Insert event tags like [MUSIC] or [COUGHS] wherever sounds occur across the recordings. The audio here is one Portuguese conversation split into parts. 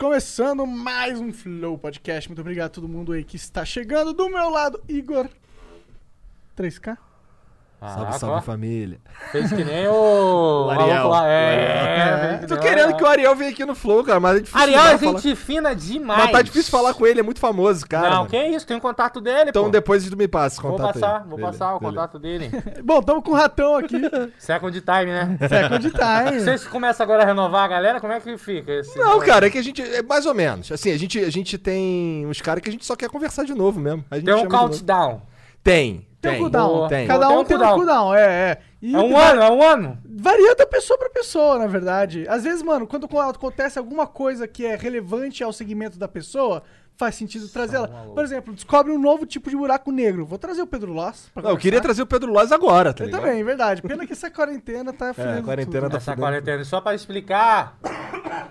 Começando mais um Flow Podcast. Muito obrigado a todo mundo aí que está chegando. Do meu lado, Igor. 3K? Salve, salve família. Fez que nem o. [LAUGHS] O Ariel. lá. É, é, que Tô querendo que o Ariel venha aqui no Flow, cara, mas é difícil. Ariel é falar- gente fina demais. Mas tá difícil falar com ele, é muito famoso, cara. Não, mano. que isso, tem o contato dele, Então pô. depois tu me passa o Vou contato aí. passar, vou Beleza, passar o beleza. contato dele. [LAUGHS] Bom, estamos com o ratão aqui. Second time, né? [LAUGHS] Second time. Vocês começam agora a renovar a galera, como é que fica esse. Não, cara, é que a gente. É mais ou menos. Assim, a gente, a gente tem uns caras que a gente só quer conversar de novo mesmo. A gente Tem um countdown. Tem. Tem Tem. um cooldown. Tem. Cada Tem um um tem um cooldown. é, é. E É um va- ano, é um ano. Varia da pessoa pra pessoa, na verdade. Às vezes, mano, quando acontece alguma coisa que é relevante ao segmento da pessoa, faz sentido trazer ela. maluco. Por exemplo, descobre um novo tipo de buraco negro. Vou trazer o Pedro Loss. Não, eu queria trazer o Pedro Loz agora, tá Eu ligado? também, verdade. Pena que essa quarentena tá fudendo a quarentena tudo. tá Essa fudendo. quarentena, só pra explicar.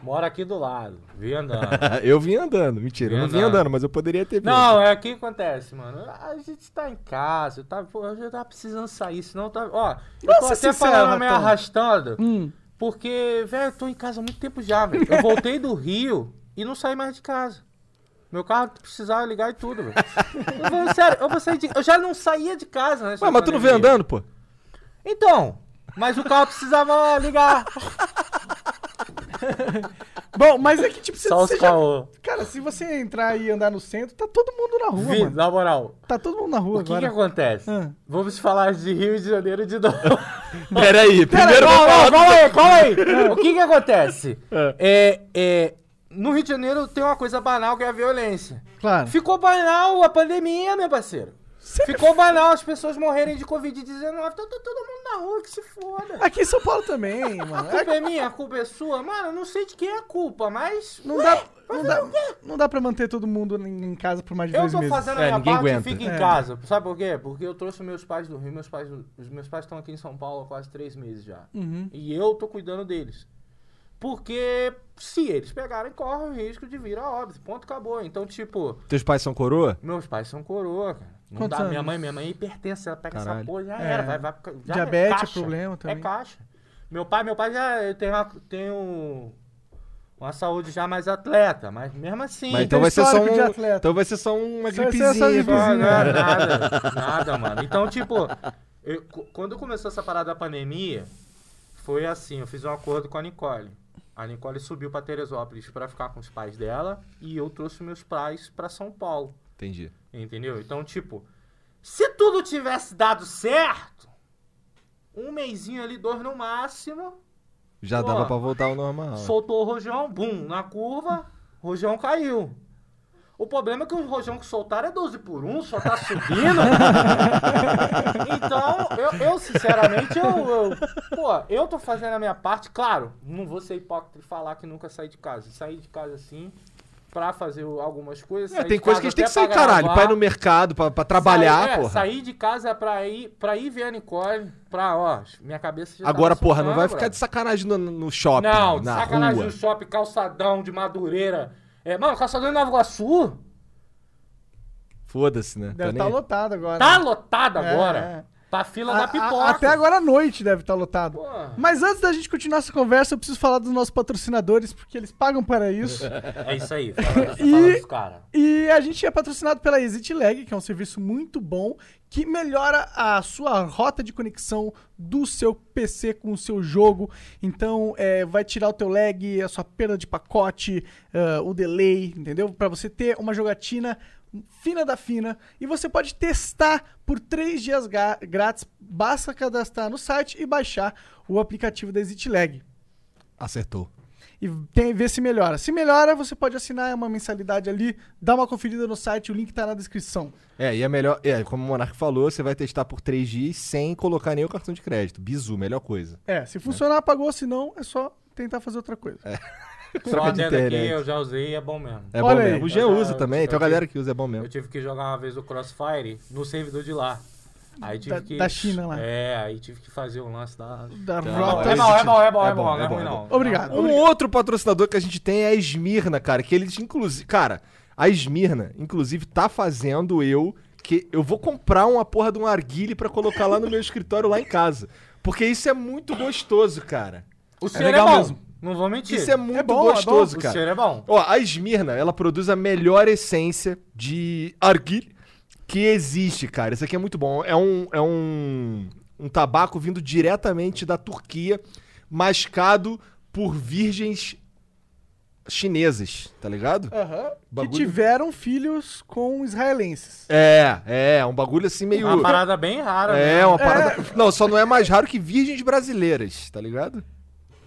Mora aqui do lado. Vi andando. [LAUGHS] eu vim andando, mentira. Eu não Vim vim andando. andando, mas eu poderia ter vindo. Não, é o que acontece, mano. A gente tá em casa, tá, pô, eu já tava precisando sair, senão tá. Ó, eu tô até falando meio Ratão. arrastando, Hum. porque, velho, eu tô em casa há muito tempo já, velho. Eu voltei do Rio e não saí mais de casa. Meu carro precisava ligar e tudo, velho. Eu vou- Sério, eu, vou de- eu já não saía de casa, né? Ué, mas tu não veio andando, pô? Então, mas o carro precisava ligar. Bom, mas é que, tipo, você, Só você já... Cara, se você entrar e andar no centro, tá todo mundo na rua, Vi, mano. na moral, Tá todo mundo na rua o que que agora. acontece? Ah. Vamos falar de Rio de Janeiro de novo. [LAUGHS] Peraí, Pera, primeiro falar. calma aí, calma aí. O que que acontece? É, é, no Rio de Janeiro tem uma coisa banal que é a violência. Claro. Ficou banal a pandemia, meu parceiro. Sempre Ficou banal as pessoas morrerem de Covid-19. Tá, tá todo mundo na rua, que se foda. Aqui em São Paulo também, [LAUGHS] mano. A culpa é minha, a culpa é sua. Mano, eu não sei de quem é a culpa, mas... Não dá, não, dá, não dá pra manter todo mundo em casa por mais de Eu dois tô meses. fazendo a É, minha ninguém parte e aguenta. fico em É. casa. Sabe por quê? Porque eu trouxe meus pais do Rio. Meus pais, os meus pais estão aqui em São Paulo há quase três meses já. Uhum. E eu tô cuidando deles. Porque se eles pegarem, correm o risco de vir a óbito. Ponto, acabou. Então, tipo, Teus pais são coroa? meus pais são coroa, cara. Não Quantos dá. Minha mãe, minha mãe é hipertensa, ela pega Caralho. essa porra, já É. era. Vai, vai, já Diabetes é caixa. problema também. É caixa. Meu pai, meu pai já tem uma, tem um, uma saúde já mais atleta, mas mesmo assim. Mas então vai ser só um, atleta. Então vai ser só uma Só gripezinha. pá. não, nada, nada, mano. Então, tipo, eu- quando começou essa parada da pandemia, foi assim, eu fiz um acordo com a Nicole. A Nicole subiu pra Teresópolis pra ficar com os pais dela e eu trouxe meus pais pra São Paulo, Entendi. entendeu? Então, tipo, se tudo tivesse dado certo, um mêsinho ali, dois no máximo, Já Pô, dava pra voltar ao normal. soltou o rojão, bum, na curva, rojão caiu. O problema é que o rojão que soltaram é 12 por 1, só tá subindo. [LAUGHS] então, eu, eu, sinceramente, eu, eu- Pô, eu tô fazendo a minha parte, claro, não vou ser hipócrita e falar que nunca saí de casa. Saí de casa sim, pra fazer algumas coisas. É, tem coisa que a gente tem que sair, pra caralho. gravar. Pra ir no mercado, pra, pra trabalhar, Saí, é, porra. Saí de casa pra ir, pra ir ver a Nicole, pra, ó, minha cabeça já Agora, tava porra, não vai ficar de sacanagem no, no shopping, Não, de na sacanagem rua. no shopping, calçadão de Madureira. É, mano, calçadão de Nova Iguaçu Foda-se, né? Deve Tá lotado agora. tá lotado É, agora. é. Pra fila A- da a- pipoca. até agora à noite deve estar lotado. Porra. Mas antes da gente continuar essa conversa, eu preciso falar dos nossos patrocinadores, porque eles pagam para isso. [LAUGHS] É isso aí, fala, E- fala dos caras. E a gente é patrocinado pela Exit Lag, que é um serviço muito bom, que melhora a sua rota de conexão do seu PC com o seu jogo. Então, é, vai tirar o teu lag, a sua perda de pacote, ah, o delay, entendeu? Para você ter uma jogatina fina da fina. E você pode testar por três dias grátis. Basta cadastrar no site e baixar o aplicativo da Exit Lag Acertou. e tem, ver se melhora. Se melhora, você pode assinar uma mensalidade ali, dá uma conferida no site, o link tá na descrição. É, e é melhor. É, como o Monark falou, você vai testar por 3 dias sem colocar nem o cartão de crédito. Bizu, melhor coisa. É, se funcionar, pagou, se não, é só tentar fazer outra coisa. Só [LAUGHS] Troca de dentro aqui, internet. eu já usei e é bom mesmo. É Olha bom aí. mesmo. O Jean Eu já- usa também, eu tem uma galera que usa, é bom Eu mesmo. tive que jogar uma vez o Crossfire no servidor de lá. Aí tive Da- que... da China lá. É, aí tive que fazer o lance da... Da Tá. rota. É bom, é bom, é bom, É é bom, bom, é não é bom, ruim é não. Obrigado. Um outro patrocinador que a gente tem é a Esmirna, cara, que eles, inclusive. Cara, a Esmirna, inclusive, tá fazendo eu. que Eu vou comprar uma porra de um arguile pra colocar lá no meu escritório lá em casa. Porque isso é muito gostoso, cara. O é, legal bom. mesmo. Não vou mentir. Isso é muito bom, é gostoso, O cara. cheiro é bom. Ó, a Esmirna, ela produz a melhor essência de arguile que existe, cara. Isso aqui é muito bom. É um, é um, um tabaco vindo diretamente da Turquia, mascado por virgens chinesas, tá ligado? Aham. Que Bagulho- tiveram filhos com israelenses. É, é, um bagulho assim meio... Uma parada bem rara. É, né? uma parada... Não, só não é mais raro que virgens brasileiras, tá ligado?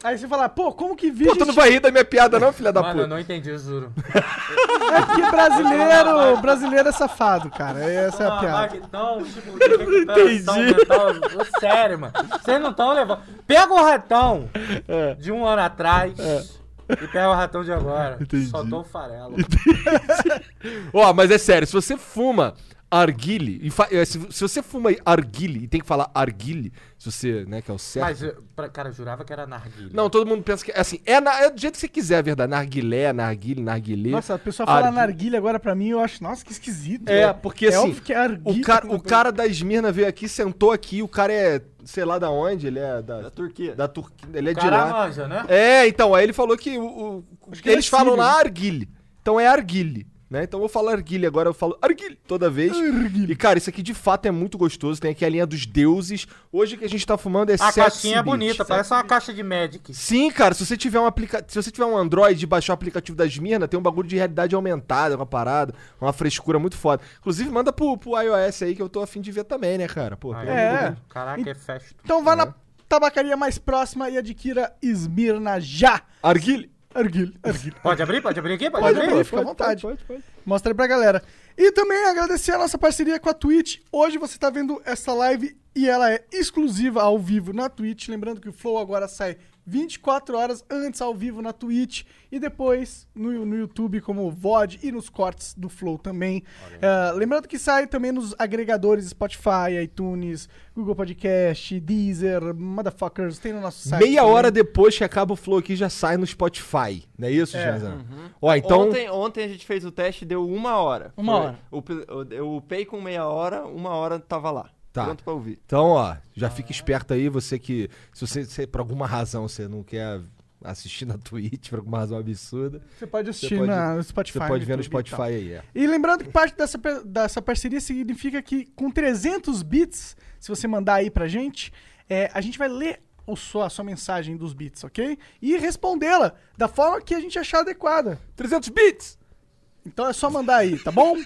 Aí você fala, pô, como que Pô, virgem... tu não vai rir da minha piada não, filha da Mano, eu puta? não entendi, eu juro. É porque brasileiro, brasileiro é safado, cara. Essa é a piada. Baquetão, tipo, de recuperação entendi. mental. Ô, Sério, mano. Vocês não estão levando. Pega o ratão É. de um ano atrás e pega o ratão de agora. Entendi. Só tô o farelo. [LAUGHS] Ó, mas é sério, se você fuma arguile, e fa- eh, se, se você fuma arguile e tem que falar arguile, se você, né, que é o certo. Mas, eu- pra- cara, eu jurava que era narguilha. Não, todo mundo pensa que é assim, é, na- é do jeito que você quiser, é verdade. Narguilé, narguile, narguilé. Nossa, a pessoa fala Arguile. narguilha agora pra mim, eu acho, nossa, que esquisito. É, porque é assim, óbvio que é arguilha. o cara, o cara da Esmirna veio aqui, sentou aqui, o cara é, sei lá da onde, ele é da, Da Turquia. da Turquia, ele é de lá. manja, né? É, então, aí ele falou que o, o- Acho que ele eles é falam lá arguile. Então é arguile, né? Então eu vou falar arguile, agora eu falo arguile toda vez. E cara, isso aqui de fato é muito gostoso, tem aqui a linha dos deuses. Hoje o que a gente tá fumando é A caixinha é bonita, parece uma caixa de Magic. Sim, cara, se você tiver um aplica... se você tiver um Android e baixar o aplicativo da Esmirna, tem um bagulho de realidade aumentada, uma parada, uma frescura muito foda. Inclusive, manda pro, pro iOS aí que eu tô afim de ver também, né, cara? Pô, pelo É. Caraca, é festo. Então vá na tabacaria mais próxima e adquira Esmirna já. Arguile. Arguilha, arguilha. Pode abrir? Pode abrir aqui? Pode, Pode abrir? abrir. fica à vontade. Mostra aí pra galera. E também agradecer a nossa parceria com a Twitch. Hoje você tá vendo essa live e ela é exclusiva ao vivo na Twitch. Lembrando que o Flow agora sai 24 horas antes ao vivo na Twitch e depois no, no YouTube como VOD e nos cortes do Flow também. É, lembrando que sai também nos agregadores Spotify, iTunes, Google Podcast, Deezer, Motherfuckers, tem no nosso site. Meia também. hora depois que acaba o Flow aqui já sai no Spotify. Não é isso, É. Janzão? Ó, então. Ontem, ontem a gente fez o teste deu uma hora. Uma Foi- hora. O, eu upei com meia hora, uma hora tava lá. Tá. Pronto pra ouvir. Então, ó, já fica esperto aí, você que. Se você, se por alguma razão você não quer assistir na [LAUGHS] Twitch, por alguma razão absurda, Você pode assistir pode- na- no Spotify. você pode ver no e. Spotify aí, é. E lembrando que parte dessa, dessa parceria significa que com 300 bits, se você mandar aí pra gente, é, a gente vai ler o sua, a sua mensagem dos bits, ok? E respondê-la da forma que a gente achar adequada. 300 bits! Então é só mandar aí, tá bom?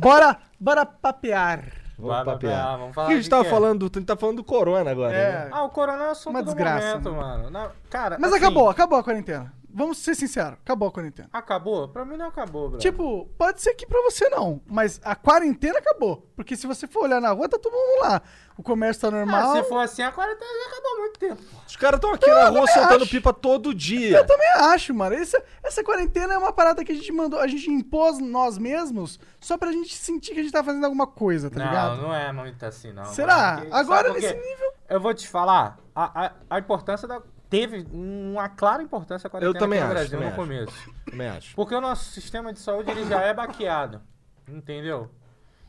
bora, bora papear. Vamos papear. vai, vamos O falar que a gente tava falando? do- A gente tá falando do Corona agora, É. né? Ah, o corona é o assunto Uma do desgraça, momento, mano. Na- cara, Mas assim, acabou, acabou a quarentena. Vamos ser sinceros, acabou a quarentena. Acabou? Pra mim não acabou, bro. Tipo, pode ser que pra você não, mas a quarentena acabou. Porque se você for olhar na rua, tá todo mundo lá. O comércio tá Ah, normal. se for assim, a quarentena já acabou há muito tempo. Os caras estão aqui na rua soltando acho. pipa todo dia. Eu também acho, mano. Essa, essa quarentena é uma parada que a gente mandou, a gente impôs nós mesmos só pra gente sentir que a gente tá fazendo alguma coisa, tá não, ligado? não é muito assim, não. Será? Porque- Agora nesse nível. Eu vou te falar, a, a, a importância da... Teve uma clara importância a quarentena Eu também aqui no acho, Brasil também no acho. começo. Também acho. Porque o nosso sistema de saúde ele já é baqueado. Entendeu?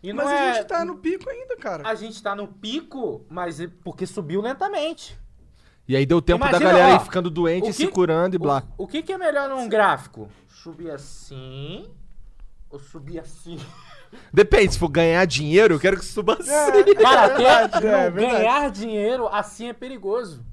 E não Mas é... a gente tá no pico ainda, cara. A gente tá no pico, mas é porque subiu lentamente. E aí deu tempo Imagina, da galera ó, ir ficando doente, o se que- curando e blá. O, o que, que é melhor num gráfico? Subir assim ou subir assim? [LAUGHS] Depende, se for ganhar dinheiro, eu quero que suba assim. Cara, ter, verdade, não, é verdade. ganhar dinheiro assim é perigoso.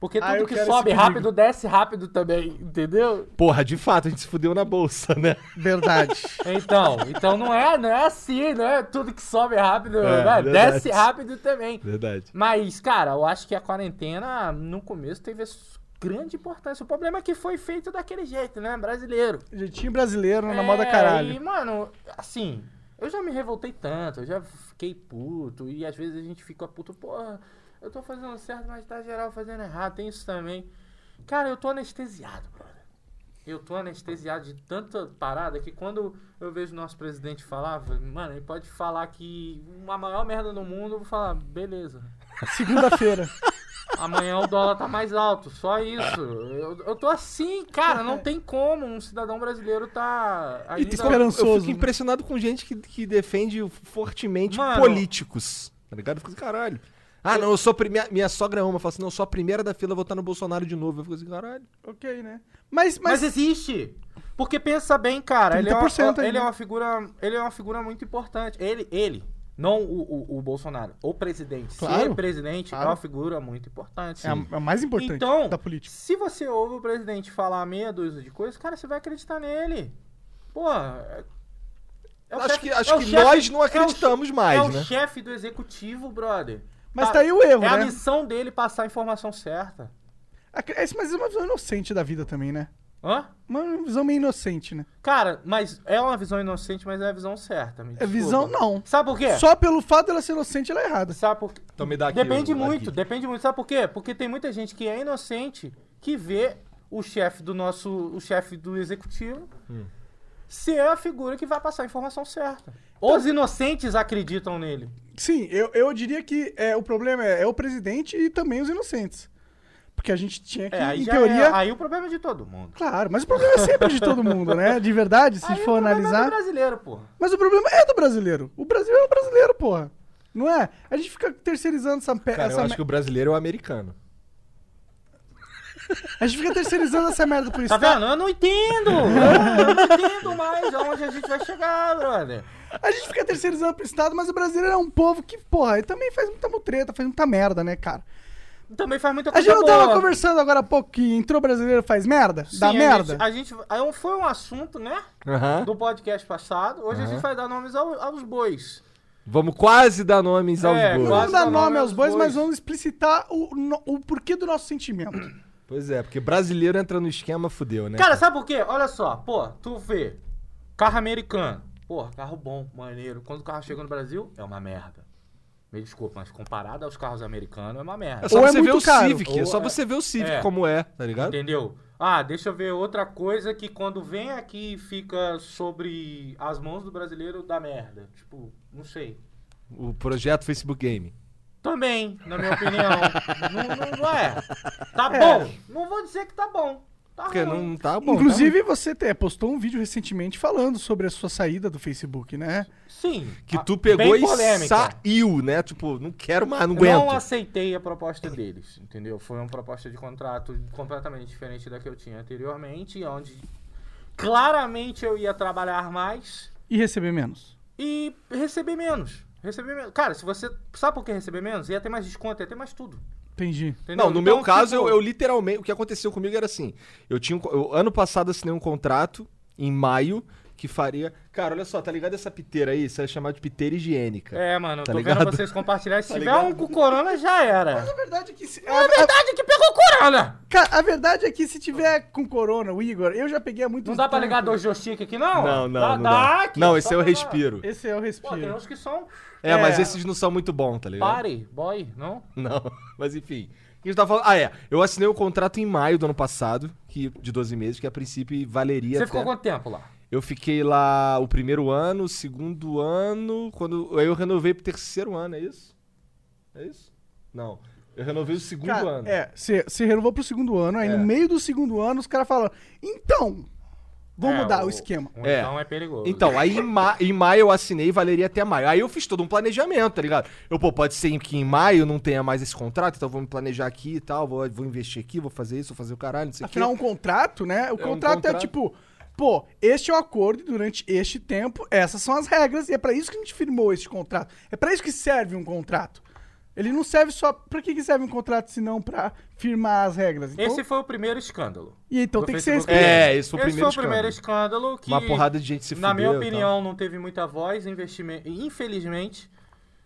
Porque Ah, tudo que quero sobe rápido desce rápido também, entendeu? Porra, de fato, a gente se fudeu na bolsa, né? Verdade. [LAUGHS] Então, então não é, não é assim, não é tudo que sobe rápido, É, né? desce rápido também. Verdade. Mas, cara, eu acho que a quarentena no começo teve grande importância. O problema é que foi feito daquele jeito, né? Brasileiro. Jeitinho brasileiro na É, moda caralho. E, mano, assim, eu já me revoltei tanto, eu já fiquei puto, e às vezes a gente fica puto, porra, eu tô fazendo certo, mas tá geral fazendo errado, tem isso também. Cara, eu tô anestesiado, brother. Eu tô anestesiado de tanta parada que quando eu vejo o nosso presidente falar, mano, ele pode falar que uma maior merda no mundo, eu vou falar, beleza. [LAUGHS] Segunda-feira. [LAUGHS] Amanhã o dólar tá mais alto, só isso. Eu, eu tô assim, cara, não tem como um cidadão brasileiro tá E ainda... esperançoso, Eu fico né? impressionado com gente que, que defende fortemente Mano. políticos. Tá ligado? Eu fico assim, caralho. Ah, não, eu sou a primeira. Minha sogra ama. Fala assim, não, eu sou a primeira da fila a votar no Bolsonaro de novo. Eu fico assim, caralho. Ok, né? Mas, Mas, mas, existe. Porque pensa bem, cara, ele é, 30% uma, ele é ainda. uma figura, ele é uma figura muito importante. Ele, ele, não o, o, o Bolsonaro, o presidente. Claro. Ser presidente Claro. é uma figura muito importante. é a, é a mais importante Então, da política. se você ouve o presidente falar meia dúzia de coisas, cara, você vai acreditar nele. Pô, é, é o acho chefe- que, acho é o que chefe- nós não é o- acreditamos mais, é o né? chefe do executivo, brother. Mas tá aí o erro, É a né? missão dele passar a informação certa. Ac- esse- Mas é uma visão inocente da vida também, né? Hã? Uma visão meio inocente, né? Cara, mas é uma visão inocente, mas é a visão certa. me É visão, não. Sabe por quê? Só pelo fato dela ser inocente, ela é errada. Sabe por quê? Então me dá aqui Depende o- muito, aqui. depende muito. Sabe por quê? Porque tem muita gente que é inocente que vê o chefe do nosso, o chefe do executivo Hum. ser a figura que vai passar a informação certa. Os inocentes acreditam nele. Sim, eu, eu diria que é, o problema é, é o presidente e também os inocentes. Porque a gente tinha que, É, em teoria. é, aí o problema é de todo mundo. Claro, mas o problema é sempre de todo mundo, né? De verdade, se aí for o problema é analisar. do brasileiro, porra. Mas o problema é do brasileiro. O brasileiro é o brasileiro, porra. Não é? A gente fica terceirizando essa, Cara, eu essa acho me- que o brasileiro é o americano. A gente fica terceirizando essa merda por Tá Estado. vendo? Eu não entendo. Eu não entendo mais aonde a gente vai chegar, brother. A gente fica terceirizando pro Estado, mas o brasileiro é um povo que, porra, ele também faz muita mutreta, faz muita merda, né, cara? Também faz muita A coisa gente não boa. tava conversando agora há pouco que entrou brasileiro faz merda? Sim, Dá a merda? Gente, a gente, aí foi um assunto, né? Aham. Do podcast passado. Hoje a Aham. gente vai dar nomes ao- aos bois. Vamos quase dar nomes aos É, bois. Não quase vamos dar dá nome nome aos aos bois, bois. mas vamos explicitar o, no- o porquê do nosso sentimento. [CLEARS THROAT] Pois é, porque brasileiro entra no esquema, fudeu, né? Cara, sabe por quê? Olha só, pô, tu vê. Carro americano. Pô, carro bom, maneiro. Quando o carro chega no Brasil, é uma merda. Me desculpa, mas comparado aos carros americanos, é uma merda. é só Ou é você ver muito o caro. Civic, é só é- você ver o Civic é. como é, tá ligado? Entendeu? Ah, deixa eu ver outra coisa que quando vem aqui fica sobre as mãos do brasileiro dá merda. Tipo, não sei. O projeto Facebook Game. Também, na minha opinião. [LAUGHS] não, não- não é. Tá É. bom. Não vou dizer que tá bom. Tá Porque ruim. não tá bom. Inclusive, você te- postou um vídeo recentemente falando sobre a sua saída do Facebook, né? Sim. tá? Que ah, tu pegou e polêmica. saiu, né? Tipo, não quero mais, não Eu não aguento. aceitei a proposta deles, entendeu? Foi uma proposta de contrato completamente diferente da que eu tinha anteriormente, onde claramente eu ia trabalhar mais E receber menos. e receber menos. Receber menos. Cara, se você. Sabe por que receber menos? Ia ter mais desconto, ia ter mais tudo. Entendi. Entendeu? Não, no Então, meu caso, tipo, eu, eu literalmente. O que aconteceu comigo era assim: eu tinha. eu, ano passado assinei um contrato, em maio, que faria. Cara, olha só, tá ligado essa piteira aí? Isso é chamado de piteira higiênica. É, mano, Tá tô ligado? vendo vocês compartilhar. [LAUGHS] Se Tá tiver ligado? um com corona, já era. A verdade é que se, É verdade que pegou corona! Cara, a verdade é que se tiver com corona, o Igor, eu já peguei há muito Não dá pra tempo. ligar dois joystick aqui, não? Não, não, Dá, não. dá dá. aqui, não, esse é o pra- respiro. Esse é o Pô, tem respiro. uns que são. É, mas É. esses não são muito bons, tá ligado? Pare, boy, não? Não, [LAUGHS] mas enfim. O que a gente tá falando? Ah, é. Eu assinei um contrato em maio do ano passado, que, de 12 meses, que a princípio valeria. Você até- ficou quanto tempo lá? Eu fiquei lá o primeiro ano, o segundo ano, quando. Aí eu renovei pro terceiro ano, é isso? É isso? Não. Eu renovei o segundo Cara, ano. é, você renovou pro segundo ano, aí É. no meio do segundo ano os caras falam, então, vamos É, mudar o, esquema. o É. Então é perigoso. Então, aí em, ma- em maio eu assinei e valeria até maio. Aí eu fiz todo um planejamento, tá ligado? Eu, pô, pode ser que em maio não tenha mais esse contrato, então vou me planejar aqui e tal, vou, vou investir aqui, vou fazer isso, vou fazer o caralho, não sei quê. Afinal, um contrato, né? O um contrato é contrato. tipo, pô, este é o acordo e durante este tempo, essas são as regras e é pra isso que a gente firmou este contrato. É pra isso que serve um contrato. Ele não serve só. Pra que, que serve um contrato se não pra firmar as regras? Então, Esse foi o primeiro escândalo. e então tem que ser Facebook. É, esse foi o Esse primeiro foi o primeiro escândalo que, Uma porrada de gente se na fudeu minha opinião, não teve muita voz, investimento, infelizmente,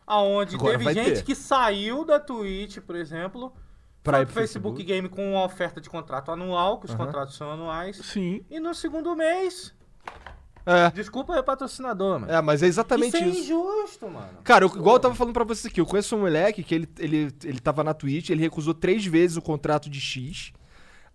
aonde Agora teve gente ter. que saiu da Twitch, por exemplo, Pro pro Facebook, Facebook. Game com uma oferta de contrato anual, que os Aham. contratos são anuais, Sim. e no segundo mês, É, desculpa o patrocinador, mano. é, mas é exatamente isso é isso. injusto, mano. Cara, eu, igual eu tava falando pra vocês aqui, eu conheço um moleque que ele, ele, ele tava na Twitch, ele recusou três vezes o contrato de X.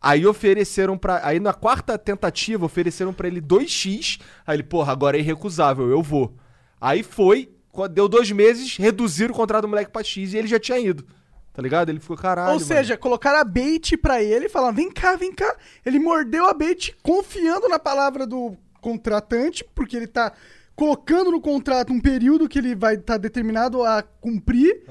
Aí ofereceram pra. Aí na quarta tentativa ofereceram pra ele 2x. Aí ele, porra, agora é irrecusável, eu vou. Aí foi, deu dois meses, reduziram o contrato do moleque pra X e ele já tinha ido. Tá ligado? Ele ficou caralho. Ou seja, colocaram a bait pra ele e falaram: vem cá, vem cá. Ele mordeu a bait confiando na palavra do contratante, porque ele tá colocando no contrato um período que ele vai estar determinado a cumprir.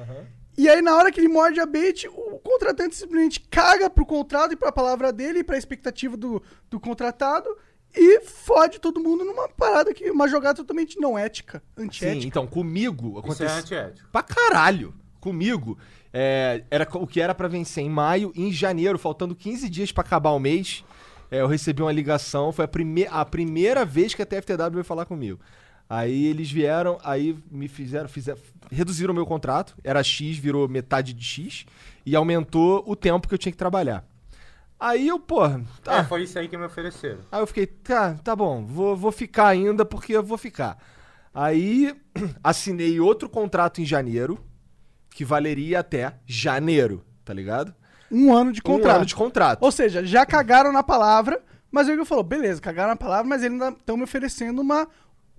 E aí, na hora que ele morde a bait, o contratante simplesmente caga pro contrato e pra palavra dele e pra expectativa do, do contratado e fode todo mundo numa parada que uma jogada totalmente não ética, Sim, antiética. então, comigo é aconteceu. antiético. Pra caralho. Comigo, é, era o que era pra vencer em maio, em janeiro, faltando 15 dias pra acabar o mês, é, eu recebi uma ligação, foi a, prime a primeira vez que a TFTW veio falar comigo. Aí eles vieram, aí me fizeram, fizeram, reduziram o meu contrato, era X, virou metade de X, e aumentou o tempo que eu tinha que trabalhar. Aí eu, porra, tá, É, foi isso aí que me ofereceram. Aí eu fiquei, tá, tá bom, vou, vou ficar ainda porque eu vou ficar. Aí [CLEARS THROAT] assinei outro contrato em janeiro, que valeria até janeiro, tá ligado? Um ano de contrato. Um ano de contrato. Ou seja, já cagaram na palavra, mas aí ele falou, beleza, cagaram na palavra, mas eles ainda estão me oferecendo uma,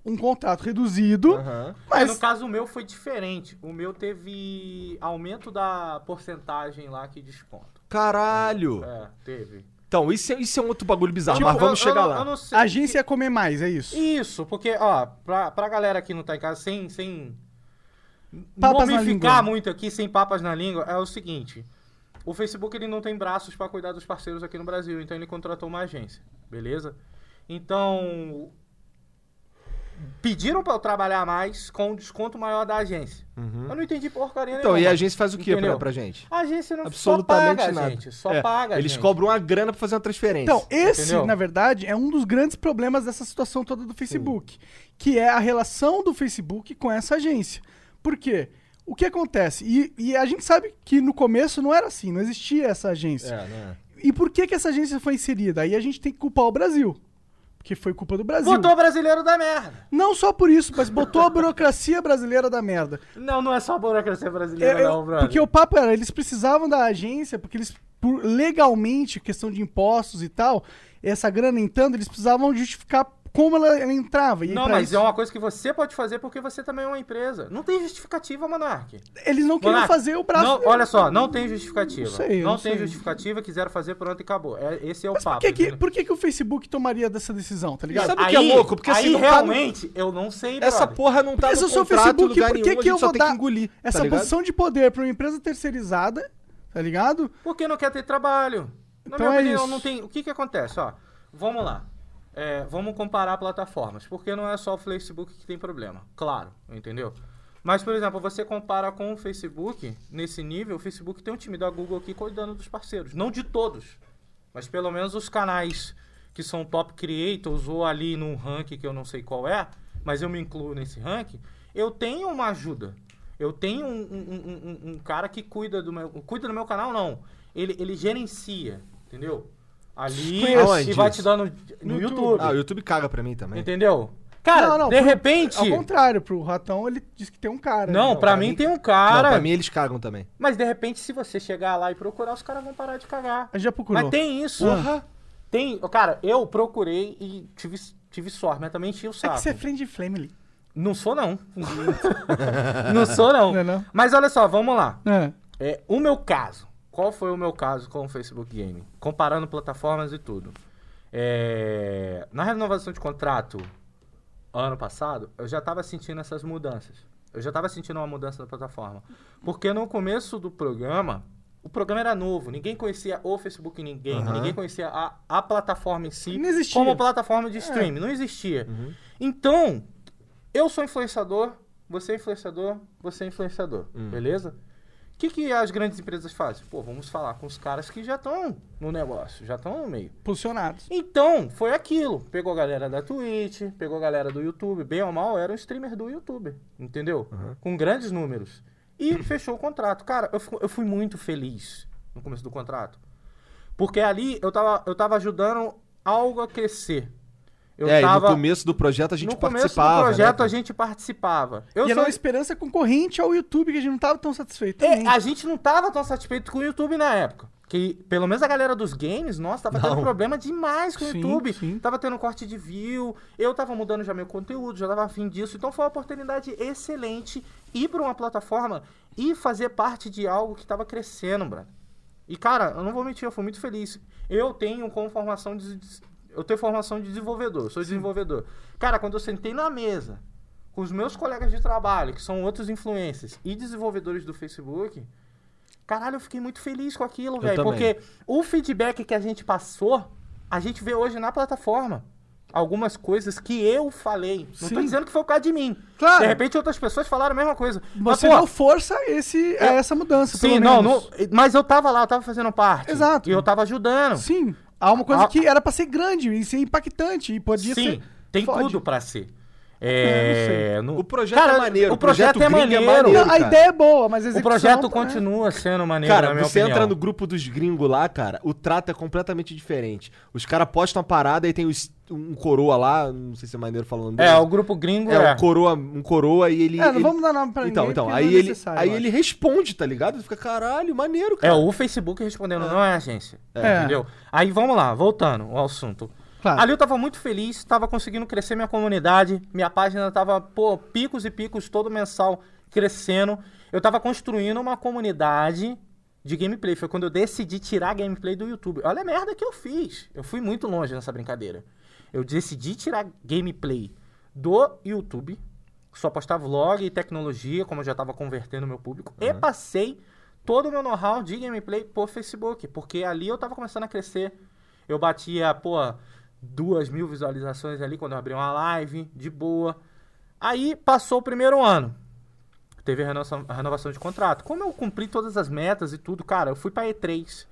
um contrato reduzido. Aham. Mas Mas no caso o meu foi diferente. O meu teve aumento da porcentagem lá que desconta. Caralho! É, teve. Então, isso é, isso é um outro bagulho bizarro, Tipo, mas vamos eu- chegar eu, lá. Eu não sei. a agência ia comer mais, é isso. Isso, porque, ó, pra, pra galera que não tá em casa, sem, sem Papas na momificar língua. muito aqui, sem papas na língua, é o seguinte. O Facebook, ele não tem braços pra cuidar dos parceiros aqui no Brasil, então ele contratou uma agência, beleza? Então, pediram pra eu trabalhar mais com um desconto maior da agência. Eu não entendi porcaria Então, nenhuma. e a agência faz o quê pra, pra gente? A agência não Absolutamente só paga, nada. gente. Só É, paga, Eles gente. cobram uma grana pra fazer uma transferência. Então, esse, Entendeu? na verdade, é um dos grandes problemas dessa situação toda do Facebook, que é a relação do Facebook com essa agência. Por quê? O que acontece? E, e a gente sabe que no começo não era assim, não existia essa agência. É, né? E por que, que essa agência foi inserida? Aí a gente tem que culpar o Brasil. Porque foi culpa do Brasil. Botou o brasileiro da merda. Não só por isso, mas botou a burocracia brasileira da merda. Não, não é só a burocracia brasileira, eu- não, brother. porque o papo era, eles precisavam da agência, porque eles, por- legalmente, questão de impostos e tal, essa grana entrando, eles precisavam justificar como ela, ela entrava. E Não, mas isso, é uma coisa que você pode fazer porque você também é uma empresa. Não tem justificativa, Monark. eles não queriam Monark, fazer o braço. Não, olha só, não tem justificativa. Não sei, não não tem sei. justificativa, quiseram fazer, pronto e acabou. É, esse é o Mas por papo. que, que, entendeu? por que, que o Facebook tomaria dessa decisão, tá ligado? Sabe o que é louco? Porque aí assim, não tá no- realmente, eu não sei, Essa brother. porra não tá Porque se no eu sou o contrato Facebook, lugar por que, nenhum, que eu vou dar que engolir, essa tá posição de poder pra uma empresa terceirizada, tá ligado? Porque não quer ter trabalho. Na Então minha é opinião, isso. não tem. O que que acontece? Ó, vamos lá. É, vamos comparar plataformas. Porque não é só o Facebook que tem problema. Claro, entendeu? Mas, por exemplo, você compara com o Facebook, nesse nível, o Facebook tem um time da Google aqui cuidando dos parceiros. Não de todos. Mas pelo menos os canais que são top creators ou ali num ranking que eu não sei qual é, mas eu me incluo nesse ranking, eu tenho uma ajuda. Eu tenho um, um- um- um- cara que cuida do meu. Cuida do meu canal, não. Ele, ele gerencia, entendeu? Ali Aonde e vai te dando no, No YouTube. YouTube. Ah, o YouTube caga pra mim também. Entendeu? Cara, Não, não, de pro- repente. Ao contrário, pro Ratão ele diz que tem um cara. Não, né? pra mim tem um cara. Não, pra mim eles cagam também. Mas de repente, se você chegar lá e procurar, os caras vão parar de cagar. A gente já procurou. Mas tem isso. Porra. Tem. Cara, eu procurei e tive, tive sorte, mas também tinha o É saco. que você é friend family. Não sou, não. não sou, não. [LAUGHS] Não é não? Mas olha só, vamos lá. É. É, o meu caso. Qual foi o meu caso com o Facebook Gaming? Comparando plataformas e tudo. É, na renovação de contrato ano passado, eu já estava sentindo essas mudanças. Eu já estava sentindo uma mudança na plataforma. Porque no começo do programa, o programa era novo. Ninguém conhecia o Facebook Ninguém. Aham. Ninguém conhecia a, a plataforma em si como plataforma de streaming. Não existia. Então, eu sou influenciador, você é influenciador, você é influenciador. Beleza? O que, que as grandes empresas fazem? Pô, vamos falar com os caras que já estão no negócio, já estão no meio. Posicionados. Então, foi aquilo. Pegou a galera da Twitch, pegou a galera do YouTube. Bem ou mal, era um streamer do YouTube. Entendeu? Com grandes números. E [COUGHS] fechou o contrato. Cara, eu, eu fui muito feliz no começo do contrato. Porque ali eu tava, eu tava ajudando algo a crescer. Eu é, e tava. no começo do projeto a gente no começo participava. do projeto né, a gente participava. Eu e era sou- uma esperança concorrente ao YouTube, que a gente não tava tão satisfeito É, a gente não tava tão satisfeito com o YouTube na época. Que, pelo menos a galera dos games, nossa, tava tendo Não. problema demais com o Sim, YouTube. sim. Tava tendo corte de view, eu tava mudando já meu conteúdo, já tava afim disso. Então foi uma oportunidade excelente ir pra uma plataforma e fazer parte de algo que tava crescendo, brother. E, cara, eu não vou mentir, eu fui muito feliz. Eu tenho como formação de. Eu tenho formação de desenvolvedor, sou desenvolvedor. Cara, quando eu sentei na mesa com os meus colegas de trabalho, que são outros influencers e desenvolvedores do Facebook, caralho, eu fiquei muito feliz com aquilo, velho. Porque o feedback que a gente passou, a gente vê hoje na plataforma. Algumas coisas que eu falei. Não tô Sim. dizendo que foi por causa de mim. Claro. De repente outras pessoas falaram a mesma coisa. Mas, Você pô, deu força esse, a essa mudança, Sim, não, não, mas eu tava lá, eu tava fazendo parte. Exato. E eu tava ajudando. Sim, há uma coisa Ah. que era pra ser grande e ser impactante e podia Sim, ser... tem Fode. tudo pra ser. É, É, no- O projeto Cara, é maneiro. O projeto, é gringo maneiro. maneiro, Não, a ideia é boa, mas a O projeto é- continua sendo maneiro, na Cara, minha você opinião. entra no grupo dos gringos lá, cara, o trato é completamente diferente. Os caras postam a parada e tem os- um coroa lá, não sei se é maneiro falando É, o grupo gringo é. É, um coroa, um coroa e ele. É, não ele- vamos dar nome pra Então, ninguém, então, aí não é ele, aí ele responde, tá ligado? Fica, caralho, maneiro, É cara. o Facebook respondendo, não é a agência. É. Entendeu? Aí vamos lá, voltando ao assunto. Claro. Ali eu tava muito feliz, tava conseguindo crescer minha comunidade, minha página tava, pô, picos e picos todo mensal crescendo. Eu tava construindo uma comunidade de gameplay. Foi quando eu decidi tirar a gameplay do YouTube. Olha a merda que eu fiz. Eu fui muito longe nessa brincadeira. Eu decidi tirar gameplay do YouTube, só postar vlog e tecnologia, como eu já tava convertendo meu público, e passei todo o meu know-how de gameplay por Facebook, porque ali eu tava começando a crescer. Eu batia, pô, duas mil visualizações ali quando eu abri uma live, de boa. Aí passou o primeiro ano. Teve a renovação, a renovação de contrato. Como eu cumpri todas as metas e tudo, cara, eu fui pra E3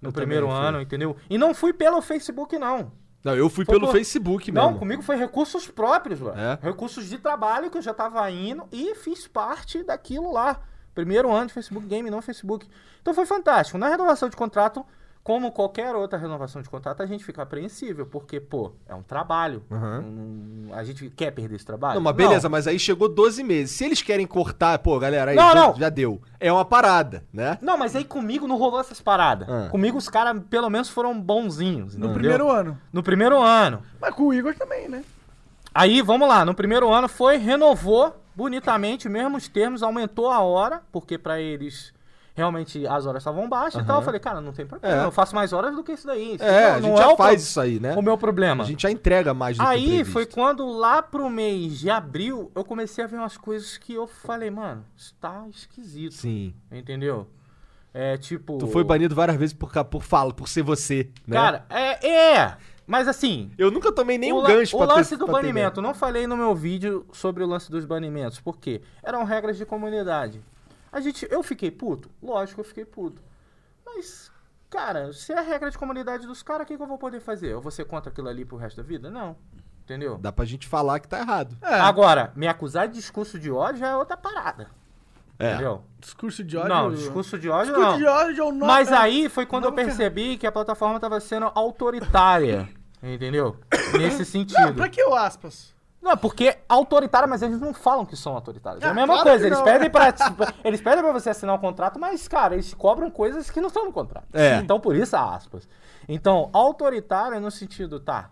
no Eu primeiro ano, entendeu? E não fui pelo Facebook, não. Não, eu fui Foi pelo por- Facebook mesmo. Não, comigo foi recursos próprios, mano. É? Recursos de trabalho que eu já tava indo e fiz parte daquilo lá. Primeiro ano de Facebook Game, não Facebook. Então foi fantástico. Na renovação de contrato, como qualquer outra renovação de contrato, a gente fica apreensível, porque, pô, é um trabalho. Não- não- a gente quer perder esse trabalho? Não, mas beleza, mas aí chegou 12 meses. Se eles querem cortar, pô, galera, aí Não, já, não. já deu. É uma parada, né? Não, mas aí comigo não rolou essas paradas. Ah. Comigo os caras, pelo menos, foram bonzinhos. No entendeu? primeiro ano. No primeiro ano. Mas com o Igor também, né? Aí, vamos lá, no primeiro ano foi, renovou bonitamente, mesmos termos, aumentou a hora, porque pra eles realmente as horas estavam baixas e tal. Eu falei, cara, não tem problema, É. eu faço mais horas do que isso daí. Isso É, não, a gente já o faz pro- isso aí, né? o meu problema. A gente já entrega mais do que o Aí foi quando lá pro mês de abril eu comecei a ver umas coisas que eu falei, mano, isso tá esquisito. Sim. Entendeu? É tipo. Tu foi banido várias vezes por, por fala, por ser você, né? Cara, é. É! Mas assim, eu nunca tomei nem o, um la- gancho o pra ter- lance do pra ter banimento, não falei no meu vídeo sobre o lance dos banimentos, por quê? Eram regras de comunidade. A gente, eu fiquei puto? Lógico, eu fiquei puto. Mas, cara, se é a regra de comunidade dos caras, o que, que eu vou poder fazer? Eu vou ser contra aquilo ali pro resto da vida? Não. Entendeu? Dá pra gente falar que tá errado. É, Agora, me acusar de discurso de ódio já é outra parada. É. Entendeu? discurso de ódio... Não, discurso de ódio Discurso não. de ódio eu não... Mas é- aí foi quando eu percebi que a plataforma tava sendo autoritária. Entendeu? [COUGHS] Nesse Não, sentido. pra que o aspas? Não, porque autoritária, mas eles não falam que são autoritários. é a Ah, mesma claro coisa, eles não. pedem, pra, [LAUGHS] eles pedem pra você assinar um contrato, mas, cara, eles cobram coisas que não estão no contrato. É. Então, por isso, aspas. Então, autoritário é no sentido, tá,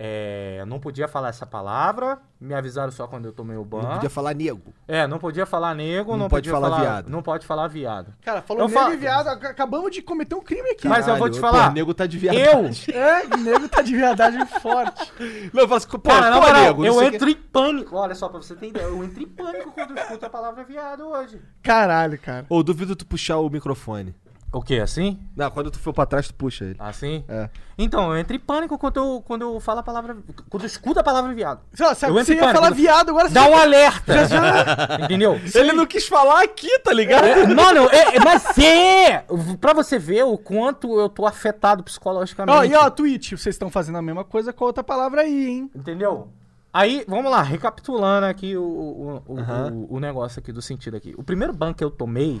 é, não podia falar essa palavra, me avisaram só quando eu tomei o ban. Não podia falar nego. É, não podia falar nego, Não não, pode podia falar viado. Não pode falar viado. Cara, falou Eu nego falo- e viado, ac- acabamos de cometer um crime aqui. Mas eu vou te Caralho, falar, Pô, nego tá de Eu, viadagem. É, nego tá de viadagem forte. [LAUGHS] Não, eu falo assim, pô, cara, na pô, moral, nego, não eu sei o que- entro em pânico. Olha só, pra você ter ideia, eu entro em pânico quando eu escuto a palavra viado hoje. Caralho, cara. Ô, duvido tu puxar o microfone. O que, assim? Não, quando tu for pra trás, tu puxa ele. Assim? É. Então, eu entro em pânico quando eu, quando eu falo a palavra. Quando eu escuto a palavra viado. Se Eu você entro ia falar viado, agora Dá já- um alerta! [LAUGHS] Entendeu? Ele não quis falar aqui, tá ligado? É, Mano, é, é- mas é! Pra você ver o quanto eu tô afetado psicologicamente. Ó, e ó, Twitch, vocês estão fazendo a mesma coisa com a outra palavra aí, hein? Entendeu? Aí, vamos lá, recapitulando aqui o, o, o, o- o negócio aqui do sentido aqui. O primeiro ban que eu tomei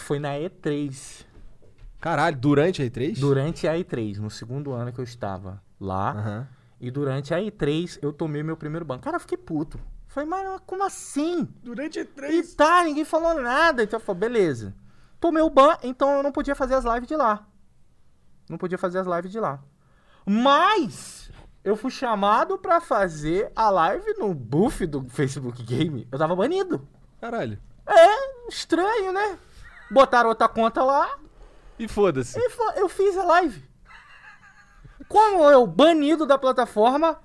foi na E3. Caralho, durante a E3? Durante a E3, no segundo ano que eu estava lá. Aham. E durante a E3 eu tomei meu primeiro ban. Cara, eu fiquei puto. Falei, mas como assim? Durante E três. tá, ninguém falou nada. Então eu falei, beleza. Tomei o ban, então eu não podia fazer as lives de lá. Não podia fazer as lives de lá. Mas eu fui chamado pra fazer a live no buff do Facebook Game. Eu tava banido. Caralho. É, estranho, né? Botaram outra conta lá E foda-se. e eu fiz a live. Como eu, banido da plataforma,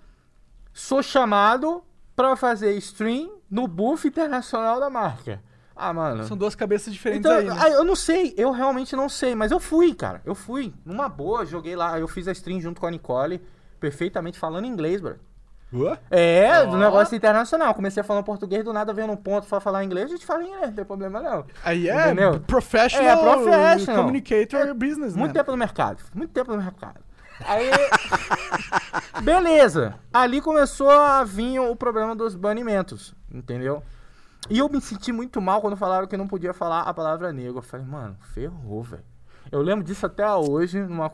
sou chamado pra fazer stream no buff internacional da marca. Ah, mano. São duas cabeças diferentes Então, aí, né? ah, eu não sei, eu realmente não sei, mas eu fui, cara. Eu fui, numa boa, joguei lá, eu fiz a stream junto com a Nicole, perfeitamente falando inglês, bro. Ué? É, do negócio internacional. Comecei falando português, do nada veio num ponto pra falar inglês, a gente fala inglês, não tem problema não. Aí é Entendeu? professional, É, professional. communicator business, Muito né? tempo no mercado, muito tempo no mercado. Aí. [LAUGHS] Beleza. Ali começou a vir o problema dos banimentos, entendeu? E eu me senti muito mal quando falaram que não podia falar a palavra negro. Eu falei, mano, ferrou, velho. Eu lembro disso até hoje, numa,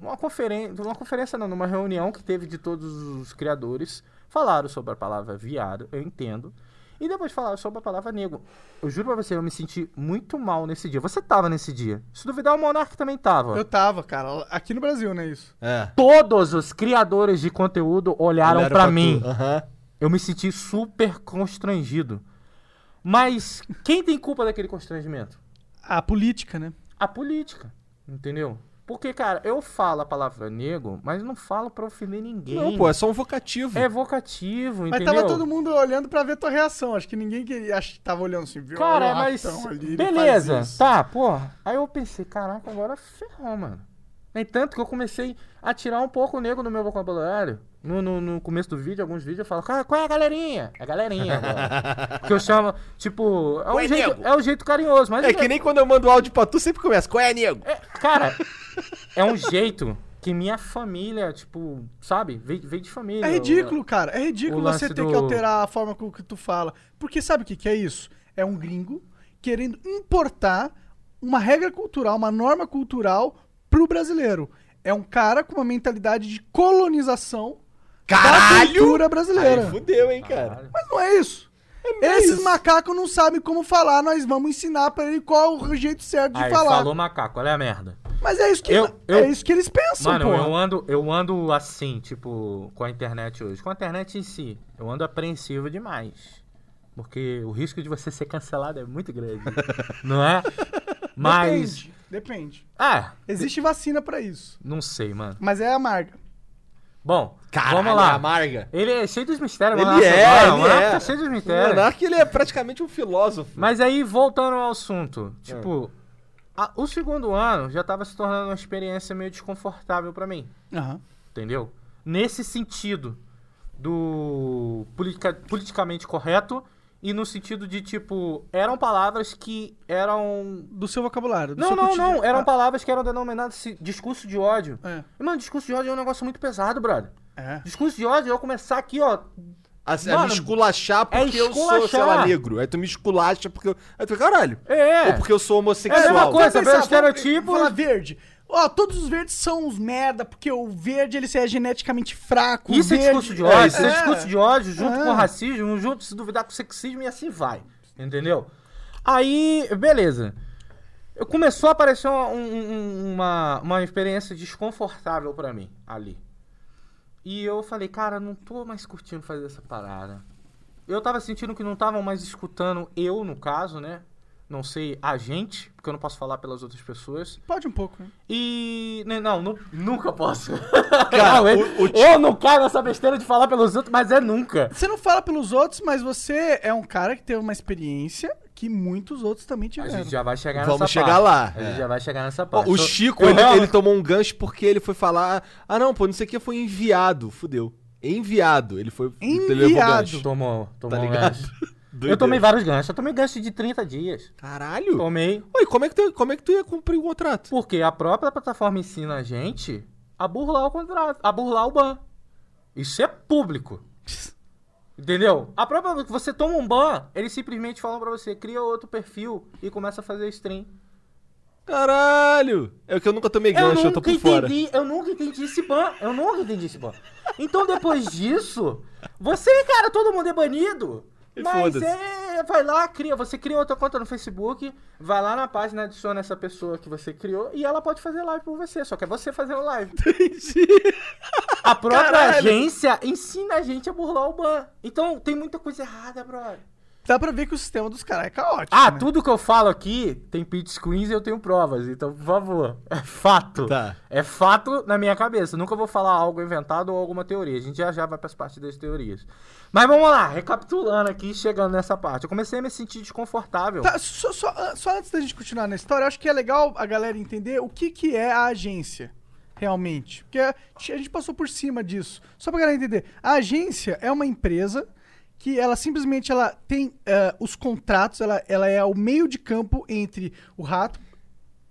numa conferência. Numa conferência, não, numa reunião que teve de todos os criadores. Falaram sobre a palavra viado, eu entendo. E depois falaram sobre a palavra negro. Eu juro pra você, eu me senti muito mal nesse dia. Você tava nesse dia. Se duvidar, o Monark também tava. Eu tava, cara, aqui no Brasil, né, isso? É. Todos os criadores de conteúdo olharam, Olharam pra, tu. mim. Aham. Eu me senti super constrangido. Mas quem tem culpa daquele constrangimento? A política, né? A política, entendeu? Porque, cara, eu falo a palavra nego, mas não falo pra ofender ninguém. Não, pô, é só um vocativo. É vocativo, Mas entendeu? tava todo mundo olhando pra ver tua reação. Acho que ninguém queria, acho que tava olhando assim, viu? Cara, mas. ali, ele beleza, tá, pô. Aí eu pensei, caraca, agora ferrou, mano. Nem tanto que eu comecei a tirar um pouco o nego no meu vocabulário. No, no, no começo do vídeo, alguns vídeos eu falo, "Cara, qual é a galerinha? É galerinha agora. [LAUGHS] que eu chamo, tipo, é um, é, jeito, nego? é um jeito carinhoso, mas. É que nem quando eu mando áudio pra tu, sempre começa. Qual é, nego? É, cara, [LAUGHS] é um jeito que minha família, tipo, sabe? Veio, veio de família. É ridículo, cara. É ridículo o você ter que do- alterar a forma com que tu fala. Porque sabe o que, que é isso? É um gringo querendo importar uma regra cultural, uma norma cultural pro brasileiro. É um cara com uma mentalidade de colonização da Caralho! cultura brasileira. Aí fudeu, hein, cara. Caralho. Mas não é isso. é Esses macacos não sabem como falar, nós vamos ensinar pra ele qual o jeito certo de Aí, falar. falou macaco, olha a merda. Mas é isso que, Eu- eu- é isso que eles pensam, Mano, pô. eu ando, eu ando assim, tipo, com a internet hoje. Com a internet em si, eu ando apreensivo demais. Porque o risco de você ser cancelado é muito grande. [LAUGHS] não é? Mas. Depende, depende. Ah, Existe vacina pra isso. não sei, mano. Mas é amarga. Bom, Caralho, vamos lá. amarga. Ele é cheio dos mistérios, Ele é, Agora, ele o Monarca é. tá cheio dos O mistérios. Monark, ele é praticamente um filósofo. Mas aí, voltando ao assunto, tipo, a- o segundo ano já tava se tornando uma experiência meio desconfortável pra mim, Aham. entendeu? Nesse sentido do politica- politicamente correto e no sentido de, tipo, eram palavras que eram... Do seu vocabulário. do Não, seu não, cotidiano. não, eram Ah, palavras que eram denominadas discurso de ódio. É. E, mano, discurso de ódio é um negócio muito pesado, brother. É. Discurso de ódio, eu começar aqui, ó, A, a Mano, me esculachar porque é eu sou, sei lá, esculachar. negro. Aí tu me esculacha porque eu. Aí tu caralho. é... Ou porque eu sou É a homossexual. mesma coisa. O pensar, estereotipo- vamos verde. Ó, todos os verdes são uns merda, porque o verde ele é geneticamente fraco. o Isso é verde... discurso de ódio, isso é, É. discurso de ódio junto É. com racismo, junto, se duvidar, com sexismo e assim vai. Entendeu? Aí, beleza. Começou a aparecer uma, um- um- uma, uma experiência desconfortável pra mim ali. E eu falei, cara, não tô mais curtindo fazer essa parada. Eu tava sentindo que não estavam mais escutando eu, no caso, né? Não sei, a gente, porque eu não posso falar pelas outras pessoas. Pode um pouco, né? E. Não, nu- nunca posso. [LAUGHS] Cara, Não, eu, o- o eu não caio nessa besteira de falar pelos outros, mas é nunca. Você não fala pelos outros, mas você é um cara que teve uma experiência que muitos outros também A tiveram. gente já vai chegar Vamos nessa chegar parte. lá, A gente é. já vai chegar nessa parte. o Eu- Chico, eu ele, realmente- ele tomou um gancho porque ele foi falar. Ah, não, pô, não sei o que foi enviado. Fudeu. Enviado. Ele foi. ele levou Enviado. gancho. Tomou, tomou Tá um ligado? gancho. [LAUGHS] Doideira. Eu tomei vários ganchos. Eu tomei gancho de 30 dias. Caralho. Tomei. Oi, como é, que tu, como é que tu ia cumprir o contrato? Porque a própria plataforma ensina a gente a burlar o contrato, a burlar o ban. Isso é público. [LAUGHS] Entendeu? A própria. Você toma um ban, eles simplesmente falam pra você, cria outro perfil e começa a fazer stream. Caralho. É o que eu nunca tomei gancho, eu, tô por fora. entendi, eu nunca entendi esse ban. Eu nunca entendi esse ban. Então depois disso, você, cara, todo mundo é banido. Mas é, vai lá, cria, você cria outra conta no Facebook, vai lá na página, adiciona essa pessoa que você criou e ela pode fazer live por você, só que é você fazendo live. [LAUGHS] A própria Caralho. agência ensina a gente a burlar o ban. Então tem muita coisa errada, brother. Dá pra ver que o sistema dos caras é caótico. Ah, né? tudo que eu falo aqui tem pitch screens e eu tenho provas. Então, por favor, [LAUGHS] é fato. Tá. É fato na minha cabeça. Nunca vou falar algo inventado ou alguma teoria. A gente já já vai pras partes das teorias. Mas vamos lá, recapitulando aqui, chegando nessa parte. Eu comecei a me sentir desconfortável. Tá, só, só- só antes da gente continuar na história, eu acho que é legal a galera entender o que, que é a agência, realmente. Porque a gente passou por cima disso. Só pra galera entender. A agência é uma empresa que ela simplesmente ela tem eh, os contratos, ela, ela é o meio de campo entre o rato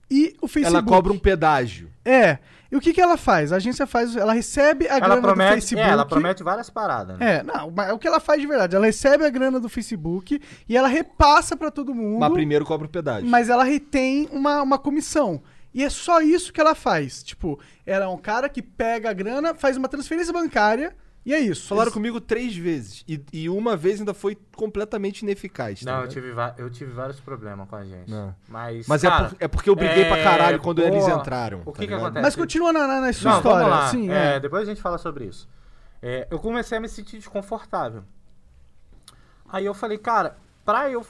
e o Facebook. Ela cobra um pedágio. É. E o que, que ela faz? A agência faz. Ela recebe a ela grana do promete, Facebook. é, ela promete várias paradas, né? É, não, mas é o que ela faz de verdade. Ela recebe a grana do Facebook e ela repassa pra todo mundo. Mas primeiro cobra o pedágio. Mas ela retém uma, uma comissão. E é só isso que ela faz. Tipo, ela é um cara que pega a grana, faz uma transferência bancária e é isso. Falaram Eles- comigo três vezes. E, e uma vez ainda foi completamente ineficaz. tá Não, eu tive, eu tive vários problemas com a gente. Não. Mas, Mas é, cara, por- é porque eu briguei pra é, caralho quando eles boa. entraram. O tá que que ligado? acontece? Mas continua na, na, na sua Não, história. vamos lá. Sim, É, é. Depois a gente fala sobre isso. É, eu comecei a me sentir desconfortável. Aí eu falei, cara, pra eu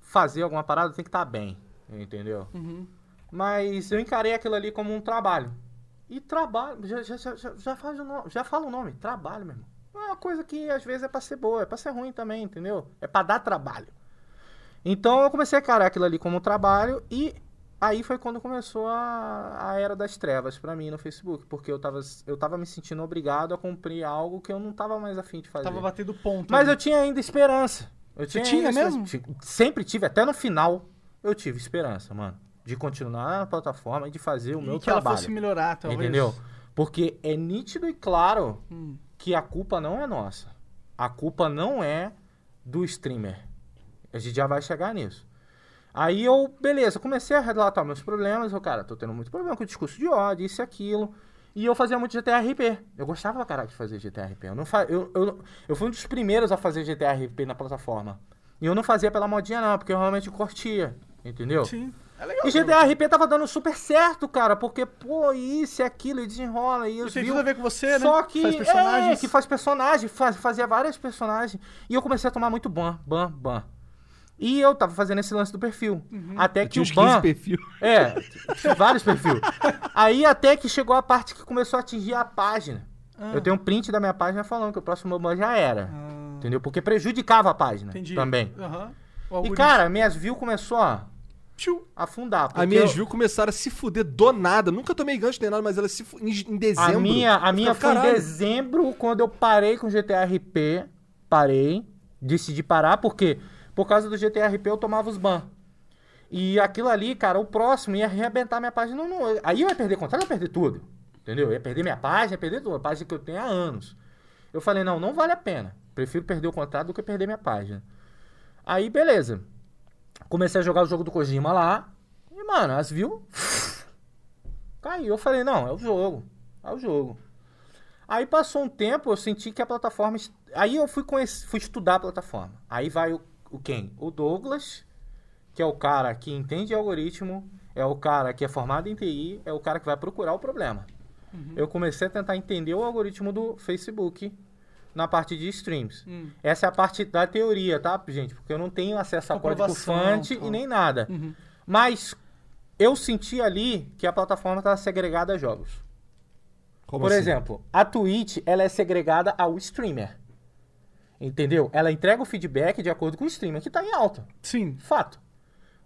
fazer alguma parada tem que estar bem, entendeu? Uhum. Mas eu encarei aquilo ali como um trabalho. E trabalho, já, já, já, já, faz o nome, já fala o nome, trabalho, meu irmão. É uma coisa que às vezes é pra ser boa, é pra ser ruim também, entendeu? É pra dar trabalho. Então eu comecei a encarar aquilo ali como trabalho e aí foi quando começou a, a era das trevas pra mim no Facebook, porque eu tava, eu tava me sentindo obrigado a cumprir algo que eu não tava mais afim de fazer. Tava batendo ponto. Mas ali. eu tinha ainda esperança. Eu tinha tinha mesmo? Sempre tive, até no final eu tive esperança, mano. De continuar na plataforma e de fazer o E meu que trabalho. ela fosse melhorar, talvez. Entendeu? Porque é nítido e claro Hum. que a culpa não é nossa. A culpa não é do streamer. A gente já vai chegar nisso. Aí eu, beleza, comecei a relatar meus problemas. Eu, cara, tô tendo muito problema com o discurso de ódio, isso e aquilo. E eu fazia muito GTRP. Eu gostava pra caralho de fazer GTRP. Eu, não fa... eu, eu, eu fui um dos primeiros a fazer GTRP na plataforma. E eu não fazia pela modinha, não, porque eu realmente curtia. Entendeu? Sim. É legal. E GTRP tava dando super certo, cara, porque, pô, isso e aquilo, e desenrola, e os tem tudo a ver com você, né? Só que, Faz personagens. é, que faz personagem, faz, fazia várias personagens. E eu comecei a tomar muito ban, ban, ban. E eu tava fazendo esse lance do perfil. Uhum. Até Eu que tinha o uns 15 ban... perfil. É, vários perfis. Aí até que chegou a parte que começou a atingir a página. Ah. Eu tenho um print da minha página falando que o próximo ban já era. Ah, Entendeu? Porque prejudicava a página entendi. também. O E, cara, minhas views começou a Tchiu. afundar. A minha eu- Ju começaram a se fuder do nada. Nunca tomei gancho nem nada, mas ela se em, em dezembro. A minha, a minha ficava, foi em dezembro, quando eu parei com o GTRP. Parei. Decidi parar, porque por causa do GTRP eu tomava os ban. E aquilo ali, cara, o próximo ia arrebentar minha página. Não, não, aí eu ia perder contrato, eu ia perder tudo. Entendeu? Eu ia perder minha página, ia perder tudo. A página que eu tenho há anos. Eu falei, não, não vale a pena. Prefiro perder o contrato do que perder minha página. Aí, beleza. Comecei a jogar o jogo do Kojima lá. E, mano, as views [LAUGHS] caiu. Eu falei, não, é o jogo. É o jogo. Aí passou um tempo, eu senti que a plataforma. Aí eu fui, conhec- fui estudar a plataforma. Aí vai o, o quem? O Douglas, que é o cara que entende algoritmo, é o cara que é formado em TI, é o cara que vai procurar o problema. Eu comecei a tentar entender o algoritmo do Facebook na parte de streams. Hum. Essa é a parte da teoria, tá, gente? Porque eu não tenho acesso a código fonte e nem nada. Uhum. Mas eu senti ali que a plataforma estava segregada a jogos. Como Por assim? exemplo, a Twitch ela é segregada ao streamer. Entendeu? Ela entrega o feedback de acordo com o streamer que está em alta. Sim. Fato.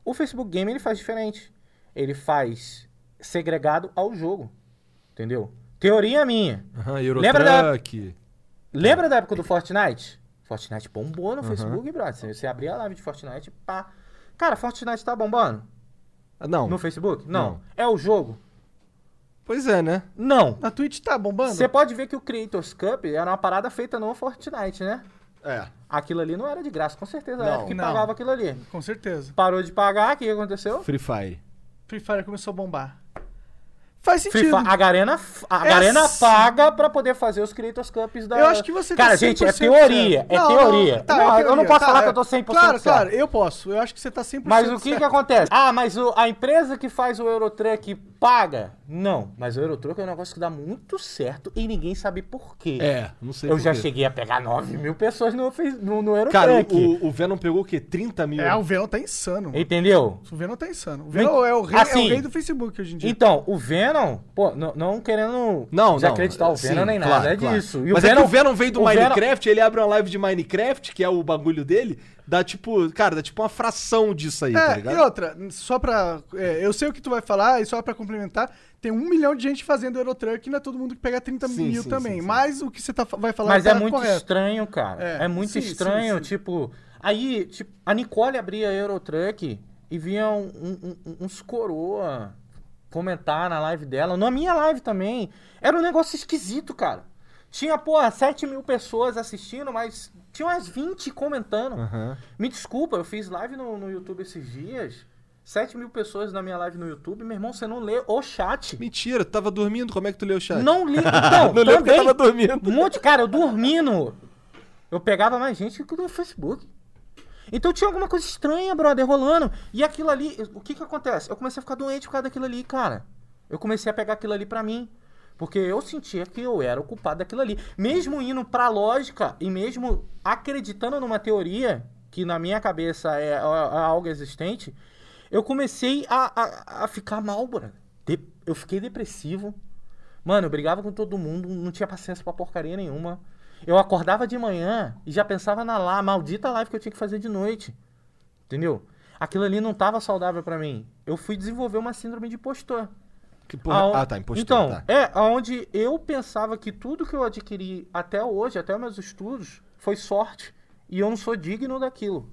O Facebook Game ele faz diferente. Ele faz segregado ao jogo. Entendeu? Teoria minha. Aham, Lembra da-. Lembra da época do Fortnite? Fortnite bombou no Facebook, brother. Você- Você abria a live de Fortnite, pá. Cara, Fortnite tá bombando Ah, Não. no Facebook? Não. Não. É o jogo? Pois é, né? Não. Na Twitch tá bombando? Você pode ver que o Creators Cup era uma parada feita no Fortnite, né? É. Aquilo ali não era de graça, com certeza. Não. Era que Não. pagava aquilo ali. Com certeza. Parou de pagar, o que aconteceu? Free Fire. Free Fire começou a bombar. Faz sentido. Fire- a Garena, a É Garena assim. paga pra poder fazer os Creators Cups da. Eu acho que você tá Cara, gente, é 100% teoria. É Não, teoria. tá, Não, é Eu não teoria, posso tá, falar é. que eu tô 100% Claro, certo. claro, eu posso. Eu acho que você tá 100% Mas o que certo. que acontece? Ah, mas o- a empresa que faz o Eurotruck paga? Não, mas o Eurotruck é um negócio que dá muito certo e ninguém sabe por quê. É, não sei Eu por já quê. cheguei a pegar 9 mil pessoas no, no, no Eurotruck. Cara, o, o Venom pegou o quê? 30 mil? É, o Venom tá insano. mano. Entendeu? O Venom tá insano. O Venom é o rei, Assim, é o rei do Facebook hoje em dia. Então, o Venom, pô, não, não querendo Não, não. desacreditar o sim, Venom nem claro, nada, é claro. disso. E Mas é que o Venom veio do o Venom- Minecraft, ele abre uma live de Minecraft, que é o bagulho dele, dá tipo, cara, dá tipo uma fração disso aí, tá É, ligado? e outra, só pra. é, eu sei o que tu vai falar, e só pra complementar, tem um milhão de gente fazendo Eurotruck e não é todo mundo que pega 30 Sim, mil sim, também. sim, sim. Mas o que você tá, vai falar Mas tá é muito correto. estranho, cara. É, É, muito estranho, sim. tipo. Aí, tipo, a Nicole abria Eurotruck e via um- um- um- uns coroa comentar na live dela, na minha live também. Era um negócio esquisito, cara. Tinha, pô, 7 mil pessoas assistindo, mas tinha umas 20 comentando. Aham. Me desculpa, eu fiz live no, no YouTube esses dias. 7 mil pessoas na minha live no YouTube. Meu irmão, você não lê o chat. Mentira, tu tava dormindo, como é que tu leu o chat? Não li. [LAUGHS] Então, Não leu também. tava dormindo. Um monte, cara, eu dormindo. Eu pegava mais gente que no Facebook. Então tinha alguma coisa estranha, brother, rolando. E aquilo ali, o que que acontece? Eu comecei a ficar doente por causa daquilo ali, cara. Eu comecei a pegar aquilo ali pra mim. Porque eu sentia que eu era o culpado daquilo ali. Mesmo indo pra lógica e mesmo acreditando numa teoria, que na minha cabeça é, é- é algo existente, eu comecei a, a, a ficar mal, brother. Eu fiquei depressivo. Mano, eu brigava com todo mundo, não tinha paciência pra porcaria nenhuma. Eu acordava de manhã e já pensava na lá, maldita live que eu tinha que fazer de noite. Entendeu? Aquilo ali não tava saudável pra mim. Eu fui desenvolver uma síndrome de impostor. Que porra- Aon- Ah, tá, impostor, Então, tá. é aonde eu pensava que tudo que eu adquiri até hoje, até meus estudos, foi sorte. E eu não sou digno daquilo.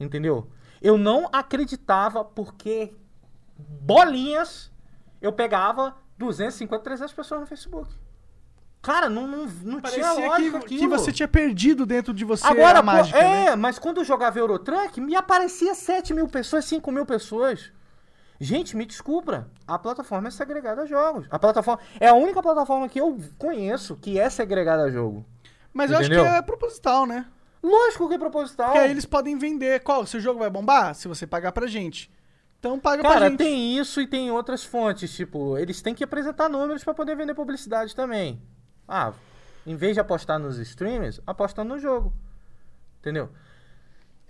Entendeu? Eu não acreditava porque bolinhas eu pegava 250, 300 pessoas no Facebook. Cara, não, não, não tinha lógica que, aquilo. que você tinha perdido dentro de você Agora, a pô, mágica, é, né? mas quando eu jogava Eurotruck, me aparecia 7 mil pessoas, 5 mil pessoas. Gente, me desculpa, a plataforma é segregada a jogos. A plataforma é a única plataforma que eu conheço que é segregada a jogo. Mas eu acho Entendeu? que é proposital, né? Lógico que é proposital. Porque aí eles podem vender. Qual? Seu jogo vai bombar? Se você pagar pra gente. Então paga pra Cara, gente. tem isso e tem outras fontes, tipo, eles têm que apresentar números pra poder vender publicidade também. Ah, em vez de apostar nos streamers, aposta no jogo. Entendeu?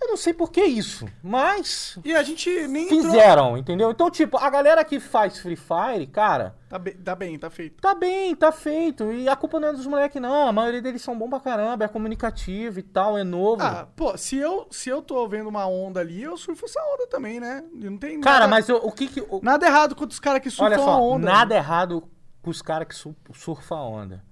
Eu não sei por que isso, mas E a gente nem entrou- fizeram, entendeu? Então, tipo, a galera que faz Free Fire, cara, Tá bem, tá bem, tá feito. tá bem, tá feito. E a culpa não é dos moleques, não. A maioria deles são bons pra caramba, é comunicativo e tal, é novo. Ah, pô, se eu, se eu tô vendo uma onda ali, eu surfo essa onda também, né? Não tem cara, nada, mas eu- o que que. o- nada errado com os caras que surfam olha a só, onda. nada errado com os caras que su surfam a onda.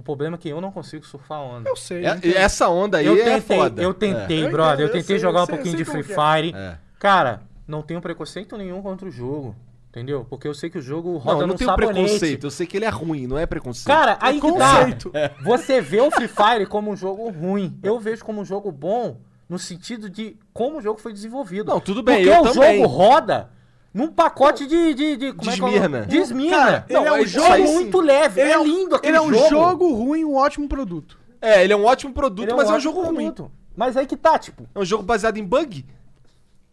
O problema é que eu não consigo surfar a onda. Eu sei. É- eu essa onda aí Eu é tentei, foda. eu tentei, É. Eu brother. Eu eu tentei sei, jogar eu um sei, pouquinho de Free é. Fire. É. Cara, não tenho preconceito nenhum contra o jogo. Entendeu? Porque eu sei que o jogo roda Não, eu não no sabonete. preconceito. Eu sei que ele é ruim, não é preconceito. Cara, aí que tá. [LAUGHS] Você vê o Free Fire como um jogo ruim. Eu vejo como um jogo bom no sentido de como o jogo foi desenvolvido. Não, tudo bem, Porque eu o também. jogo roda num pacote de... De, de, como De é que é o esmirna. nome? De esmirna. Cara, ele Não, é um é um jogo- jogo muito leve. Ele é um- lindo aquele Ele é um jogo. ruim, um ótimo produto. É, ele é um ótimo produto, Ele mas é um ótimo jogo ruim. produto. Mas aí que tá, tipo... É um jogo baseado em bug.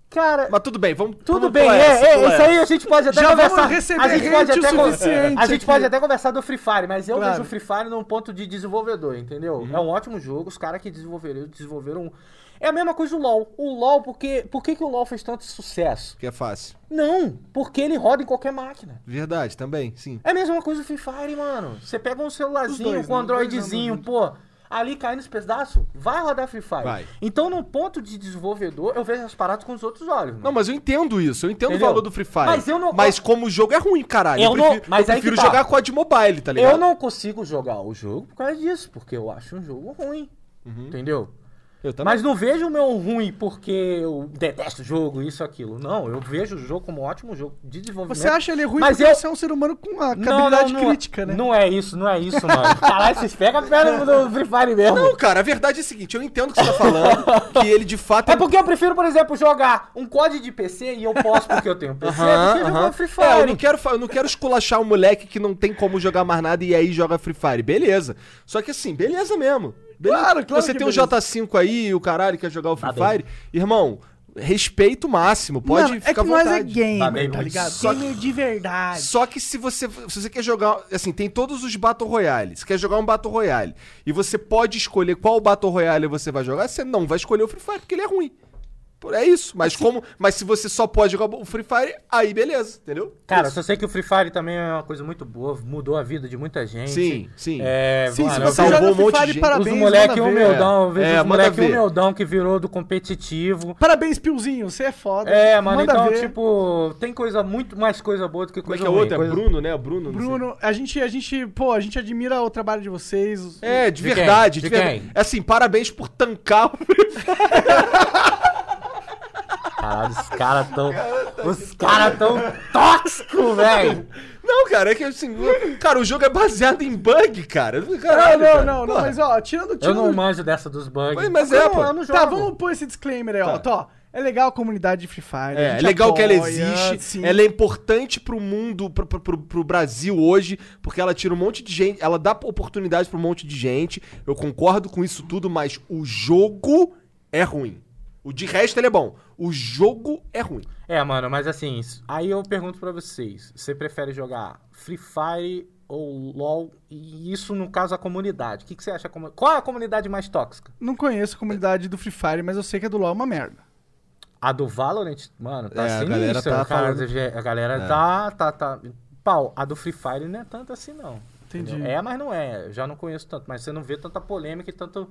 Cara... Mas tudo bem, vamos. Tudo vamos bem, é, é, pula isso aí a gente pode até Já vamos conversar. receber a gente pode até o con- suficiente A gente aqui. pode até conversar do Free Fire, mas eu Claro. vejo o Free Fire num ponto de desenvolvedor, entendeu? Uhum. É um ótimo jogo, os caras que desenvolveram, desenvolveram. É a mesma coisa o LoL. O LoL, porque, por que, que o LoL fez tanto sucesso? Que é fácil. Não, porque ele roda em qualquer máquina. Verdade, também, sim. É a mesma coisa o Free Fire, mano. Você pega um celularzinho dois, com um né? Androidzinho, pô, ali caindo nos pedaços, vai rodar Free Fire. Vai. Então, no ponto de desenvolvedor, eu vejo as paradas com os outros olhos. mano. Não, mas eu entendo isso. Eu entendo Entendeu? o valor do Free Fire. Mas eu não- Mas como o jogo é ruim, caralho. Eu Eu, não- prefiro, mas eu prefiro tá. jogar COD Mobile, tá ligado? Eu não consigo jogar o jogo por causa disso, porque eu acho um jogo ruim. Uhum. Entendeu? Eu também. Mas não vejo o meu ruim porque eu detesto o jogo, isso, aquilo. Não, eu vejo o jogo como um ótimo jogo de desenvolvimento. Você acha ele ruim Mas porque eu- você é um ser humano com uma Não, habilidade não, não, crítica, né? Não é isso, não é isso, mano. Caralho, vocês pegam a perna do Free Fire mesmo. Não, cara, a verdade é a seguinte, eu entendo o que você tá falando, [LAUGHS] que ele de fato É porque eu prefiro, por exemplo, jogar um COD de PC e eu posso porque eu tenho PC que jogar aham. um Free Fire. É, eu não quero, eu não quero esculachar o moleque que não tem como jogar mais nada e aí joga Free Fire. Beleza. Só que assim, beleza mesmo. Beleza. Claro, claro Você que tem um beleza. J5 aí e o caralho quer jogar o Free Tá bem. Fire. Irmão, respeito máximo. Pode Mano, é ficar que à nós é vontade. gamer, Tá bem, tá ligado? só Gamer de verdade. Só que se você, se você quer jogar, assim, tem todos os Battle Royale. Você quer jogar um Battle Royale e você pode escolher qual Battle Royale você vai jogar, você não vai escolher o Free Fire porque ele é ruim. Por- É isso. Mas como, mas se você só pode jogar o Free Fire, aí beleza, entendeu? Cara, Isso. só sei que o Free Fire também é uma coisa muito boa, mudou a vida de muita gente. Sim, sim. É, Sim, se mano, você salvou joga um Free monte de Fire, gente. parabéns, os moleque ver. humildão, vejo É, os moleque ver. humildão que virou do competitivo. Parabéns, Piozinho, você é foda. É, mano, Manda então, ver. tipo, tem coisa muito mais coisa boa do que Como é coisa que é outro? É coisa- Bruno, né? Bruno. não sei. Bruno, a gente, a gente, pô, a gente admira o trabalho de vocês. É, de, De quem? verdade. De De verdade. quem? Assim, parabéns por tancar o [LAUGHS] Caralho, os caras tão. Os caras tão tóxicos, velho. Não, cara, é que assim, cara, o jogo é baseado em bug, cara. Não, Caralho, não, cara. não, não, mas ó, tirando, Eu tirando não manjo dessa dos bugs. Mas- mas é, Eu não- pô. Eu não. Tá, vamos pôr esse disclaimer aí, ó. Tá. Tó, é legal a comunidade de Free Fire. É, é legal que ela apoia, existe, sim. ela é importante pro mundo, pro, pro, pro- pro Brasil hoje, porque ela tira um monte de gente, ela dá oportunidade pra um monte de gente. Eu concordo com isso tudo, mas o jogo é ruim. O de resto ele é bom. O jogo é ruim. É, mano, mas assim, aí eu pergunto pra vocês: você prefere jogar Free Fire ou LOL? E isso no caso a comunidade. O que, que você acha? Qual é a comunidade mais tóxica? Não conheço a comunidade do Free Fire, mas eu sei que a do LoL é uma merda. A do Valorant, mano, tá É, a sinistra. galera tá cara. falando- A galera É. tá, tá, tá. Pau, a do Free Fire não é tanto assim, não. Entendi. entendeu? É, mas não é. Eu já não conheço tanto. Mas você não vê tanta polêmica e tanto,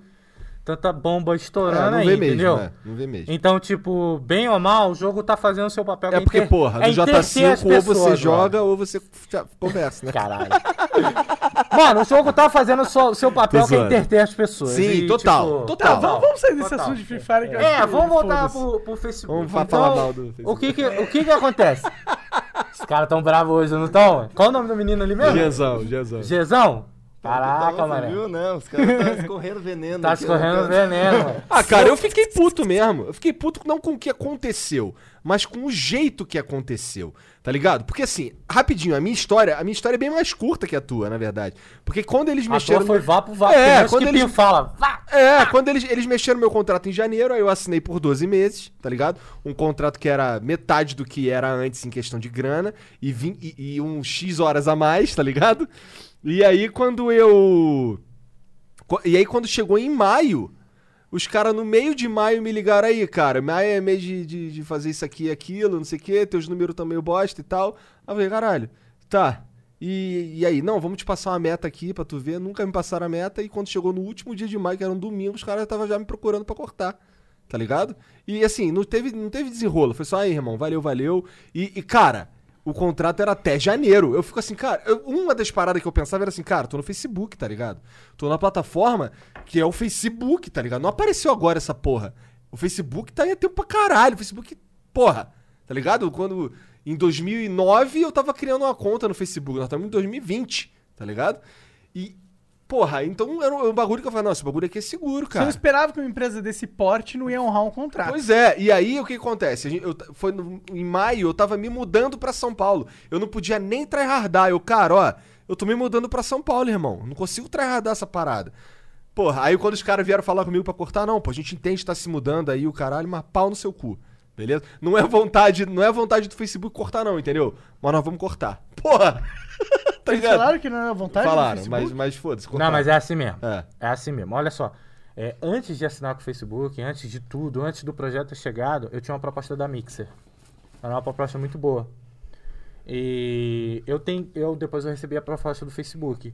tanta bomba estourando É, não aí, vê mesmo, entendeu? né? Não vê mesmo. Então, tipo, bem ou mal, o jogo tá fazendo o seu papel. É porque, inter- porra, no é J5 ou você pessoas, joga mano. ou você conversa, né? Caralho. [LAUGHS] Mano, o jogo tá fazendo o seu, seu papel Tô que é entreter as pessoas. Sim, E, total, tipo, total. Tá, vamos, vamos sair desse Total. assunto de Free Fire. É, que vamos voltar pro, pro Facebook. Vamos Então, falar mal do Facebook. O que que, o que que acontece? Os caras tão bravos hoje, não tão? Qual o nome do menino ali mesmo? Jezão, Jezão. Gezão? Caraca, Nossa, mano. Viu? Não, os caras tá escorrendo veneno. Tá escorrendo veneno, mano. Ah, cara, eu fiquei puto mesmo. Eu fiquei puto não com o que aconteceu, mas com o jeito que aconteceu. Tá ligado? Porque assim, rapidinho, a minha história, a minha história é bem mais curta que a tua, na verdade. Porque quando eles A mexeram tua foi vá pro vá. É, quando eles- fala, vá. É, quando eles, eles mexeram meu contrato em janeiro, aí eu assinei por 12 meses, tá ligado? Um contrato que era metade do que era antes em questão de grana e, vim, e, e um X horas a mais, tá ligado? E aí quando eu. E aí quando chegou em maio, os caras no meio de maio me ligaram aí, cara. Maio é mês de, de, de fazer isso aqui e aquilo, não sei o quê, teus números tão meio bosta e tal. Aí eu falei, caralho, tá. E, e aí, não, vamos te passar uma meta aqui pra tu ver. Nunca me passaram a meta. E quando chegou no último dia de maio, que era um domingo, os caras estavam já me procurando pra cortar. Tá ligado? E assim, não teve, não teve desenrolo. Foi só aí, irmão, valeu, valeu. E, e, cara, o contrato era até janeiro. Eu fico assim, cara, eu- uma das paradas que eu pensava era assim, cara, tô no Facebook, tá ligado? Tô na plataforma que é o Facebook, tá ligado? Não apareceu agora essa porra. O Facebook tá aí há tempo pra caralho. O Facebook, porra, tá ligado? Quando. Em 2009 eu tava criando uma conta no Facebook. Nós estamos em 2020, tá ligado? E, porra, então era um, um bagulho que eu falei, não, esse bagulho aqui é seguro, Você cara. não esperava que uma empresa desse porte não ia honrar um contrato. Pois é, e aí o que acontece? Gente- eu foi no- em maio, eu tava me mudando pra São Paulo. Eu não podia nem tryhardar. Eu, cara, ó, eu tô me mudando pra São Paulo, irmão. Não consigo tryhardar essa parada. Porra, aí quando os caras vieram falar comigo pra cortar, não, pô, a gente entende que tá se mudando aí, o caralho, mas pau no seu cu. Beleza? Não é vontade, não é vontade do Facebook cortar, não, entendeu? Mas nós vamos cortar. Porra! [LAUGHS] tá Eles ligado? falaram que não era vontade do Falaram, Facebook? mas, mas foda-se. Não, mas é assim mesmo. É. É assim mesmo. Olha só. É, antes de assinar com o Facebook, antes de tudo, antes do projeto ter chegado, eu tinha uma proposta da Mixer. Era uma proposta muito boa. E eu tenho, eu depois eu recebi a proposta do Facebook.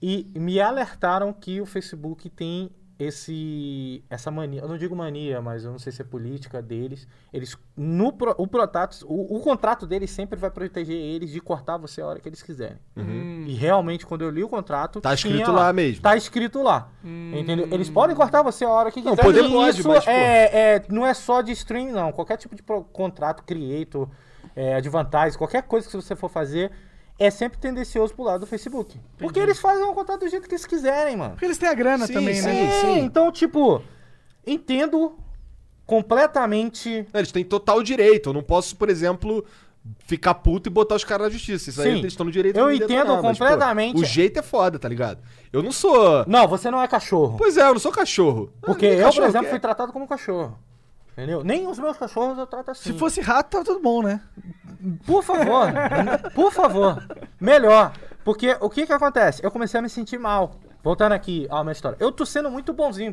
E me alertaram que o Facebook tem esse essa mania, eu não digo mania, mas eu não sei se é política deles. Eles no pro- o protato, o, o contrato deles sempre vai proteger eles de cortar você a hora que eles quiserem. E realmente quando eu li o contrato, Uhum. Tá tinha escrito lá mesmo. Tá escrito lá. Entendeu? Eles podem cortar você a hora que Não, quiserem. poder pode, isso mas, é, é- não é só de stream, não. Qualquer tipo de pro- contrato, creator, é, advertise, qualquer coisa que você for fazer, é sempre tendencioso pro lado do Facebook. Porque eles fazem o contrato do jeito que eles quiserem, mano. Porque eles têm a grana Sim, também, sim. né? É, então, tipo, entendo completamente. Eles têm total direito. Eu não posso, por exemplo, ficar puto e botar os caras na justiça. Isso aí Sim. eles estão no direito Eu de entendo detonar, mas, pô, completamente. o jeito é foda, tá ligado? Eu não sou. Não, você não é cachorro. Pois é, eu não sou cachorro. Porque Ah, eu, por cachorro exemplo, que fui é. tratado como cachorro. Entendeu? Nem os meus cachorros eu trato assim. Se fosse rato, tava tudo bom, né? Por favor, [LAUGHS] por favor. Melhor. Porque o que que acontece? Eu comecei a me sentir mal. Voltando aqui à minha história. Eu tô sendo muito bonzinho.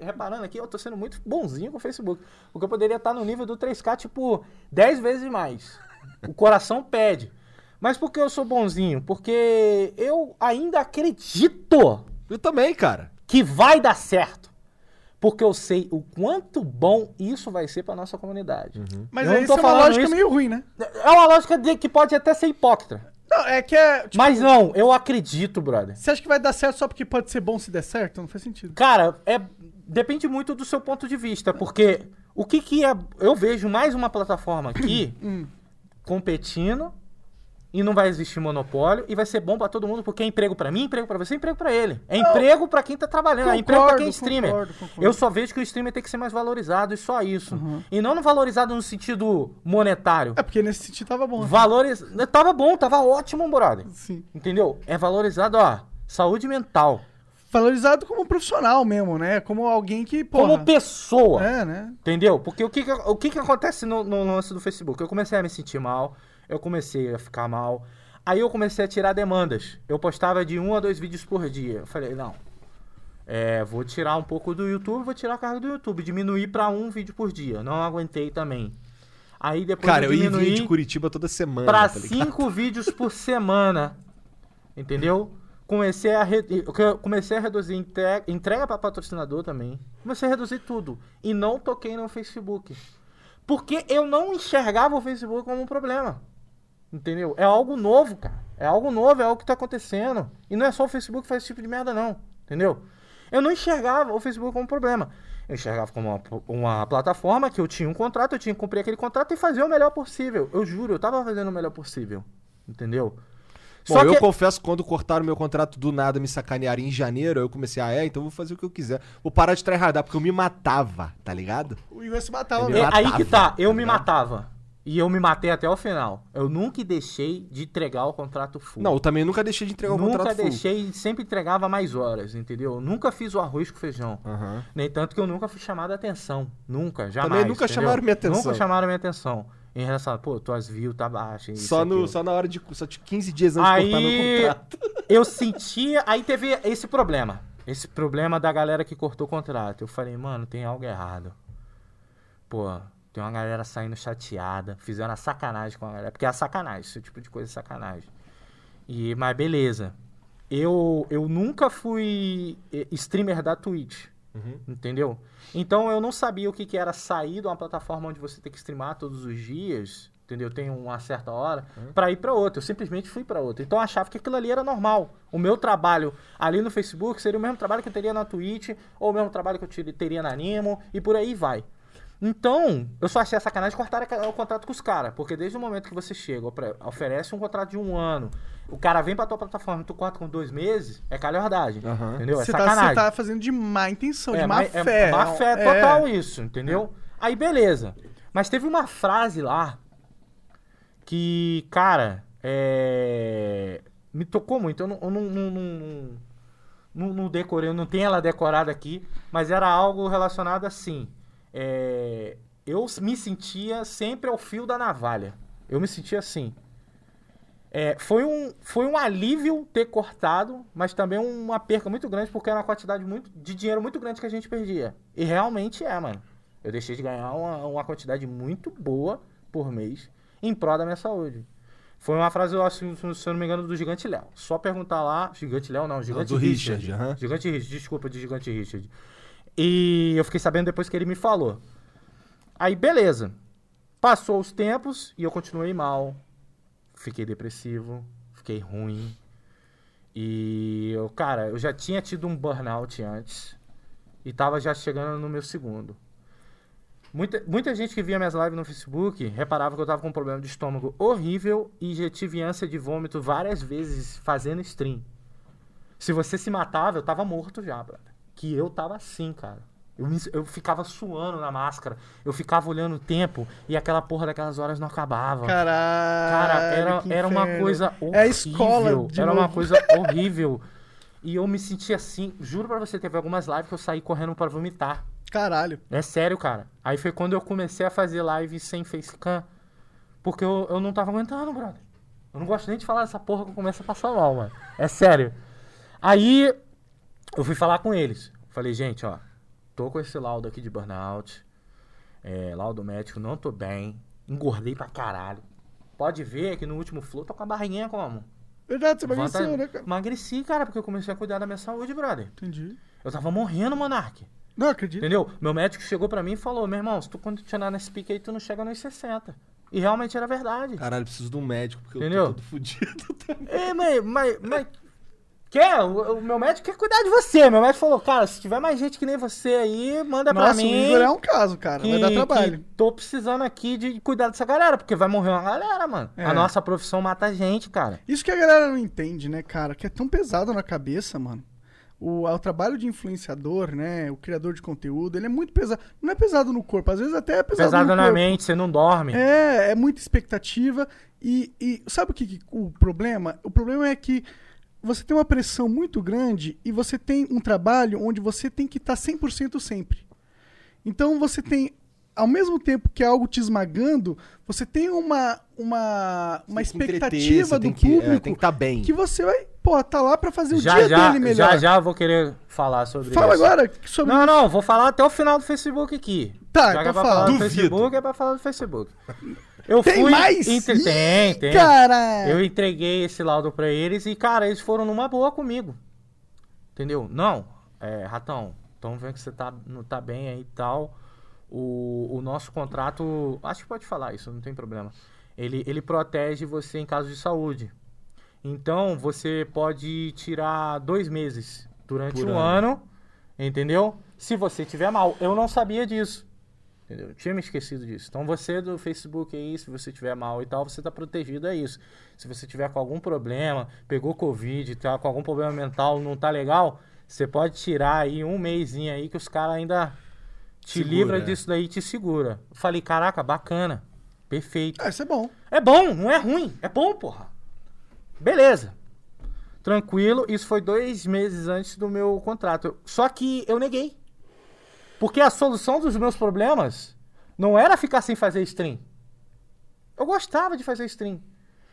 Reparando aqui, eu tô sendo muito bonzinho com o Facebook. Porque eu poderia estar no nível do 3K, tipo, 10 vezes mais. O coração pede. Mas por que eu sou bonzinho? Porque eu ainda acredito Eu também, cara. que vai dar certo. Porque eu sei o quanto bom isso vai ser pra nossa comunidade. Mas Eu aí não tô isso é uma falando lógica isso- meio ruim, né? É uma lógica de que pode até ser hipócrita. Não, é que é. Tipo, Mas não, eu acredito, brother. você acha que vai dar certo só porque pode ser bom se der certo? Não faz sentido. Cara, é depende muito do seu ponto de vista, porque o que que é, eu vejo mais uma plataforma aqui [COUGHS] competindo e não vai existir monopólio e vai ser bom pra todo mundo porque é emprego pra mim, emprego pra você, emprego pra ele. É emprego pra quem tá trabalhando, é emprego pra quem é concordo, streamer. concordo, concordo. Eu só vejo que o streamer tem que ser mais valorizado e só isso. E não valorizado no sentido monetário. É porque nesse sentido tava bom. né? Valoriz... Tava bom, tava ótimo, brother. Sim. Entendeu? É valorizado, ó, saúde mental. Valorizado como profissional mesmo, né? Como alguém que, porra... Como pessoa. É, né? Entendeu? Porque o que que, o que, que acontece no, no lance do Facebook? Eu comecei a me sentir mal, eu comecei a ficar mal. Aí eu comecei a tirar demandas. Eu postava de um a dois vídeos por dia. Eu falei, não. É, vou tirar um pouco do YouTube, vou tirar a carga do YouTube. Diminuir pra um vídeo por dia. Não aguentei também. Aí depois Cara, eu ia diminuí vir de Curitiba toda semana. pra tá cinco [LAUGHS] vídeos por semana. Entendeu? Comecei a, re- eu comecei a reduzir entre- entrega para patrocinador também. Comecei a reduzir tudo. E não toquei no Facebook. Porque eu não enxergava o Facebook como um problema. Entendeu? É algo novo, cara. É algo novo, é algo que tá acontecendo. E não é só o Facebook que faz esse tipo de merda, não. Entendeu? Eu não enxergava o Facebook como um problema. Eu enxergava como uma, uma plataforma que eu tinha um contrato, eu tinha que cumprir aquele contrato e fazer o melhor possível. Eu juro, eu tava fazendo o melhor possível. Entendeu? Bom, eu confesso que quando cortaram meu contrato do nada, me sacanearam em janeiro, eu comecei, ah, é, então eu vou fazer o que eu quiser. Vou parar de tryhardar, porque eu me matava, tá ligado? O Igor se matava É, mesmo. matava, aí que tá, eu tá me ligado? matava. E eu me matei até o final. Eu nunca deixei de entregar o contrato full. Não, eu também nunca deixei de entregar o nunca contrato full. deixei, sempre entregava mais horas, entendeu? Eu nunca fiz o arroz com feijão. Aham. Nem tanto que eu nunca fui chamado a atenção. Nunca, jamais. Também nunca entendeu? chamaram minha atenção. Nunca chamaram minha atenção. Em relação a, pô, tuas views tá baixa. Só, no, aquilo. só na hora de. Só de 15 dias antes de cortar meu Aí contrato. [LAUGHS] eu sentia. Aí teve esse problema. Esse problema da galera que cortou o contrato. Eu falei, mano, tem algo errado. Pô, tem uma galera saindo chateada. Fizeram a sacanagem com a galera. Porque é a sacanagem, esse tipo de coisa é sacanagem. E, mas beleza. Eu, eu nunca fui eh, streamer da Twitch. Entendeu? Então eu não sabia o que, que era sair de uma plataforma onde você tem que streamar todos os dias, entendeu? Tem uma certa hora, pra ir pra outra. Eu simplesmente fui pra outra. Então eu achava que aquilo ali era normal. O meu trabalho ali no Facebook seria o mesmo trabalho que eu teria na Twitch, ou o mesmo trabalho que eu teria na Animo, e por aí vai. Então, eu só achei a sacanagem cortar o contrato com os caras. Porque desde o momento que você chega, oferece um contrato de um ano, o cara vem pra tua plataforma e tu corta com dois meses, é calhordagem. Aham. Entendeu? É Você tá, sacanagem. você tá fazendo de má intenção, de má má- fé. É má fé É. total isso, entendeu? Aí beleza. Mas teve uma frase lá que, cara, é... me tocou muito. Eu não, eu não, não, não, não, não decorei, eu não tenho ela decorada aqui, mas era algo relacionado assim. É, Eu me sentia sempre ao fio da navalha. Eu me sentia assim. É, foi, um, foi um alívio ter cortado, mas também uma perca muito grande, porque era uma quantidade muito, de dinheiro muito grande que a gente perdia. E realmente é, mano. Eu deixei de ganhar uma, uma quantidade muito boa por mês em prol da minha saúde. Foi uma frase, acho, se eu não me engano, do Gigante Léo. Só perguntar lá. Gigante Léo, não, Gigante do Richard. Richard, aham. Gigante Richard, desculpa, de Gigante Richard. E eu fiquei sabendo depois que ele me falou. Aí, beleza. Passou os tempos e eu continuei mal. Fiquei depressivo, fiquei ruim. E eu, cara, eu já tinha tido um burnout antes. E tava já chegando no meu segundo. Muita, muita gente que via minhas lives no Facebook reparava que eu tava com um problema de estômago horrível e já tive ânsia de vômito várias vezes fazendo stream. Se você se matava, eu tava morto já, brother. Que eu tava assim, cara. Eu, eu ficava suando na máscara, eu ficava olhando o tempo e aquela porra daquelas horas não acabava. Caralho. Cara, era, era uma coisa horrível. É a escola Era uma novo. coisa [LAUGHS] horrível. E eu me senti assim, juro pra você, teve algumas lives que eu saí correndo pra vomitar. Caralho. É sério, cara. Aí foi quando eu comecei a fazer live sem facecam. Porque eu, eu não tava aguentando, brother. Eu não gosto nem de falar dessa porra que eu começo a passar mal, mano. É sério. Aí eu fui falar com eles. Falei, gente, ó, tô com esse laudo aqui de burnout. É, laudo médico, não tô bem. Engordei pra caralho. Pode ver que no último flow tô com a barriguinha como? Verdade, você Vanta- emagreceu, né, cara? Emagreci, cara, porque eu comecei a cuidar da minha saúde, brother. Entendi. Eu tava morrendo, Monark. Não, acredito. Entendeu? Meu médico chegou pra mim e falou: meu irmão, se tu continuar nesse pique aí, tu não chega nos 60. E realmente era verdade. Caralho, preciso de um médico, porque eu Entendeu? tô todo [LAUGHS] fudido também. É, mas, mas, mas. Quer? O, o meu médico quer cuidar de você. Meu médico falou: cara, se tiver mais gente que nem você aí, manda pra Nossa, o mim. Igor é um caso, cara. que, Vai dar trabalho. tô precisando aqui de cuidar dessa galera, porque vai morrer uma galera, mano. É. A nossa profissão mata a gente, cara. Isso que a galera não entende, né, cara? Que é tão pesado na cabeça, mano. O, o trabalho de influenciador, né? O criador de conteúdo, ele é muito pesado. Não é pesado no corpo, às vezes até é pesado, Pesado na corpo. mente, você não dorme. É, é muita expectativa. E, e sabe o que, que- o problema? O problema é que você tem uma pressão muito grande e você tem um trabalho onde você tem que estar 100% sempre. Então você tem, ao mesmo tempo que é algo te esmagando, você tem uma, uma, uma tem que entreter, expectativa do que- é, público tem que tá bem. que você vai, pô, tá lá pra fazer o Já, dia já, dele melhor. já, já eu vou querer falar sobre Fala isso. agora sobre Não, não, vou falar até o final do Facebook aqui. Tá, Já que então é pra fala. falar do. Facebook, é pra falar do Facebook. Eu Tem fui. mais? entre- Tem, tem. Cara! Eu entreguei esse laudo pra eles e, cara, eles foram numa boa comigo. Entendeu? Não, é, Ratão, estamos vendo que você tá, não tá bem aí e tal. O, o nosso contrato, acho que pode falar isso, não tem problema. Ele, ele protege você em caso de saúde. Então, você pode tirar dois meses durante Por um ano, entendeu? Se você tiver mal. Eu não sabia disso. Entendeu? Eu tinha me esquecido disso. Então você do Facebook aí, se você tiver mal e tal, você tá protegido a isso. Se você tiver com algum problema, pegou Covid, tá com algum problema mental, não tá legal, você pode tirar aí um mêsinho aí que os caras ainda te Segura, livra é. disso daí e te segura. Eu falei, caraca, bacana. Perfeito. Ah, isso é bom. É bom, não é ruim. É bom, porra. Beleza. Tranquilo. Isso foi dois meses antes do meu contrato. Só que eu neguei. Porque a solução dos meus problemas não era ficar sem fazer stream. Eu gostava de fazer stream.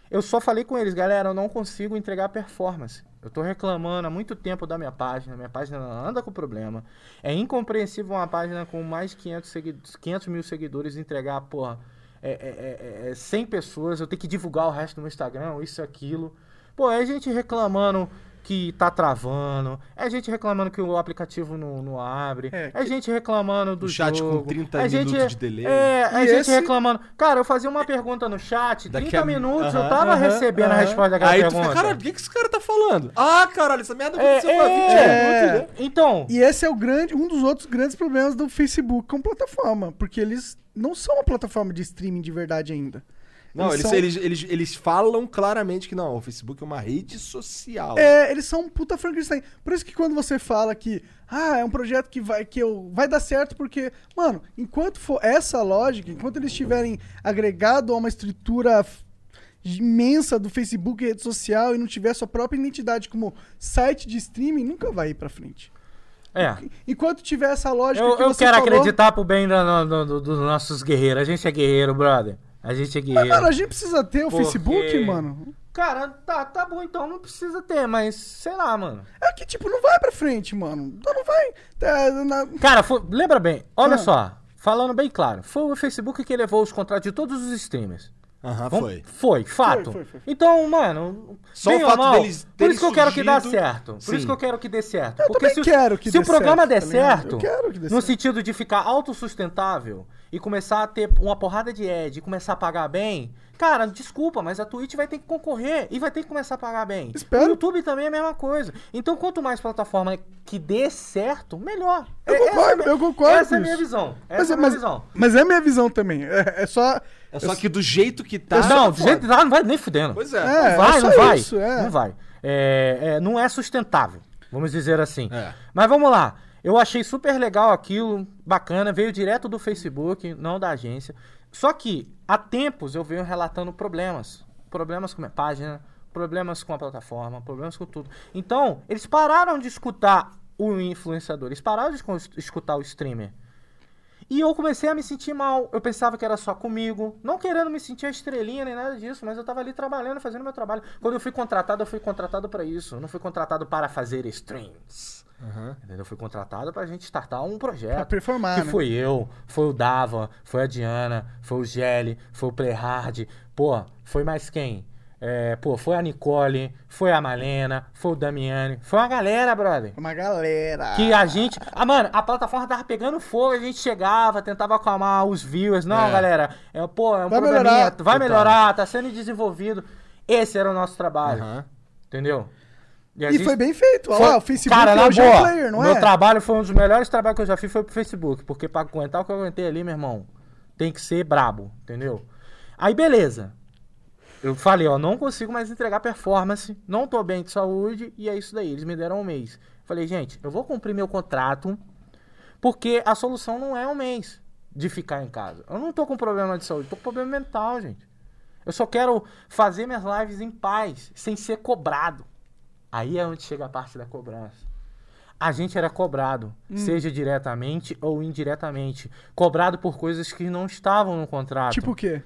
Eu só falei com eles, galera, eu não consigo entregar performance. Eu tô reclamando há muito tempo da minha página, minha página anda com problema. É incompreensível uma página com mais de 500, segui 500 mil seguidores entregar, porra, é, é, é, é 100 pessoas, eu tenho que divulgar o resto meu Instagram, isso aquilo. Pô, é gente reclamando que tá travando, é gente reclamando que o aplicativo não, não abre, É, é, gente reclamando do O chat com jogo, 30 é gente, minutos de delay. É, é gente esse- reclamando. Cara, eu fazia uma pergunta no chat, Daqui 30 a- minutos, Aham, eu tava aham, recebendo a resposta daquela Aí tu pergunta. fica, caralho, o que, que esse cara tá falando? Ah, caralho, essa merda É, aconteceu há 20 é, minutos, né? Então, E esse é o grande, um dos outros grandes problemas do Facebook como plataforma, porque eles não são uma plataforma de streaming de verdade ainda. Não, eles, são- eles, eles, eles falam claramente que não, o Facebook é uma rede social. É, eles são um puta Frankenstein. Por isso que quando você fala que ah, é um projeto que vai que eu vai dar certo porque, mano, enquanto for essa lógica, enquanto eles tiverem agregado a uma estrutura imensa do Facebook e rede social e não tiver sua própria identidade como site de streaming, nunca vai ir pra frente. é. Enquanto tiver essa lógica Eu, que eu você quero falou, acreditar pro bem do- do- do- dos nossos guerreiros. A gente é guerreiro, brother. A gente é Mas, mano, a gente precisa ter o Porque- Facebook, mano. Cara, tá, tá bom então, não precisa ter, mas sei lá, mano. É que, tipo, não vai pra frente, mano. Então não vai. É, na- Cara, foi- lembra bem, olha Ah. só, falando bem claro, foi o Facebook que levou os contratos de todos os streamers. Aham, Vamos- foi. Foi, fato. Foi, foi, foi. Então, mano, Só bem o ou fato mal, deles Por isso que eu quero que dê certo. Por Sim. isso que eu quero que dê certo. Eu Porque se, o- quero que se dê o programa certo, der tá certo, Eu quero que dê no certo. sentido de ficar autossustentável e começar a ter uma porrada de ad e começar a pagar bem, cara, desculpa, mas a Twitch vai ter que concorrer e vai ter que começar a pagar bem. Espero. O YouTube também é a mesma coisa. Então, quanto mais plataforma que dê certo, melhor. Eu É- essa concordo, é a minha- eu concordo Essa é a minha visão. Essa Mas, é a minha mas, visão. mas é minha visão também. É, é só. É só que do jeito que tá. não, tá do jeito que tá, não vai nem fudendo. Pois é. É, não vai, só não vai. isso, é. Não vai. É, é, não é sustentável, vamos dizer assim. É. Mas vamos lá. Eu achei super legal aquilo, bacana, veio direto do Facebook, não da agência. Só que há tempos eu venho relatando problemas. Problemas com a minha página, problemas com a plataforma, problemas com tudo. Então, eles pararam de escutar o influenciador, eles pararam de escu- escutar o streamer. E eu comecei a me sentir mal. Eu pensava que era só comigo. Não querendo me sentir a estrelinha nem nada disso, mas eu tava ali trabalhando, fazendo meu trabalho. Quando eu fui contratado, eu fui contratado pra isso. Eu não fui contratado para fazer streams. Entendeu? Eu fui contratado pra gente startar um projeto. Pra performar, Que né? foi eu, foi o Dava, foi a Diana, foi o Gelli, foi o Playhard. Pô, foi mais quem? É, pô, foi a Nicole, foi a Malena, foi o Damiani. Foi uma galera, brother. Uma galera. Que a gente. Ah, mano, a plataforma tava pegando fogo, a gente chegava, tentava acalmar os viewers. Não, É. galera, é, pô, é um Vai probleminha, melhorar. vai melhorar, tá sendo desenvolvido. Esse era o nosso trabalho, Aham. entendeu? E gente- foi bem feito. Olha foi- lá, o Facebook Cara, na é um boa, player, não meu é? trabalho foi um dos melhores trabalhos que eu já fiz, foi pro Facebook. Porque pra aguentar o que eu aguentei ali, meu irmão, tem que ser brabo, entendeu? Aí, beleza. Eu falei, ó, não consigo mais entregar performance, não tô bem de saúde, e é isso daí. Eles me deram um mês. Falei, gente, eu vou cumprir meu contrato, porque a solução não é um mês de ficar em casa. Eu não tô com problema de saúde, tô com problema mental, gente. Eu só quero fazer minhas lives em paz, sem ser cobrado. Aí é onde chega a parte da cobrança. A gente era cobrado, Hum. seja diretamente ou indiretamente. Cobrado por coisas que não estavam no contrato. Tipo o quê?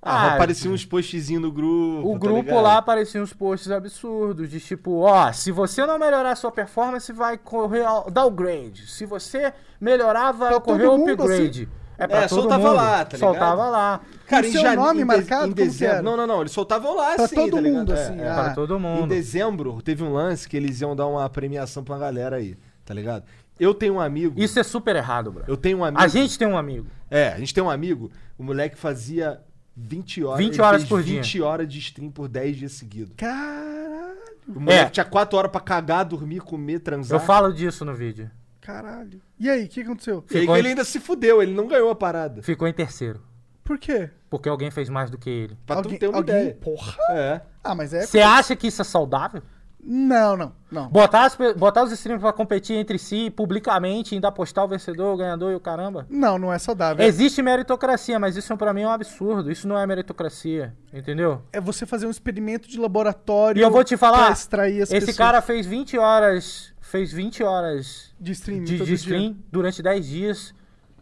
Ah, Ah, aparecia uns postzinhos no grupo. o tá grupo ligado? lá apareciam uns posts absurdos, de tipo, ó, se você não melhorar a sua performance, vai correr downgrade. Se você melhorar, vai Pra ocorrer mundo, upgrade. É pra É, todo soltava mundo. lá, tá ligado? Soltava lá. Cara, em seu jane- nome em de- marcado, em como que dezembro. era? Não, não, não. Eles soltavam lá, Pra assim, todo tá mundo, É, assim, é. ah. Para todo Em mundo. dezembro, teve um lance que eles iam dar uma premiação pra uma galera aí, tá ligado? Eu tenho um amigo. Isso é super errado, bro. Eu tenho um amigo. A gente tem um amigo. É, a gente tem um amigo, o moleque fazia 20 horas. 20 ele horas por dia. 20 horas de stream por 10 dias seguidos. Caralho. O moleque É. tinha 4 horas pra cagar, dormir, comer, transar. Eu falo disso no vídeo. Caralho. E aí, o que aconteceu? E aí Ficou que em- ele ainda se fudeu, ele não ganhou a parada. Ficou em terceiro. Por quê? Porque alguém fez mais do que ele. Pra alguém, tu ter uma alguém... ideia. Porra. É. Ah, mas é... Você acha que isso é saudável? Não, não, não. Botar, as pe- botar os streamers pra competir entre si publicamente, ainda postar o vencedor, o ganhador e o caramba? Não, não é saudável. Existe meritocracia, mas isso pra mim é um absurdo. Isso não é meritocracia, entendeu? É você fazer um experimento de laboratório E eu vou te falar, extrair as esse pessoas cara fez 20 horas, fez 20 horas de stream de, de dia. stream durante 10 dias,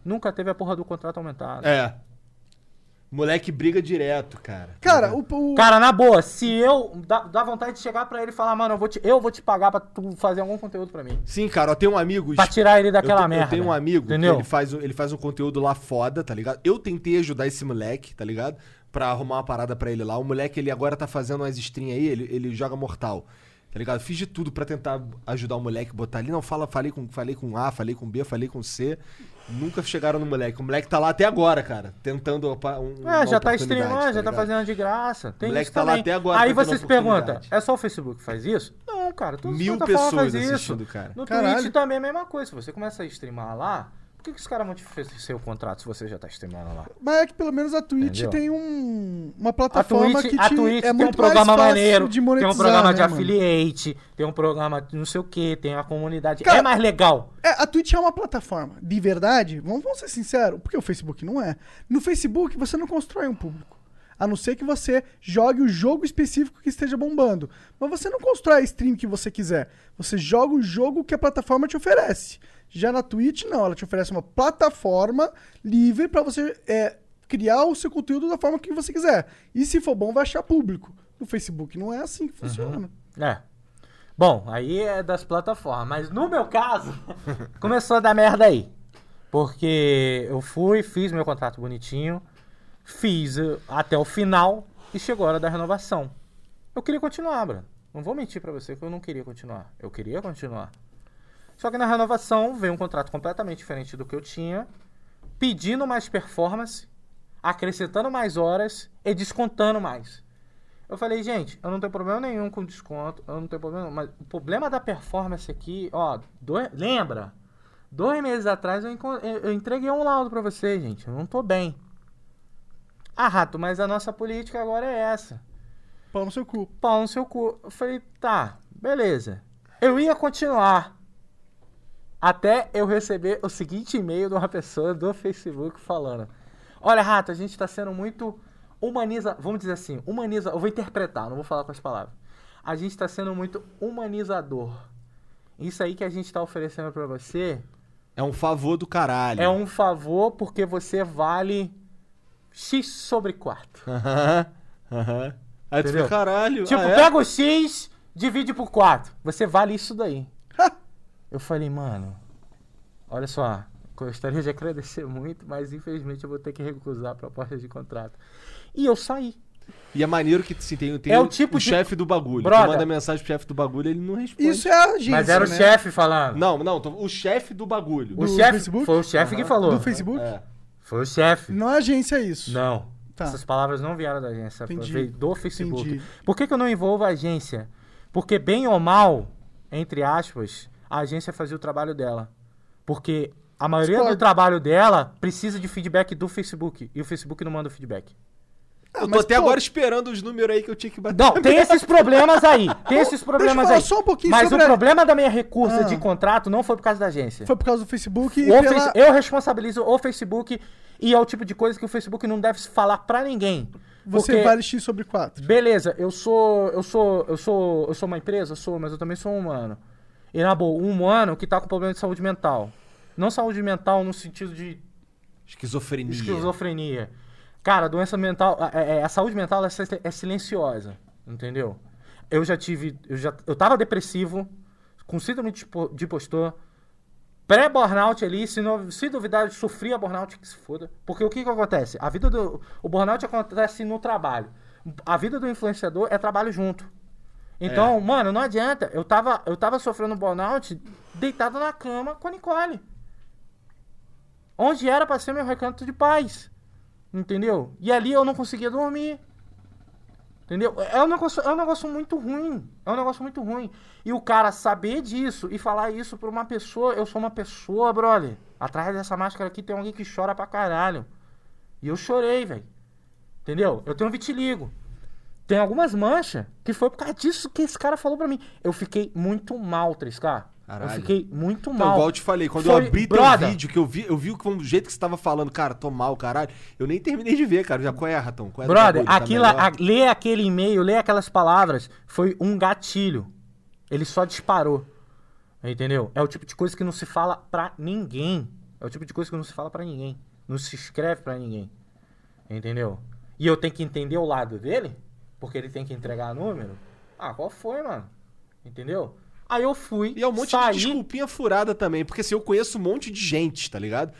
nunca teve a porra do contrato aumentado. É. Moleque briga direto, cara. Cara, o, o- Cara, na boa, se eu dá, dá vontade de chegar pra ele e falar, mano, eu vou te, eu vou te pagar pra tu fazer algum conteúdo pra mim. Sim, cara, eu tenho um amigo. Pra tirar ele daquela eu, te- merda. Eu tenho um amigo entendeu? que ele faz, um- ele faz um conteúdo lá foda, tá ligado? Eu tentei ajudar esse moleque, tá ligado? Pra arrumar uma parada pra ele lá. O moleque, ele agora tá fazendo umas stream aí, ele, ele joga mortal. Tá ligado? Fiz de tudo pra tentar ajudar o moleque, botar ali. Não, fala, falei com, falei com A, falei com B, falei com C. Nunca chegaram no moleque. O moleque tá lá até agora, cara. Tentando opa- um, É, já tá streamando, já tá fazendo de graça. Tem O moleque isso tá lá também. até agora Aí você se pergunta, é só o Facebook que faz isso? Não, cara, Mil pessoas fazem isso. assistindo, cara. No Caralho. Twitch também é a mesma coisa. Se você começa a streamar lá, por que, que os caras vão te oferecer o contrato se você já tá streamando lá? Mas é que pelo menos a Twitch Entendeu? tem um, uma A plataforma Twitch, que a Twitch é tem um programa maneiro, de tem monetizar, um programa né, de mano? affiliate, tem um programa de não sei o que, tem a comunidade. Cara, é mais legal. É, a Twitch é uma plataforma. De verdade, vamos, vamos ser sinceros, porque o Facebook não é. No Facebook você não constrói um público. A não ser que você jogue o jogo específico que esteja bombando. Mas você não constrói a stream que você quiser. Você joga o jogo que a plataforma te oferece. Já na Twitch, não. Ela te oferece uma plataforma livre pra você é, criar o seu conteúdo da forma que você quiser. E se for bom, vai achar público. No Facebook não é assim que funciona. É. Bom, aí é das plataformas. Mas no meu caso, [LAUGHS] começou a dar merda aí. Porque eu fui, fiz meu contrato bonitinho. Fiz eh, até o final e chegou a hora da renovação. Eu queria continuar, Bruno. Não vou mentir pra você que eu não queria continuar. Eu queria continuar. Só que na renovação veio um contrato completamente diferente do que eu tinha, pedindo mais performance, acrescentando mais horas e descontando mais. Eu falei, gente, eu não tenho problema nenhum com desconto, eu não tenho problema, mas o problema da performance aqui, ó, dois- lembra? Dois meses atrás eu, eu- entreguei um laudo pra vocês, gente, eu não tô bem. Ah, Rato, mas a nossa política agora é essa Pau no seu cu. pau no seu cu. Eu falei, tá, beleza. Eu ia continuar. Até eu receber o seguinte e-mail de uma pessoa do Facebook falando: Olha, Rato, a gente tá sendo muito humaniza. Vamos dizer assim, humaniza. Eu vou interpretar, não vou falar com as palavras. A gente tá sendo muito humanizador. Isso aí que a gente tá oferecendo pra você É um favor do caralho. é um favor porque você vale X sobre 4. [LAUGHS] Aham, aham. Aí tu fica, caralho. Tipo, ah, é? pega o X, divide por 4. Você vale isso daí. Eu falei, mano, olha só, gostaria de agradecer muito, mas infelizmente eu vou ter que recusar a proposta de contrato. E eu saí. E é maneiro que assim, tem, tem É o tipo o de- chefe do bagulho. Brother. Tu manda mensagem pro chefe do bagulho ele não responde. Isso é a agência, mas era o né? chefe falando. Não, não, o chefe do bagulho. o do chefe Facebook? foi o chefe que falou. Do Facebook? É. Foi o chefe. Não é agência isso. Não. Tá. Essas palavras não vieram da agência, Entendi. veio do Facebook. Entendi. Por que, que eu não envolvo a agência? Porque, bem ou mal, entre aspas, a agência fazia o trabalho dela. Porque a maioria do trabalho dela precisa de feedback do Facebook. E o Facebook não manda o feedback. Eu tô mas, até pô- agora esperando os números aí que eu tinha que bater. Não, tem esses problemas aí. Tem esses problemas falar aí. só um pouquinho Mas sobre o a- problema da minha recursa Ah. de contrato não foi por causa da agência. Foi por causa do Facebook e O pela... Face- Eu responsabilizo o Facebook e é o tipo de coisa que o Facebook não deve falar pra ninguém. Você Porque- vale X sobre 4. Beleza, eu sou. Eu sou. Eu sou. Eu sou uma empresa? Sou, mas eu também sou um humano. E na boa, um humano que tá com problema de saúde mental. Não saúde mental no sentido de Esquizofrenia. esquizofrenia. Cara, doença mental. A, a saúde mental é é silenciosa. Entendeu? Eu já tive. Eu, já, eu tava depressivo, com síndrome de po- de impostor. Pré-burnout ali, se, não, se duvidar, sofria burnout, que se foda. Porque o que que acontece? A vida do... O burnout acontece no trabalho. A vida do influenciador é trabalho junto. Então, mano, não adianta. Eu tava, eu tava sofrendo burnout deitado na cama com a Nicole. Onde era pra ser meu recanto de paz. Entendeu? E ali eu não conseguia dormir. Entendeu? É um, negócio, é um negócio muito ruim. É um negócio muito ruim. E o cara saber disso e falar isso pra uma pessoa. Eu sou uma pessoa, brother. Atrás dessa máscara aqui tem alguém que chora pra caralho. E eu chorei, velho. Entendeu? Eu tenho vitiligo. Tem algumas manchas que foi por causa disso que esse cara falou pra mim. Eu fiquei muito mal, 3K. Eu Caralho. fiquei muito Então, mal. igual eu te falei, quando Foi- eu abri teu brother, vídeo, que eu vi, eu vi o jeito que você tava falando, cara, tô mal, caralho. Eu nem terminei de ver, cara. Já qual é, Ratão? Qual é Brother? Tá a, ler aquele e-mail, ler aquelas palavras, foi um gatilho. Ele só disparou. Entendeu? É o tipo de coisa que não se fala pra ninguém. É o tipo de coisa que não se fala pra ninguém. Não se escreve pra ninguém. Entendeu? E eu tenho que entender o lado dele, porque ele tem que entregar número. Ah, qual foi, mano? Entendeu? Aí eu fui, E é um monte saí, de desculpinha furada também, porque assim, eu conheço um monte de gente, tá ligado?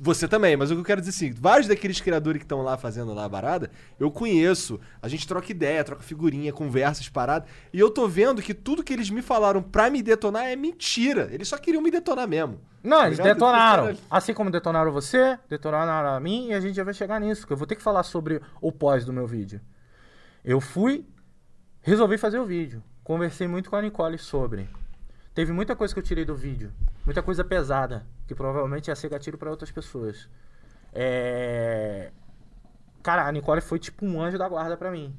Você também, mas o que eu quero dizer assim, vários daqueles criadores que estão lá fazendo lá a parada, eu conheço. A gente troca ideia, troca figurinha, conversas, paradas. E eu tô vendo que tudo que eles me falaram pra me detonar é mentira. Eles só queriam me detonar mesmo. Não, Tá eles ligado? detonaram. Assim como detonaram você, detonaram a mim e a gente já vai chegar nisso. Que eu vou ter que falar sobre o pós do meu vídeo. Eu fui, resolvi fazer o vídeo. Conversei muito com a Nicole sobre. Teve muita coisa que eu tirei do vídeo. Muita coisa pesada. Que provavelmente ia ser gatilho pra outras pessoas. É... Cara, a Nicole foi tipo um anjo da guarda pra mim.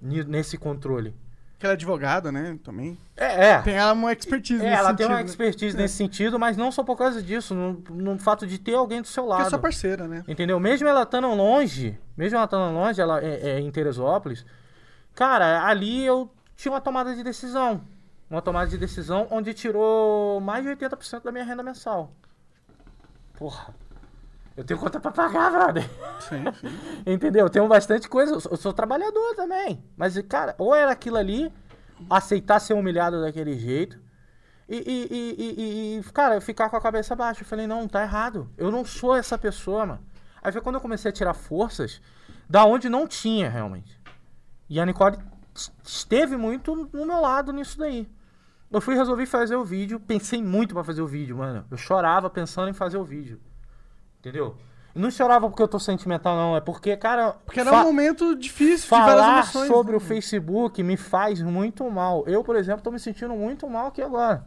Nesse controle. Que ela é advogada, né? Também. É, é. Tem ela uma expertise É, nesse ela tem uma sentido, né? expertise nesse sentido, mas não só por causa disso, no, no fato de ter alguém do seu Porque é lado. sua parceira, né? Entendeu? Mesmo ela estando longe, mesmo ela estando longe, ela é, é em Teresópolis, cara, ali eu tinha uma tomada de decisão. Uma tomada de decisão onde tirou mais de 80% da minha renda mensal. Porra. Eu tenho conta pra pagar, brother. Sim, sim. [LAUGHS] Entendeu? Eu tenho bastante coisa. Eu sou, eu sou trabalhador também. Mas, cara, ou era aquilo ali, aceitar ser humilhado daquele jeito. E, e, e, e- cara, ficar com a cabeça baixa. Eu falei, não, tá errado. Eu não sou essa pessoa, mano. Aí foi quando eu comecei a tirar forças da onde não tinha realmente. E a Nicole es- esteve muito no meu lado nisso daí. Eu fui resolvi fazer o vídeo, pensei muito pra fazer o vídeo, mano. Eu chorava pensando em fazer o vídeo. Entendeu? Não chorava porque eu tô sentimental, não. É porque, cara. Porque era um momento difícil de várias Falar emoções. sobre né? o Facebook me faz muito mal. Eu, por exemplo, tô me sentindo muito mal aqui agora.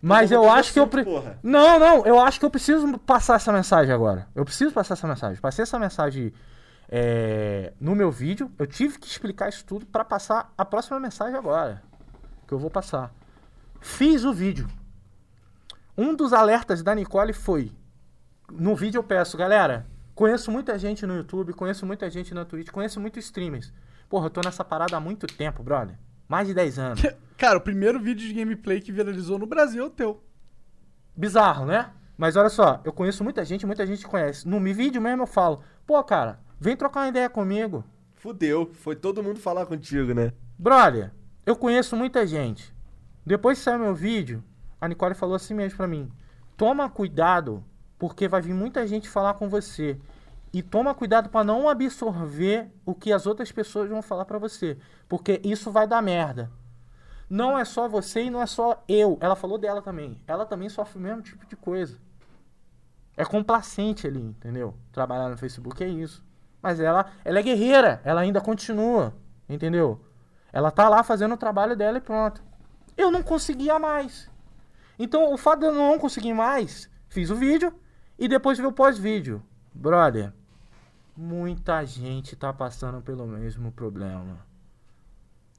Mas eu acho que eu. pre- Porra. Não, não, eu acho que eu preciso passar essa mensagem agora. Eu preciso passar essa mensagem. Passei essa mensagem é, no meu vídeo. Eu tive que explicar isso tudo pra passar a próxima mensagem agora. Que eu vou passar. Fiz o vídeo. Um dos alertas da Nicole foi. No vídeo eu peço, galera. Conheço muita gente no YouTube, conheço muita gente na Twitch, conheço muitos streamers. Porra, eu tô nessa parada há muito tempo, brother. Mais de 10 anos. [LAUGHS] Cara, o primeiro vídeo de gameplay que viralizou no Brasil é o teu. Bizarro, né? Mas olha só, eu conheço muita gente, muita gente conhece. No mi- vídeo mesmo eu falo, pô, cara, vem trocar uma ideia comigo. Fudeu. Foi todo mundo falar contigo, né? Brother, eu conheço muita gente. Depois que saiu meu vídeo, a Nicole falou assim mesmo pra mim: toma cuidado, porque vai vir muita gente falar com você. E toma cuidado pra não absorver o que as outras pessoas vão falar pra você, porque isso vai dar merda. Não é só você e não é só eu. Ela falou dela também. Ela também sofre o mesmo tipo de coisa. É complacente ali, entendeu? Trabalhar no Facebook é isso. Mas ela, ela é guerreira, ela ainda continua, entendeu? Ela tá lá fazendo o trabalho dela e pronto. Eu não conseguia mais. Então, o fato de eu não conseguir mais, fiz o vídeo e depois vi o pós-vídeo. Brother, muita gente tá passando pelo mesmo problema.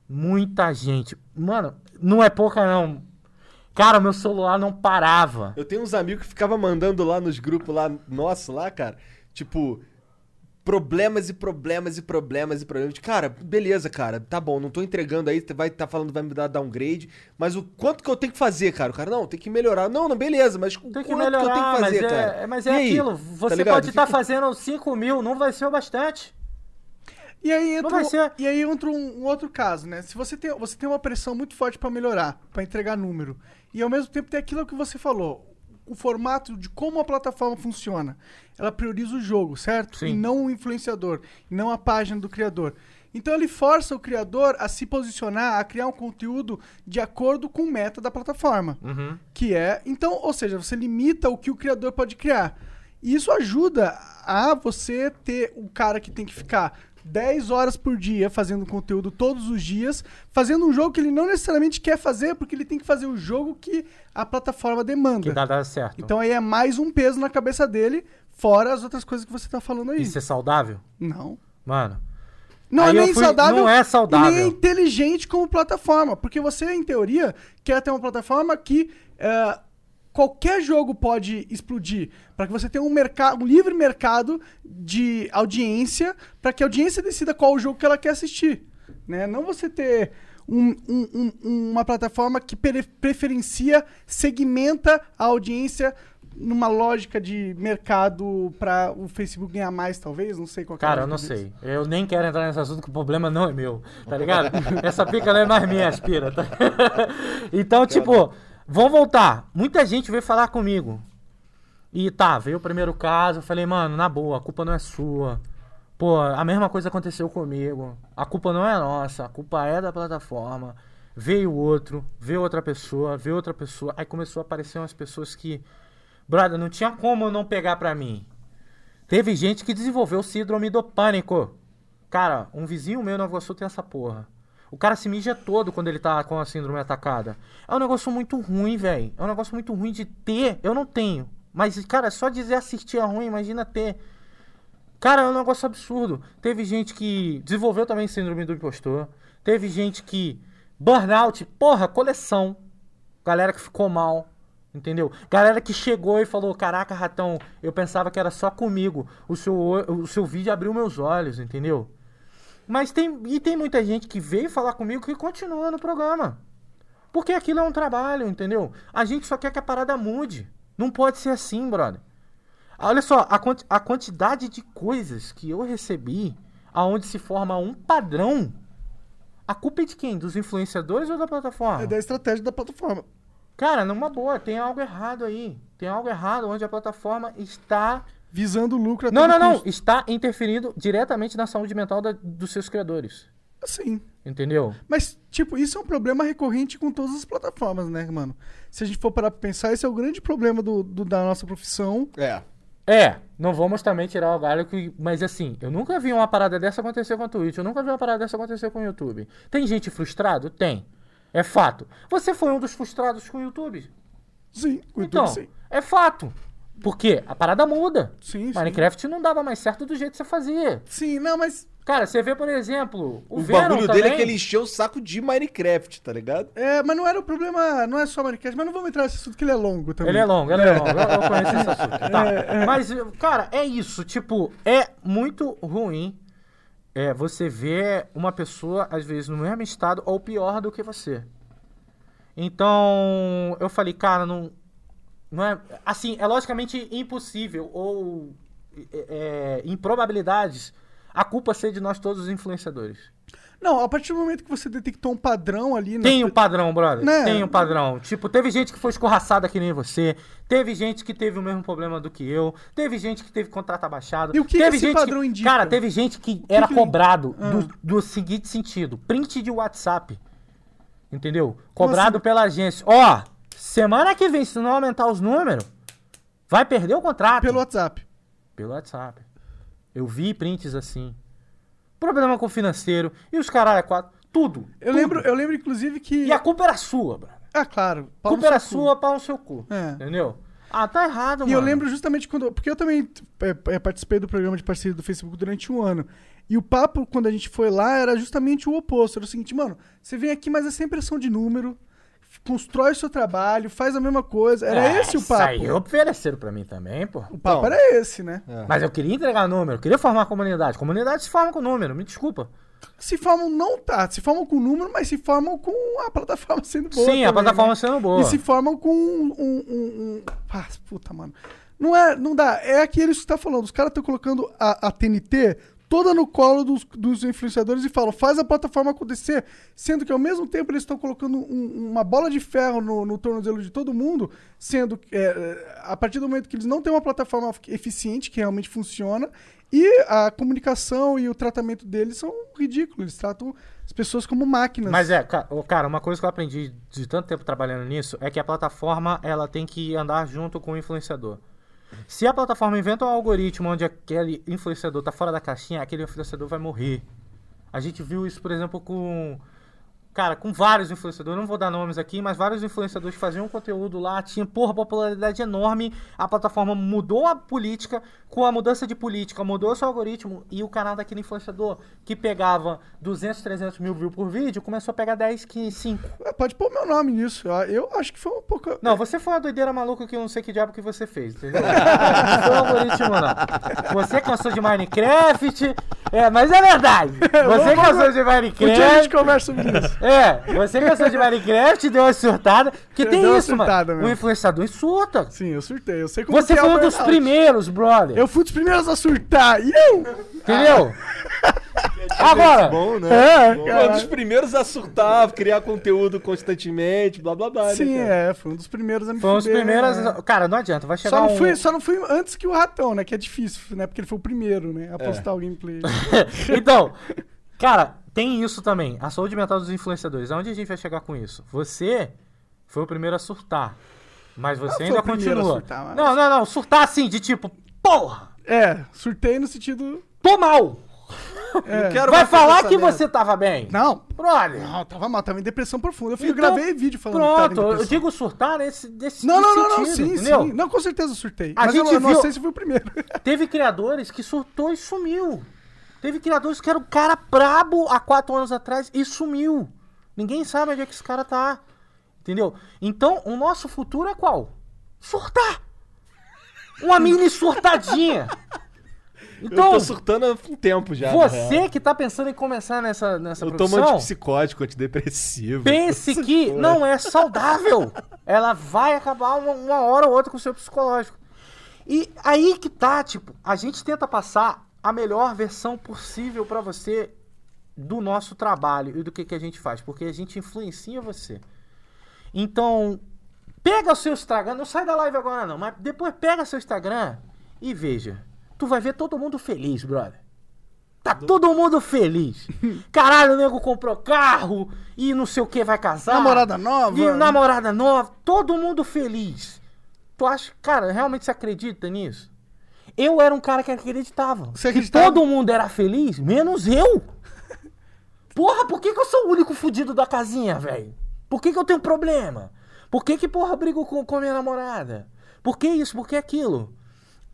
Muita gente. Mano, não é pouca não. Cara, meu celular não parava. Eu tenho uns amigos que ficavam mandando lá nos grupos lá, nosso lá, cara, tipo, problemas e problemas e problemas e problemas. Cara, beleza, cara, tá bom, não tô entregando aí, vai tá falando que vai me dar downgrade, mas o quanto que eu tenho que fazer, cara? O cara, não, tem que melhorar. Não, não, beleza, mas o quanto que melhorar, que eu tenho que fazer, mas, cara? é, mas é aí? aquilo. Tá Você ligado? pode estar Fica- fazendo 5 mil, não vai ser o bastante. E aí entra, um- e aí entra um, um outro caso, né? Se você tem, você tem uma pressão muito forte pra melhorar, pra entregar número, e ao mesmo tempo tem aquilo que você falou, o formato de como a plataforma funciona. Ela prioriza o jogo, certo? Sim. E não o influenciador, e não a página do criador. Então ele força o criador a se posicionar, a criar um conteúdo de acordo com o meta da plataforma. Uhum. Que é. Então, ou seja, você limita o que o criador pode criar. E isso ajuda a você ter o cara que tem que ficar 10 horas por dia fazendo conteúdo todos os dias, fazendo um jogo que ele não necessariamente quer fazer, porque ele tem que fazer o jogo que a plataforma demanda. Que dá, dá certo. Então aí é mais um peso na cabeça dele, fora as outras coisas que você tá falando aí. Isso é saudável? Não. Mano. Não é nem fui- saudável. não é saudável. nem é inteligente como plataforma. Porque você, em teoria, quer ter uma plataforma que é, qualquer jogo pode explodir. Para que você tenha um, mercado, um livre mercado de audiência, para que a audiência decida qual o jogo que ela quer assistir. Né? Não você ter um- um- um- uma plataforma que pre- preferencia, segmenta a audiência numa lógica de mercado para o Facebook ganhar mais, talvez. Não sei qual que é Cara, eu não disso. sei. Eu nem quero entrar nesse assunto que o problema não é meu. Tá ligado? Essa pica não é mais minha, aspira. Tá? [LAUGHS] então, tipo, vamos voltar. Muita gente veio falar comigo. E tá, veio o primeiro caso. Eu falei, mano, na boa, a culpa não é sua. Pô, a mesma coisa aconteceu comigo. A culpa não é nossa, a culpa é da plataforma. Veio outro, veio outra pessoa, veio outra pessoa. Aí começou a aparecer umas pessoas que. Brother, não tinha como eu não pegar pra mim. Teve gente que desenvolveu síndrome do pânico. Cara, um vizinho meu no Iguaçu tem essa porra. O cara se mija todo quando ele tá com a síndrome atacada. É um negócio muito ruim, velho. É um negócio muito ruim de ter. Eu não tenho. Mas, cara, só dizer assistir é ruim, imagina ter. Cara, é um negócio absurdo. Teve gente que desenvolveu também síndrome do impostor. Teve gente que. Burnout, porra, coleção. Galera que ficou mal. Entendeu? Galera que chegou e falou: Caraca, ratão, eu pensava que era só comigo. O seu, o- seu vídeo abriu meus olhos, entendeu? Mas tem. E tem muita gente que veio falar comigo que continua no programa. Porque aquilo é um trabalho, entendeu? A gente só quer que a parada mude. Não pode ser assim, brother. Olha só, a, quanti- a quantidade de coisas que eu recebi aonde se forma um padrão. A culpa é de quem? Dos influenciadores ou da plataforma? É da estratégia da plataforma. Cara, numa boa, tem algo errado aí. Tem algo errado onde a plataforma está visando lucro Não, não, não. custo. Está interferindo diretamente na saúde mental da- dos seus criadores. Sim. Entendeu? Mas, tipo, isso é um problema recorrente com todas as plataformas, né, mano? Se a gente for parar pra pensar, esse é o grande problema do, do- da nossa profissão. É. É, não vamos também tirar o galho que. Mas assim, eu nunca vi uma parada dessa acontecer com a Twitch, eu nunca vi uma parada dessa acontecer com o YouTube. Tem gente frustrado? Tem. É fato. Você foi um dos frustrados com o YouTube? Sim, com o Então, YouTube, sim. é fato. Por quê? A parada muda. Sim, sim. Minecraft não dava mais certo do jeito que você fazia. Sim, não, mas. Cara, você vê, por exemplo, o, O, Venom bagulho também. dele é que ele encheu o saco de Minecraft, tá ligado? É, mas não era o problema, não é só Minecraft, mas não vamos entrar nesse assunto que ele é longo também. Ele é longo, ele é longo. Eu, eu conheço esse assunto. Tá. [LAUGHS] Mas, cara, é isso. Tipo, é muito ruim é, você ver uma pessoa, às vezes, no mesmo estado ou pior do que você. Então, eu falei, cara, não. Não é. Assim, é logicamente impossível ou. É, em probabilidades, a culpa ser de nós todos os influenciadores. Não, a partir do momento que você detectou um padrão ali... Tem um pe- padrão, brother. Né? Tem um padrão. Tipo, teve gente que foi escorraçada que nem você. Teve gente que teve o mesmo problema do que eu. Teve gente que teve contrato abaixado. E o que teve esse gente padrão indica? Cara, teve gente que era que- cobrado Ah. do, do seguinte sentido: print de WhatsApp. Entendeu? Cobrado assim? pela agência. Ó, semana que vem, se não aumentar os números, vai perder o contrato. Pelo WhatsApp. Pelo WhatsApp. Eu vi prints assim. Problema com o financeiro. E os caralho, é quatro. Tudo. Eu tudo. lembro, eu lembro, inclusive, que... E a culpa era sua, brother. Ah, claro. Culpa era sua, pau no seu cu. É. Entendeu? Ah, tá errado, E mano. eu lembro justamente quando. Porque eu também é, é, participei do programa de parceria do Facebook durante um ano. E o papo, quando a gente foi lá, era justamente o oposto. Era o seguinte, mano, você vem aqui, mas é sem pressão de número, constrói o seu trabalho, faz a mesma coisa. Era É, esse o Isso papo. aí ofereceram pra mim também, pô. O papo Então. era esse, né? Mas eu queria entregar número, eu queria formar a comunidade. Comunidade se forma com número, me desculpa. Se formam, não tá, se formam com número, mas se formam com a plataforma sendo boa. Sim, a também, plataforma né? sendo boa. E se formam com um. um, um- um- Ah, puta, mano. Não é. Não dá. É aquilo que você tá falando. Os caras estão colocando a, a TNT toda no colo dos, dos influenciadores e falam, faz a plataforma acontecer. Sendo que ao mesmo tempo eles estão colocando um- uma bola de ferro no, no tornozelo de todo mundo, sendo que é, a partir do momento que eles não têm uma plataforma eficiente que realmente funciona. E a comunicação e o tratamento deles são ridículos. Eles tratam as pessoas como máquinas. Mas é, cara, uma coisa que eu aprendi de tanto tempo trabalhando nisso é que a plataforma ela tem que andar junto com o influenciador. Se a plataforma inventa um algoritmo onde aquele influenciador tá fora da caixinha, aquele influenciador vai morrer. A gente viu isso, por exemplo, com. Cara, com vários influenciadores, não vou dar nomes aqui, mas vários influenciadores faziam conteúdo lá, tinha, porra, popularidade enorme. A plataforma mudou a política, com a mudança de política, mudou seu algoritmo, e o canal daquele influenciador que pegava 200, 300 mil views por vídeo, começou a pegar 10, 15, 5. É, Pode pôr meu nome nisso. Eu, acho que foi um pouco. Não, você foi uma doideira maluca que eu não sei que diabo que você fez, entendeu? [LAUGHS] Não foi o algoritmo, não. Você cansou de Minecraft. É, mas é verdade. [LAUGHS] Você cansou de Um dia a Minecraft. gente conversa sobre isso. É, você cansou de Minecraft, deu uma surtada. Porque Eu tem isso, surtada mano. O mesmo. influenciador surta. Sim, eu surtei. Eu sei como Você que é foi o um dos primeiros, brother. Eu fui dos primeiros a surtar. E eu? Entendeu? Agora, Bom, né? É, Bom. cara. Um dos primeiros a surtar, criar conteúdo constantemente, blá blá blá. né, Sim, cara? é. Foi um dos primeiros a me foi um dos fuder, primeiros. né? Cara, não adianta, vai chegar Só não, um. fui, só não fui antes que o ratão, né? Que é difícil, né? Porque ele foi o primeiro, né? A É. postar o gameplay. [LAUGHS] então, cara, tem isso também. A saúde mental dos influenciadores. Aonde a gente vai chegar com isso? Você foi o primeiro a surtar. Mas você ainda o primeiro a continua. surtar, mas- Não, não, não. Surtar assim, de tipo, porra, é, surtei no sentido. tô mal. É. Quero Vai falar que merda. você tava bem. Não, Brother. não, tava mal, tava em depressão profunda. Eu, fui, eu Então, gravei vídeo falando que tava em Pronto, eu digo surtar nesse desse Não, não, não, não, sentido, sim, entendeu? sim. Não, com certeza eu surtei. A mas eu gente não, não viu- sei se foi o primeiro. Teve criadores que surtou e sumiu. Teve criadores que eram um cara brabo há quatro anos atrás e sumiu. Ninguém sabe onde é que esse cara tá. Entendeu? Então, o nosso futuro é qual? Surtar! Uma mini surtadinha. [LAUGHS] Eu Então, tô surtando há um tempo já. você que tá pensando em começar nessa, nessa Eu tomo profissão, antipsicótico, antidepressivo. pense que não é saudável. Ela vai acabar uma, uma hora ou outra com o seu psicológico. E aí que tá, tipo, a gente tenta passar a melhor versão possível pra você do nosso trabalho e do que, que a gente faz, porque a gente influencia você. Então, pega o seu Instagram, não sai da live agora não, mas depois pega seu Instagram e veja. Tu vai ver todo mundo feliz, brother. Tá todo mundo feliz. [LAUGHS] Caralho, o nego comprou carro e não sei o que vai casar. Namorada nova. E namorada nova. Todo mundo feliz. Tu acha, cara, realmente você acredita nisso? Eu era um cara que acreditava. Você que acreditava? todo mundo era feliz, menos eu. Porra, por que, que eu sou o único fudido da casinha, velho? Por que, que eu tenho problema? Por que, que porra, brigo com, com a minha namorada? Por que isso? Por que aquilo?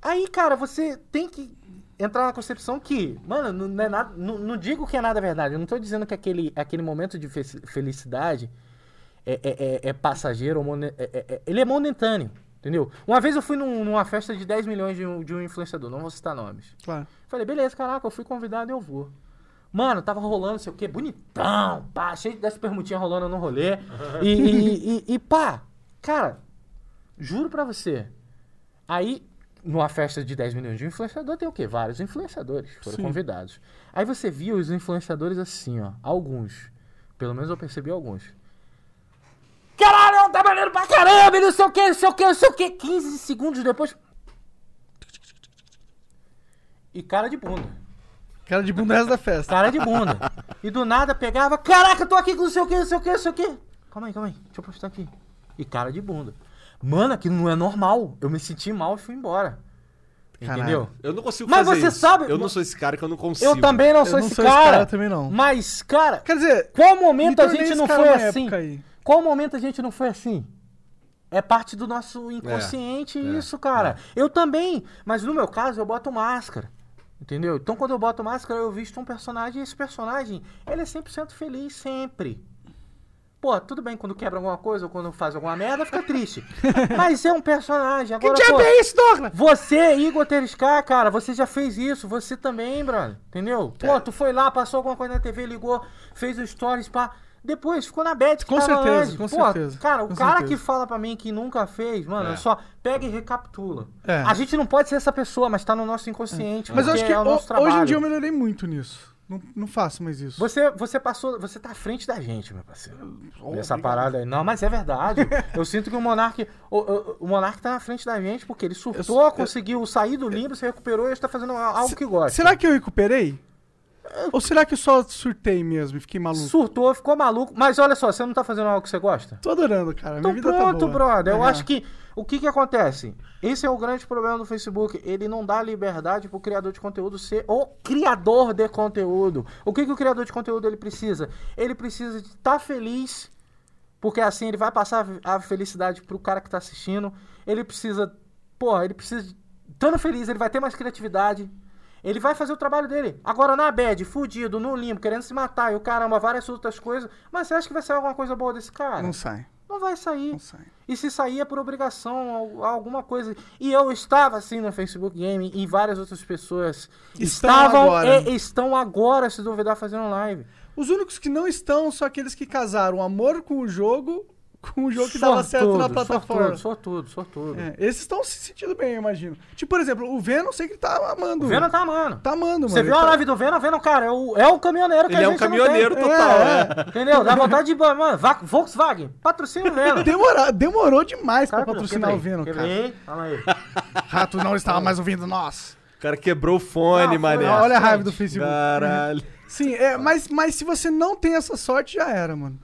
Aí, cara, você tem que entrar na concepção que, mano, não, é nada, não, não digo que é nada verdade. Eu não tô dizendo que aquele, aquele momento de fe- felicidade é, é- é- é passageiro, é- é- é- ele é momentâneo, entendeu? Uma vez eu fui num- numa festa de 10 milhões de um, de um influenciador, não vou citar nomes. Claro. Falei, beleza, caraca, eu fui convidado e eu vou. Mano, tava rolando, sei o quê, bonitão, pá, cheio das permutinhas rolando no rolê. [LAUGHS] E, e, e- e, pá, cara, juro pra você. Aí, numa festa de 10 milhões de influenciador, tem o quê? Vários influenciadores foram Sim. convidados. Aí você viu os influenciadores assim, ó, alguns. Pelo menos eu percebi alguns. Caralho, tá maneiro pra caramba, e não sei o que, não sei o que, não sei o que. 15 segundos depois. E cara de bunda. Cara de bunda resto da festa. Cara de bunda. [LAUGHS] E do nada pegava, caraca, eu tô aqui com não sei o que, não sei o que, não sei o que. Calma aí, calma aí, deixa eu postar aqui. E cara de bunda. Mano, aquilo não é normal. Eu me senti mal e fui embora. Caralho. Entendeu? Eu não consigo Mas fazer você isso. sabe- Eu não sou esse cara que eu não consigo. Eu também não Eu sou não esse sou esse cara. cara também, não. Mas, cara, Quer dizer, qual momento me a gente não cara foi assim? época aí. Qual momento a gente não foi assim? É parte do nosso inconsciente É, isso, cara. Eu também, mas no meu caso eu boto máscara. Entendeu? Então quando eu boto máscara eu visto um personagem e esse personagem, ele é 100% feliz sempre. Pô, tudo bem quando quebra alguma coisa ou quando faz alguma merda, fica triste. [LAUGHS] Mas é um personagem. Agora, pô, isso, Douglas? você, Igor Terescar, cara, você já fez isso. Você também, brother. Entendeu? Pô, tu foi lá, passou alguma coisa na TV, ligou, fez o stories, pá. Depois ficou na que Com certeza, antes. com certeza, Cara, o cara certeza. que fala pra mim que nunca fez, mano, É. só pega e recapitula. É. A gente não pode ser essa pessoa, mas tá no nosso inconsciente. mas eu acho que é o nosso ho- trabalho. hoje em dia eu melhorei muito nisso. Não, não faço mais isso. Você, você passou, você tá à frente da gente, meu parceiro. Oh, obrigado. parada aí. Não, mas é verdade. [LAUGHS] Eu sinto que o Monark. O, o, o Monark tá na frente da gente porque ele surtou, eu- conseguiu sair do limbo, se recuperou e está fazendo algo que gosta. Será que eu recuperei? Ou será que eu só surtei mesmo e fiquei maluco? Surtou, ficou maluco. Mas olha só, você não tá fazendo algo que você gosta? Tô adorando, cara. Então Minha vida pronto, tá boa. brother. Eu É. acho que. O que que acontece? Esse é o grande problema do Facebook. Ele não dá liberdade pro criador de conteúdo ser o criador de conteúdo. O que que o criador de conteúdo ele precisa? Ele precisa de estar feliz, porque assim ele vai passar a felicidade pro cara que tá assistindo. Ele precisa. Porra, ele precisa. Estando feliz, ele vai ter mais criatividade. Ele vai fazer o trabalho dele. Agora, na bad, fudido, no limbo, querendo se matar e o caramba, várias outras coisas. Mas você acha que vai sair alguma coisa boa desse cara? Não sai. Não vai sair. Não sai. E se sair é por obrigação, al- alguma coisa. E eu estava assim no Facebook Game e várias outras pessoas Estão estavam agora. e estão agora, se duvidar, fazendo live. Os únicos que não estão são aqueles que casaram amor com o jogo com o jogo que dava certo na plataforma. Sortudo, sortudo, sortudo. É, esses estão se sentindo bem, eu imagino. Tipo, por exemplo, o Venom, sei que ele tá amando. O Venom tá amando. Tá amando, mano. Você viu a tá- live do Venom? Venom, cara, é o, é o caminhoneiro que Ele a é um gente não caminhoneiro tem. total, É, né? Entendeu? Dá vontade de... Mano, Va- Volkswagen, patrocina o Venom. [LAUGHS] Demora, demorou demais Cara, pra patrocinar quebrei, o Venom, cara. quebrei. Calma aí. [LAUGHS] Rato não estava mais ouvindo nós. O cara quebrou o fone, Não, mané. Olha a raiva gente. do Facebook. Caralho. Sim, é, mas, mas se você não tem essa sorte, já era, mano.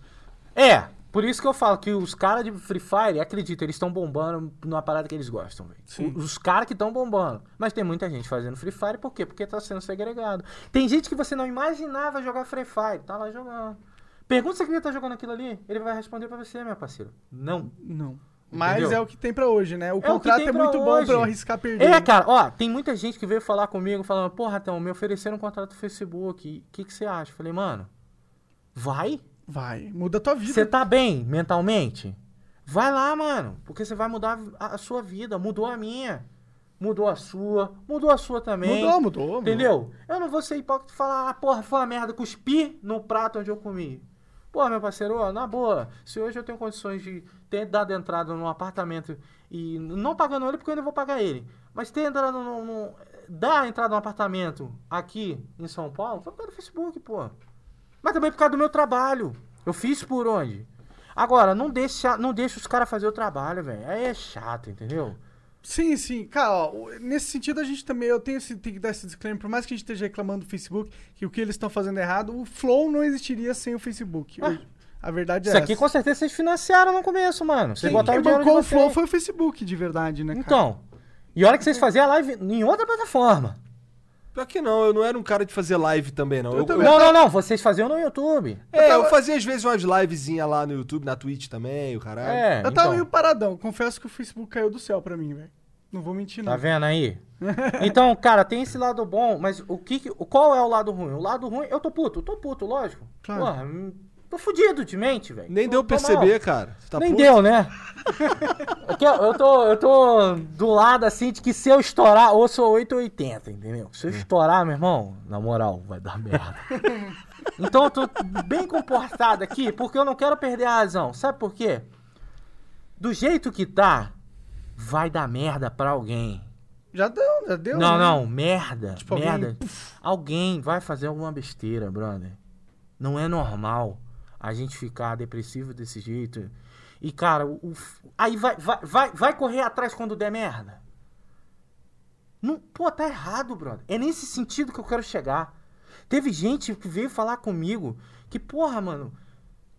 É, por isso que eu falo que os caras de Free Fire, acredita, eles estão bombando numa parada que eles gostam, velho. Os caras que estão bombando. Mas tem muita gente fazendo Free Fire, por quê? Porque tá sendo segregado. Tem gente que você não imaginava jogar Free Fire, tá lá jogando. Pergunta se ele tá jogando aquilo ali, ele vai responder pra você, meu parceiro. Não. Não. Mas Entendeu? é o que tem pra hoje, né? O É o contrato tem é muito bom hoje. pra eu arriscar perder. É, cara, ó, tem muita gente que veio falar comigo falando, porra, Ratão, me ofereceram um contrato do Facebook. O que, que você acha? Eu Falei, mano, vai? Vai, muda a tua vida. Você tá bem mentalmente? Vai lá, mano. Porque você vai mudar a, a sua vida. Mudou a minha. Mudou a sua. Mudou a sua também. Mudou, mudou, mudou. Entendeu? Eu não vou ser hipócrita e falar, ah, porra, foi uma merda. Cuspi no prato onde eu comi. Porra, meu parceiro, ó, na boa. Se hoje eu tenho condições de ter dado entrada num apartamento e não pagando ele, porque eu ainda vou pagar ele. Mas ter entrado num. num dar entrada num apartamento aqui em São Paulo, foi por causa do Facebook, pô. Mas também por causa do meu trabalho. Eu fiz por onde? Agora, não deixa, não deixa os caras fazer o trabalho, velho. Aí é chato, entendeu? Sim, sim. Cara, ó, nesse sentido a gente também, eu tenho esse, tenho que dar esse disclaimer, por mais que a gente esteja reclamando do Facebook, que o que eles estão fazendo é errado, o Flow não existiria sem o Facebook. Ah. Eu- a verdade é Isso aqui essa. com certeza vocês financiaram no começo, mano. Vocês Quem, botaram quem bancou o. Flow foi o Facebook, de verdade, né, cara? Então. E olha que vocês faziam a live em outra plataforma. Pior que não, eu não era um cara de fazer live também, não. Eu, também. Não, não, não. Vocês faziam no YouTube. É, eu fazia às vezes umas livezinhas lá no YouTube, na Twitch também, o caralho. É. Eu tava então. meio paradão. Confesso que o Facebook caiu do céu pra mim, velho. Não vou mentir, não. Tá vendo aí? [LAUGHS] Então, cara, tem esse lado bom, mas o que, qual é o lado ruim? O lado ruim, eu tô puto, eu tô puto, lógico. Claro. Porra, hum, tô fudido de mente, velho. Nem Tô- deu pra mal. perceber, cara. Você tá Nem puto? deu, né? É que eu, eu tô, eu tô do lado assim de que se eu estourar, ou sou 880, entendeu? Se eu estourar, meu irmão, na moral, vai dar merda. Então eu tô bem comportado aqui, porque eu não quero perder a razão. Sabe por quê? Do jeito que tá, vai dar merda pra alguém. Já deu, já deu. Não, né? não, merda. Tipo, merda. alguém, Alguém vai fazer alguma besteira, brother. Não é normal a gente ficar depressivo desse jeito. E, cara, o, aí vai, vai, vai, vai correr atrás quando der merda. Não, pô, tá errado, brother. É nesse sentido que eu quero chegar. Teve gente que veio falar comigo que, porra, mano,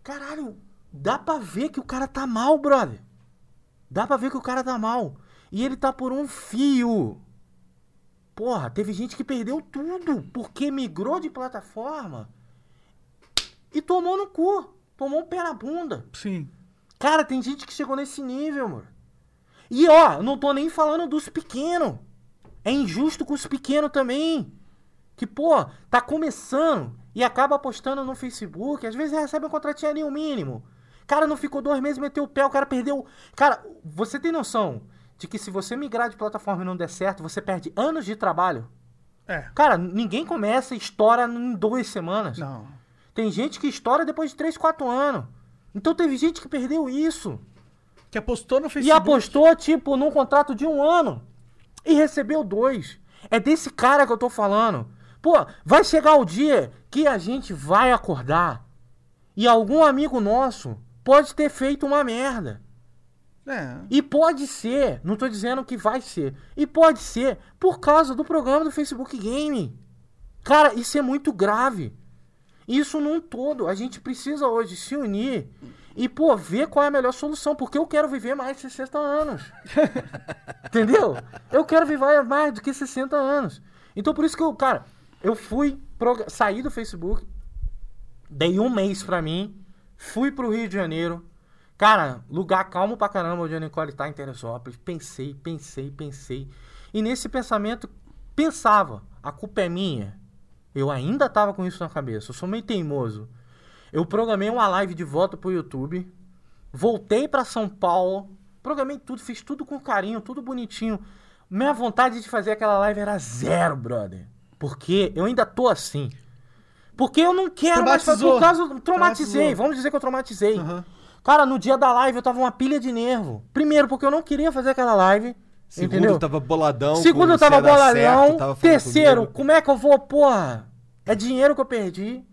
caralho, dá pra ver que o cara tá mal, brother. Dá pra ver que o cara tá mal. E ele tá por um fio. Porra, teve gente que perdeu tudo porque migrou de plataforma e tomou no cu. Tomou um pé na bunda. Sim. Cara, tem gente que chegou nesse nível, mano. E ó, não tô nem falando dos pequenos. É injusto com os pequenos também. Que, pô, tá começando e acaba postando no Facebook. Às vezes recebe um contratinho ali, o mínimo. Cara, não ficou dois meses, meteu o pé, o cara perdeu. Cara, você tem noção de que se você migrar de plataforma e não der certo, você perde anos de trabalho? É. Cara, ninguém começa e estoura em duas semanas. Não. Tem gente que estoura depois de 3, 4 anos. Então teve gente que perdeu isso. Que apostou no E Facebook. apostou, tipo, num contrato de um ano. E recebeu dois. É desse cara que eu tô falando. Pô, vai chegar o dia que a gente vai acordar. E algum amigo nosso pode ter feito uma merda. É. E pode ser, não tô dizendo que vai ser. E pode ser por causa do programa do Facebook Game. Cara, isso é muito grave. Isso num todo. A gente precisa hoje se unir e, pô, ver qual é a melhor solução. Porque eu quero viver mais de 60 anos. [LAUGHS] Entendeu? Eu quero viver mais do que 60 anos. Então por isso que eu, cara, eu fui saí do Facebook, dei um mês pra mim, fui pro Rio de Janeiro. Cara, lugar calmo pra caramba onde a Nicole tá em Teresópolis. Pensei, pensei, pensei. E nesse pensamento, pensava, a culpa é minha. Eu ainda tava com isso na cabeça. Eu sou meio teimoso. Eu programei uma live de volta pro YouTube. Voltei pra São Paulo. Programei tudo, fiz tudo com carinho, tudo bonitinho. Minha vontade de fazer aquela live era zero, brother. Porque eu ainda tô assim. Porque eu não quero mais fazer por causa. Traumatizei. Vamos dizer que eu traumatizei. Aham. Cara, no dia da live eu tava uma pilha de nervo. Primeiro, porque eu não queria fazer aquela live. Segundo, entendeu? eu tava boladão. Segundo, eu tava boladão. certo, tava Terceiro, comigo. como é que eu vou, porra? É dinheiro que eu perdi.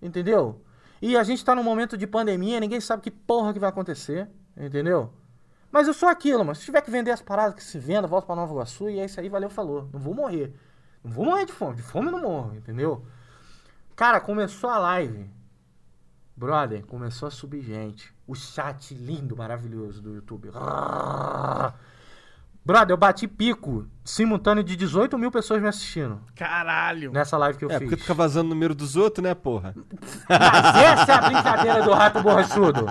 Entendeu? E a gente tá num momento de pandemia, ninguém sabe que porra que vai acontecer. Entendeu? Mas eu sou aquilo, mas se tiver que vender as paradas que se venda, volto pra Nova Iguaçu e é isso aí, valeu, falou. Não vou morrer. Não vou morrer de fome. De fome eu não morro, entendeu? Cara, começou a live. Brother, começou a subir gente. O chat lindo, maravilhoso do YouTube. Brother, eu bati pico simultâneo de 18 mil pessoas me assistindo Caralho. nessa live que eu É, fiz. porque tu fica vazando o número dos outros, né, porra? Mas essa é a brincadeira do rato borrachudo.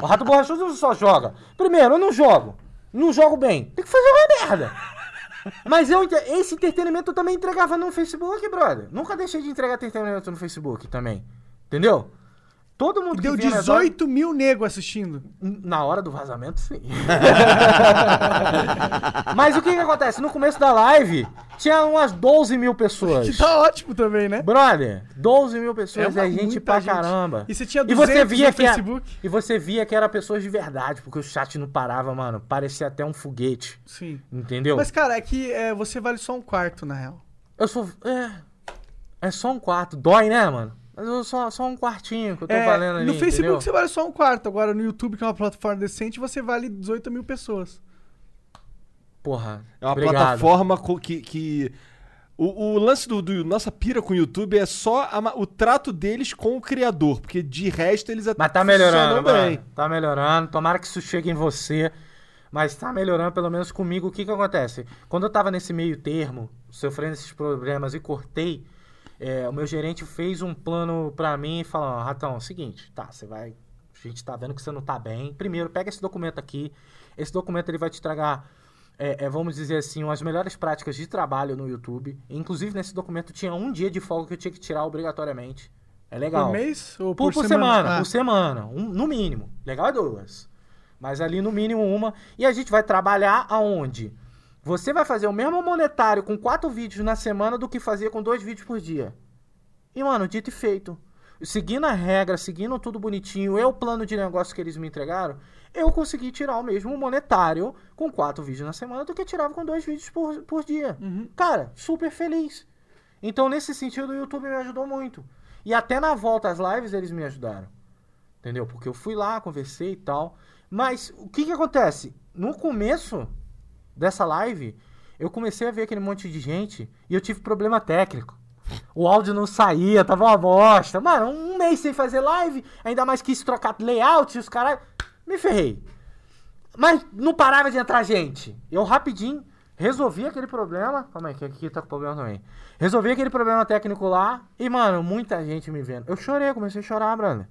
O rato borrachudo não só joga. Primeiro, eu não jogo. Não jogo bem. Tem que fazer uma merda. Mas eu, esse entretenimento eu também entregava no Facebook, brother. Nunca deixei de entregar entretenimento no Facebook também. Entendeu? Todo mundo Deu que vinha nas horas- 18 mil nego assistindo. Na hora do vazamento, sim. [LAUGHS] Mas o que que acontece? No começo da live, tinha umas 12 mil pessoas. Que tá ótimo também, né? Brother, 12 mil pessoas É é, gente pra gente. caramba. E você tinha e você 200 via no que era- Facebook? E você via que era pessoas de verdade, porque o chat não parava, mano. Parecia até um foguete. Sim. Entendeu? Mas, cara, é que é, você vale só um quarto, na real. Eu sou. É. É só um quarto. Dói, né, mano? Só, só um quartinho que eu tô É, valendo ali. no Facebook entendeu? você vale só um quarto. Agora no YouTube, que é uma plataforma decente, você vale 18 mil pessoas. porra. É uma obrigado. plataforma que. que... O, o lance do, do nossa pira com o YouTube é só a o trato deles com o criador, porque de resto eles até Mas tá melhorando, funcionam mano. Tá melhorando. Tomara que isso chegue em você. Mas tá melhorando, pelo menos comigo. O que que acontece? Quando eu tava nesse meio termo, sofrendo esses problemas e cortei, é, o meu gerente fez um plano pra mim e falou, ó, Ratão, é o seguinte, tá, você vai... A gente tá vendo que você não tá bem. Primeiro, pega esse documento aqui. Esse documento ele vai te tragar, é, é, vamos dizer assim, as melhores práticas de trabalho no YouTube. Inclusive, nesse documento tinha um dia de folga que eu tinha que tirar obrigatoriamente. É legal. Por mês ou Por, por, por semana, Ah, por semana, um- no mínimo. Legal é duas. Mas ali no mínimo uma. E a gente vai trabalhar aonde? Você vai fazer o mesmo monetário com quatro vídeos na semana do que fazia com dois vídeos por dia. E, mano, dito e feito. Seguindo a regra, seguindo tudo bonitinho, eu o plano de negócio que eles me entregaram, eu consegui tirar o mesmo monetário com quatro vídeos na semana do que tirava com dois vídeos por, por dia. Cara, super feliz. Então, nesse sentido, o YouTube me ajudou muito. E até na volta às lives eles me ajudaram. Entendeu? Porque eu fui lá, conversei e tal. Mas o que que acontece? No começo dessa live, eu comecei a ver aquele monte de gente e eu tive problema técnico. O áudio não saía, tava uma bosta. Mano, um mês sem fazer live, ainda mais quis trocar layout e os caras. Me ferrei. Mas não parava de entrar gente. Eu rapidinho resolvi aquele problema. Calma aí, que aqui tá com problema também. Resolvi aquele problema técnico lá. E, mano, muita gente me vendo. Eu chorei, comecei a chorar, brother.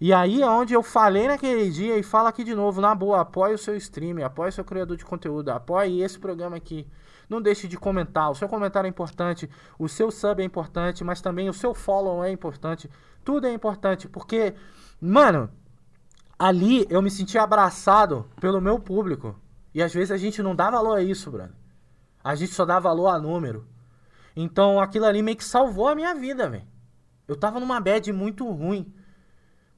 E aí é onde eu falei naquele dia e falo aqui de novo, na boa, apoie o seu streamer, apoie o seu criador de conteúdo, apoie esse programa aqui. Não deixe de comentar, o seu comentário é importante, o seu sub é importante, mas também o seu follow é importante. Tudo é importante, porque, mano, ali eu me senti abraçado pelo meu público. E às vezes a gente não dá valor a isso, brother. A gente só dá valor a número. Então aquilo ali meio que salvou a minha vida, velho. Eu tava numa bad muito ruim.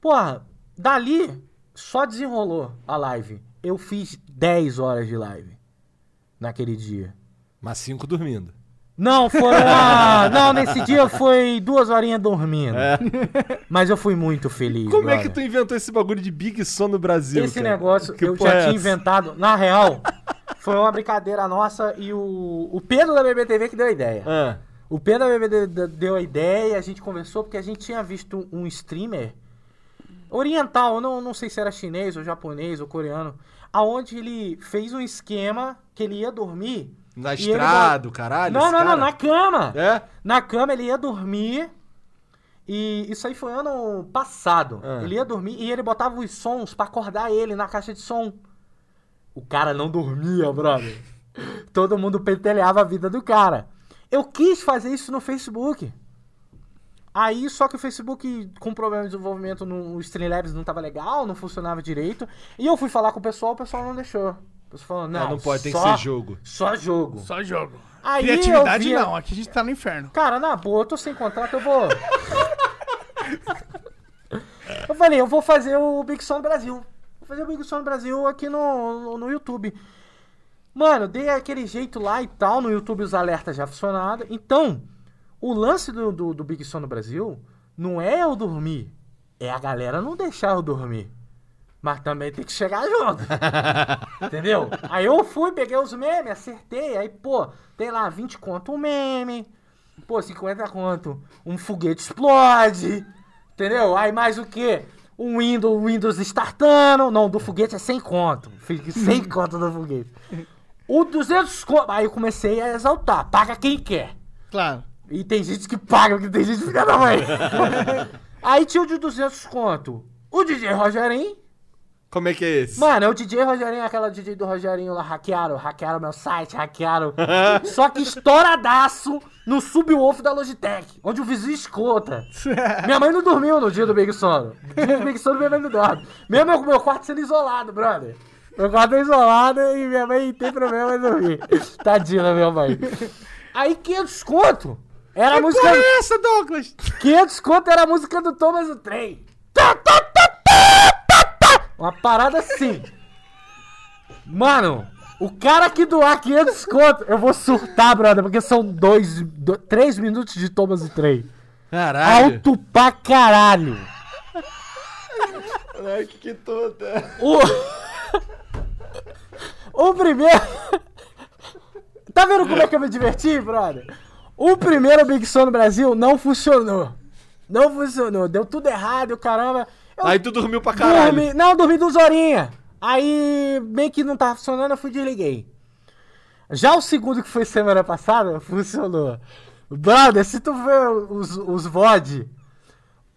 Porra, dali só desenrolou a live. Eu fiz 10 horas de live naquele dia. Mas cinco dormindo. Não, foram. [LAUGHS] ah, não, nesse dia foi duas horinhas dormindo. Mas eu fui muito feliz. É. Como é que tu inventou esse bagulho de Big Son no Brasil? Esse cara? negócio Que eu já é tinha inventado. Na real, foi uma brincadeira nossa e o, o Pedro da BBTV que deu a ideia. Ah, O Pedro da BBTV deu a ideia, a gente conversou porque a gente tinha visto um streamer oriental, não, não sei se era chinês ou japonês ou coreano, aonde ele fez um esquema que ele ia dormir. na ele estrada, o caralho. Não, não, não, cara? na cama. É? Na cama ele ia dormir. E isso aí foi ano passado. Ah. Ele ia dormir e ele botava os sons pra acordar ele na caixa de som. O cara não dormia, brother. [LAUGHS] Todo mundo pentelhava a vida do cara. Eu quis fazer isso no Facebook. Aí, só que o Facebook, com problema de desenvolvimento no o Streamlabs, não tava legal, não funcionava direito. E eu fui falar com o pessoal, o pessoal não deixou. O pessoal falou, não, Não, não pode, tem que só- ser jogo. Só jogo. Só jogo. Aí Criatividade via- não, aqui a gente tá no inferno. Cara, na boa, eu tô sem contrato, eu vou. eu falei, eu vou fazer o Big Som Brasil. Vou fazer o Big Som Brasil aqui no, no, no YouTube. Mano, dei aquele jeito lá e tal, no YouTube os alertas já funcionaram. Então, o lance do, do, do Big Som no Brasil não é eu dormir, é a galera não deixar eu dormir. Mas também tem que chegar junto. [LAUGHS] Entendeu? Aí eu fui, peguei os memes, acertei. Aí, pô, tem lá 20 conto um meme. Pô, 50 conto um foguete explode. Entendeu? Aí mais o quê? Um Windows, Windows startando. Não, do foguete é 100 conto. Fiz 100 [LAUGHS] conto do foguete. O 200 conto. Aí eu comecei a exaltar. Paga quem quer. Claro. E tem gente que paga, porque tem gente que fica da mãe. [LAUGHS] Aí tinha o de 200 conto. O DJ Rogerinho. Como é que é esse? Mano, é o DJ Rogerinho, aquela DJ do Rogerinho lá, hackearam, hackearam meu site, hackearam. [LAUGHS] Só que estouradaço no subwoofer da Logitech, onde o vizinho escuta. [LAUGHS] Minha mãe não dormiu no dia do Big Sono. No dia do Big Sono, minha mãe não dorme. Mesmo meu, meu quarto sendo isolado, brother. Meu quarto é isolado e minha mãe tem problema em dormir. Tadinha minha mãe. Aí 500 conto. Era a música. Porra é essa, Douglas? 500 conto era a música do Thomas o Trem. Tá, tá, tá. Uma parada assim. [LAUGHS] Mano, o cara que doar 500 conto, eu vou surtar, brother, porque são dois, do, três minutos de Thomas o Trem. Caralho. Alto pra caralho. [LAUGHS] Ai, que toda. O... [LAUGHS] o primeiro... Tá vendo como é que eu me diverti, brother? O primeiro Big Son no Brasil não funcionou. Não funcionou. Deu tudo errado, o caramba. Eu Aí tu dormiu pra caralho. dormi. Não, dormi duas horinhas. Aí, meio que não tava funcionando, eu fui desliguei. Já o segundo, que foi semana passada, funcionou. Brother, se tu vê os, os VOD,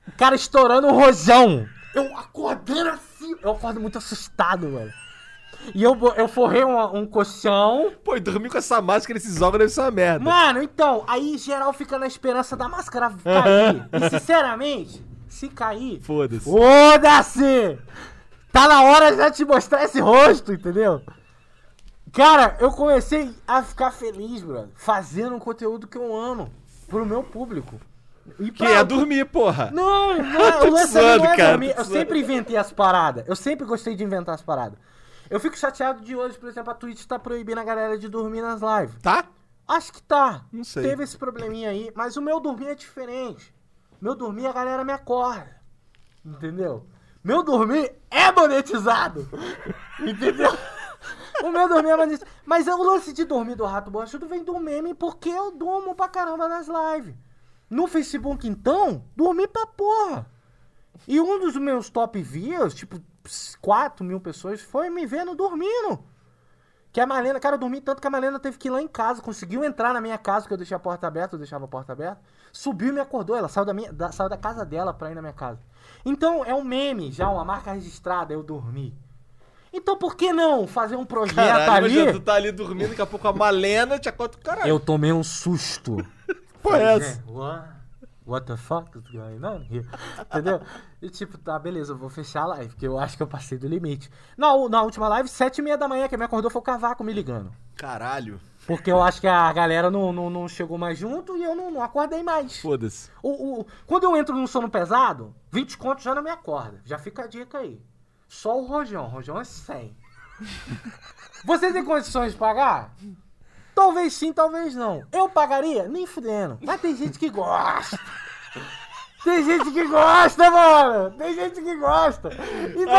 o cara estourando o rojão. Eu acordando assim. Eu acordo muito assustado, mano. E eu, eu forrei um, um colchão. Pô, e dormir com essa máscara nesses órgãos deve ser uma merda. Mano, então, aí geral fica na esperança da máscara [LAUGHS] cair. e sinceramente, se cair, Foda-se. Foda-se! Tá na hora já de te mostrar esse rosto, entendeu? Cara, eu comecei a ficar feliz, brother, fazendo um conteúdo que eu amo pro meu público. E Que é dormir, porra. Não, [LAUGHS] não, o lance zoando, não é cara, dormir. Eu sempre inventei as paradas. Eu sempre gostei de inventar as paradas. Eu fico chateado de hoje, por exemplo, a Twitch tá proibindo a galera de dormir nas lives. Tá? Acho que tá. Não sei. Teve esse probleminha aí, mas o meu dormir é diferente. Meu dormir a galera me acorda. Entendeu? Meu dormir é monetizado. [LAUGHS] Entendeu? O meu dormir é monetizado. Mas o lance de dormir do Rato Borrachudo vem do meme porque eu durmo pra caramba nas lives. No Facebook, então, dormi pra porra. E um dos meus top views, tipo, 4 mil pessoas, foi me vendo dormindo. Que a Marlena, cara, eu dormi tanto que a Marlena teve que ir lá em casa, conseguiu entrar na minha casa, que eu deixei a porta aberta, eu deixava a porta aberta. Subiu e me acordou, ela saiu da, minha, da, saiu da casa dela pra ir na minha casa. Então é um meme, já uma marca registrada, eu dormi. Então por que não fazer um projeto Caralho, ali? imagina, tu tá ali dormindo, daqui a pouco a Malena te acorda. Caralho. Eu tomei um susto. [LAUGHS] É Falei, essa? "Gente, What? The fuck is going on here? Entendeu? E tipo, tá, beleza, eu vou fechar a live, porque eu acho que eu passei do limite. Na, na última live, sete e meia da manhã, quem me acordou foi o Cavaco me ligando. Caralho. Porque eu acho que a galera não, não, não chegou mais junto e eu não, não acordei mais. Foda-se. O, o- quando eu entro num sono pesado, 20 contos já não me acorda. Já fica a dica aí. Só o Rojão. Rojão é 100. Você tem condições de pagar? Talvez sim, talvez não. Eu pagaria? Nem fudendo. Mas tem gente que gosta. Tem gente que gosta, mano. Tem gente que gosta. Então...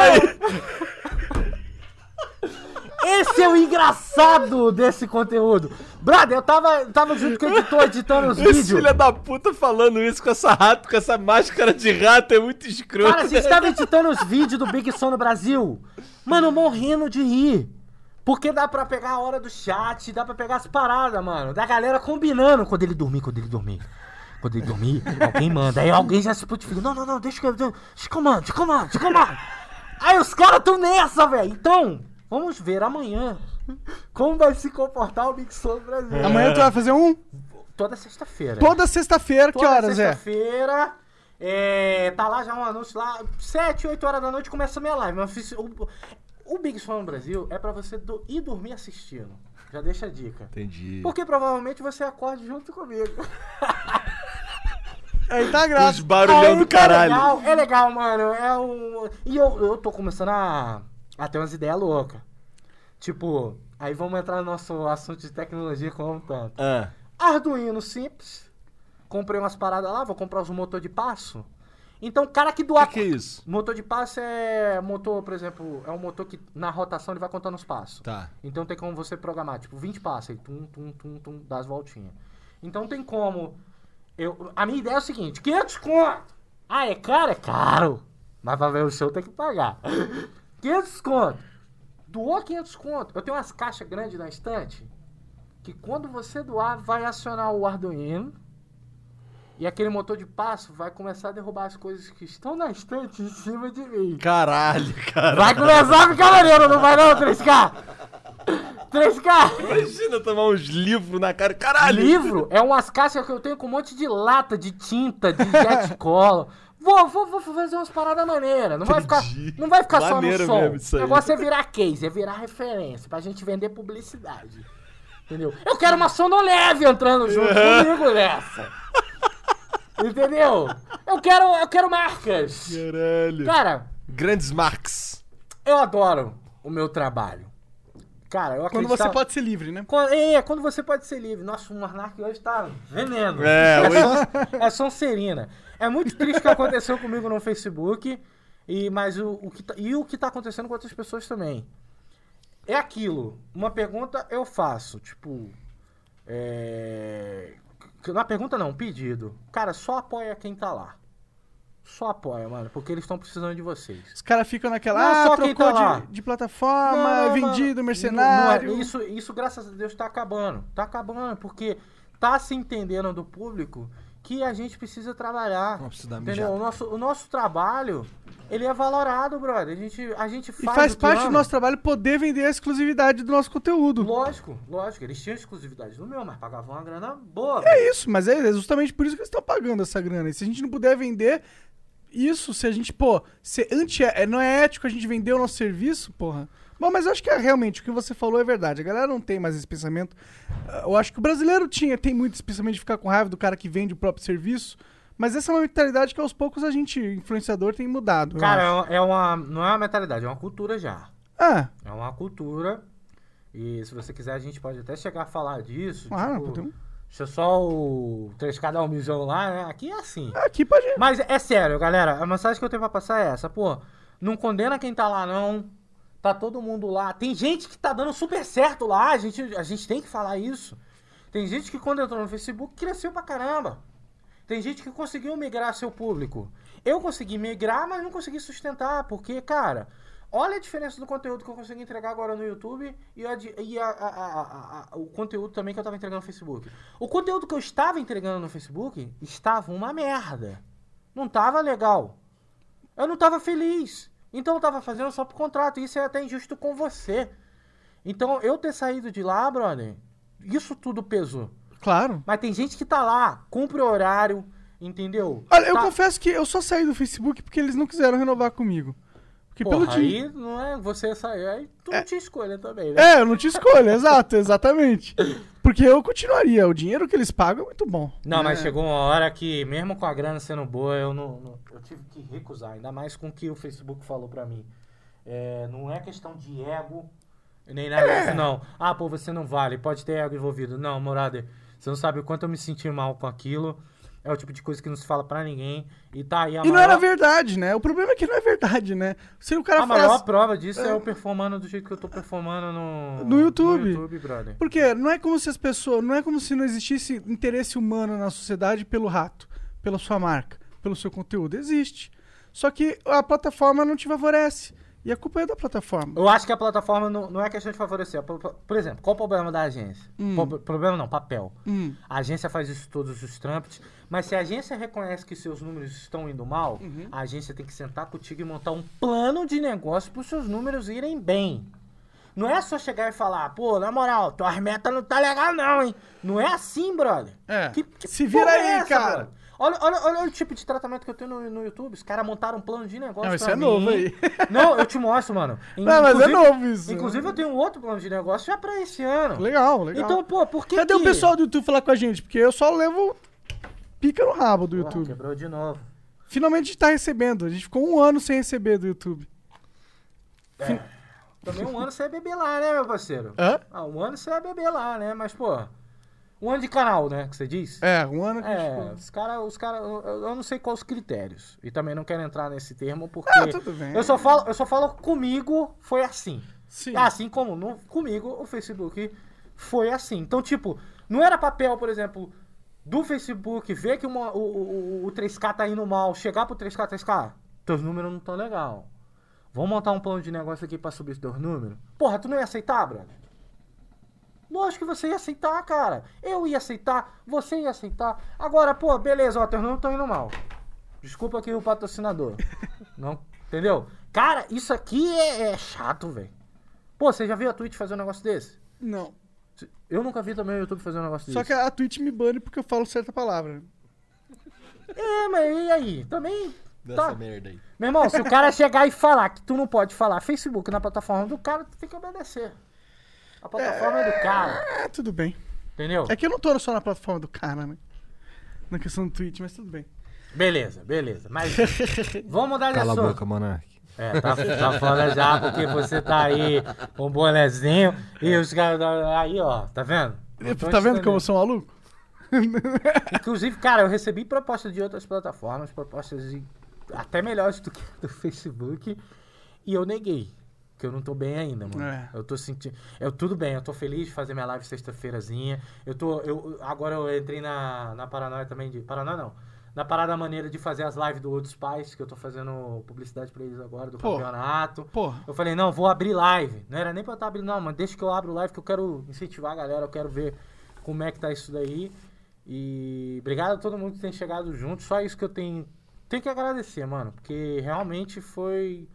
Esse é o engraçado desse conteúdo. Brother, eu tava, tava junto com o editor editando os Esse vídeos. filho da puta falando isso com essa rato, com essa máscara de rato é muito escroto. Cara, a gente tava editando os vídeos do Big Son no Brasil. Mano, morrendo de rir. Porque dá pra pegar a hora do chat, dá pra pegar as paradas, mano. Da galera combinando quando ele dormir, quando ele dormir. Quando ele dormir, [LAUGHS] alguém manda. Aí alguém já se putifica. Não, não, não, deixa que eu. Deixa que eu mando, deixa que eu mando, deixa que eu mando. Aí os caras tão nessa, velho. Então, vamos ver amanhã como vai se comportar o Big no Brasil. Amanhã tu vai fazer um? Toda sexta-feira. Toda sexta-feira, que horas é? sexta-feira. É, tá lá já um anúncio lá. 7, 8 horas da noite começa a minha live. Mas eu fiz- o, Big Fun no Brasil é pra você do- ir dormir assistindo. Já deixa a dica. Entendi. Porque provavelmente você acorde junto comigo. [LAUGHS] Aí tá Os grátis. barulhão do Aí, tá caralho. legal, é legal, mano. É um. E eu, eu tô começando a, a ter umas ideias loucas. Tipo, aí vamos entrar no nosso assunto de tecnologia como tanto. Ah, Arduino simples. Comprei umas paradas lá, vou comprar os motor de passo. Então, cara que doar. o que, que é isso? Motor de passo é motor, por exemplo, é um motor que na rotação ele vai contando os passos. Tá. Então tem como você programar, tipo, 20 passos aí, tum, tum, tum, tum, dá as voltinhas. Então tem como. Eu, a minha ideia é o seguinte: 500 conto! Ah, é caro? É caro! Mas pra ver o show tem que pagar. [LAUGHS] 500 conto! Doou 500 conto. Eu tenho umas caixas grandes na estante que quando você doar, vai acionar o Arduino. E aquele motor de passo vai começar a derrubar as coisas que estão na estante em cima de mim. Caralho, [LAUGHS] cara. Vai começar a ficar maneiro, não vai não, 3K? 3K! Imagina tomar uns livros na cara. Caralho. Livro é umas caixas que eu tenho com um monte de lata, de tinta, de jet [LAUGHS] cola. Vou, vou, vou fazer umas paradas maneiras. Não vai ficar, não vai ficar só no som. o negócio é virar case, é virar referência, pra gente vender publicidade. Entendeu? Eu quero uma sonoleve entrando junto [LAUGHS] comigo nessa. Entendeu? Eu quero, eu quero marcas. Caralho. Cara, Grandes marks. eu adoro o meu trabalho. Cara, eu Quando você pode ser livre, né? Quando- É, quando você pode ser livre. Nossa, o Monark hoje tá veneno. É, hoje- Son- é Sonserina. É muito triste o que aconteceu comigo no Facebook. E, mas o, o que tá, e o que tá acontecendo com outras pessoas também. É aquilo. Uma pergunta eu faço. Tipo, É... Na pergunta não, um pedido. Cara, só apoia quem tá lá. Só apoia, mano, porque eles estão precisando de vocês. Os caras ficam naquela, Não, ah, só trocou tá de, de plataforma, Não, é vendido, mano, mercenário. não é- isso, isso, graças a Deus, tá acabando. Tá acabando, porque tá se entendendo do público que a gente precisa trabalhar. Dar Entendeu? mijada. O nosso, o nosso trabalho, ele é valorado, brother. A gente, a gente E faz faz o que parte do ama. nosso trabalho poder vender a exclusividade do nosso conteúdo. Lógico, lógico. Eles tinham exclusividade no meu, mas pagavam uma grana boa. É isso, mas é justamente por isso que eles estão pagando essa grana. E se a gente não puder vender isso, se a gente, pô, se anti, é, não é ético a gente vender o nosso serviço, porra. Bom, mas eu acho que é realmente o que você falou é verdade. A galera não tem mais esse pensamento. Ah, Eu acho que o brasileiro tinha, tem muito esse pensamento de ficar com raiva do cara que vende o próprio serviço. Mas essa é uma mentalidade que aos poucos a gente, influenciador, tem mudado. Cara, acho. é uma, não é uma mentalidade, é uma cultura já. Ah, É uma cultura. E se você quiser, a gente pode até chegar a falar disso. claro, tipo, podemos- Deixa só o 3K dar um mijão lá, né? Aqui é assim. Aqui pode. Mas é sério, galera. A mensagem que eu tenho pra passar é essa. Pô, não condena quem tá lá, não. Tá todo mundo lá. Tem gente que tá dando super certo lá. A gente, a gente tem que falar isso. Tem gente que quando entrou no Facebook cresceu pra caramba. Tem gente que conseguiu migrar seu público. Eu consegui migrar, mas não consegui sustentar. Porque, cara, olha a diferença do conteúdo que eu consegui entregar agora no YouTube e, a e a- a- o conteúdo também que eu tava entregando no Facebook. O conteúdo que eu estava entregando no Facebook estava uma merda. Não tava legal. Eu não tava feliz. Então eu tava fazendo só por contrato. Isso é até injusto com você. Então eu ter saído de lá, brother, isso tudo pesou. Claro. Mas tem gente que tá lá, cumpre o horário, entendeu? Olha, eu Tá- confesso que eu só saí do Facebook porque eles não quiseram renovar comigo. Porque Porra, pelo dia. aí não é você sair, aí tu não tinha escolha também, né? É, eu não te escolho, [LAUGHS] exato, exatamente. [LAUGHS] Porque eu continuaria. O dinheiro que eles pagam é muito bom. Não, mas É. chegou uma hora que, mesmo com a grana sendo boa, eu não, não- eu tive que recusar. Ainda mais com o que o Facebook falou pra mim. É, não é questão de ego, nem nada É. disso, não. Ah, pô, você não vale, pode ter ego envolvido. Não, morada, você não sabe o quanto eu me senti mal com aquilo. É o tipo de coisa que não se fala pra ninguém. E tá aí a E não maior, era verdade, né? O problema é que não é verdade, né? Se o cara a maior falasse. prova disso é. eu performando do jeito que eu tô performando no, No YouTube. No YouTube, brother. Porque não é como se as pessoas. Não é como se não existisse interesse humano na sociedade pelo rato, pela sua marca, pelo seu conteúdo. Existe. Só que a plataforma não te favorece. E a culpa é da plataforma. Eu acho que a plataforma não, não é questão de favorecer. Por, exemplo, qual o problema da agência? Pro- problema não, papel. Hum. A agência faz isso todos os trâmites, mas se a agência reconhece que seus números estão indo mal, Uhum. a agência tem que sentar contigo e montar um plano de negócio para os seus números irem bem. Não é só chegar e falar, pô, na moral, tuas metas não tá legal não, hein? Não é assim, brother. É. Que- que Se vira aí, é essa, cara. brother? Olha, olha, olha o tipo de tratamento que eu tenho no, no YouTube. Os caras montaram um plano de negócio Não, isso é mim. novo aí. Não, eu te mostro, mano. [LAUGHS] Não, mas é novo isso. Inclusive, eu tenho um outro plano de negócio já pra esse ano. Legal, legal. Então, pô, por que Cadê que... o pessoal do YouTube falar com a gente? Porque eu só levo pica no rabo do Porra, YouTube. quebrou de novo. Finalmente a gente tá recebendo. A gente ficou um ano sem receber do YouTube. Também um ano você ia beber lá, né, meu parceiro? Hã? Ah, um ano você ia beber lá, né? Mas, pô, um ano de canal, né, que você diz? É, um ano que É, ficou. os caras, os cara, eu, eu não sei quais os critérios. E também não quero entrar nesse termo, porque Ah, tudo bem. eu só falo, eu só falo comigo foi assim. Sim. Assim como no, comigo o Facebook foi assim. Então, tipo, não era papel, por exemplo, do Facebook ver que uma- o, o, o 3K tá indo mal, chegar pro 3K, 3K, teus números não tão legal. Vamos montar um plano de negócio aqui pra subir os teus números? Porra, tu não ia aceitar, brother? Lógico que você ia aceitar, cara. Eu ia aceitar, você ia aceitar. Agora, pô, beleza, ó, teus números estão indo mal. Desculpa aqui o patrocinador. [LAUGHS] não, entendeu? Cara, isso aqui é, é chato, velho. Pô, você já viu a Twitch fazer um negócio desse? Não. Eu nunca vi também o YouTube fazer um negócio Só desse. que a Twitch me bane porque eu falo certa palavra. É, mas e aí? Também. Dessa Tá. merda aí. Meu irmão, se o cara [LAUGHS] chegar e falar que tu não pode falar Facebook na plataforma do cara, tu tem que obedecer. A plataforma é, do cara, É, tudo bem. entendeu? É que eu não tô só na plataforma do cara, né? Na questão do Twitch, mas tudo bem. Beleza, beleza. Mas [LAUGHS] vamos mudar de Cala a assunto. boca, Monark. É, tá, tá fora já, porque você tá aí com um bonezinho e os caras. Aí, ó, tá vendo? Tá vendo como eu sou maluco? [LAUGHS] Inclusive, cara, eu recebi propostas de outras plataformas, propostas de- até melhores do que a do Facebook, e eu neguei. Que eu não tô bem ainda, mano. É. Eu tô sentindo. Eu tudo bem, eu tô feliz de fazer minha live sexta-feirazinha. Eu tô. Eu, agora eu entrei na, na paranoia também de. Paranoia não. Na parada maneira de fazer as lives do Outros Pais, que eu tô fazendo publicidade pra eles agora, do Pô. campeonato. Porra. Eu falei, não, vou abrir live. Não era nem pra eu estar abrindo, não, mas deixa que eu abro live que eu quero incentivar a galera, eu quero ver como é que tá isso daí. E obrigado a todo mundo que tem chegado junto. Só isso que eu tenho, tenho que agradecer, mano. Porque realmente foi.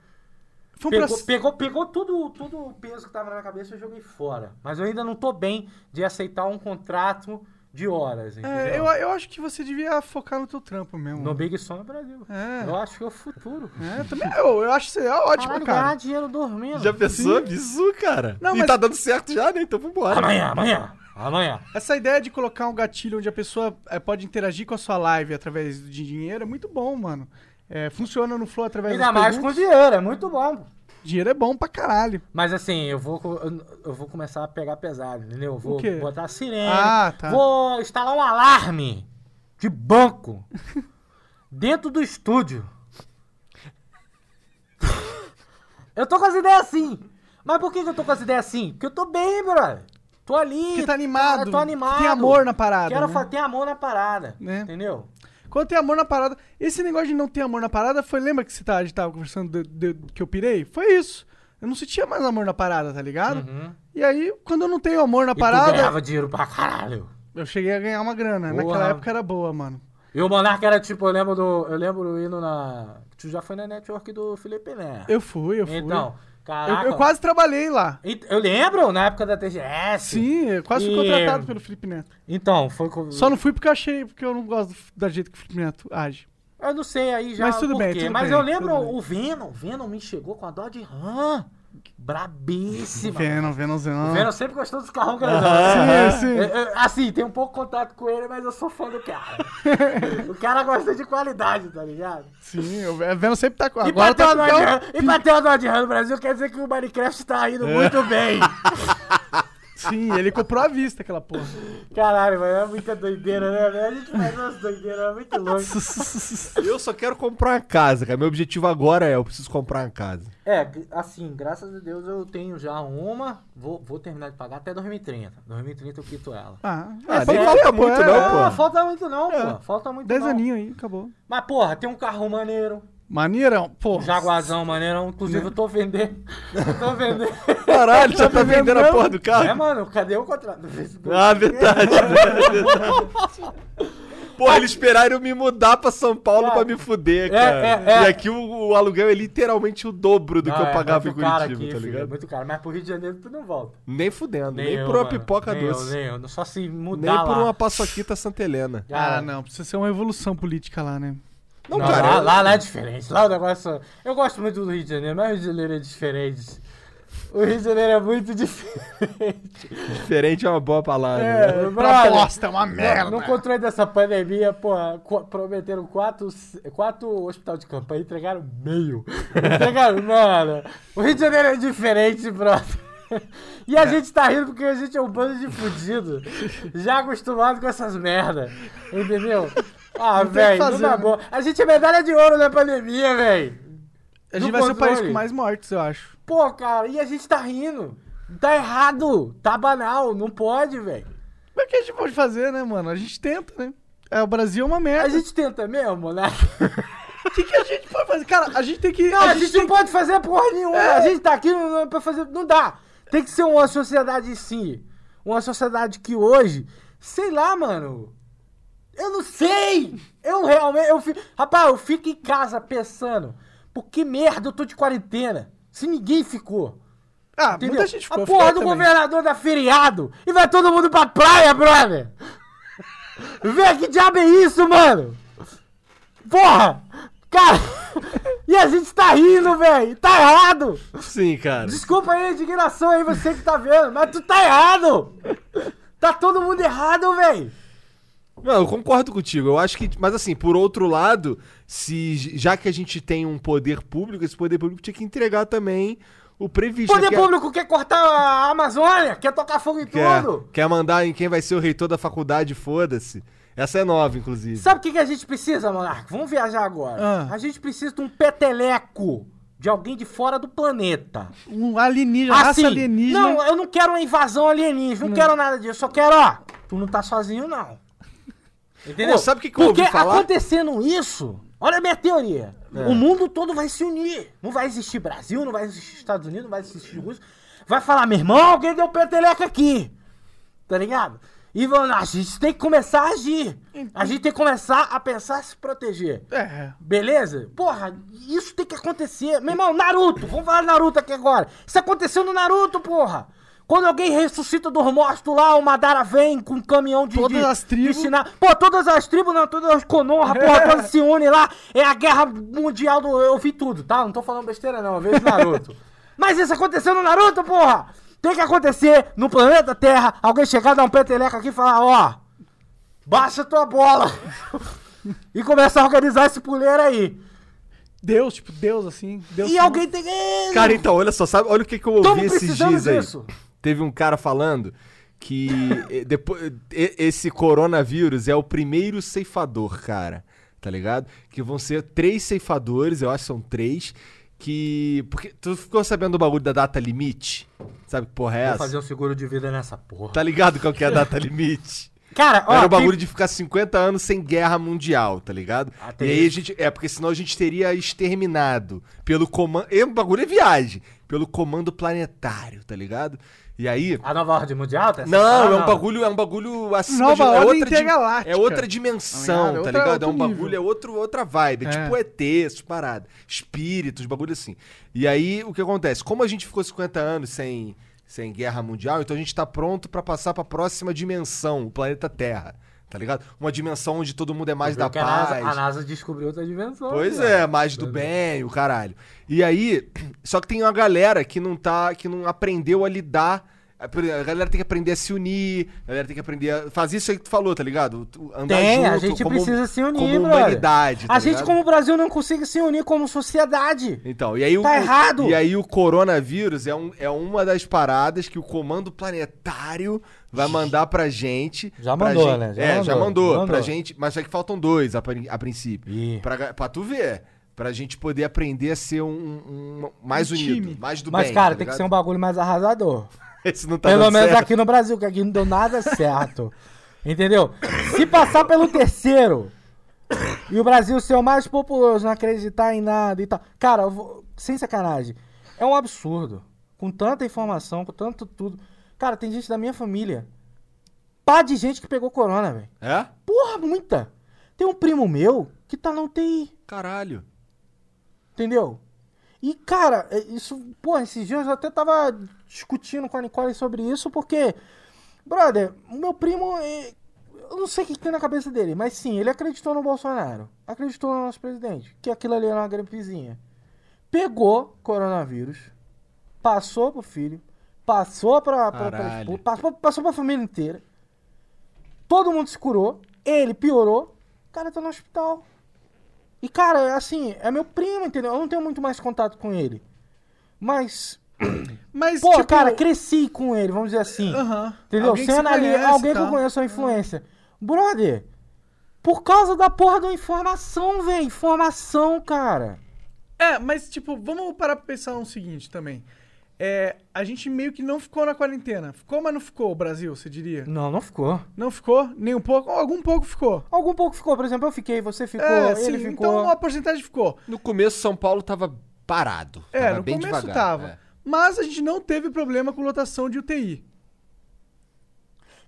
Foi um Pegou, processo- pegou, pegou tudo, tudo o peso que tava na minha cabeça e eu joguei fora. Mas eu ainda não tô bem de aceitar um contrato de horas, entendeu? É, eu, eu acho que você devia focar no teu trampo mesmo. No Big Som no Brasil. É. Eu acho que é o futuro. É, também, eu, eu acho que seria ótimo, Caralho, cara. ganhar dinheiro dormindo. Já pensou? Isso, cara. Não, e mas- tá dando certo já, né? Então vambora. Amanhã, amanhã, amanhã. Essa ideia de colocar um gatilho onde a pessoa é, pode interagir com a sua live através de dinheiro é muito bom, mano. É, funciona no Flow através Ainda das mais com perguntas. dinheiro, é muito bom. Dinheiro é bom pra caralho. Mas assim, eu vou, eu, vou começar a pegar pesado, entendeu? Eu Vou botar sirene. Ah, tá. Vou instalar um alarme de banco [LAUGHS] dentro do estúdio. [LAUGHS] Eu tô com as ideias assim. Mas por que, que eu tô com as ideias assim? Porque eu tô bem, brother. Tô ali. Porque tá animado, Eu tô animado. tem amor na parada, Quero né? fa- ter amor na parada. Né? Entendeu? Quando tem amor na parada. Esse negócio de não ter amor na parada foi. Lembra que você tá, a gente tava conversando de- de- que eu pirei? Foi isso. Eu não sentia mais amor na parada, tá ligado? Uhum. E aí, quando eu não tenho amor na E parada, ganhava dinheiro pra caralho. eu cheguei a ganhar uma grana. Porra. Naquela época era boa, mano. E o Monark era tipo, eu lembro do. Eu lembro indo na. Tu já foi na network do Felipe Né? Eu fui, eu fui. Então, eu, caraca. eu quase trabalhei lá. Eu lembro, na época da TGS. Sim, eu quase fui E- contratado pelo Felipe Neto. Então, foi. Só não fui porque eu achei, porque eu não gosto da jeito que o Felipe Neto age. Eu não sei aí já Mas tudo bem, tudo Mas bem, eu lembro o Venom. O Venom me chegou com a Dodge Ram. Brabíssima. Venom, Venom, O Venom. Sempre gostou dos carrão grandão. Sim, sim. Eu- eu- assim, tem um pouco contato com ele, mas eu sou fã do cara. [LAUGHS] o cara gosta de qualidade, tá ligado? Sim, o Venom sempre tá com. E Agora tá com o e pra ter Dodge Ram no Brasil quer dizer que o Minecraft tá indo muito bem. [LAUGHS] Sim, ele comprou à vista aquela porra. Caralho, mas é muita doideira, né? A gente faz umas doideiras é muito loucas. [LAUGHS] Eu só quero comprar uma casa, cara. Meu objetivo agora é, eu preciso comprar uma casa. É, assim, graças a Deus eu tenho já uma. Vou, vou terminar de pagar até 2030. 2030 eu quito ela. Ah, Ah, é, nem pode falta ter, muito, pô, não, é, pô. Não, falta muito não, É. pô. Falta muito Dez não. aninhos aí, acabou. Mas, porra, tem um carro maneiro. Maneirão, pô. Jaguazão maneirão. Inclusive, eu tô vendendo. Eu tô vendendo. Caralho, já tá vendendo a porra do carro? É, mano, cadê o contrato do Facebook? Ah, verdade. [LAUGHS] Porra, eles esperaram eu me mudar pra São Paulo Cara, pra me fuder, é, cara. é, é. E aqui o, o aluguel é literalmente o dobro do que eu é pagava em Curitiba, aqui, tá filho, ligado? É muito caro. Mas pro Rio de Janeiro tu não volta. Nem fudendo, nem, eu, por uma mano. pipoca nem doce. Eu, nem eu. Só se nem mudar por lá. uma paçoquita Santa Helena. Cara, Ah, não, precisa ser uma evolução política lá, né? Não, Não, cara. lá, eu- lá, lá é diferente. Lá o negócio. Eu gosto muito do Rio de Janeiro, mas o Rio de Janeiro é diferente. O Rio de Janeiro é muito [LAUGHS] diferente. Diferente é uma boa palavra. né? É, brother. Proposta é uma merda. no controle dessa pandemia, porra, qu- prometeram quatro, quatro hospital de campanha e entregaram meio. entregaram, [LAUGHS] mano. O Rio de Janeiro é diferente, brother. E a gente tá rindo porque a gente é um bando de fudido. Já acostumado com essas merda. Entendeu? Ah, Não que velho, fazer, numa né? boa. A gente é medalha de ouro na pandemia, velho. A gente vai ser o país com mais mortes, eu acho. Pô, cara, e a gente tá rindo. Tá errado. Tá banal. Não pode, velho. Mas o que a gente pode fazer, né, mano? A gente tenta, né? É, o Brasil é uma A merda. gente tenta mesmo, né? O que, que a gente pode fazer? Cara, a gente tem que. Não, a, gente, tem não pode fazer porra nenhuma. É. A gente tá aqui não, não é pra fazer. Não dá. Tem que ser uma sociedade sim. Uma sociedade que hoje. Sei lá, mano. Eu não sei! Eu realmente. Eu fico, rapaz, eu fico em casa pensando. Por que merda eu tô de quarentena? Se ninguém ficou. Ah, Entendeu? muita gente ficou. a porra do também. governador dá feriado e vai todo mundo pra praia, brother! [LAUGHS] Vê que diabo é isso, mano? Porra! Cara! [LAUGHS] E a gente tá rindo, velho! Tá errado! Sim, cara. Desculpa aí a indignação aí, você que tá vendo, mas tu tá errado! Tá todo mundo errado, velho! Não, eu concordo contigo. Eu acho que. Mas assim, por outro lado, se já que a gente tem um poder público, esse poder público tinha que entregar também o previsto. Poder Quer- público quer cortar a Amazônia, quer tocar fogo em Quer, tudo! quer mandar em quem vai ser o reitor da faculdade, foda-se. Essa é nova, inclusive. Sabe o que, que a gente precisa, Monarca? Vamos viajar agora. Ah. A gente precisa de um peteleco de alguém de fora do planeta. Um alienígena, raça Assim, alienígena. não, eu não quero uma invasão alienígena, não, quero nada disso, só quero, ó, tu não tá sozinho não. Entendeu? Pô, sabe o que que eu Porque ouvi falar? acontecendo isso, olha a minha teoria, É. o mundo todo vai se unir. Não vai existir Brasil, não vai existir Estados Unidos, não vai existir Rússia. Vai falar, meu irmão, alguém deu peteleca aqui. Tá ligado? E vão, a gente tem que começar a agir. A gente tem que começar a pensar se proteger. É. Beleza? Porra, isso tem que acontecer. Meu irmão, Naruto, vamos falar de Naruto aqui agora. Isso aconteceu no Naruto, porra. Quando alguém ressuscita dos mortos lá, o Madara vem com um caminhão de. Todas de- as tribos. de sinal- Pô, todas as tribos, não, todas as Konoha, porra, todas se unem lá. É a guerra mundial do. Eu vi tudo, tá? Não tô falando besteira, não. Eu vejo Naruto. [LAUGHS] Mas isso aconteceu no Naruto, porra! Tem que acontecer no planeta Terra, alguém chegar, dar um peteleco aqui e falar, ó. Baixa tua bola! [LAUGHS] e começar a organizar esse puleiro aí. Deus, tipo, Deus, assim. Deus E alguém tem que. Cara, então, olha só, sabe? Olha o que, que eu ouvi esses dias aí. disso. Teve um cara falando que [LAUGHS] eh, depois, e- esse coronavírus é o primeiro ceifador, cara. Tá ligado? Que vão ser três ceifadores, eu acho que são três. Que. Porque tu ficou sabendo do bagulho da data limite? Sabe que porra é Vou essa? fazer um seguro de vida nessa porra. Tá ligado qual que é a data [LAUGHS] limite? Cara, ó. Era o bagulho de ficar 50 anos sem guerra mundial, tá ligado? Até e aí a gente. É, porque senão a gente teria exterminado pelo comando. O bagulho é viagem. Pelo comando planetário, tá ligado? E aí. A nova ordem mundial? Tá Não, Ah, é um bagulho, é um bagulho acima Nova de, é ordem outra di-. É outra dimensão, Tá ligado? tá Outra- ligado? É um bagulho, nível. é outro, outra vibe. É, É. tipo ET, essas paradas. Espíritos, bagulho assim. E aí, o que acontece? Como a gente ficou 50 anos sem, sem guerra mundial, então a gente tá pronto pra passar pra próxima dimensão, o planeta Terra. Tá ligado? Uma dimensão onde todo mundo é mais da Porque a paz. NASA, a NASA descobriu outra dimensão. Pois né? é, mais do bem, o caralho. E aí, [CLEARS THROAT] só que tem uma galera que não tá, que não aprendeu a lidar. A galera tem que aprender a se unir, a galera tem que aprender a fazer isso aí que tu falou, tá ligado? Andar Tem, a junto gente como- precisa se unir, como humanidade, tá a gente, ligado? como Brasil, não consegue se unir como sociedade. Então, e aí o, Tá errado. E aí o coronavírus é, um, é uma das paradas que o comando planetário vai mandar pra gente. Já pra mandou, gente- né? Já é, já mandou, mandou, mandou. pra gente, mas só que faltam dois a, a princípio. Ih. Pra, pra tu ver. Pra gente poder aprender a ser um, um- mais Um unido, time. mais do Mas, bem. cara, tá tem que ser um bagulho mais arrasador. [LAUGHS] Esse não tá Pelo dando menos certo. aqui no Brasil, que aqui não deu nada certo. Entendeu? Se passar pelo terceiro e o Brasil ser o mais populoso, não acreditar em nada e tal. Cara, eu vou- sem sacanagem. É um absurdo. Com tanta informação, com tanto tudo. Cara, tem gente da minha família. Pá de gente que pegou corona, velho. É? Porra, muita. Tem um primo meu que tá na UTI. Caralho. Entendeu? E, cara, é, isso, pô, esses dias eu até tava discutindo com a Nicole sobre isso, porque, brother, o meu primo, é, eu não sei o que tem na cabeça dele, mas sim, ele acreditou no Bolsonaro, acreditou no nosso presidente, que aquilo ali era uma gripezinha. Pegou coronavírus, passou pro filho, passou pra, pra, pra esposa, passou, passou pra família inteira. Todo mundo se curou, ele piorou, o cara tá no hospital. E, cara, assim, é meu primo, entendeu? Eu não tenho muito mais contato com ele. Mas, [CLEARS THROAT] Mas, pô, tipo, cara, cresci com ele, vamos dizer assim. Entendeu? Alguém Sendo ali conhece alguém e que eu tal. conheço a influência. Brother, por causa da porra da informação, velho. Informação, cara. É, mas, tipo, vamos parar pra pensar no seguinte também. É, a gente meio que não ficou na quarentena. Ficou, mas não ficou o Brasil, você diria? Não, não ficou. Não ficou? Nem um pouco? Algum pouco ficou. Algum pouco ficou, por exemplo, eu fiquei, você ficou, é, ele sim, ficou. então uma porcentagem ficou. No começo, São Paulo tava parado. É, tava no bem começo devagar, tava. é. Mas a gente não teve problema com lotação de UTI.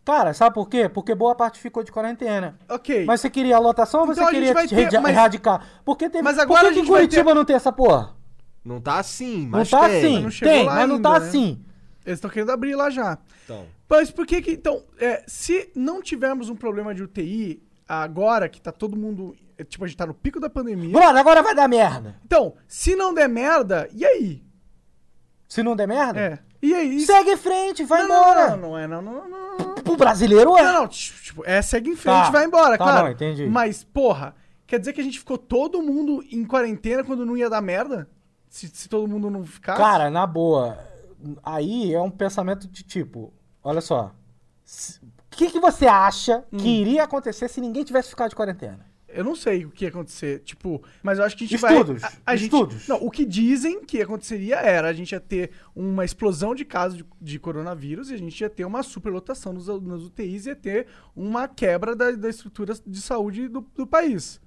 Cara, sabe por quê? Porque boa parte ficou de quarentena. Ok. Mas você queria a lotação ou você Então a gente queria ter- mas- erradicar? Porque teve... Mas agora por a que, que gente vai Curitiba não tem essa porra? Não tá assim, Não mas tá tem. assim. não chegou tem, mas não tá ainda, né? assim. Eles estão querendo abrir lá já. Então. Mas por que que, então, é, se não tivermos um problema de UTI agora, que tá todo mundo, é, tipo, a gente tá no pico da pandemia. Brother, agora vai dar merda. Então, se não der merda, e aí? Se não der merda, É. E aí? segue em frente, vai não, embora. Não, não, não é, não, não, não, não. O brasileiro é. Não, não, tipo, é, segue em frente, Tá. vai embora, Tá claro. bom, entendi. Mas, porra, quer dizer que a gente ficou todo mundo em quarentena quando não ia dar merda? Se, se todo mundo não ficasse? Cara, na boa, aí é um pensamento de tipo, olha só. O que, que você acha Hum. que iria acontecer se ninguém tivesse ficado de quarentena? Eu não sei o que ia acontecer, tipo, mas eu acho que a gente Estudos, vai... A, a gente- estudos. não, o que dizem que aconteceria era a gente ia ter uma explosão de casos de, de coronavírus e a gente ia ter uma superlotação nos, nas UTIs e ia ter uma quebra da, da estrutura de saúde do, do país.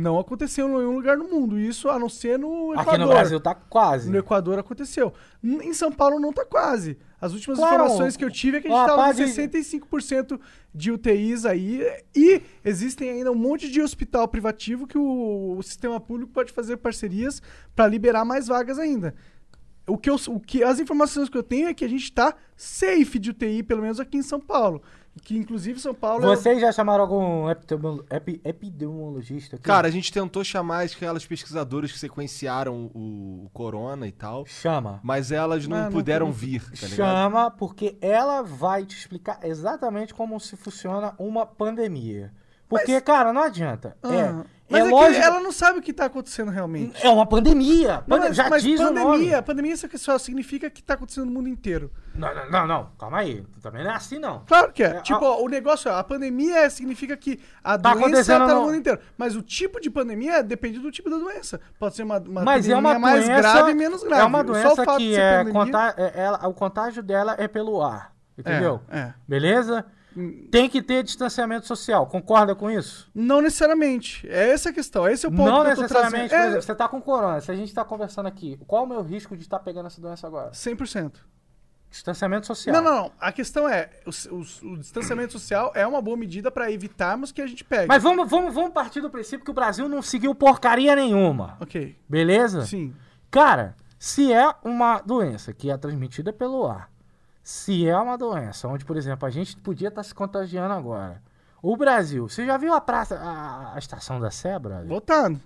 Não aconteceu em nenhum lugar no mundo, isso a não ser no Equador. Aqui no Brasil tá quase. No Equador aconteceu. Em São Paulo não tá quase. As últimas Claro. informações que eu tive é que a gente Ó, tava com pode- 65% de UTIs aí. E existem ainda um monte de hospital privativo que o, o sistema público pode fazer parcerias para liberar mais vagas ainda. O que, eu, o que as informações que eu tenho é que a gente tá safe de UTI, pelo menos aqui em São Paulo. Que inclusive São Paulo é- Vocês já chamaram algum epidemiolo- epi- epidemiologista aqui? Cara, a gente tentou chamar aquelas pesquisadoras que sequenciaram o, o corona e tal, chama. mas elas não Ah, não puderam tem- vir, tá ligado? Chama, porque ela vai te explicar exatamente como se funciona uma pandemia. Porque, cara, não adianta. Ah, é, mas é, é, lógico. que ela não sabe o que tá acontecendo realmente. É uma pandemia. Não, mas, já mas diz pandemia, pandemia só, só significa que tá acontecendo no mundo inteiro. Não, não, não, não, calma aí. Também não é assim, não. Claro que é. É, tipo, a- ó, o negócio é, a pandemia significa que a Tá doença acontecendo tá no mundo inteiro. Mas o tipo de pandemia depende do tipo da doença. Pode ser uma, uma Mas é uma mais doença, grave e menos grave. É uma doença que é, pandemia- conta- é- ela, o contágio dela é pelo ar. Entendeu? É. Beleza? Tem que ter distanciamento social. Concorda com isso? Não necessariamente. É essa a questão. Esse é o ponto não que necessariamente. trazendo. Por exemplo, você tá com corona. Se a gente tá conversando aqui, qual o meu risco de estar pegando essa doença agora? É 100%. Distanciamento social. Não, não, não. A questão é, o, o- o distanciamento social é uma boa medida pra evitarmos que a gente pegue. Mas vamos, vamos, vamos partir do princípio que o Brasil não seguiu porcaria nenhuma. Ok. Beleza? Sim. Cara, se é uma doença que é transmitida pelo ar, se é uma doença onde, por exemplo, a gente podia estar se contagiando agora. O Brasil, você já viu a praça, a, a estação da Sé, brother? Voltando.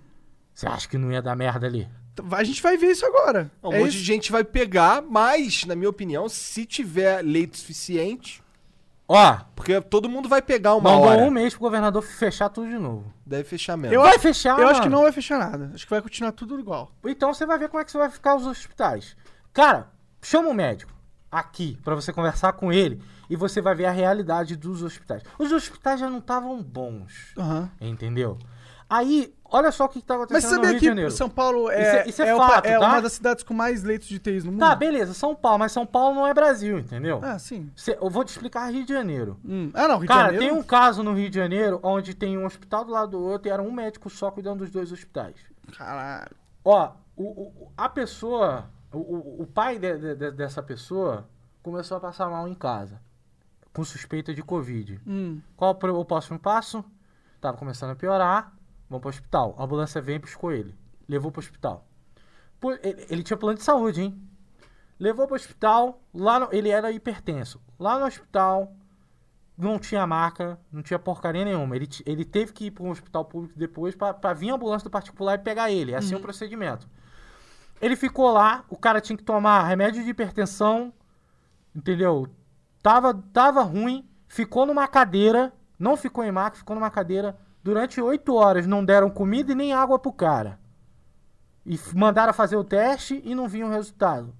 Você acha que não ia dar merda ali? A gente vai ver isso agora. Um é monte isso. de gente vai pegar, mas, na minha opinião, se tiver leito suficiente, Ó, porque todo mundo vai pegar uma mandou hora. um mês pro governador fechar tudo de novo. Deve fechar mesmo. Eu, Vai acho- fechar, eu acho que mano. não vai fechar nada. Acho que vai continuar tudo igual. Então você vai ver como é que você vai ficar os hospitais. Cara, chama um médico aqui pra você conversar com ele e você vai ver a realidade dos hospitais. Os hospitais já não estavam bons, Aham. entendeu? Aí, olha só o que tá Mas acontecendo você no sabia Rio de que Janeiro. São Paulo é, Isso é- isso é o fato, é tá? uma das cidades com mais leitos de UTIs no mundo? Tá, beleza, São Paulo, mas São Paulo não é Brasil, entendeu? Ah, sim. Cê- eu vou te explicar Rio de Janeiro. Hum. Ah, não, Rio de Cara, Janeiro. tem um caso no Rio de Janeiro onde tem um hospital do lado do outro e era um médico só cuidando dos dois hospitais. Caralho. Ó, o, o- a pessoa, o, o- o pai de- de- de- dessa pessoa começou a passar mal em casa, com suspeita de Covid. Hum. Qual o o próximo passo? Tava começando a piorar, vamos pro hospital. A ambulância veio e buscou ele, levou pro hospital. Pô, ele, ele tinha plano de saúde, hein? Levou pro hospital, lá no- ele era hipertenso. Lá no hospital, não tinha marca, não tinha porcaria nenhuma. Ele, ele teve que ir para um hospital público depois pra vir a ambulância do particular e pegar ele. É assim o procedimento. Ele ficou lá, o cara tinha que tomar remédio de hipertensão, entendeu? Tava, tava ruim, ficou numa cadeira, não ficou em maca, ficou numa cadeira. Durante oito horas não deram comida e nem água pro cara. E mandaram fazer o teste e não vinha o resultado.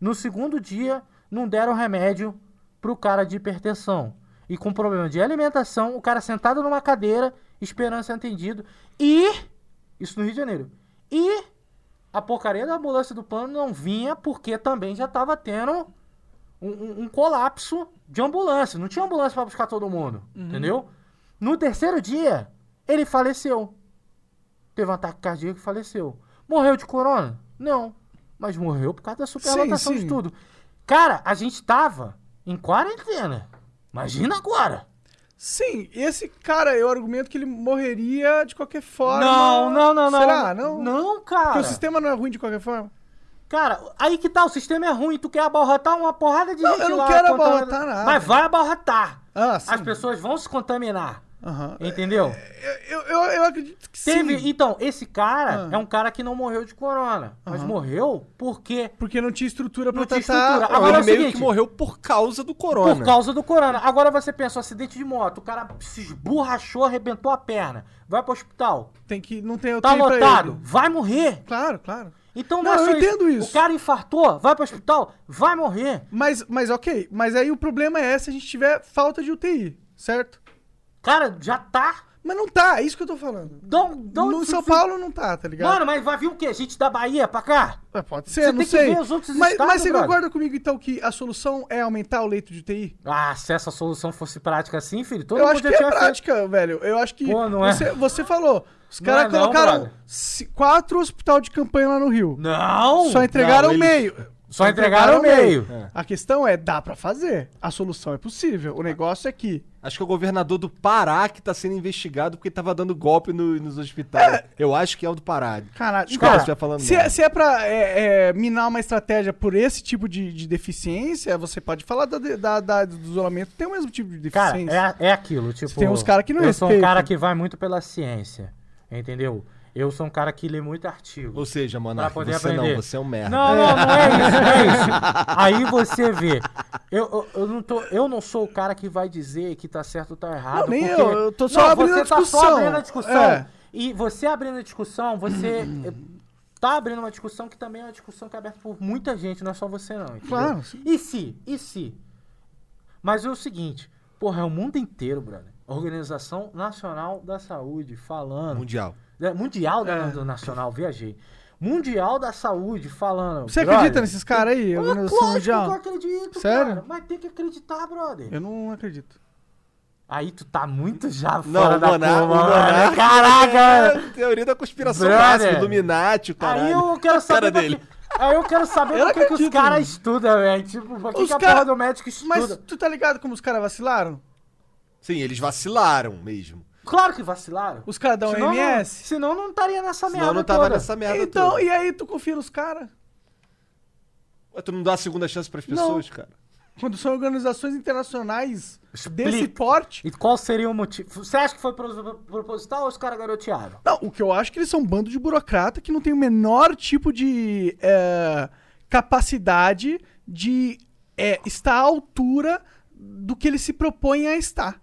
No segundo dia, não deram remédio pro cara de hipertensão. E com problema de alimentação, o cara sentado numa cadeira, esperando ser atendido. E. Isso no Rio de Janeiro. E a porcaria da ambulância do plano não vinha porque também já tava tendo um, um- um colapso de ambulância. Não tinha ambulância para buscar todo mundo. Entendeu? No terceiro dia, ele faleceu. Teve um ataque cardíaco e faleceu. Morreu de corona? Não. Mas morreu por causa da superlotação de tudo. Cara, a gente tava em quarentena. Imagina agora. Sim, esse cara, eu argumento que ele morreria de qualquer forma. Não, não, não, não. Será? Não? Não, cara. Porque o sistema não é ruim de qualquer forma? Cara, aí que tá, o sistema é ruim, tu quer abarrotar uma porrada de Não, gente eu não lá quero abarrotar nada. Mas vai abarrotar. Ah, sim. As pessoas vão se contaminar. Aham. Entendeu? Eu, eu, eu acredito que Teve, sim. então, esse cara Ah. é um cara que não morreu de corona, mas morreu porque Porque não tinha estrutura pra Não tinha tratar. estrutura. Não, Agora é ele o meio seguinte- que morreu por causa do corona. por causa do corona. Agora você pensa, um acidente de moto, o cara se esborrachou, arrebentou a perna, vai pro hospital, Tem que não tem tá lotado, vai morrer. Claro, claro. Então Não, é só eu entendo isso. O cara infartou, vai pro hospital, vai morrer. Mas, mas ok. Mas aí o problema é se a gente tiver falta de UTI, certo? Cara, já tá. Mas não tá, é isso que eu tô falando. Dom, dom, no São Paulo não tá, tá ligado? Mano, mas vai vir o quê? Gente da Bahia pra cá? É, pode ser, Você não tem que sei. ver os outros mas, estados, mas você brother. concorda comigo, então, que a solução é aumentar o leito de UTI? Ah, se essa solução fosse prática assim, filho, todo eu mundo acho já que é tinha feito. prática, velho. Eu acho que. Pô, não é? você, você falou. Os Não caras é não, colocaram ci- quatro hospital de campanha lá no Rio. Não! Só entregaram Não, eles- meio. Só entregaram o meio. A questão é, dá pra fazer. A solução é possível. O negócio é que. Acho que é o governador do Pará que tá sendo investigado porque tava dando golpe no- nos hospitais. Eu acho que é o do Pará. Caralho, Desculpa cara, falando se, é, se é pra é, é, minar uma estratégia por esse tipo de, de deficiência, você pode falar da, da- da- do isolamento, tem o mesmo tipo de Cara, deficiência. é, é aquilo, tipo... Tem uns cara que não Eu sou um cara que vai muito pela ciência, entendeu? Eu sou um cara que lê muito artigo. Ou seja, poder você aprender. não, você é um merda. Não, não, não é isso, não é [LAUGHS] isso. Aí você vê. Eu, eu, eu não tô, eu não sou o cara que vai dizer que tá certo ou tá errado. Não, nem porque- eu, eu tô só não, abrindo você a tá discussão. só abrindo a discussão. É. E você abrindo a discussão, você [CLEARS THROAT] tá abrindo uma discussão que também é uma discussão que é aberta por muita gente, não é só você não. entendeu? Claro, sim. E se? E se? Mas é o seguinte, porra, é o mundo inteiro, brother. Organização Nacional da Saúde falando. Mundial. É, Mundial da, É. do Nacional, viajei. Mundial da Saúde falando. Você brother, acredita nesses caras aí? Ah, Organização lógico Mundial? que eu acredito, Sério? cara. Mas tem que acreditar, brother. Eu não acredito. Aí tu tá muito já Não, fora da curva, o mano. Caraca! é teoria da conspiração máxima, Illuminati, o caralho. Aí eu quero saber Cara dele. que- Aí eu quero saber Eu que, que os caras estudam, velho. Tipo, por que, Os que a cara- porra do médico estuda? Mas tu tá ligado como os caras vacilaram? Sim, eles vacilaram mesmo. Claro que vacilaram. Os caras da não- OMS? Senão não estaria nessa merda Senão não tava toda. nessa merda Então, toda. e aí tu confia nos caras? Ué, Tu não dá a segunda chance pras pessoas, cara? Quando são organizações internacionais Explica. desse porte. E qual seria o motivo? Você acha que foi pro- proposital ou os caras garotearam? Não, o que eu acho é que eles são um bando de burocrata que não tem o menor tipo de é, capacidade de é, estar à altura do que eles se propõem a estar.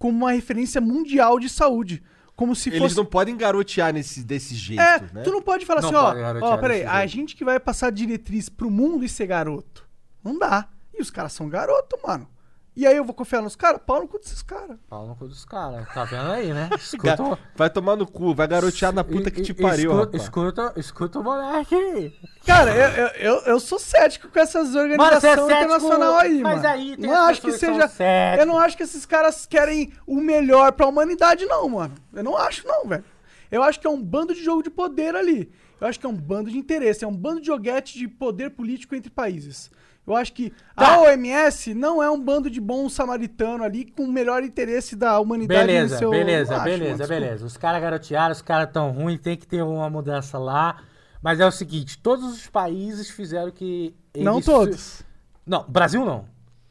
Como uma referência mundial de saúde. Como se Eles fosse. não podem garotear nesse, desse jeito, É, né? tu não pode falar Não assim, ó, pode garotear ó, peraí, a jeito. gente que vai passar diretriz pro mundo e ser garoto. Não dá. E os caras são garoto, mano. E aí eu vou confiar nos caras? Pau no cu desses caras. Pau no cu dos caras. Tá vendo aí, né? [LAUGHS] Escuta, Vai tomar no cu, vai garotear na puta que te pariu, escuta, rapaz. escuta, escuta o moleque aí. Cara, eu, eu, eu, sou cético com essas é organizações cético, internacional aí, mas mano. aí tem não acho que seja. são céticas. Eu não acho que esses caras querem o melhor pra humanidade, não, mano. Eu não acho, não, velho. Eu acho que é um bando de jogo de poder ali. Eu acho que é um bando de interesse, é um bando de joguete de poder político entre países. Eu acho que Tá. a OMS não é um bando de bom samaritano ali com o melhor interesse da humanidade Beleza, no seu... beleza, Não acho, beleza, mano, beleza. Os caras garotearam, os caras tão ruins, tem que ter uma mudança lá. Mas é o seguinte, todos os países fizeram que. Não eles- todos. Não, Brasil não.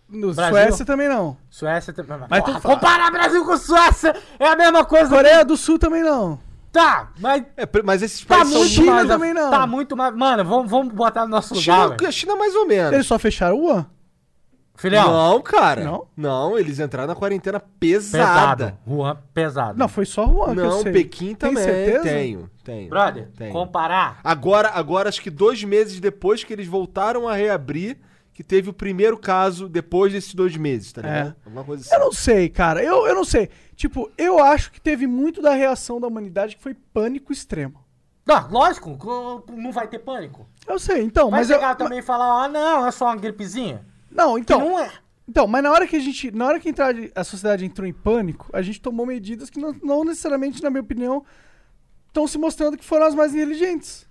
No Brasil- Suécia também não. Suécia também. Mas Porra, comparar Brasil com Suécia é a mesma coisa. Coreia do Sul também não. Tá, mas É, mas esses tá países são muito China mais. também não. Tá muito mais. Mano, vamos, vamos botar no nosso lugar, China, velho. a China mais ou menos. Eles só fecharam o Wuhan. Filhão, Não, cara. Não? Não, eles entraram na quarentena pesada. pesado. Juan, pesado. Não, foi só Wuhan que eu Não, sei. Pequim Tem também. certeza? Tenho, tenho. Brother, Tenho. comparar. Agora, agora, acho que dois meses depois que eles voltaram a reabrir, que teve o primeiro caso depois desses dois meses, tá ligado? Alguma coisa assim. Eu não sei, cara. Eu, eu não sei. Tipo, eu acho que teve muito da reação da humanidade que foi pânico extremo. Não, lógico, co- não vai ter pânico. Eu sei, então, Vai mas eu. chegar também e falar, ah, não, é só uma gripezinha. Não, Que então. não é. Então, mas na hora que a gente. Na hora que entrar, a sociedade entrou em pânico, a gente tomou medidas que não, não necessariamente, na minha opinião, estão se mostrando que foram as mais inteligentes.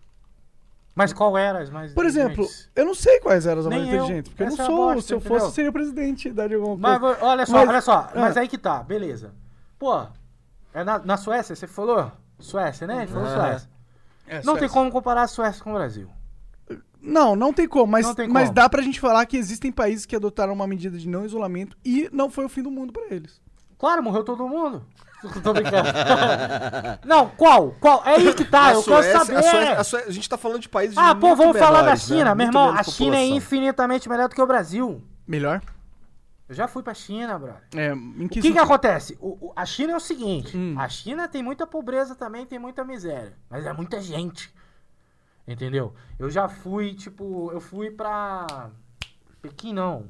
Mas qual era as mais Por exemplo, eu não sei quais eram as mais Nem eu. inteligentes, porque eu Essa não é sou. bosta, se eu entendeu? fosse, eu seria presidente da de alguma Mas coisa. olha só, Mas- olha só, mas ah. aí que tá, beleza. Pô, é na, na Suécia, você falou? Suécia, né? A gente falou Ah. Suécia. É, Não tem Suécia. como comparar a Suécia com o Brasil. Não, não tem como, mas, Não tem mas como. dá pra gente falar que existem países que adotaram uma medida de não isolamento e não foi o fim do mundo pra eles. Claro, morreu todo mundo. [LAUGHS] Tô brincando. [LAUGHS] não, qual? Qual? É aí que tá, A eu Suécia- quero saber. a Suécia- a Suécia- a gente tá falando de países Ah, pô, vamos falar da menores, China. né? Meu Muito irmão, a menos China é população. infinitamente melhor do que o Brasil. Melhor? Eu já fui pra China, brother. É, O que, que, que acontece? O- o- a China é o seguinte: Hum. a China tem muita pobreza também, tem muita miséria. Mas é muita gente. Entendeu? Eu já fui, tipo, eu fui pra. Pequim não.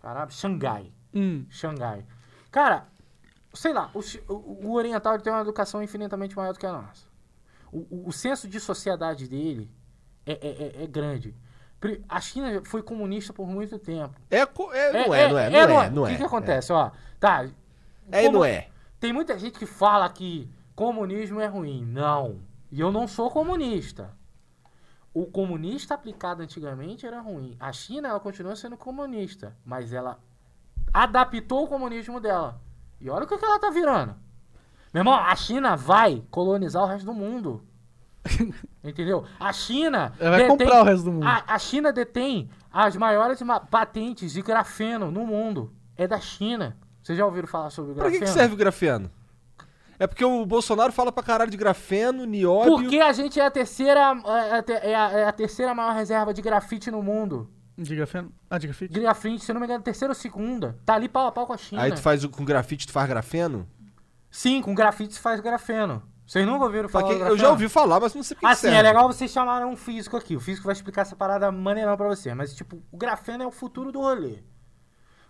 Caralho, Xangai. Hum. Xangai. Cara, sei lá, o, o- oriental tem uma educação infinitamente maior do que a nossa. O, o- o senso de sociedade dele é, é- é- é grande. A China foi comunista por muito tempo. É, co- é, não é, não é, não é, não O é. que, que acontece? Ó, tá. É e como- não é. Tem muita gente que fala que comunismo é ruim. Não. E eu não sou comunista. O comunista aplicado antigamente era ruim. A China, ela continua sendo comunista. Mas ela adaptou o comunismo dela. E olha o que, que ela tá virando. Meu irmão, a China vai colonizar o resto do mundo. [LAUGHS] Entendeu? A China. Ela vai comprar o resto do mundo. A, a China detém as maiores ma- patentes de grafeno no mundo. É da China. Vocês já ouviram falar sobre Pra grafeno? que, que serve o grafeno? É porque o Bolsonaro fala pra caralho de grafeno, nióbio... Porque a gente é a terceira, é a, te- é a- é a terceira maior reserva de grafite no mundo. De grafeno? Ah, de grafite? Grafite, se eu não me engano, terceira ou segunda. Tá ali pau a pau com a China. Aí tu faz o- com grafite, tu faz grafeno? Sim, com grafite se faz grafeno. Vocês nunca ouviram falar eu já ouvi falar, mas não sei pra que Assim, serve. é legal vocês chamaram um físico aqui. O físico vai explicar essa parada maneirão pra você. Mas, tipo, o grafeno é o futuro do rolê.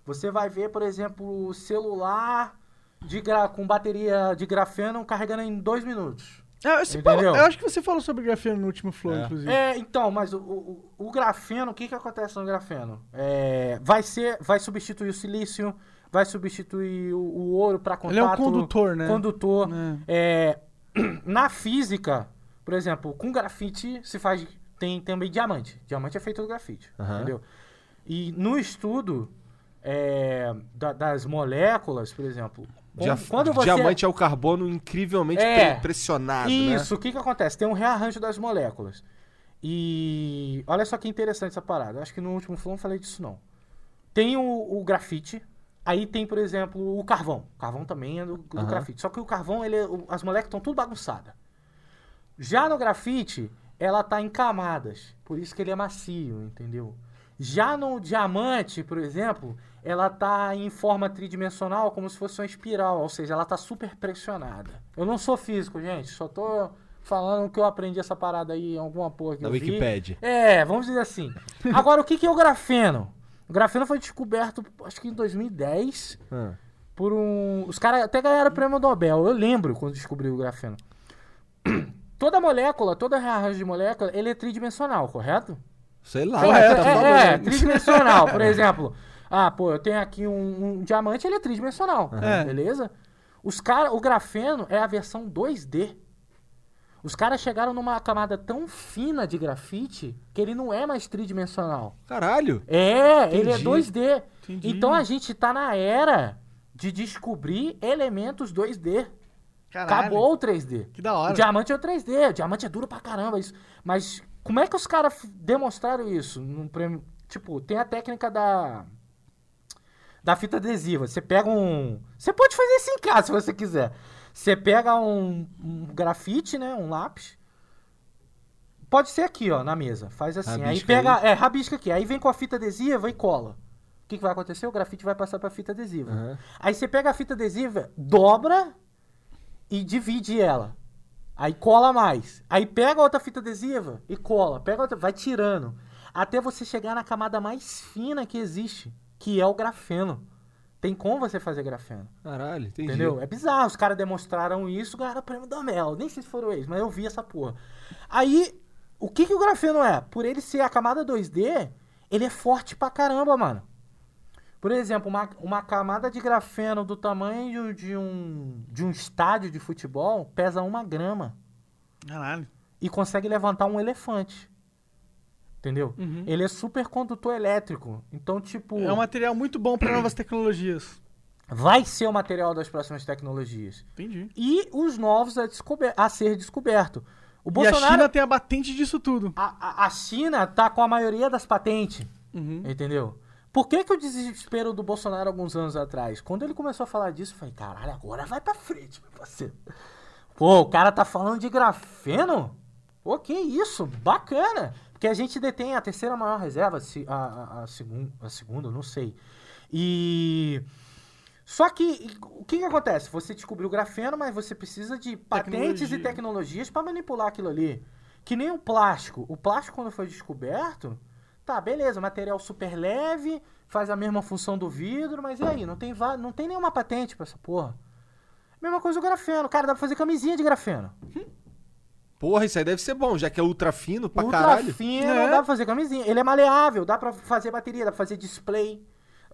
Você vai ver, por exemplo, o celular de gra- com bateria de grafeno carregando em dois minutos. Ah, esse Entendeu? pô, eu acho que você falou sobre grafeno no último flow, É. inclusive. É, então, mas o, o, o grafeno, o que que acontece no grafeno? É, vai ser, vai substituir o silício, vai substituir o, o ouro para contato. Ele é um condutor, né? Condutor. É. [CLEARS THROAT] Na física, por exemplo, com grafite se faz tem também diamante. Diamante é feito do grafite, Aham. entendeu? E no estudo é, da- das moléculas, por exemplo, quando você Diamante é o carbono incrivelmente É. pre- pressionado, isso, né? o que que acontece? Tem um rearranjo das moléculas. E olha só que interessante essa parada. Acho que no último flow não falei disso não. Tem o, o grafite, aí tem, por exemplo, o carvão. O carvão também é do, do Aham. grafite. Só que o carvão, ele, é- as moléculas estão tudo bagunçadas. Já no grafite, ela tá em camadas. Por isso que ele é macio, entendeu? Já no diamante, por exemplo, ela tá em forma tridimensional, como se fosse uma espiral, ou seja, ela tá super pressionada. Eu não sou físico, gente, só tô falando que eu aprendi essa parada aí em alguma porra que Na eu vi. Wikipédia. É, vamos dizer assim. Agora, o que que é o grafeno? O grafeno foi descoberto, acho que em 2010, Ah. por um. Os caras até ganharam o prêmio Nobel. Eu lembro quando descobriu o grafeno. [CLEARS THROAT] Toda molécula, toda rearranjo de molécula, ele é tridimensional, correto? Sei lá, Correto, tá é, falando. é, tridimensional. Por [LAUGHS] exemplo, ah, pô, eu tenho aqui um, um diamante, ele é tridimensional, É. beleza? Os cara, o grafeno é a versão 2D. Os caras chegaram numa camada tão fina de grafite que ele não é mais tridimensional. Caralho. É, ele é Entendi. 2D. Entendi. Então a gente tá na era de descobrir elementos 2D. Caralho. Acabou o 3D. Que da hora. O diamante é o 3D, o diamante é duro pra caramba. Isso. Mas como é que os caras demonstraram isso? Num prêmio, tipo, tem a técnica da. Da fita adesiva. Você pega um. Você pode fazer isso em casa se você quiser. Você pega um, um grafite, né? Um lápis. Pode ser aqui, ó, na mesa. Faz assim. aí Rabisca pega. aí. É, rabisca aqui. Aí vem com a fita adesiva e cola. O que, que vai acontecer? O grafite vai passar pra fita adesiva. Aham. Aí você pega a fita adesiva, dobra e divide ela. Aí cola mais. Aí pega outra fita adesiva e cola. Pega outra, vai tirando. Até você chegar na camada mais fina que existe, que é o grafeno. Tem como você fazer grafeno. Caralho, entendi. Entendeu? É bizarro. Os caras demonstraram isso, ganharam o prêmio da Mel. Nem sei se foram eles, mas eu vi essa porra. Aí, o que, que o grafeno é? Por ele ser a camada 2D, ele é forte pra caramba, mano. Por exemplo, uma, uma camada de grafeno do tamanho de um, de um estádio de futebol pesa uma grama Caralho. e consegue levantar um elefante. Entendeu? Uhum. Ele é super condutor elétrico. Então, tipo. É um material muito bom pra novas tecnologias. Vai ser o material das próximas tecnologias. Entendi. e os novos a, descober- a ser descoberto. O E a Bolsonaro, China tem a batente disso tudo. a, a- a China tá com a maioria das patentes, Uhum. entendeu? Por que, que o desespero do Bolsonaro alguns anos atrás? Quando ele começou a falar disso, eu falei, caralho, agora vai pra frente, meu parceiro. Pô, o cara tá falando de grafeno? Pô, que isso, bacana. Porque a gente detém a terceira maior reserva, se- a, a, a, segun, a segunda, não sei. E... Só que, o que que acontece? Você descobriu o grafeno, mas você precisa de patentes e Tecnologia. tecnologias para manipular aquilo ali. Que nem o plástico. O plástico, quando foi descoberto, tá, beleza, material super leve, faz a mesma função do vidro, mas e aí? Não tem, não tem nenhuma patente pra essa porra. Mesma coisa o grafeno. Cara, dá pra fazer camisinha de grafeno. Porra, isso aí deve ser bom, já que é ultra fino pra Ultra caralho. fino, É. dá pra fazer camisinha. Ele é maleável, dá pra fazer bateria, dá pra fazer display.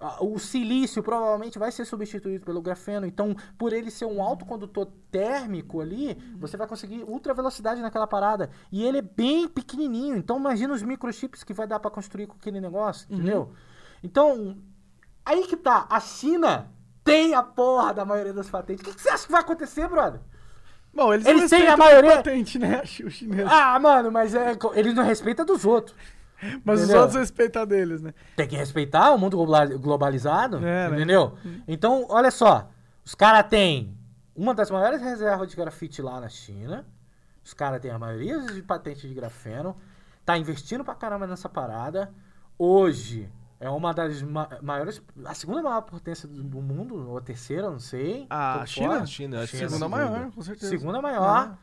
Ah, O silício provavelmente vai ser substituído pelo grafeno. Então, por ele ser um autocondutor térmico ali, você vai conseguir ultra velocidade naquela parada. E ele é bem pequenininho. Então, imagina os microchips que vai dar pra construir com aquele negócio, entendeu? Então, aí que tá. A China tem a porra da maioria das patentes. O que, que você acha que vai acontecer, brother? Bom, eles, Eles têm a maioria- patente, né? [LAUGHS] Os chineses. Ah, mano, mas é, eles não respeitam dos outros. Mas os entendeu? outros respeitam deles, né? Tem que respeitar o mundo global- globalizado, É, né? entendeu? Então, olha só, os caras têm uma das maiores reservas de grafite lá na China, os caras têm a maioria de patentes de grafeno, tá investindo pra caramba nessa parada. Hoje é uma das ma- maiores, a segunda maior potência do do mundo, ou a terceira, não sei. A tô China? fora. China, é a Segunda segunda. maior, com certeza. Segunda maior.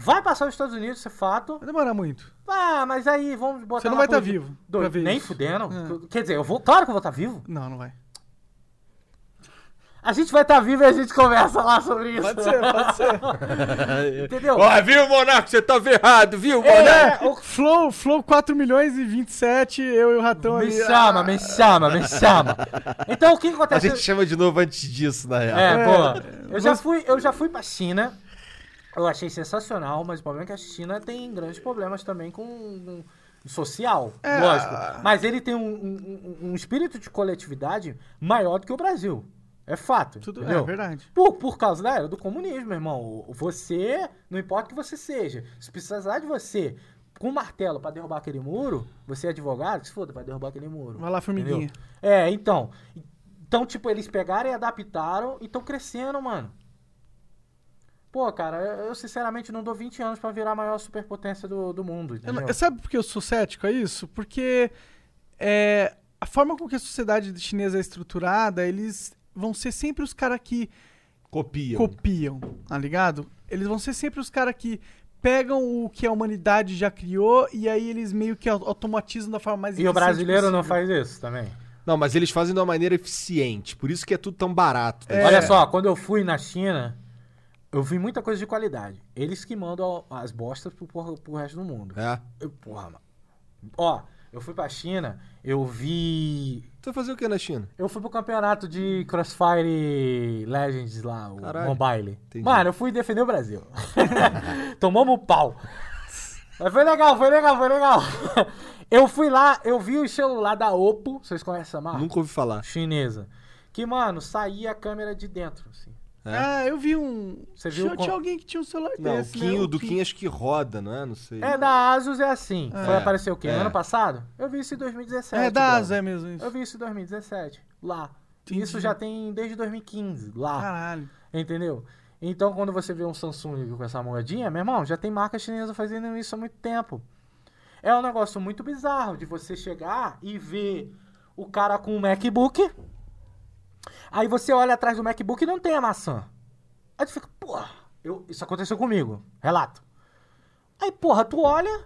Vai passar os Estados Unidos, isso é fato. Vai demorar muito. Ah, mas aí vamos botar Você não vai estar vivo Do- pra ver Nem isso. fudendo. É. Quer dizer, eu vou. Claro que eu vou estar vivo. Não, não vai. A gente vai estar vivo e a gente conversa lá sobre isso. Pode ser, pode ser. [LAUGHS] Entendeu? Ó, viu, Monarco? Você tava errado, viu, Monarco? É, o- Flow, Flow 4 milhões e 27, eu e o Ratão me ali. chama, ah, me chama, me chama. Então o que que A acontece? gente chama de novo antes disso, na real. É, É, pô. Eu já fui, eu já fui pra China. Eu achei sensacional, mas o problema é que a China tem grandes problemas também com, com social, É. lógico. Mas ele tem um- um- um espírito de coletividade maior do que o Brasil. É fato. Tudo entendeu? é verdade. Por, por causa da era do comunismo, irmão. Você, não importa o que você seja, se precisar de você com um martelo pra derrubar aquele muro, você é advogado, se foda, vai derrubar aquele muro. Vai lá, formiguinha. Entendeu? É, então. Então, tipo, eles pegaram e adaptaram e estão crescendo, mano. Pô, cara, eu, eu, sinceramente não dou 20 anos pra virar a maior superpotência do, do mundo, Eu entendeu? não- sabe por que eu sou cético a isso? Porque é, a forma com que a sociedade chinesa é estruturada, eles vão ser sempre os caras que Copiam. copiam, tá ligado? Eles vão ser sempre os caras que pegam o que a humanidade já criou e aí eles meio que au- automatizam da forma mais E o brasileiro não possível. faz isso também. Não, mas eles fazem de uma maneira eficiente. Por isso que é tudo tão barato. né? Olha só, quando eu fui na China, eu vi muita coisa de qualidade. Eles que mandam as bostas pro, pro resto do mundo. É. Eu, porra, mano. Ó, eu fui pra China, eu vi Tu vai fazer o que na China? Eu fui pro campeonato de Crossfire Legends lá, o Caralho. Mobile. Entendi. Mano, eu fui defender o Brasil. [LAUGHS] Tomamos o pau. Mas foi legal, foi legal, foi legal. Eu fui lá, eu vi o celular da Oppo, vocês conhecem essa marca? Nunca ouvi falar. Chinesa. Que, mano, saía a câmera de dentro, assim. É? Ah, eu vi um. Você viu tinha, com- tinha alguém que tinha um celular Não, o desse, Kim, né? o do Kim acho que roda, não é? Não sei. É, da Asus é assim. Foi É, aparecer o quê? é. No ano passado? Eu vi isso em 2017. É da. Asa, é mesmo isso. Eu vi isso em 2017, lá. Entendi. Isso já tem desde 2015, lá. Caralho. Entendeu? Então, quando você vê um Samsung com essa moedinha, meu irmão, já tem marca chinesa fazendo isso há muito tempo. É um negócio muito bizarro de você chegar e ver o cara com um MacBook. Aí você olha atrás do MacBook e não tem a maçã. Aí tu fica, porra, eu, isso aconteceu comigo. Relato. Aí, porra, tu olha,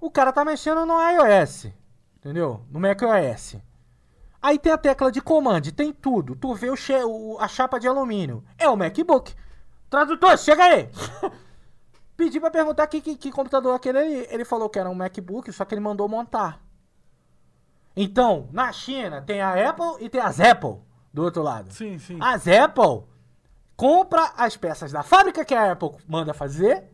o cara tá mexendo no iOS. Entendeu? No macOS. Aí tem a tecla de comando, tem tudo. Tu vê o, o- a chapa de alumínio. É o MacBook. Tradutor, chega aí! [LAUGHS] Pedi pra perguntar que, que, que computador aquele ali. Ele falou que era um MacBook, só que ele mandou montar. Então, na China tem a Apple e tem as Apple do outro lado. Sim, sim. As Apple compra as peças da fábrica que a Apple manda fazer,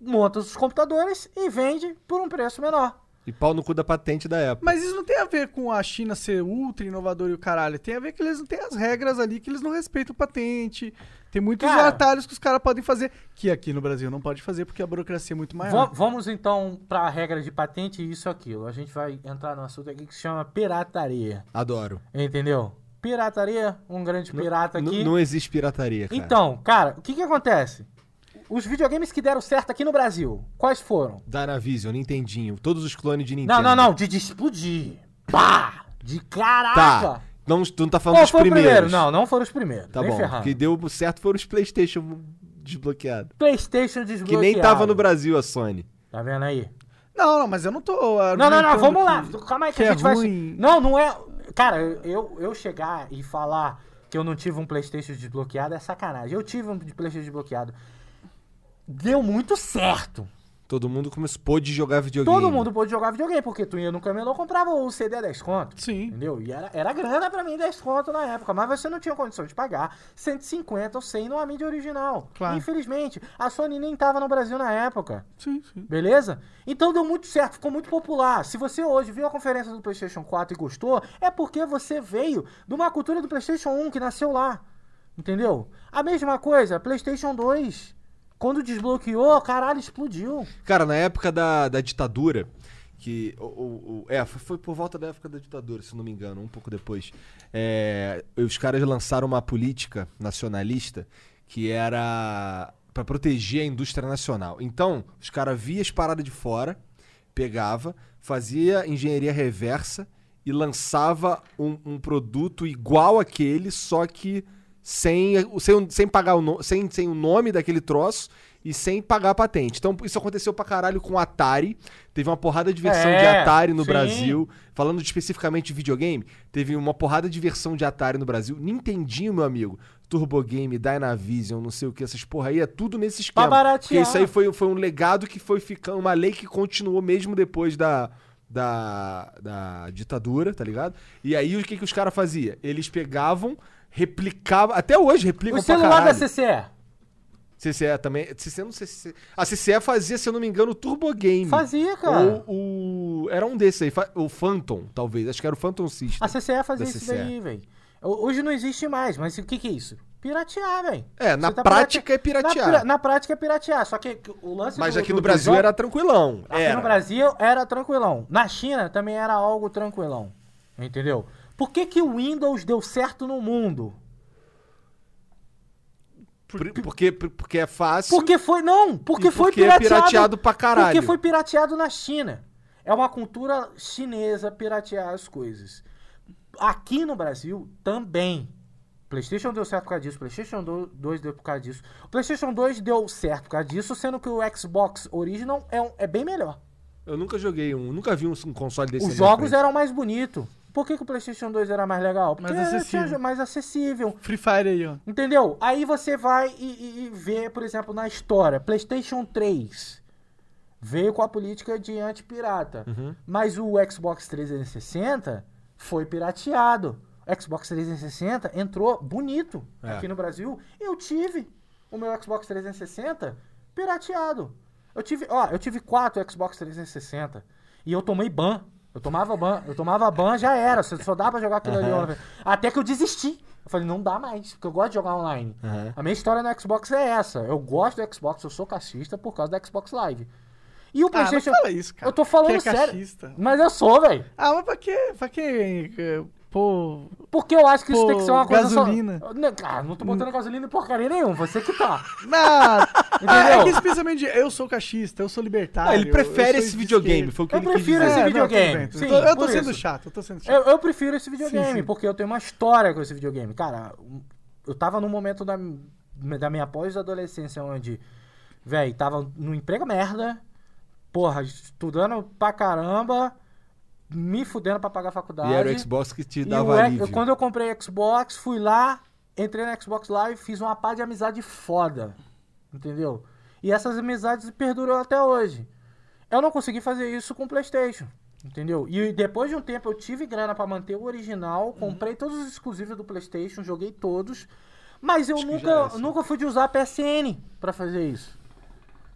monta os computadores e vende por um preço menor. E pau no cu da patente da Apple. Mas isso não tem a ver com a China ser ultra inovadora e o caralho. Tem a ver que eles não têm as regras ali, que eles não respeitam patente. Tem muitos Cara- atalhos que os caras podem fazer, que aqui no Brasil não pode fazer porque a burocracia é muito maior. Va- vamos então para a regra de patente e isso aquilo. A gente vai entrar num assunto aqui que se chama pirataria. Adoro. Entendeu? Pirataria, um grande pirata aqui. Não existe pirataria, cara. Então, cara, o que que acontece? Os videogames que deram certo aqui no Brasil, quais foram? Dynavision, Nintendinho, todos os clones de Nintendo. Não, não, não, de, de explodir. Pá! De caraca! Tá. Não, tu não tá falando Qual dos foi primeiros. primeiro? Não, não foram os primeiros. Tá nem bom. ferrando. O que deu certo foram os Playstation desbloqueados. PlayStation Que desbloqueado. nem tava no Brasil a Sony. Tá vendo aí? Não, não, mas eu não tô. Não, não, não, vamos lá. que- Calma aí que, que a é gente vai. ruim. Não, não é. Cara, eu, eu chegar e falar que eu não tive um Playstation desbloqueado é sacanagem. Eu tive um Playstation desbloqueado. Deu muito certo. Todo mundo começou, pôde jogar videogame. Todo mundo pôde jogar videogame, porque tu ia no camelô comprava o CD a 10 conto. Sim. Entendeu? E era, era grana pra mim 10 conto na época, mas você não tinha condição de pagar 150 ou 100 numa mídia original. Claro. Infelizmente, a Sony nem tava no Brasil na época. Sim, sim. Beleza? Então deu muito certo, ficou muito popular. Se você hoje viu a conferência do PlayStation 4 e gostou, é porque você veio de uma cultura do PlayStation 1 que nasceu lá. Entendeu? A mesma coisa, PlayStation 2. Quando desbloqueou, caralho, explodiu. Cara, na época da, da ditadura, que. O, é, foi, foi por volta da época da ditadura, se não me engano, um pouco depois. É, os caras lançaram uma política nacionalista que era pra proteger a indústria nacional. Então, os caras via as paradas de fora, pegava, fazia engenharia reversa e lançava um, um produto igual aquele, só que sem, sem, sem pagar o no- sem, sem o nome daquele troço e sem pagar a patente. Então, isso aconteceu pra caralho com o Atari. Teve uma porrada de versão É, de Atari no sim. Brasil. Falando especificamente de videogame, teve uma porrada de versão de Atari no Brasil. Nintendinho, meu amigo. Turbo Game, Dynavision, não sei o que, essas porra aí, é tudo nesse esquema. baratear. Porque isso aí foi, foi um legado que foi ficando, uma lei que continuou mesmo depois da, da, da ditadura, tá ligado? E aí o que, que os caras faziam? Eles pegavam, replicavam, até hoje replicam O celular da. CCE. CCE também. CCE não sei se. A CCE fazia, se eu não me engano, o Turbo Game. Fazia, cara. Ou o. Era um desses aí. O Phantom, talvez. Acho que era o Phantom System. A CCE fazia Da isso CCE. daí, velho. Hoje não existe mais, mas o que, que é isso? Piratear, velho. É, na tá prática é pirate- piratear. Na, na prática é piratear, só que o lance Mas do- aqui do- no do Brasil jogo- era tranquilão. Aqui era. no Brasil era tranquilão. Na China também era algo tranquilão. Entendeu? Por que, que o Windows deu certo no mundo? Por- Porque, porque é fácil. Porque foi. Não! Porque E foi porque é pirateado. pirateado pra caralho. Porque foi pirateado na China. É uma cultura chinesa piratear as coisas. Aqui no Brasil também. PlayStation deu certo por causa disso, PlayStation 2 deu por causa disso. O PlayStation 2 deu certo por causa disso, sendo que o Xbox Original é, um- é bem melhor. Eu nunca joguei um. Nunca vi um, um console desse Os jogos eram mais bonitos. Por que, que o PlayStation 2 era mais legal? Porque Mais era- acessível. tinha mais acessível. Free Fire aí, ó. Entendeu? Aí você vai e, e- e vê, por exemplo, na história, PlayStation 3 veio com a política de anti-pirata, Uhum. mas o Xbox 360 foi pirateado. O Xbox 360 entrou bonito É. aqui no Brasil. Eu tive o meu Xbox 360 pirateado. Eu tive, ó, eu tive quatro Xbox 360 e eu tomei ban. Eu tomava ban, eu tomava ban, já era. Só só dá pra jogar aquilo ali. ó. Até que eu desisti. Eu falei, não dá mais, porque eu gosto de jogar online. Aham. A minha história no Xbox é essa. Eu gosto do Xbox, eu sou cachista por causa do Xbox Live. E o Ah, não PlayStation. fala isso, cara. Eu tô falando Que é sério. cachista. Mas eu sou, velho. Ah, mas pra quê? Pra quê? eh, Pô. Porque eu acho que isso Pô, tem que ser uma coisa gasolina. só. Não, cara, não tô botando gasolina em porcaria nenhuma. Você que tá. Não, Entendeu? é que esse pensamento de eu sou cachista, eu sou libertário. Ah, ele prefere esse de videogame. Foi o que Eu ele quis prefiro dizer. esse É, não, videogame. tudo- Sim, eu tô, eu tô sendo isso. chato, eu tô sendo chato. Eu, eu prefiro esse videogame, Sim, sim. porque eu tenho uma história com esse videogame. Cara, eu tava num momento da, da minha pós-adolescência onde, velho, tava no emprego merda, porra, estudando pra caramba, me fudendo pra pagar a faculdade. E era o Xbox que te dava o alívio. quando eu comprei Xbox, fui lá, entrei no Xbox Live, fiz uma pá de amizade foda. Entendeu? E essas amizades perduram até hoje. Eu não consegui fazer isso com o PlayStation. Entendeu? E depois de um tempo eu tive grana pra manter o original, comprei todos os exclusivos do PlayStation, joguei todos. Mas eu Acho nunca, era assim. nunca fui de usar a PSN pra fazer isso.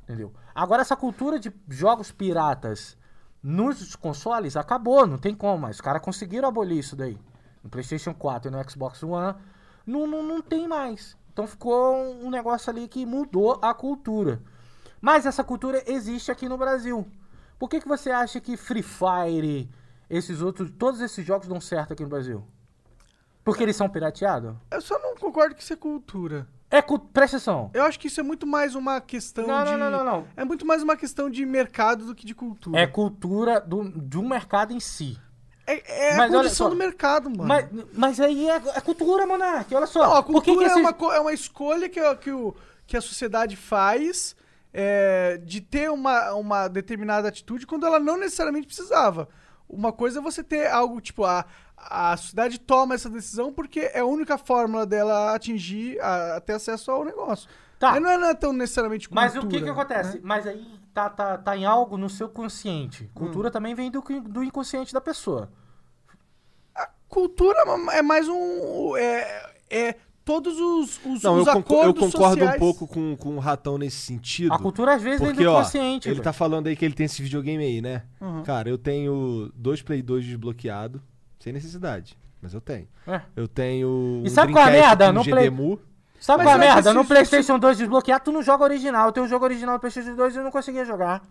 Entendeu? Agora, essa cultura de jogos piratas nos consoles acabou, não tem como mais. Os caras conseguiram abolir isso daí. No PlayStation 4 e no Xbox One, não, não, não tem mais. Então ficou um um negócio ali que mudou a cultura. Mas essa cultura existe aqui no Brasil. Por que, que você acha que Free Fire, esses outros, todos esses jogos dão certo aqui no Brasil? Porque eles são pirateados? Eu só não concordo que isso é cultura. É, cu- presta atenção. Eu acho que isso é muito mais uma questão Não, de. não, não, não, não. É muito mais uma questão de mercado do que de cultura. É cultura do, de um mercado em si. É, é Mas a condição só, do mercado, mano. Mas, mas aí é, é cultura, Monark. Olha só. Não, a Por que cultura que é, uma, é uma escolha que, a- que, o, que a sociedade faz é, de ter uma, uma determinada atitude quando ela não necessariamente precisava. Uma coisa é você ter algo tipo, a, a sociedade toma essa decisão porque é a única fórmula dela atingir, a, ter acesso ao negócio. Tá. Mas não é, não é tão necessariamente cultura. Mas o que que acontece? né? Mas aí tá, tá, tá em algo no seu consciente. Cultura Hum. também vem do, do inconsciente da pessoa. Cultura é mais um... É, é todos os, os, Não, eu, os eu acordos concordo sociais. um pouco com, com o Ratão nesse sentido. A cultura às vezes Porque, vem do ó, inconsciente. ele velho. tá falando aí que ele tem esse videogame aí, né? Uhum. Cara, eu tenho dois Play 2 desbloqueado, sem necessidade, mas eu tenho. É. Eu tenho E um sabe qual é a merda? com No Play-. Sabe Mas qual é a é merda? No PlayStation 2 desbloqueado, tu não joga original. Eu tenho o jogo original do PlayStation 2 e eu não conseguia jogar.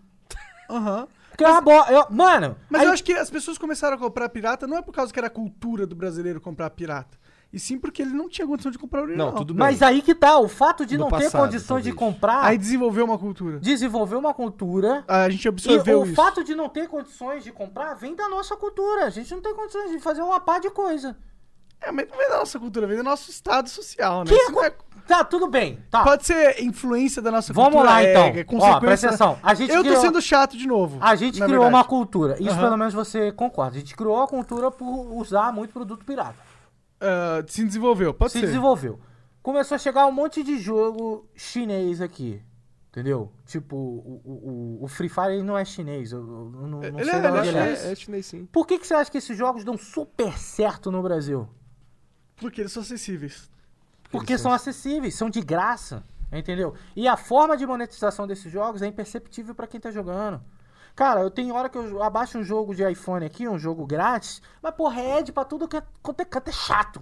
Aham. Porque é uma boa. eu- Mano, Mas aí- eu acho que as pessoas começaram a comprar pirata não é por causa que era cultura do brasileiro comprar pirata. E sim porque ele não tinha condição de comprar original. Não, tudo bem. Mas aí que tá, o fato de No não ter passado, condições de talvez. comprar Aí desenvolveu uma cultura. desenvolveu uma cultura. A gente E absorveu o isso. fato de não ter condições de comprar vem da nossa cultura. A gente não tem condições de fazer uma par de coisa. É, mas não vem da nossa cultura, vem do nosso estado social, né? Que Isso não é- Tá, tudo bem. Tá. Pode ser influência da nossa Vamos cultura. lá, é, então. é Ó, consequência- presta atenção. A gente Eu criou- tô sendo chato de novo. A gente criou verdade. uma cultura. Isso Aham. pelo menos você concorda. A gente criou a cultura por usar muito produto pirata. Ah, se desenvolveu, pode se ser. desenvolveu. Começou a chegar um monte de jogo chinês aqui. Entendeu? Tipo, o, o, o- Free Fire ele não é chinês. Eu, eu não, não Ele sei é- ele é ele é. É, é chinês sim. Por que, que você acha que esses jogos dão super certo no Brasil? Porque eles são acessíveis. Porque são acessíveis, são de graça, entendeu? E a forma de monetização desses jogos é imperceptível pra quem tá jogando. Cara, eu tenho hora que eu abaixo um jogo de iPhone aqui, um jogo grátis, mas porra, é Ed pra tudo que é, quanto é, é chato.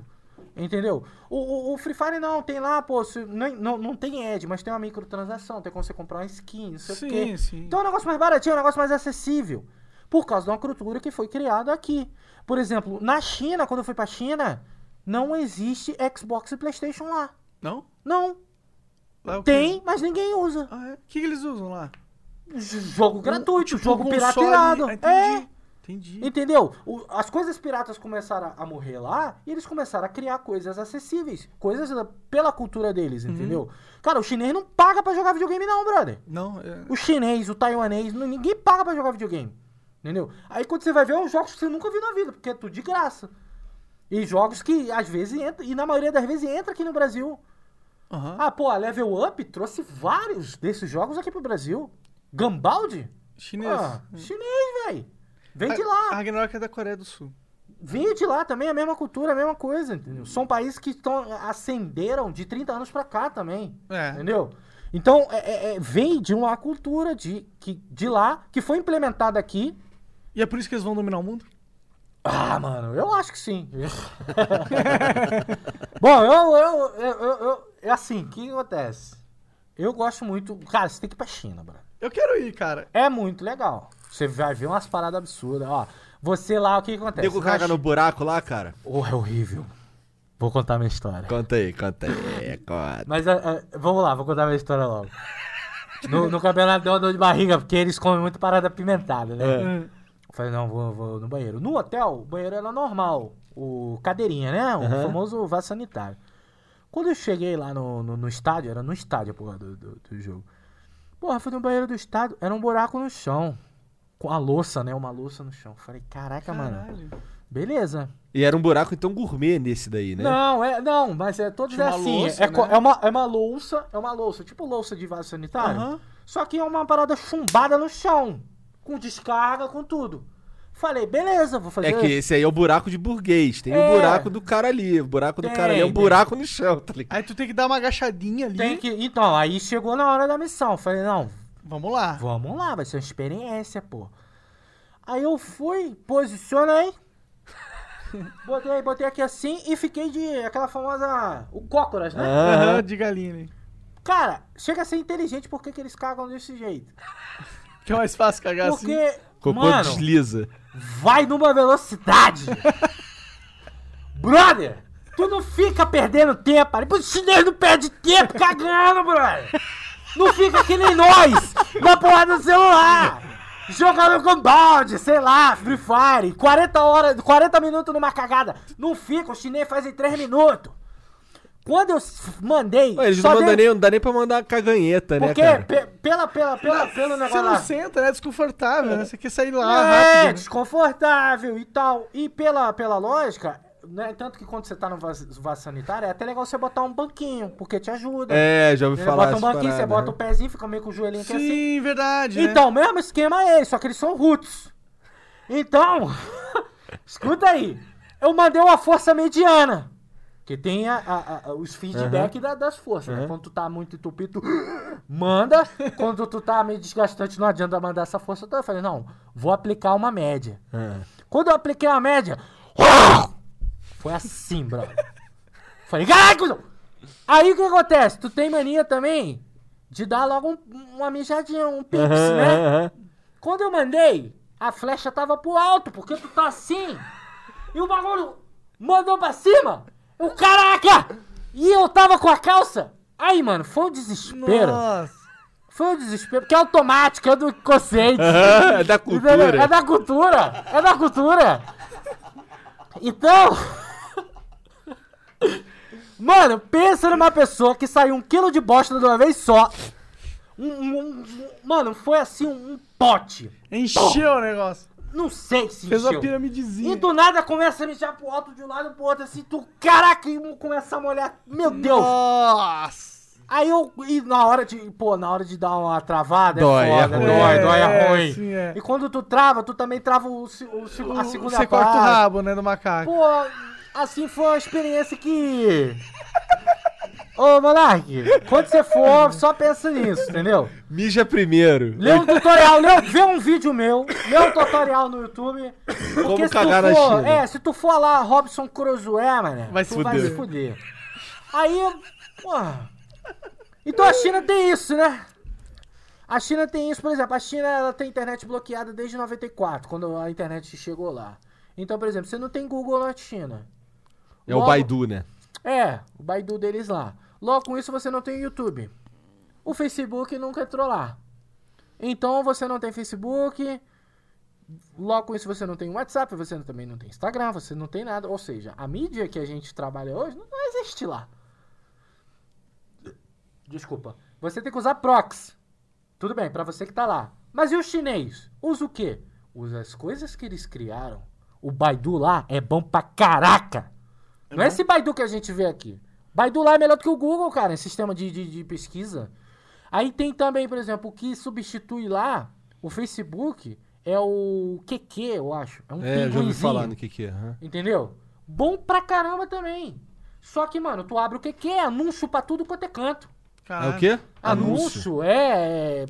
Entendeu? O, o- o Free Fire não, tem lá, pô, se- nem- não, não tem Ed, mas tem uma microtransação, tem como você comprar uma skin, não sei o quê. Sim, sim. Então é um negócio mais baratinho, é um negócio mais acessível. Por causa de uma cultura que foi criada aqui. Por exemplo, na China, quando eu fui pra China, não existe Xbox e Playstation lá. Não? Não. Lá é? Tem, mas ninguém usa. Ah, é? O que, que eles usam lá? Jogo gratuito, Tipo, jogo console- pirateado. Ah, É. Entendi. Entendi. Entendeu? O- as coisas piratas começaram a morrer lá e eles começaram a criar coisas acessíveis. Coisas da- pela cultura deles, Uhum. entendeu? Cara, o chinês não paga pra jogar videogame, não, brother. Não, é... O chinês, o taiwanês, não- ninguém paga pra jogar videogame. Entendeu? Aí quando você vai ver, é uns jogos que você nunca viu na vida, porque é tudo de graça. E jogos que às vezes entra, e na maioria das vezes entra aqui no Brasil. Aham. Ah, pô, a Level Up trouxe vários desses jogos aqui pro Brasil. Gambaldi? Chinês. Ah, chinês, velho. Vem de A lá. Ragnarok é da Coreia do Sul. Veio de lá também, a mesma cultura, a mesma coisa, entendeu? São países que estão, ascenderam de 30 anos pra cá também, É. entendeu? Então, é, é- é- vem de uma cultura de, que, de lá, que foi implementada aqui. E é por isso que eles vão dominar o mundo? Ah, mano, eu acho que sim. [LAUGHS] Bom, eu, eu, eu, eu, é assim, o que acontece? Eu gosto muito... Cara, você tem que ir pra China, bro. Eu quero ir, cara. É muito legal. Você vai ver umas paradas absurdas, ó. Você lá, o que que acontece? Nego caga no buraco lá, cara. Oh, é horrível. Vou contar minha história. Conta aí, conta aí. conta. Mas é, é, vamos lá, vou contar minha história logo. No, no campeonato deu uma dor de barriga, porque eles comem muito parada apimentada, né? É. Eu falei, não, vou, vou no banheiro. No hotel, o banheiro era normal. O cadeirinha, né? O Aham. famoso vaso sanitário. Quando eu cheguei lá no, no, no estádio, era no estádio, porra, do, do, do jogo. Porra, fui no banheiro do estádio, era um buraco no chão. Com a louça, né? Uma louça no chão. Falei, caraca, mano. Caralho. Beleza. E era um buraco então gourmet nesse daí, né? Não, é, não, mas é todos Tinha é uma assim. louça, é, né? é uma, é uma louça, é uma louça, tipo louça de vaso sanitário. Aham. Só que é uma parada chumbada no chão. Com descarga, com tudo. Falei, beleza, vou fazer. É que esse aí é o buraco de burguês. Tem É. o buraco do cara ali. O buraco do Tem, cara ali é um tem. buraco no chão, tá ligado? Aí tu tem que dar uma agachadinha ali. Tem que. Então, aí chegou na hora da missão. Falei, não, Vamos lá. vamos lá, vai ser uma experiência, pô. Aí eu fui, posicionei. [LAUGHS] Botei, botei aqui assim e fiquei de aquela famosa. O cócoras, né? Aham, de galinha. Cara, chega a ser inteligente porque que eles cagam desse jeito. Que é mais fácil cagar assim. Porque, Cocô mano, desliza. vai numa velocidade. brother, tu não fica perdendo tempo. ali. O chinês não perde tempo cagando, brother. Não fica que nem nós, na porra do celular. Jogando com balde, sei lá, Free Fire, 40 horas, 40 minutos numa cagada. Não fica, o chinês faz em 3 minutos. Quando eu mandei. Ué, eles só não, mandam deu- nem, não dá nem pra mandar caganheta, né, Porque cara? pe- pela, pela, pela, pelo Você negócio não lá. senta, né? É desconfortável, né? Você quer sair lá É, rápido. né? desconfortável e tal. E pela, pela lógica, né? Tanto que quando você tá no vaso, vaso sanitário, é até legal você botar um banquinho, porque te ajuda. É, já ouvi Você falar bota um banquinho, você paradas, bota né? o pezinho, fica meio com o joelhinho aqui assim. Sim, verdade. né? Então, mesmo esquema é esse, só que eles são roots. Então, [LAUGHS] escuta aí. Eu mandei uma força mediana. Que tem a- a- a- os feedback da- das forças. né? Quando tu tá muito entupido, tu [GASPS] manda. Quando tu tá meio desgastante, não adianta mandar essa força toda. Eu falei, não, vou aplicar uma média. É. Quando eu apliquei uma média, [GASPS] foi assim, bro. [LAUGHS] Falei, cuzão! Aí o que acontece? Tu tem mania também de dar logo um- uma mijadinha, um pips, né? Quando eu mandei, a flecha tava pro alto, porque tu tá assim. E o bagulho mandou pra cima. O caraca! E eu tava com a calça. Aí, mano, foi um desespero. Nossa. Foi um desespero, porque é automático, é do consciente. [LAUGHS] É da cultura. É da cultura. É da cultura. Então. [LAUGHS] Mano, pensa numa pessoa que saiu um quilo de bosta de uma vez só. Um, um- um- mano, foi assim um, um pote. Encheu o negócio. Não sei se Fez uma piramidezinha. E do nada começa a mijar pro alto de um lado pro outro, assim, tu, caraca, e começa a molhar. Meu Deus! Nossa. Aí eu, e na hora de, pô, na hora de dar uma travada, Dói, é é foda, ruim. dói, dói, é É, ruim. sim, é. E quando tu trava, tu também trava o, o, se- a segunda Você parte. corta o rabo, né, do macaco. Pô, assim foi uma experiência que... Ô, Monark, quando você for, só pensa nisso, entendeu? Mija primeiro. Lê um tutorial, lê, vê um vídeo meu, lê um tutorial no YouTube. Porque Como se cagar tu na for, China. É, se tu for lá, Robson Cruzoé, mano, Vai tu se vai fuder. se fuder. Aí, porra. Então a China tem isso, né? A China tem isso, por exemplo, a China ela tem internet bloqueada desde 94, quando a internet chegou lá. Então, por exemplo, você não tem Google na China. É o Baidu, né? É, o Baidu deles lá. Logo com isso você não tem YouTube. O Facebook nunca entrou lá. Então você não tem Facebook. Logo com isso você não tem WhatsApp, você também não tem Instagram, você não tem nada. Ou seja, a mídia que a gente trabalha hoje não existe lá. Desculpa. Você tem que usar proxy. Tudo bem, pra você que tá lá. Mas e o chinês? Usa o quê? Usa as coisas que eles criaram. O Baidu lá é bom pra caraca. Não é esse Baidu que a gente vê aqui. Baidu lá é melhor do que o Google, cara, em sistema de, de, de pesquisa. Aí tem também, por exemplo, o que substitui lá o Facebook é o QQ, eu acho. É um É, já ouvi falar no é. aham. Entendeu? Bom pra caramba também. Só que, mano, tu abre o QQ, é anúncio pra tudo quanto é canto. É Caralho. o quê? Anúncio, é. é,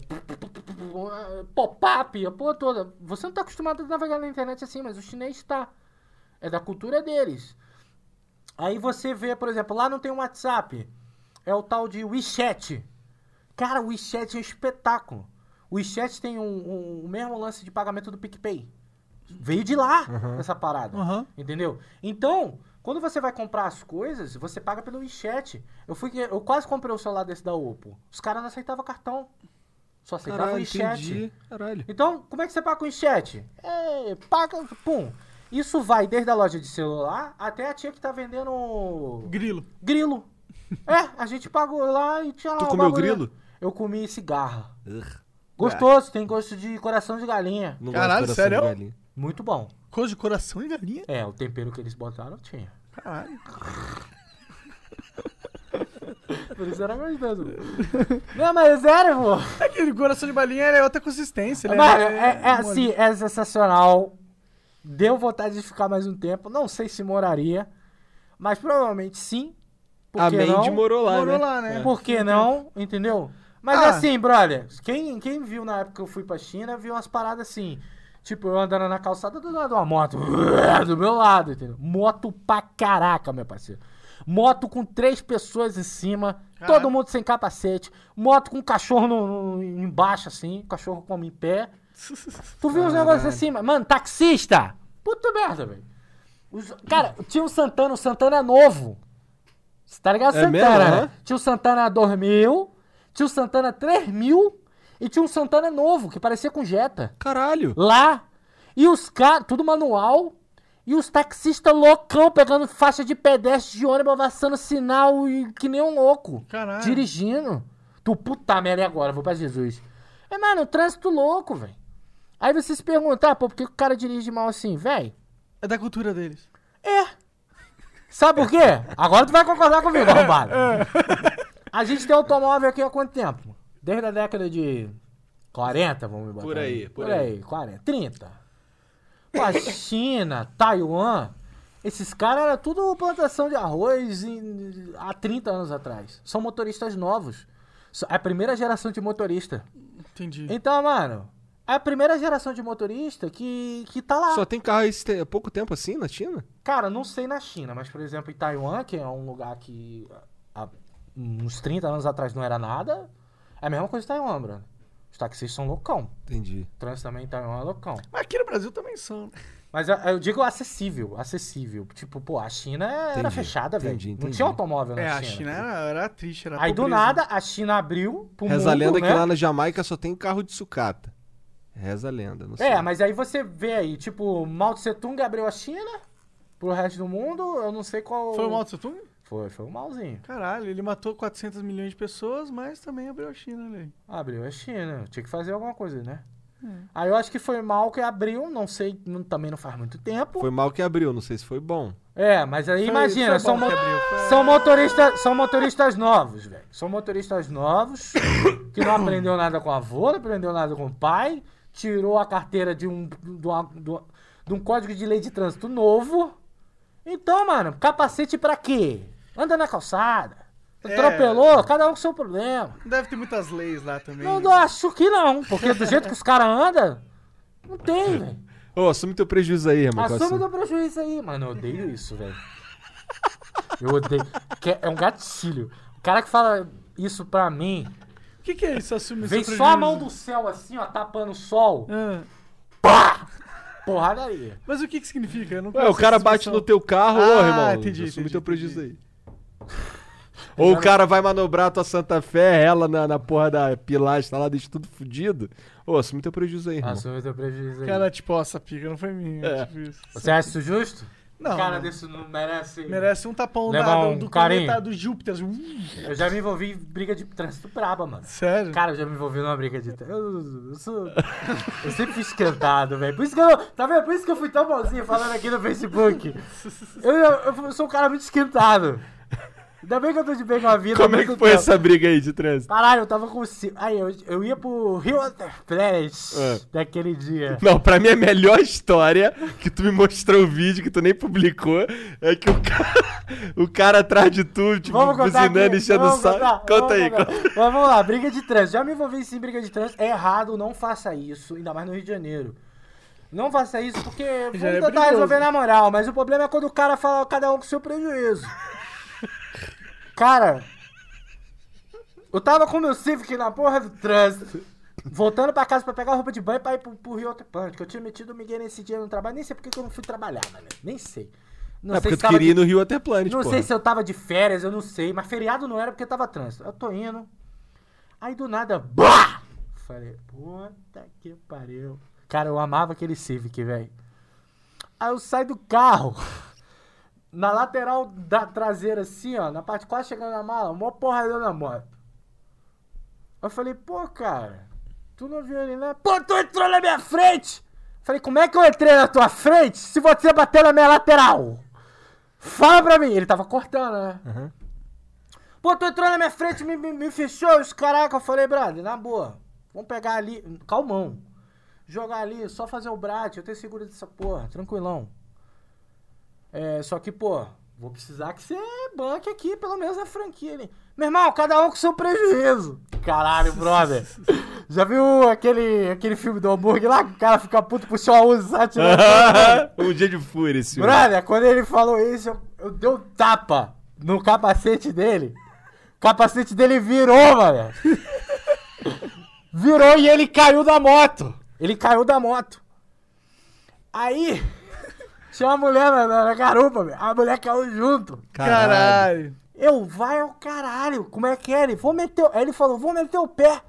Pop-up, a porra toda. Você não tá acostumado a navegar na internet assim, mas o chinês tá. É da cultura deles. Aí você vê, por exemplo, lá não tem um WhatsApp. É o tal de WeChat. Cara, o WeChat é um espetáculo. O WeChat tem um, um- o mesmo lance de pagamento do PicPay. Veio de lá essa parada. Aham. Entendeu? Então, quando você vai comprar as coisas, você paga pelo WeChat. Eu fui eu quase comprei o celular desse da Oppo. Os caras não aceitavam cartão. Só aceitavam o WeChat. entendi. Caralho. Então, como é que você paga com o WeChat? É, paga, pum. Isso vai desde a loja de celular até a tia que tá vendendo Grilo. grilo. É, a gente pagou lá e tinha lá Tu comeu bagulho. grilo? Eu comi cigarra. Ugh, Gostoso, tem gosto de coração de galinha. não Caralho, gosto de sério? de galinha. Muito bom. Coisa de coração e galinha. É, o tempero que eles botaram tinha. Caralho. [LAUGHS] Por isso era gostoso. Não, mas é sério, pô. Aquele coração de balinha é outra consistência, né? Mano, é, é assim, é sensacional. Deu vontade de ficar mais um tempo. Não sei se moraria, mas provavelmente sim. Por A Mandy não? morou lá, Morou né? lá, né? Por que não? Entendeu? Mas Ah. assim, brother, quem, quem viu na época que eu fui pra China, viu umas paradas assim. Tipo, eu andando na calçada do lado de uma moto. [LAUGHS] Do meu lado, entendeu? Moto pra caraca, meu parceiro. Moto com três pessoas em cima, Caraca. todo mundo sem capacete. Moto com cachorro no, no- embaixo, assim, cachorro como em pé. [LAUGHS] Tu viu uns negócios assim, mano, taxista! Puta merda, velho. Os- Cara, tinha um Santana, o Santana é novo. Você tá ligado? É Santana, mesmo, né? aham. Tinha o Santana 2000, tinha o Santana 3000 e tinha um Santana novo, que parecia com Jetta. Caralho. Lá. E os caras, tudo manual. E os taxistas loucão pegando faixa de pedestre de ônibus, avançando sinal e que nem um louco. Caralho. Dirigindo. Tu puta merda, e agora? Vou pra Jesus. É, mano, trânsito louco, velho. Aí você se perguntar, pô, por que o cara dirige mal assim, velho? É da cultura deles. É. Sabe por quê? Agora tu vai concordar comigo, arrombado. A gente tem automóvel aqui há quanto tempo? Desde a década de 40, vamos botar. Por aí, por, por aí. aí. 40, 30. Pô, a China, Taiwan, esses caras eram tudo plantação de arroz em- há 30 anos atrás. São motoristas novos. É a primeira geração de motorista. Entendi. Então, mano, é a primeira geração de motorista que, que tá lá. Só tem carro te- pouco tempo assim na China? Cara, não sei na China, mas por exemplo em Taiwan, que é um lugar que há uns 30 anos atrás não era nada, é a mesma coisa em Taiwan, Bruno. Os taxistas são loucão. Entendi. O trânsito também em Taiwan é loucão. Mas aqui no Brasil também são. né? Mas eu, eu digo acessível, acessível. Tipo, pô, a China era Entendi, fechada, velho. entendi, Não tinha automóvel na É, a China. China era, era triste, era Aí do pobreza. nada, a China abriu pro Reza a mundo, lenda né? que lá na Jamaica só tem carro de sucata. Reza a lenda, não sei. É, mas aí você vê aí, tipo, Mao Tse Tung abriu a China pro resto do mundo, eu não sei qual... Foi o Mao Tse Tung? Foi, foi o Maozinho. Caralho, ele matou 400 milhões de pessoas, mas também abriu a China, né? Abriu a China. Tinha que fazer alguma coisa, né? Aí eu acho que foi mal que abriu, não sei, não- também não faz muito tempo. Foi mal que abriu, não sei se foi bom. É, mas aí Foi- imagina, foi são, mo- foi- são, motoristas, são motoristas novos, velho. São motoristas novos que não [COUGHS] aprendeu nada com o avô, não aprendeu nada com o pai, tirou a carteira de um, de, uma- de um código de lei de trânsito novo. Então, mano, capacete pra quê? Anda na calçada. É. Atropelou, cada um com seu problema. Deve ter muitas leis lá também. Eu não acho que não, porque do jeito que os caras andam, não tem, [LAUGHS] velho. Ô, assume teu prejuízo aí, irmão. Assume Assume. teu prejuízo aí, mano. Eu odeio isso, velho. Eu odeio. É- é um gatilho. O cara que fala isso pra mim, que, que é isso? Assume vem só a mão do céu assim, ó, tapando o sol. Ah, Pá! Porradaria. mas o que que significa? Eu não Ué, conheço o cara essa bate expressão. no teu carro, ô, Ah, irmão. entendi, assume entendi, teu prejuízo entendi. aí. Ou o cara vai manobrar a tua Santa Fé, ela na, na porra da pilastra lá, deixa tudo fudido. Ô, assume teu prejuízo aí, irmão. Assume teu prejuízo aí. Cara, tipo, ó, essa pica não foi minha. É. Tipo isso. Você acha isso justo? Não, O cara não. desse não merece. Merece um tapão da, do, um do carinho. planeta do Júpiter. Eu já me envolvi em briga de trânsito braba, mano. Sério? Cara, eu já me envolvi numa briga de. Eu, eu sou. Eu sempre fui esquentado, velho. Por isso que eu. Tá vendo? Por isso que eu fui tão bonzinho falando aqui no Facebook. Eu, eu, eu sou um cara muito esquentado. Ainda bem que eu tô de bem com a vida. Como é que foi tempo. essa briga aí de trânsito? Caralho, eu tava com. Aí, eu, eu ia pro Rio Planet É. daquele dia. Não, pra mim a melhor história que tu me mostrou o vídeo que tu nem publicou é que o [LAUGHS] cara, o cara atrás de tu, tipo, Vamos buzinando, aqui. enchendo o saco. Conta aí, contar. conta. Mas vamos lá, briga de trânsito. Já me envolvi sim em briga de trânsito. É errado, não faça isso. Ainda mais no Rio de Janeiro. Não faça isso porque vamos é tentar perigoso. resolver na moral. Mas o problema é quando o cara fala cada um com seu prejuízo. Cara, eu tava com meu Civic na porra do trânsito. Voltando pra casa pra pegar roupa de banho pra ir pro, pro Rio Otepante. Que eu tinha metido o Miguel nesse dia no trabalho. Nem sei porque que eu não fui trabalhar, mano. Nem sei. Não É sei porque se tu queria de- ir no Rio até Planet, não porra. sei se eu tava de férias, eu não sei, mas feriado não era porque tava trânsito. Eu tô indo. Aí do nada, BAH! Falei, puta que pariu. Cara, eu amava aquele Civic, velho. Aí eu saio do carro. Na lateral da traseira, assim, ó, na parte quase chegando na mala, mó porrada na moto. Eu falei, pô, cara, tu não viu ele, né? Pô, tu entrou na minha frente! Falei, como é que eu entrei na tua frente se você bateu na minha lateral? Fala pra mim. Ele tava cortando, né? Pô, tu entrou na minha frente, me, me, me fechou, os caraca. Eu falei, brother, na boa. Vamos pegar ali, calmão. Jogar ali, só fazer o brat, eu tenho seguro dessa porra, tranquilão. É, só que, pô, vou precisar que você banque aqui, pelo menos a franquia ali. Meu irmão, cada um com seu prejuízo. Caralho, brother. [LAUGHS] Já viu aquele, aquele filme do hambúrguer lá? Que o cara fica puto, puxou a usa, sabe? Um [LAUGHS] dia de fúria esse. Brother, quando ele falou isso, eu, eu dei um tapa no capacete dele. O capacete dele virou, mano. [LAUGHS] Virou e ele caiu da moto. Ele caiu da moto. Aí, tinha uma mulher na, na- na garupa, velho. A mulher caiu junto. Caralho. Eu, vai ao caralho, como é que é? Ele, vou meter. o- Aí ele falou, vou meter o pé.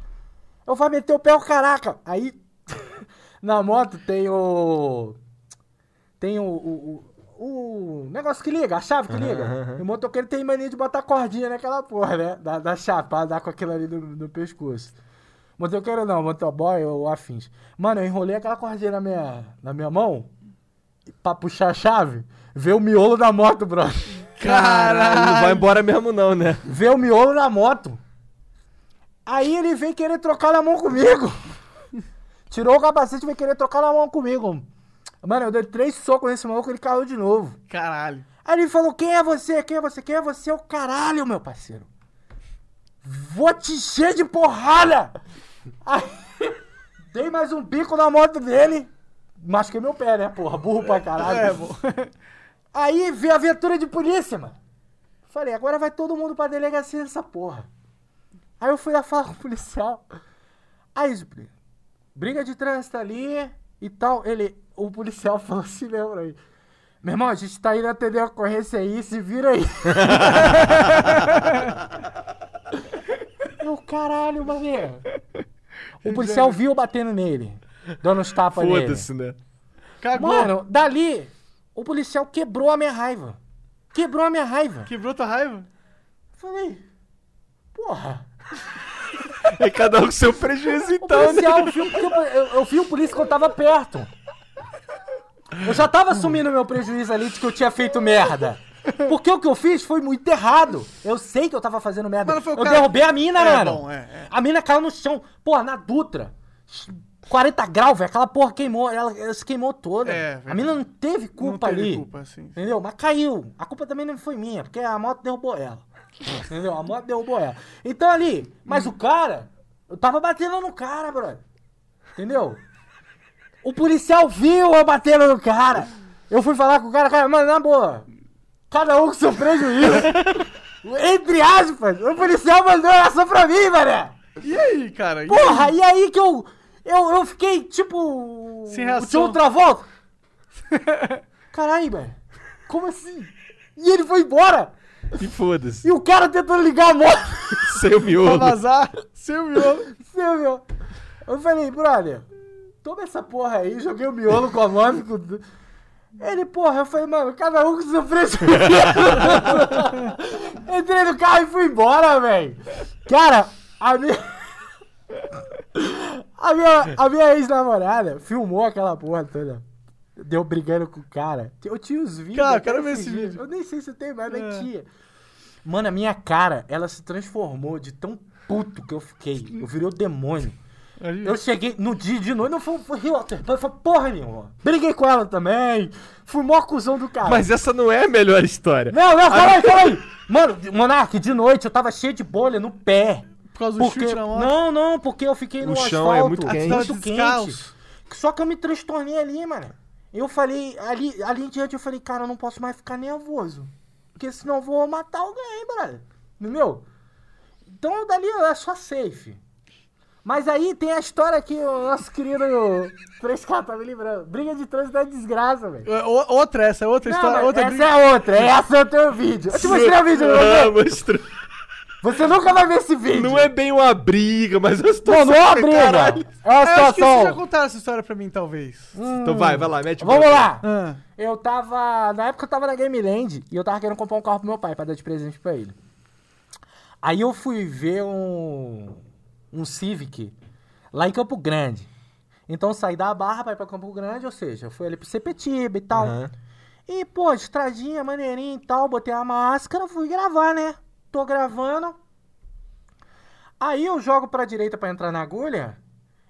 Eu vou meter o pé, o caraca. Aí, [LAUGHS] na moto tem o. Tem o, o- o- o negócio que liga, a chave que liga. E o motoqueiro tem mania de botar cordinha naquela porra, né? Da, da chave, pra andar com aquilo ali no, no pescoço. Motoqueiro não, motoboy ou afins. Mano, eu enrolei aquela cordinha na minha, na minha mão pra puxar a chave, ver o miolo da moto, brother. Caralho, não vai embora mesmo não, né? Ver o miolo na moto. Aí ele veio querer trocar na mão comigo. [LAUGHS] Tirou o capacete e veio querer trocar na mão comigo. Mano, eu dei três socos nesse maluco e ele caiu de novo. Caralho. Aí ele falou: Quem é você? Quem é você? Quem é você? O caralho, meu parceiro. Vou te encher de porrada! Aí, [LAUGHS] dei mais um bico na moto dele. Machuquei meu pé, né, porra? Burro pra caralho. É. [LAUGHS] Aí veio a viatura de polícia, mano. Falei, agora vai todo mundo pra delegacia dessa porra. Aí eu fui lá falar com o policial. Aí, Zupri, briga de trânsito ali e tal. Ele, o policial [LAUGHS] falou assim, lembra aí. Meu irmão, a gente tá indo atender a ocorrência aí, se vira aí. [LAUGHS] eu, caralho, mané. O policial viu eu batendo nele. Dando uns tapas nele. Foda-se, né? Cagou. Mano, dali, o policial quebrou a minha raiva. Quebrou a minha raiva. Quebrou tua raiva? Falei, porra. [LAUGHS] É cada um com seu prejuízo O então, né? policial viu, porque eu, eu, eu vi o polícia quando tava perto. Eu já tava assumindo meu prejuízo ali de que eu tinha feito merda. Porque o que eu fiz foi muito errado. Eu sei que eu tava fazendo merda. O eu cara- derrubei a mina, É, mano. bom, é, é. A mina caiu no chão. Porra, na Dutra. 40 graus, velho. Aquela porra queimou. Ela, ela se queimou toda. É, a mina não teve culpa não teve ali. culpa, assim. Entendeu? Mas caiu. A culpa também não foi minha, porque a moto derrubou ela. [LAUGHS] Entendeu? A moto derrubou ela. Então ali, mas o cara, eu tava batendo no cara, brother. Entendeu? O policial viu eu batendo no cara. Eu fui falar com o cara, cara, mano, na boa. Cada um com seu prejuízo. [LAUGHS] Entre aspas, o policial mandou essa pra mim, mané. E aí, cara? E Porra, aí? e aí que eu. Eu, eu fiquei tipo. Sem O reação. tio outra volta. [LAUGHS] Caralho, velho. Como assim? E ele foi embora. E foda-se. E o cara tentando ligar a moto. [LAUGHS] Sem o Pra miolo. vazar, seu miolo. Silvio. Eu falei, brother, toma essa porra aí. Joguei o miolo com a moto. com- Ele, porra, eu falei, mano, cada um com seu prejuízo. [LAUGHS] Entrei no carro e fui embora, velho. Cara, a minha. A minha, a minha ex-namorada filmou aquela porra toda. Deu brigando com o cara. Eu tinha os vídeos. Cara, eu quero ver esse vídeo. Eu nem sei se tem, mas É. tinha. Mano, a minha cara, ela se transformou de tão puto que eu fiquei. Eu virei o demônio. Aí, Eu cheguei no dia de noite, não foi, foi, foi, foi porra nenhuma. Briguei com ela também. Fui mó cuzão do cara. Mas essa não é a melhor história. Não, não, calma aí, calma aí. Mano, Monark, de noite eu tava cheio de bolha no pé. Por causa do Porque... chute na moto. Não, não, porque eu fiquei no O chão asfalto. é muito quente. muito descalço. Só que eu me transtornei ali, mano. Eu falei, ali, ali em diante eu falei, cara, eu não posso mais ficar nervoso. Porque senão eu vou matar alguém, brother. Entendeu? Então dali é só safe. Mas aí tem a história que o nosso querido [LAUGHS] 3K tá me lembrando. Briga de trânsito é desgraça, velho. É, o- Outra, essa é outra Não, história. Outra essa briga. é outra, essa eu tenho vídeo. Eu te mostrei o vídeo, não Ah, mostrei? mostrou. Você nunca vai ver esse vídeo. Não é bem uma briga, mas é uma Não, situação. não é uma briga. caralho. É uma Eu acho que vocês já situação. contaram essa história pra mim, talvez. Então vai, vai lá, mete Vamos bronca. lá. Ah, Eu tava. Na época eu tava na Game Land e eu tava querendo comprar um carro pro meu pai pra dar de presente pra ele. Aí eu fui ver um. um Civic lá em Campo Grande. Então eu saí da Barra pra ir pra Campo Grande, ou seja, eu fui ali pro Sepetiba e tal. Aham. E, pô, estradinha, maneirinha e tal, botei a máscara, fui gravar, né? Tô gravando. Aí eu jogo pra direita pra entrar na agulha.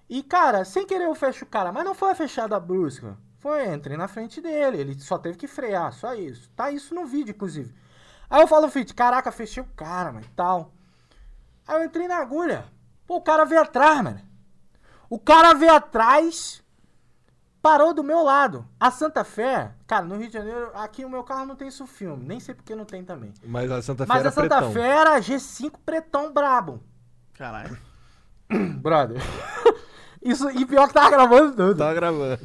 E, cara, sem querer eu fecho o cara, mas não foi a fechada brusca. Foi, entrei na frente dele, ele só teve que frear, só isso. Tá isso no vídeo, inclusive. Aí eu falo, Fit, caraca, fechei o cara, mano, e tal. Aí eu entrei na agulha. Pô, o cara veio atrás, mano. O cara veio atrás, parou do meu lado. A Santa Fé, cara, no Rio de Janeiro, aqui o meu carro não tem isso filme. Nem sei porque não tem também. Mas a Santa Fé Mas era a Santa pretão. Fé era G5 pretão brabo. caralho. [COUGHS] Brother. [LAUGHS] Isso, e pior que tava gravando tudo. Tava gravando.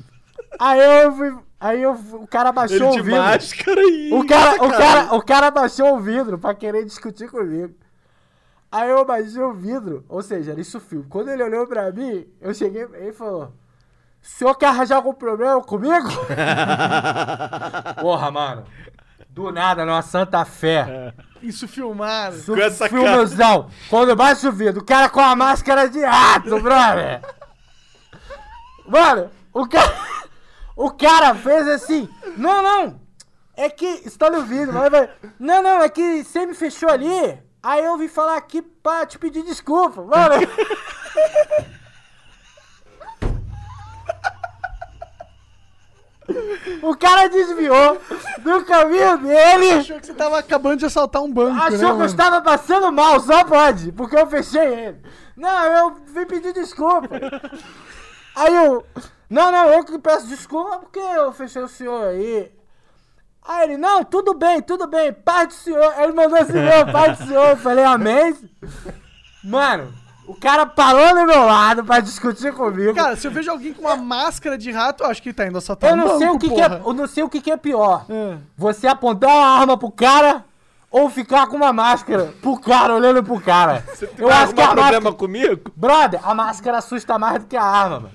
Aí eu fui. Aí eu, o cara baixou Ele o vidro. máscara e... O cara, o, cara, o cara baixou o vidro pra querer discutir comigo. Aí eu baixei o vidro, ou seja, era isso filme. Quando ele olhou pra mim, eu cheguei ele falou: o senhor quer arranjar algum problema comigo? [LAUGHS] Porra, mano. Do nada, numa Santa Fé. Isso filmado. Su- Com essa filmozão. Quando baixa o vidro, o cara com a máscara de rato, brother. Mano, o cara. O cara fez assim. Não, não. É que. Está no vídeo, mas vai. Não, não, é que você me fechou ali. Aí eu vim falar aqui pra te pedir desculpa, mano. [LAUGHS] O cara desviou do caminho dele. Achou que você tava acabando de assaltar um banco, né? Achou que eu estava passando mal, só pode, porque eu fechei ele. Não, eu vim pedir desculpa. Aí eu. Não, não, eu que peço desculpa porque eu fechei o senhor aí. Aí ele, não, tudo bem, tudo bem, paz do senhor. Aí ele mandou assim, não, paz do senhor. Eu falei, amém. Mano, o cara parou do meu lado pra discutir comigo. Cara, se eu vejo alguém com uma máscara de rato, eu acho que tá indo assaltar eu um não banco, sei o que, que é, eu não sei o que, que é pior. É. Você apontar uma arma pro cara ou ficar com uma máscara pro cara, olhando pro cara. [LAUGHS] Eu Vai acho que a arrumar máscara... problema comigo? Brother, a máscara assusta mais do que a arma, mano.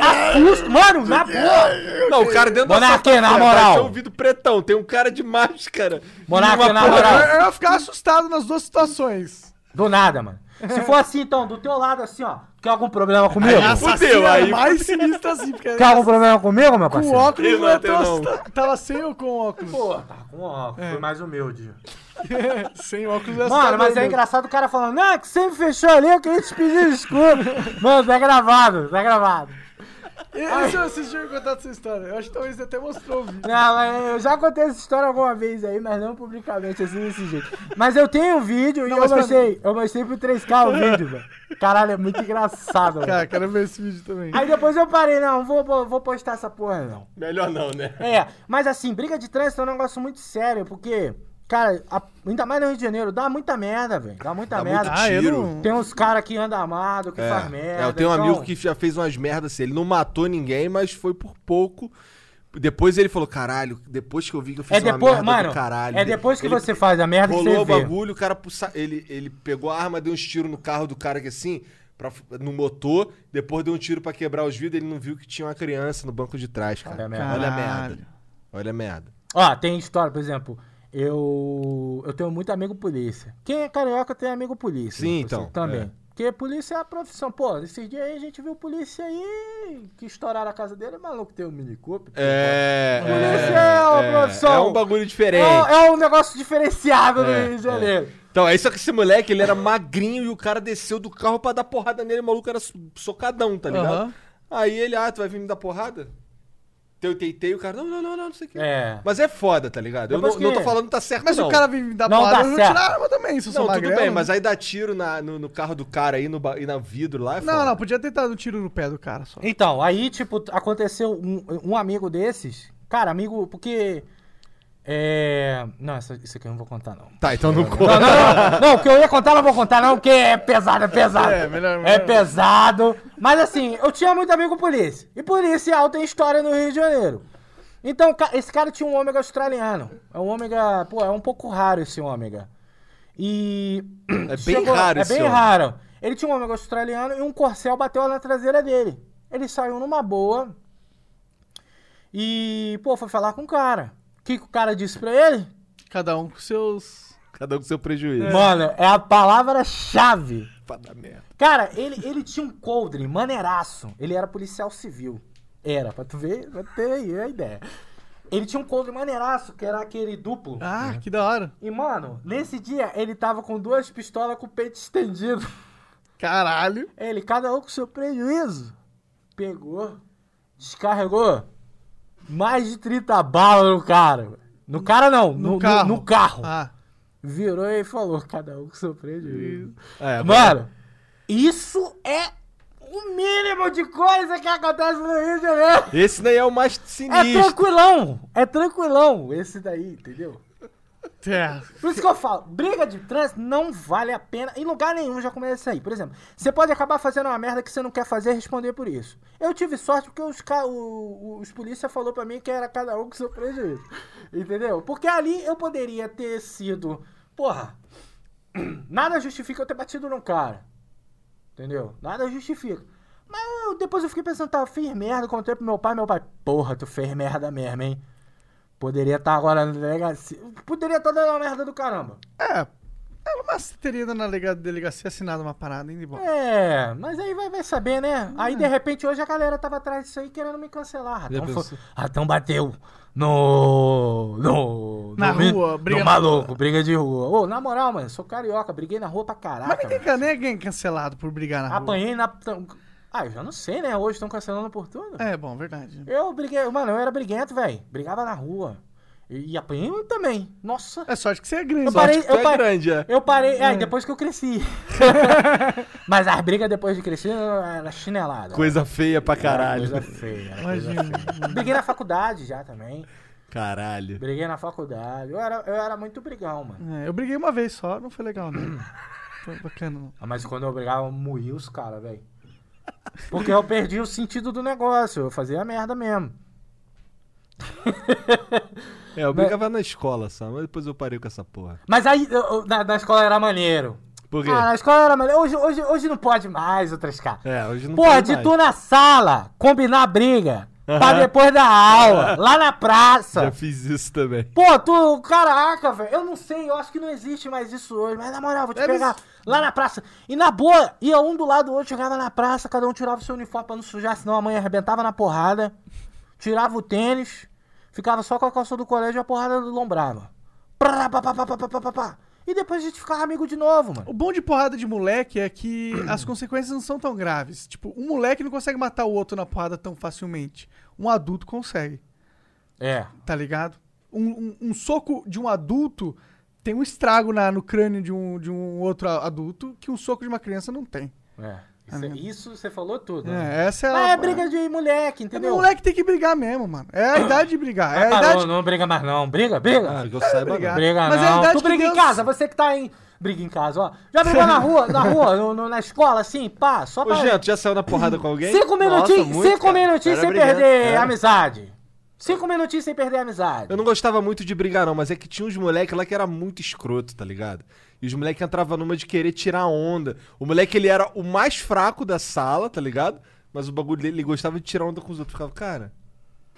Assusta, mano, na boa. Não, o cara dentro Monarque, Santa na Fé, moral. Um vidro pretão, tem um cara de máscara. Monarque, uma na moral. Eu, eu ia ficar assustado nas duas situações. Do nada, mano. Se for assim, então, do teu lado, assim, ó. Quer algum problema comigo? Fudeu, é aí mais sinistro assim, porque Quer algum problema comigo, meu com parceiro? óculos Tem não é não, não. assusta- Tava sem ou com óculos? Pô, tá com óculos, foi mais humilde. [LAUGHS] sem óculos é Mano, mas é mesmo. engraçado o cara falando, não, que você me fechou ali, eu queria te pedir desculpa. Mano, tá gravado, tá gravado. Esse eu assisti eu contar essa história. Eu acho que talvez você até mostrou o vídeo. Não, mas eu já contei essa história alguma vez aí, mas não publicamente, assim, desse jeito. Mas eu tenho um vídeo e Não, eu mas pra- mostrei, eu mostrei pro 3K o vídeo, velho. Caralho, é muito engraçado, velho. Cara, quero ver esse vídeo também. Aí depois eu parei, não, vou, vou, vou postar essa porra, não. Melhor não, né? É, mas assim, briga de trânsito é um negócio muito sério, porque, cara, a- ainda mais no Rio de Janeiro, dá muita merda, velho. Dá muita Dá merda. muito Ah, tiro. não... Tem uns caras que andam armado, que faz merda. É, eu tenho um então- amigo que já fez umas merdas assim. Ele não matou ninguém, mas foi por pouco. Depois ele falou, caralho, depois que eu vi que eu fiz É uma depois, merda mano, do caralho. é depois que Ele você faz a merda que Rolou você o vê. bagulho, o cara puxa- ele, ele pegou a arma, deu uns tiros no carro do cara que assim, pra, no motor, depois deu um tiro pra quebrar os vidros, ele não viu que tinha uma criança no banco de trás, cara. Olha a merda. Olha a merda. Olha a merda. Ó, tem história, por exemplo, eu eu tenho muito amigo polícia. Quem é carioca tem amigo polícia. Sim, né, então, Também. é. Porque polícia é a profissão. Pô, esses dias aí a gente viu polícia aí que estouraram a casa dele, maluco, tem um Mini Cooper. É. Polícia é uma profissão. É um bagulho diferente. É, é um negócio diferenciado no É, Rio de Janeiro. Então, é só que esse moleque, ele era magrinho e o cara desceu do carro pra dar porrada nele, o maluco era so- socadão, tá ligado? Aham. Aí ele, ah, tu vai vir me dar porrada? Teu teitei, o cara, não, não, não, não, não sei o que. É. Mas é foda, tá ligado? Eu não, não tô que- falando que tá certo, Mas não. o cara me dar Não porrada, dá eu tirar a arma também, se eu sou Não, tudo magrelo. bem, mas aí dá tiro na- no, no carro do cara aí no, e na vidro lá é Não, foda. não, podia ter dado um tiro no pé do cara só. Então, aí, tipo, aconteceu um, um amigo desses. Cara, amigo, porque. É. Não, essa- isso aqui eu não vou contar, não. Tá, então não conta. não, não, não, o que eu ia contar não vou contar, não, porque é pesado, é pesado. É, melhor- É melhor. pesado. Mas assim, eu tinha muito amigo polícia. E policial tem história no Rio de Janeiro. Então, esse cara tinha um ômega australiano. É um ômega. Pô, é um pouco raro esse ômega. E. É bem raro É bem raro. Ele tinha um ômega australiano e um corcel bateu na traseira dele. Ele saiu numa boa. E, pô, foi falar com o cara. O que, que o cara disse pra ele? Cada um com seus... Cada um com seu prejuízo. Mano, é a palavra-chave. Cara, ele, ele tinha um coldre maneiraço. Ele era policial civil. Era, pra tu ver, pra ter aí a ideia. Ele tinha um coldre maneiraço, que era aquele duplo. Ah, que da hora. E, mano, nesse dia ele tava com duas pistolas com o peito estendido. Caralho. Ele, cada um com seu prejuízo. Pegou, descarregou mais de 30 balas no cara. No cara não, no, no- carro. no carro. Ah. Virou e falou, cada um com seu prejuízo. É, Mano, isso é o mínimo de coisa que acontece no Rio de Janeiro. Esse daí é o mais É sinistro. tranquilão, é tranquilão esse daí, entendeu? É. Por isso que eu falo, briga de trânsito não vale a pena. Em lugar nenhum já começa aí. Por exemplo, você pode acabar fazendo uma merda que você não quer fazer e responder por isso. Eu tive sorte porque os, o- os polícia falou pra mim que era cada um com seu prejuízo. Entendeu? Porque ali eu poderia ter sido. Porra, [CLEARS THROAT] nada justifica eu ter batido num cara. Entendeu? Nada justifica. Mas eu, depois eu fiquei pensando, tá, fiz merda, contei pro meu pai, meu pai, porra, tu fez merda mesmo, hein? Poderia estar agora na delegacia. Poderia estar dando uma merda do caramba. É. É, mas teria ido na lega- delegacia assinado uma parada, hein, de bom. É, mas aí vai, vai saber, né? Aí de repente hoje a galera tava atrás disso aí querendo me cancelar. Ratão, foi-? Ratão bateu no. no. Na no, rua, no briga na maluco, briga de rua. Ô, na moral, mano, sou carioca, briguei na rua pra Mas caraca. ninguém, nem ninguém cancelado por brigar na rua. Apanhei na. Ah, eu já não sei, né? Hoje estão cancelando por tudo. É, bom, verdade. Eu briguei, mano, eu era briguento, velho. Brigava na rua. E, e apanhei também. Nossa. É sorte que você é grande. Eu parei, eu é parei, grande, é. eu parei, é, depois que eu cresci. [LAUGHS] Mas as brigas depois de crescer era chinelada. Coisa feia pra Era caralho. Coisa feia. era coisa Imagina. feia. Briguei na faculdade já também. Caralho. Briguei na faculdade. Eu era, eu era muito brigão, mano. É, eu briguei uma vez só, não foi legal, não. [LAUGHS] Foi bacana, não. Ah, Mas quando eu brigava, eu moía os caras, velho. Porque eu perdi o sentido do negócio. Eu fazia merda mesmo. É, eu brigava na escola só, mas depois eu parei com essa porra. Mas aí, eu- eu- na, na escola era maneiro. Por quê? Ah, na escola era maneiro. Hoje, hoje, hoje não pode mais, outras caras. É, hoje não Porra, pode de mais. tu na sala, combinar briga. Pra depois da aula, [LAUGHS] lá na praça. Já fiz isso também. Pô, tu, caraca, velho. Eu não sei, eu acho que não existe mais isso hoje. Mas na moral, vou te é, pegar lá na praça. E na boa, ia um do lado do outro, chegava na praça, cada um tirava o seu uniforme pra não sujar, senão a mãe arrebentava na porrada. Tirava o tênis, ficava só com a calça do colégio e a porrada lombrava. Prá, pá, pá, pá, pá, pá, pá, pá. E depois a gente ficava amigo de novo, mano. O bom de porrada de moleque é que [CLEARS THROAT] as consequências não são tão graves. Tipo, um moleque não consegue matar o outro na porrada tão facilmente. Um adulto consegue, É. tá ligado? Um, um- um soco de um adulto tem um estrago na- no crânio de um, de um outro adulto que um soco de uma criança não tem. É. Isso, isso você falou tudo. né? É, essa é Mas a. é briga de moleque, É, entendeu? moleque tem que brigar mesmo, mano. É a idade de brigar. É a Ah, idade. não, não briga mais não. Briga, briga. Ah, que eu saiba não. Briga Mas é a não. idade tu briga em Deus- casa, você que tá em. Briga em casa, ó. Já brigou na rua, na rua, no- no- na escola, assim, pá, só Ô, pra. Jean, tu já saiu na porrada com alguém? cinco minutinhos, muito, cinco cara. minutinhos Era sem perder amizade. Cinco minutinhos sem perder a amizade. Eu não gostava muito de brigar, não, mas é que tinha uns moleques lá que era muito escroto, tá ligado? E os moleques entravam numa de querer tirar onda. O moleque, ele era o mais fraco da sala, tá ligado? Mas o bagulho dele, ele gostava de tirar onda com os outros. Ficava, cara,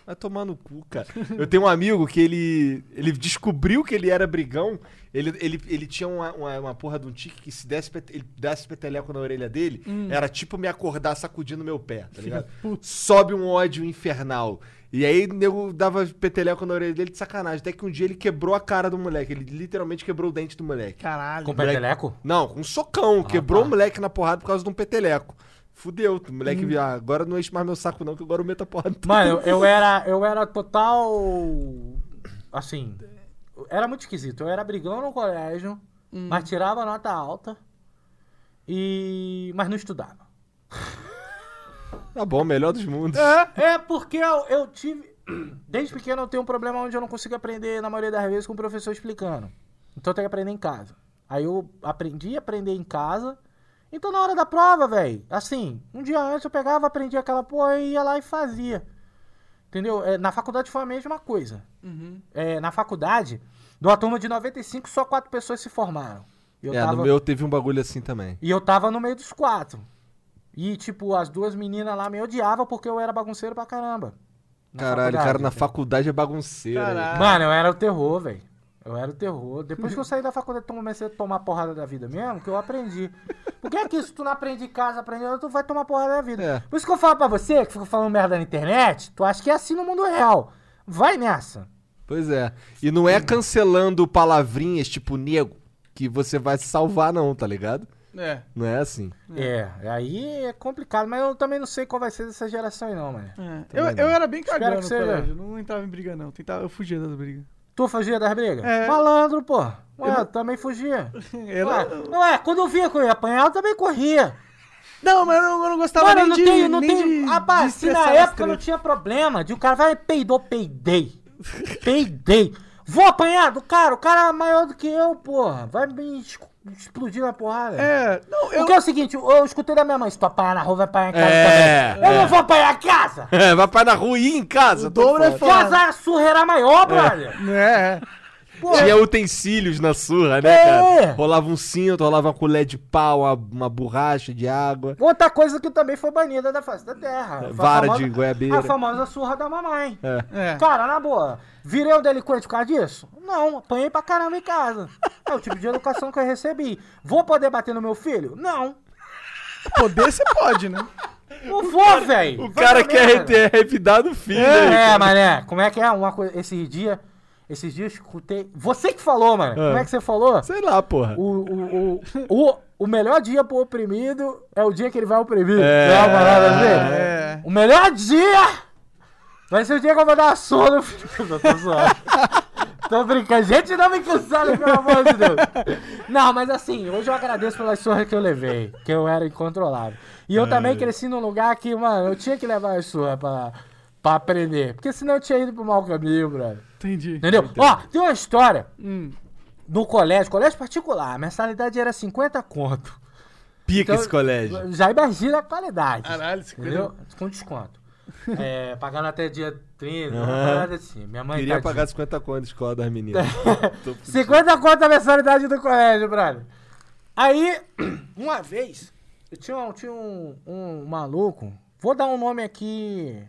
vai tomar no cu, cara. [LAUGHS] Eu tenho um amigo que ele, ele descobriu que ele era brigão. Ele, ele, ele tinha uma, uma, uma porra de um tique que se desse, ele desse peteleco na orelha dele, era tipo me acordar sacudindo meu pé, tá ligado? Sobe um ódio infernal. E aí o nego dava peteleco na orelha dele de sacanagem. Até que um dia ele quebrou a cara do moleque. Ele literalmente quebrou o dente do moleque. Caralho. Com moleque- peteleco? Não, com um socão. quebrou tá. o moleque na porrada por causa de um peteleco. Fudeu. O moleque viu, ah, agora não enche mais meu saco não, que agora eu meto a porrada. Mano, eu, eu era. Eu era total. Assim. Era muito esquisito. Eu era brigão no colégio, mas tirava nota alta. E. Mas não estudava. Tá bom, melhor dos mundos. É porque eu, eu tive. [CLEARS THROAT] Desde pequeno eu tenho um problema onde eu não consigo aprender, na maioria das vezes, com o professor explicando. Então eu tenho que aprender em casa. Aí eu aprendi a aprender em casa. Então na hora da prova, velho, assim, um dia antes eu pegava, aprendia aquela porra e ia lá e fazia. Entendeu? É, na faculdade foi a mesma coisa. É, na faculdade, de uma turma de 95, só quatro pessoas se formaram. E eu é, tava- no meu teve um bagulho assim também. e eu tava no meio dos quatro. E, tipo, as duas meninas lá me odiavam porque eu era bagunceiro pra caramba. Na Caralho, faculdade, cara na faculdade é bagunceiro. Caralho. Mano, eu era o terror, velho. Eu era o terror. Depois [LAUGHS] que eu saí da faculdade, eu comecei a tomar porrada da vida mesmo, que eu aprendi. Porque é que se tu não aprende em casa, aprendendo, tu vai tomar porrada da vida. É. Por isso que eu falo pra você, que fica falando merda na internet, tu acha que é assim no mundo real. Vai nessa. Pois é. E não é cancelando palavrinhas tipo nego que você vai se salvar, não, tá ligado? É. Não é assim. É, aí é complicado, mas eu também não sei qual vai ser dessa geração aí não, mano. é. Eu, eu era bem que no seja. colégio. Não entrava em briga, não. Tentava, eu fugia das brigas. Tu fugia das brigas? É. Malandro, pô. Ué, eu também fugia. [LAUGHS] Era- Ué, ué, quando eu via que eu ia apanhar, eu também corria. Não, mas eu não, eu não gostava Mano, nem não de... tem, não nem tem. de- Rapaz, de se na época não tinha problema de o cara vai peidou, peidei. Peidei. Vou apanhar do cara, o cara é maior do que eu, porra. Vai me explodir na porrada. É, não, eu... Porque é o seguinte, eu, escutei da minha mãe, se tu apanhar na rua, vai apanhar em casa É, também. Eu não vou apanhar em casa. É, vai pra na rua e em casa. O tô dobro é fora. foda. Casa a surra era maior, brother. É, Tinha utensílios na surra, né, É. cara? Rolava um cinto, rolava uma colher de pau, uma, uma borracha de água. Outra coisa que também foi banida da face da terra. Vara famosa- de goiabeira. A famosa surra da mamãe. É. Cara, na boa, virei um delinquente por causa disso? Não, apanhei pra caramba em casa. É o tipo de educação que eu recebi. Vou poder bater no meu filho? Não. Poder você pode, né? Não vou, velho. O cara quer ter revidar do filho. né? É, mané. Como é que é? Uma coisa. Esses dias. Esses dias eu escutei. Você que falou, mano. Como é que você falou? Sei lá, porra. O, o, o, o, o melhor dia pro oprimido é o dia que ele vai oprimir. É, é uma parada assim? É. O melhor dia vai ser o dia que eu vou dar uma surra no filho. [LAUGHS] Eu tô zoando. Tô brincando. Gente, não me cancela, pelo amor de Deus. Não, mas assim, hoje eu agradeço pelas surras que eu levei, que eu era incontrolável. E eu também cresci num lugar que, mano, eu tinha que levar as surras pra, pra aprender. Porque senão eu tinha ido pro mau caminho, brother. Entendi. Entendeu? Ó, tem uma história Hum. no colégio, colégio particular, a mensalidade era 50 conto. Pica Então, esse colégio. Já imagina a qualidade. Caralho, esse Entendeu? Com desconto. É, pagando até dia 30, uma Aham. parada assim. Minha mãe Queria tadinha. pagar 50 conto de escola das meninas. [LAUGHS] Tô- 50 conto a mensalidade do colégio, brother. Aí, [CLEARS THROAT] uma vez, eu tinha, um, tinha um, um maluco, vou dar um nome aqui,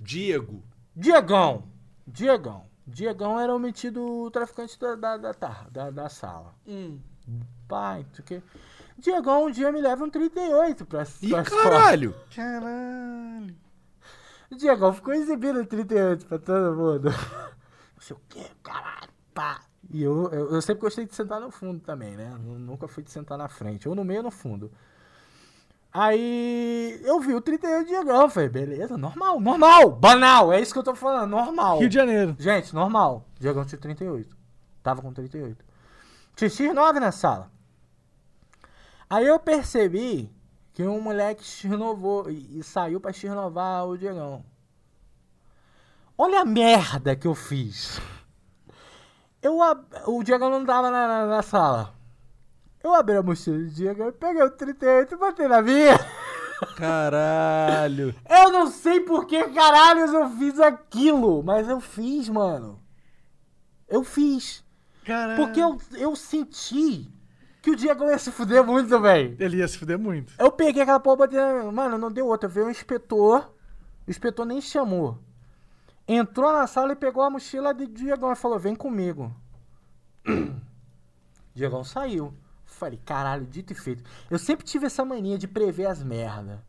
Diego. Diegão. Diegão. Diegão era o metido traficante da, da, da, da, da- da sala. Hum. Pai, o quê. Diegão um dia me leva um 38 pra, Ih, pra escola. caralho. Caralho. O Diegão ficou exibindo 38 pra todo mundo. Não sei o que, caralho, pá. E eu, eu, eu sempre gostei de sentar no fundo também, né? Nu- Nunca fui de sentar na frente, ou no meio ou no fundo. Aí eu vi o 38 de Diegão, falei, beleza, normal, normal, banal, é isso que eu tô falando, normal. Rio de Janeiro. Gente, normal, Diegão tinha 38. Tava com 38. Tinha X9 na sala. Aí eu percebi que um moleque x-novou e, e saiu pra x-novar o Diegão. Olha a merda que eu fiz. Eu, o Diegão não tava na, na, na sala. Eu abri a mochila do Diegão, peguei o 38 e botei na minha. Caralho. [LAUGHS] Eu não sei por que caralhos eu fiz aquilo, mas eu fiz, mano. Eu fiz. Caralho. Porque eu, eu senti que o Diego ia se fuder muito, velho. Ele ia se fuder muito. Eu peguei aquela porra, na... Mano, não deu outra. Veio um inspetor. O inspetor nem chamou. Entrou na sala e pegou a mochila do Diegão e falou: Vem comigo. [CLEARS THROAT] Diegão saiu. Falei, caralho, dito e feito. Eu sempre tive essa mania de prever as merda.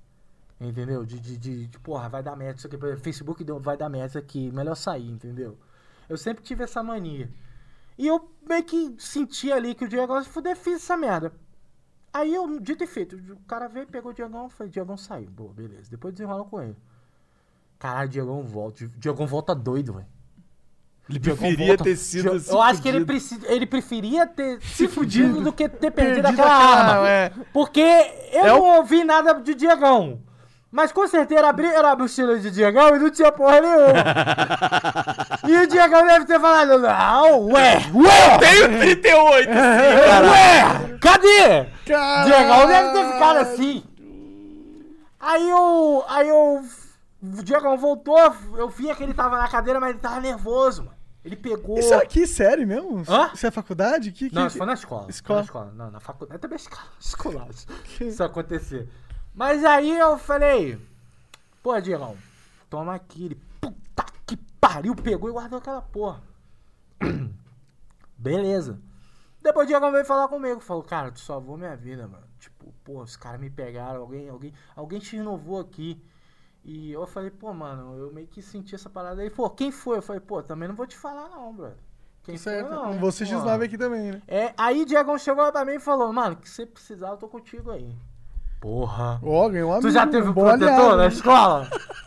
Entendeu? De, de, de, de, porra, vai dar merda isso aqui. Facebook deu, vai dar merda isso aqui. Melhor sair, entendeu? Eu sempre tive essa mania. E eu meio que senti ali que o Diegão ia se fuder, fiz essa merda. Aí eu, dito e feito, o cara veio, pegou o Diegão, falei, Diegão saiu. Boa, beleza. Depois desenrola com ele. Caralho, o Diegão volta. O Diegão volta doido, velho. Ele preferia volta- ter sido. Eu acho que ele, preci- ele preferia ter se fudido do que ter perdido, Perdido aquela aquela- arma. é. Porque eu É o- não ouvi nada de Diegão. Mas com certeza abriram a mochila de Diegão e não tinha porra nenhuma. [LAUGHS] e o Diegão deve ter falado, não, ué, ué, Tenho 38, sim, cara. [LAUGHS] ué, cadê? Caralho. Diegão deve ter ficado assim. Aí eu. Aí eu. O Diegão voltou, eu via que ele tava na cadeira, mas ele tava nervoso, mano. Ele pegou. Isso aqui, sério mesmo? Hã? Isso é faculdade? Que, que, Não, isso foi na escola. Escola. Foi na escola. Não, na faculdade também é escola. [LAUGHS] escolar. Isso acontecer. Mas aí eu falei, pô, Diegão, toma aqui. Ele, puta que pariu, pegou e guardou aquela porra. [CLEARS THROAT] Beleza. Depois o Diegão veio falar comigo. Falou, cara, tu salvou minha vida, mano. Tipo, pô, os caras me pegaram, alguém, alguém, alguém te renovou aqui. E eu falei, pô, mano, eu meio que senti essa parada aí. Pô, quem foi? Eu falei, pô, também não vou te falar não, brother. Quem Certo. foi não? Você Pô. X9 aqui também, né? É, aí Diegão chegou pra mim e falou, mano, que você precisar, eu tô contigo aí. Porra. Ó, ganhou um amigo. Tu já teve um bom protetor aliado, na né? escola? [LAUGHS]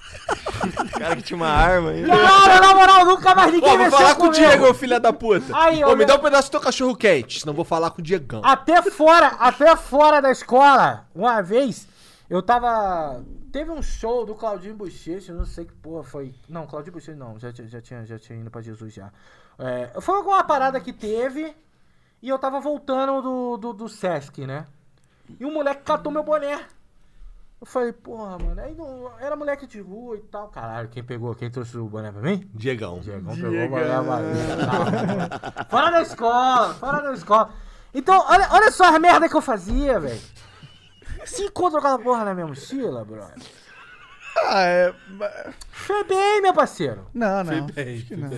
cara que tinha uma arma aí. Cara, na moral, nunca mais ninguém Pô, vou mexeu falar com o comigo. Diego, filha da puta. Aí, Ô, me dá um pedaço do teu cachorro quente, senão vou falar com o Diegão. Até fora, até fora da escola, uma vez, eu tava... Teve um show do Claudinho Bochecha, eu não sei que porra foi... Não, Claudinho Bochecha não, já, tinha- já, tinha, já tinha ido pra Jesus já. É, foi alguma parada que teve e eu tava voltando do, do, do Sesc, né? E o moleque catou meu boné. Eu falei, porra, mano, aí não, era moleque de rua e tal. Caralho, quem pegou, quem trouxe o boné pra mim? Diegão. Diegão pegou o boné pra mim. Fora da escola, fora da escola. Então, olha, olha só a merda que eu fazia, velho. Se encontra aquela porra na minha mochila, brother. Ah, é. Foi bem, meu parceiro. Não, não. bem, que não.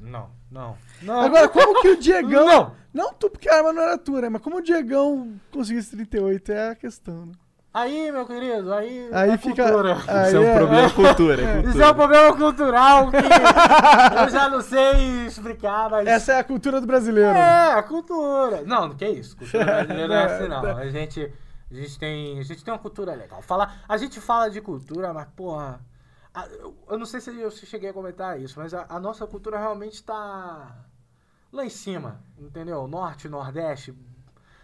Não, não. Não. Agora, como que o [LAUGHS] Diegão. Não. Não tu, porque a arma não era tua, né? Mas como o Diegão conseguiu esse 38 é a questão, né? Aí, meu querido, aí. Aí é fica. cultura. aí Isso é um problema cultura. é [LAUGHS] Isso cultura. é um problema cultural que [LAUGHS] eu já não sei explicar, mas. Essa é a cultura do brasileiro. É, a cultura. Não, que isso. Cultura brasileira não é assim, não. A gente, a gente tem, a gente tem uma cultura legal. Fala, a gente fala de cultura, mas, porra. a- eu, eu não sei se eu cheguei a comentar isso, mas a, a nossa cultura realmente tá lá em cima, entendeu? Norte, Nordeste,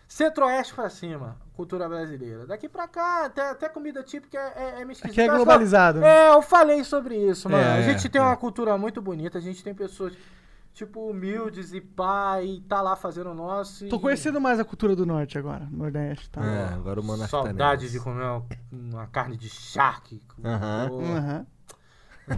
Centro-Oeste pra cima, cultura brasileira. Daqui pra cá, até, até comida típica é, é, é meio esquisita. Aqui é Eu só- globalizado. né? é, eu falei sobre isso, mano. É, a gente é, tem é. uma cultura muito bonita, a gente tem pessoas, tipo, humildes e pá, e tá lá fazendo o nosso. Tô e- conhecendo mais a cultura do norte agora, Nordeste, tá? É, agora o tá Saudade de comer uma, uma carne de charque. com- Aham. com Aham.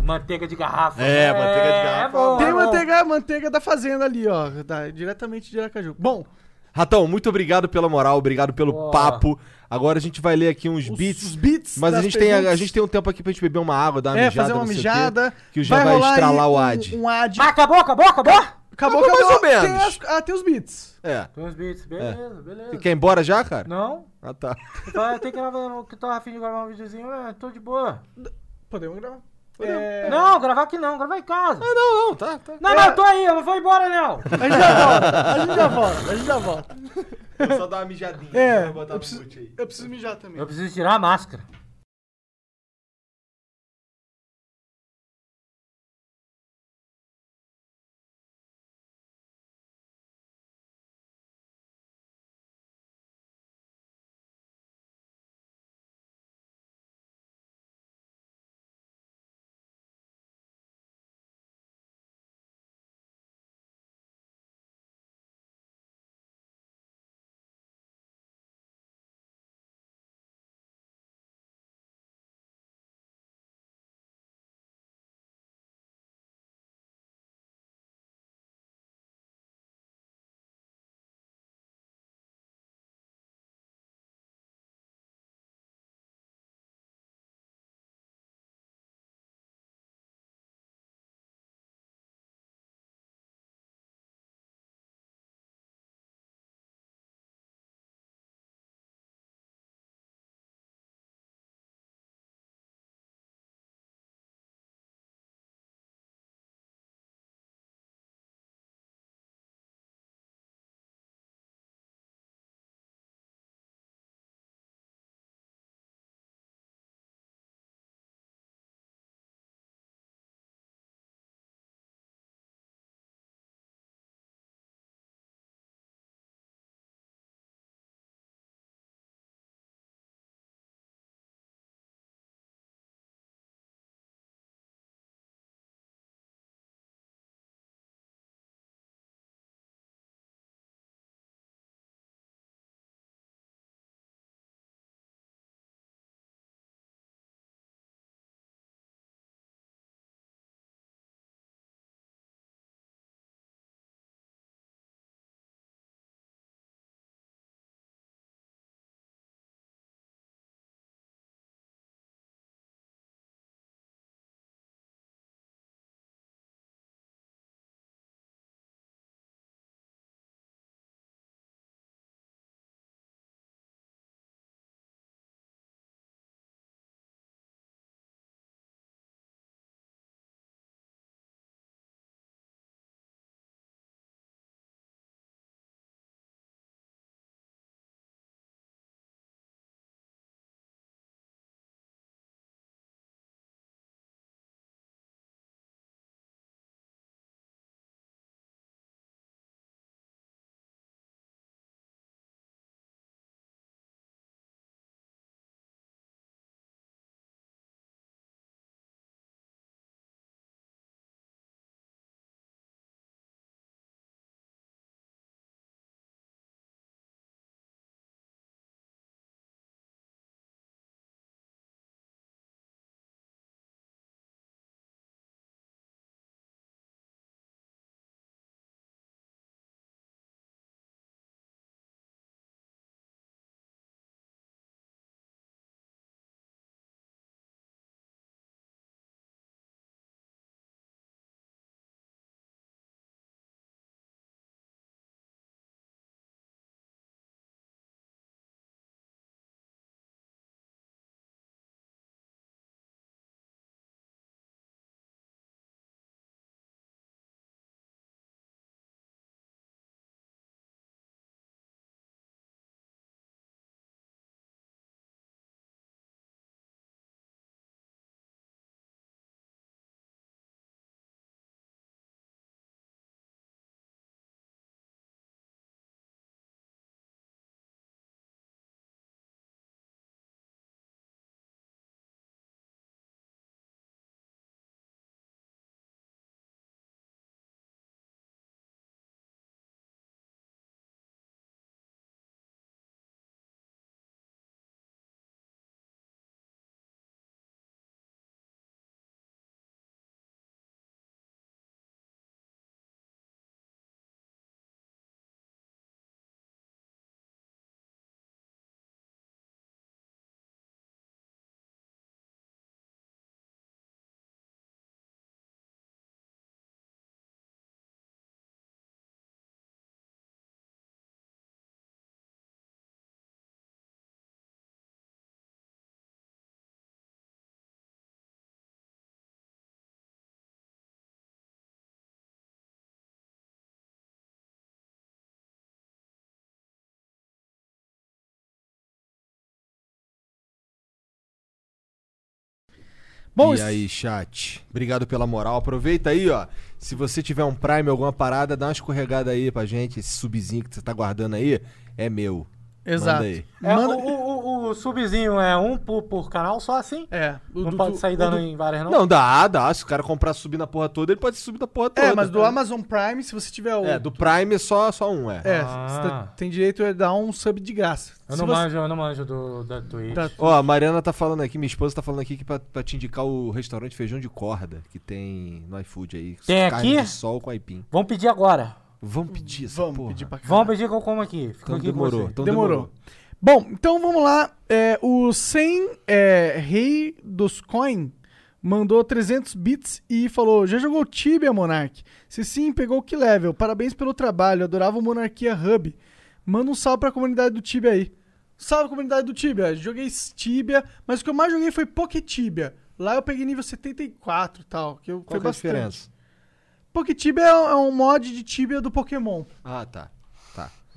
Manteiga de garrafa. É, manteiga de garrafa. bom, Tem é manteiga, manteiga da fazenda ali, ó. da- diretamente de Aracaju. Bom, Ratão, muito obrigado pela moral, obrigado pelo Boa. papo. Agora a gente vai ler aqui uns os, beats. os beats. Mas a gente, tem, a, a gente tem um tempo aqui pra gente beber uma água, dar uma É, mijada. fazer uma não sei o quê, mijada. que o Jean vai rolar estralar o um- ad. Um ad. Ah, acabou, acabou, acabou? Acabou, Acabou acabou. mais ou Tem, menos. as- ah, tem os beats. É. Tem uns beats, beleza, beleza. Você quer ir embora já, cara? Não, Ah, tá. vai ter que gravar, que tô afim de gravar um videozinho, é, tô de boa. Podemos gravar. É... Não, gravar aqui não, gravar em casa. Ah, não, não, tá, tá. Não, É. não, tô aí, eu não vou embora não. A gente já volta, a gente já volta, a gente já volta. Vou só dar uma mijadinha. É, vou botar eu preciso, eu preciso mijar também. Eu preciso tirar a máscara. Bom, e aí, chat? Obrigado pela moral. Aproveita aí, ó. Se você tiver um Prime, alguma parada, dá uma escorregada aí pra gente. Esse subzinho que você tá guardando aí é meu. Exato. Manda aí. É, Manda- o, o, o subzinho é um por, por canal só assim? É, o Não do- pode sair dando do- em várias, não? Não, dá, dá. Se o cara comprar subir na porra toda, ele pode subir na porra toda. É, mas do Amazon Prime, se você tiver o. É, do Prime é só, só um, é. É, Ah. tá- tem direito a dar um sub de graça. Eu Se não você- manjo, eu não manjo do, da Twitch. Ó, a Mariana tá falando aqui, minha esposa tá falando aqui que pra, pra te indicar o restaurante Feijão de Corda, que tem no iFood aí. Tem carne aqui? de sol com aipim. Vamos pedir agora. Vamos pedir essa Vamos porra. pedir pra cá. Vamos pedir que eu como aqui. Fico Então aqui com demorou. você. Então Demorou. demorou. Bom, então vamos lá. É, o 100 é, Rei dos Coin mandou 300 bits e falou: Já jogou Tibia, Monark? Se sim, pegou que level. Parabéns pelo trabalho. Adorava o Monarquia Hub. Manda um salve pra comunidade do Tibia aí. Salve, comunidade do Tibia. Joguei Tibia, mas o que eu mais joguei foi Poketibia. Lá eu peguei nível 74 e tal. Que eu, Qual foi que é a bastante. diferença? Poketibia é, é um mod de Tibia do Pokémon. Ah, tá.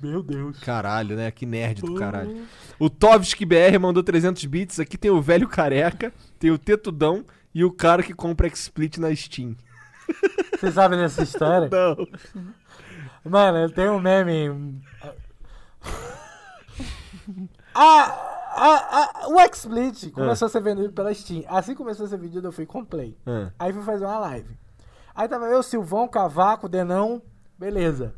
Meu Deus. Caralho, né? Que nerd do caralho. O Tovski BR mandou 300 bits. Aqui tem o velho careca, tem o tetudão e o cara que compra XSplit na Steam. Você sabe dessa história? [LAUGHS] Não. Mano, tem um meme. Ah, ah, ah, o XSplit começou a ser vendido pela Steam. Assim que começou a ser vendido, eu fui com Play. Ah. Aí fui fazer uma live. Aí tava eu, Silvão, Cavaco, Denão, beleza.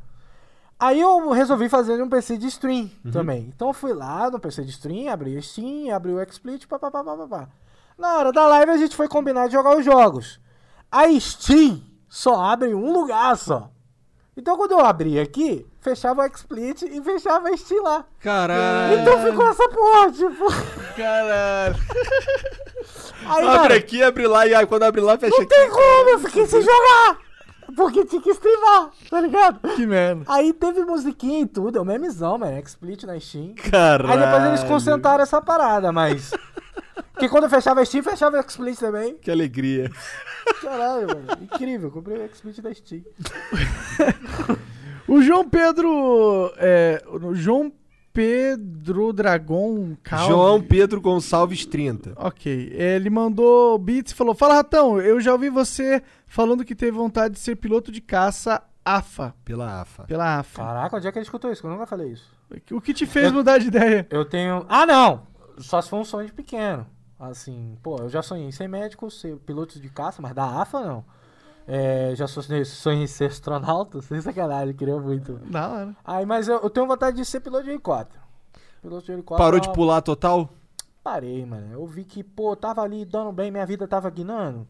Aí eu resolvi fazer um PC de stream também. Então eu fui lá no PC de stream, abri a Steam, abri o XSplit, papapá. Na hora da live a gente foi combinar de jogar os jogos. A Steam só abre em um lugar só. Então quando eu abri aqui, fechava o XSplit e fechava a Steam lá. Caralho. Então ficou essa porra, tipo... Caralho. Aí, Abre mano, aqui, abre lá e aí quando abre lá, fecha não aqui. tem como, eu fiquei sem jogar. Porque tinha que streamar, tá ligado? que merda. Aí teve musiquinha e tudo, é o memezão, mano. XSplit na Steam. Caralho. Aí depois eles concentraram essa parada, mas. Porque quando eu fechava a Steam, fechava o XSplit também. Que alegria. Caralho, mano. Incrível, comprei o XSplit da Steam. O João Pedro. É, o João Pedro Dragon Calvi. João Pedro Gonçalves 30. Ok. Ele mandou beats e falou: Fala, Ratão, eu já ouvi você falando que teve vontade de ser piloto de caça AFA. Pela AFA. Pela AFA. Caraca, onde é que ele escutou isso? Que eu nunca falei isso. O que te fez mudar de ideia? Eu tenho. Ah, não! Só se for um sonho de pequeno. Assim, pô, eu já sonhei em ser médico, ser piloto de caça, mas da AFA não. É, já sonhei, sonhei em ser astronauta, [LAUGHS] sem sacanagem, queria muito. Da hora. Aí, mas eu, eu tenho vontade de ser piloto de helicóptero. Piloto de helicóptero. Parou é de uma- pular total? Parei, mano. Eu vi que, pô, tava ali dando bem, minha vida tava guinando.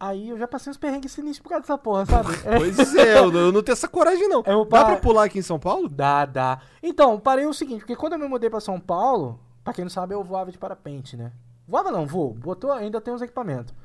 Aí eu já passei uns perrengues sinistros por causa dessa porra, sabe? [LAUGHS] Pois é, eu não, eu não tenho essa coragem não. Eu Dá pra pular aqui em São Paulo? Dá, dá. Então, parei o seguinte, porque quando eu me mudei pra São Paulo, pra quem não sabe, eu voava de parapente, né? Voava não, vou. Botou, ainda tem uns equipamentos. [LAUGHS]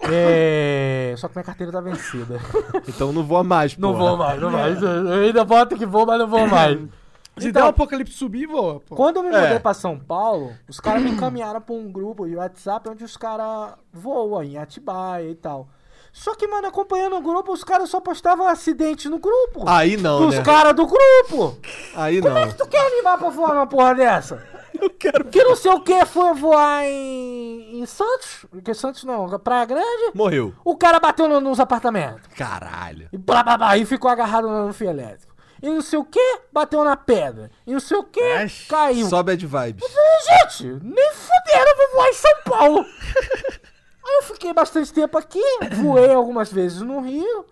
É... Só que minha carteira tá vencida. Então não voa mais, Não porra. vou mais, não mais. Eu ainda boto que vou, mas não vou mais. [LAUGHS] Se Então- der um apocalipse subir, voa. Pô. Quando eu me É. mudei pra São Paulo, os caras me [CLEARS THROAT] encaminharam pra um grupo de WhatsApp onde os caras voam em Atibaia e tal. Só que, mano, acompanhando o grupo, os caras só postavam acidente no grupo. Aí não, dos né? caras do grupo. Aí Como é não. que tu quer animar pra voar numa porra dessa? [LAUGHS] Eu quero. Que não sei o que foi voar em, em Santos? Que Santos não, Praia Grande. Morreu. O cara bateu no- nos apartamentos. Caralho. E blá, blá, blá, e ficou agarrado no fio elétrico. E não sei o que, bateu na pedra. E não sei o que, Ai, caiu. Só bad vibes. Gente, nem fuderam, eu vou voar em São Paulo. [LAUGHS] Aí eu fiquei bastante tempo aqui, voei algumas vezes no Rio.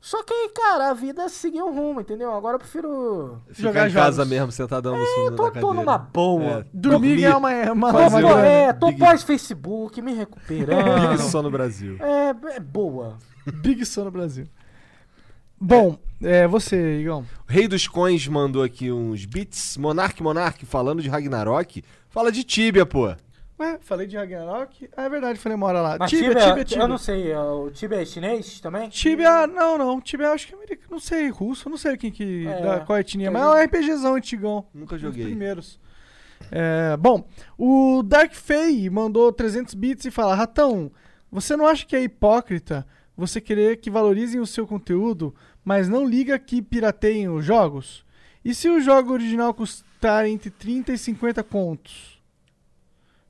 Só que aí, cara, a vida seguiu um rumo, entendeu? Agora eu prefiro. Ficar Jogar em casa jogos. mesmo, sentadão no Eu fundo tô, da tô numa boa. É. Dormir é uma, uma, Tô, uma é, tô Big- pós-Facebook, me recuperando. Big só no Brasil. é, é boa. Big Soul no Brasil. Bom, é você, Igão. O Rei dos Coins mandou aqui uns beats. Monark Monark, falando de Ragnarok. Fala de Tibia, pô. Ué, falei de Ragnarok? Ah, é verdade, falei uma hora lá. Mas Tibia, Tibia, Tibia, Tibia. eu não sei, é, o Tibia é chinês também? Tibia, não, não. Tibia acho que é americano. Não sei, russo. Não sei quem que. É, da, qual etnia. que Mas é um RPGzão antigão. Nunca Os joguei. primeiros. É, bom, o Dark Fay mandou 300 bits e fala: Ratão, você não acha que é hipócrita você querer que valorizem o seu conteúdo, mas não liga que pirateiem os jogos? E se o jogo original custar entre 30 e 50 contos?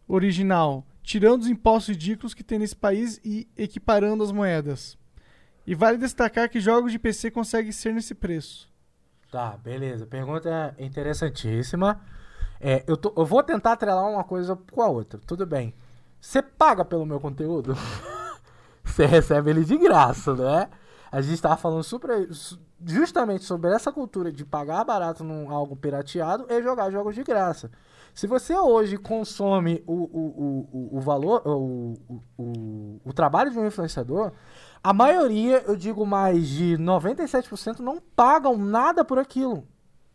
Original. tirando os impostos ridículos que tem nesse país e equiparando as moedas. E vale destacar que jogos de PC conseguem ser nesse preço. Tá, beleza. Pergunta interessantíssima. É, eu, tô- eu vou tentar atrelar uma coisa com a outra. Tudo bem. Você paga pelo meu conteúdo? [LAUGHS] Você recebe ele de graça, né? A gente tava falando sobre, su- justamente sobre essa cultura de pagar barato num algo pirateado e jogar jogos de graça. Se você hoje consome o, o, o, o, valor, o, o, o, trabalho de um influenciador, a maioria, eu digo mais de 97%, não pagam nada por aquilo.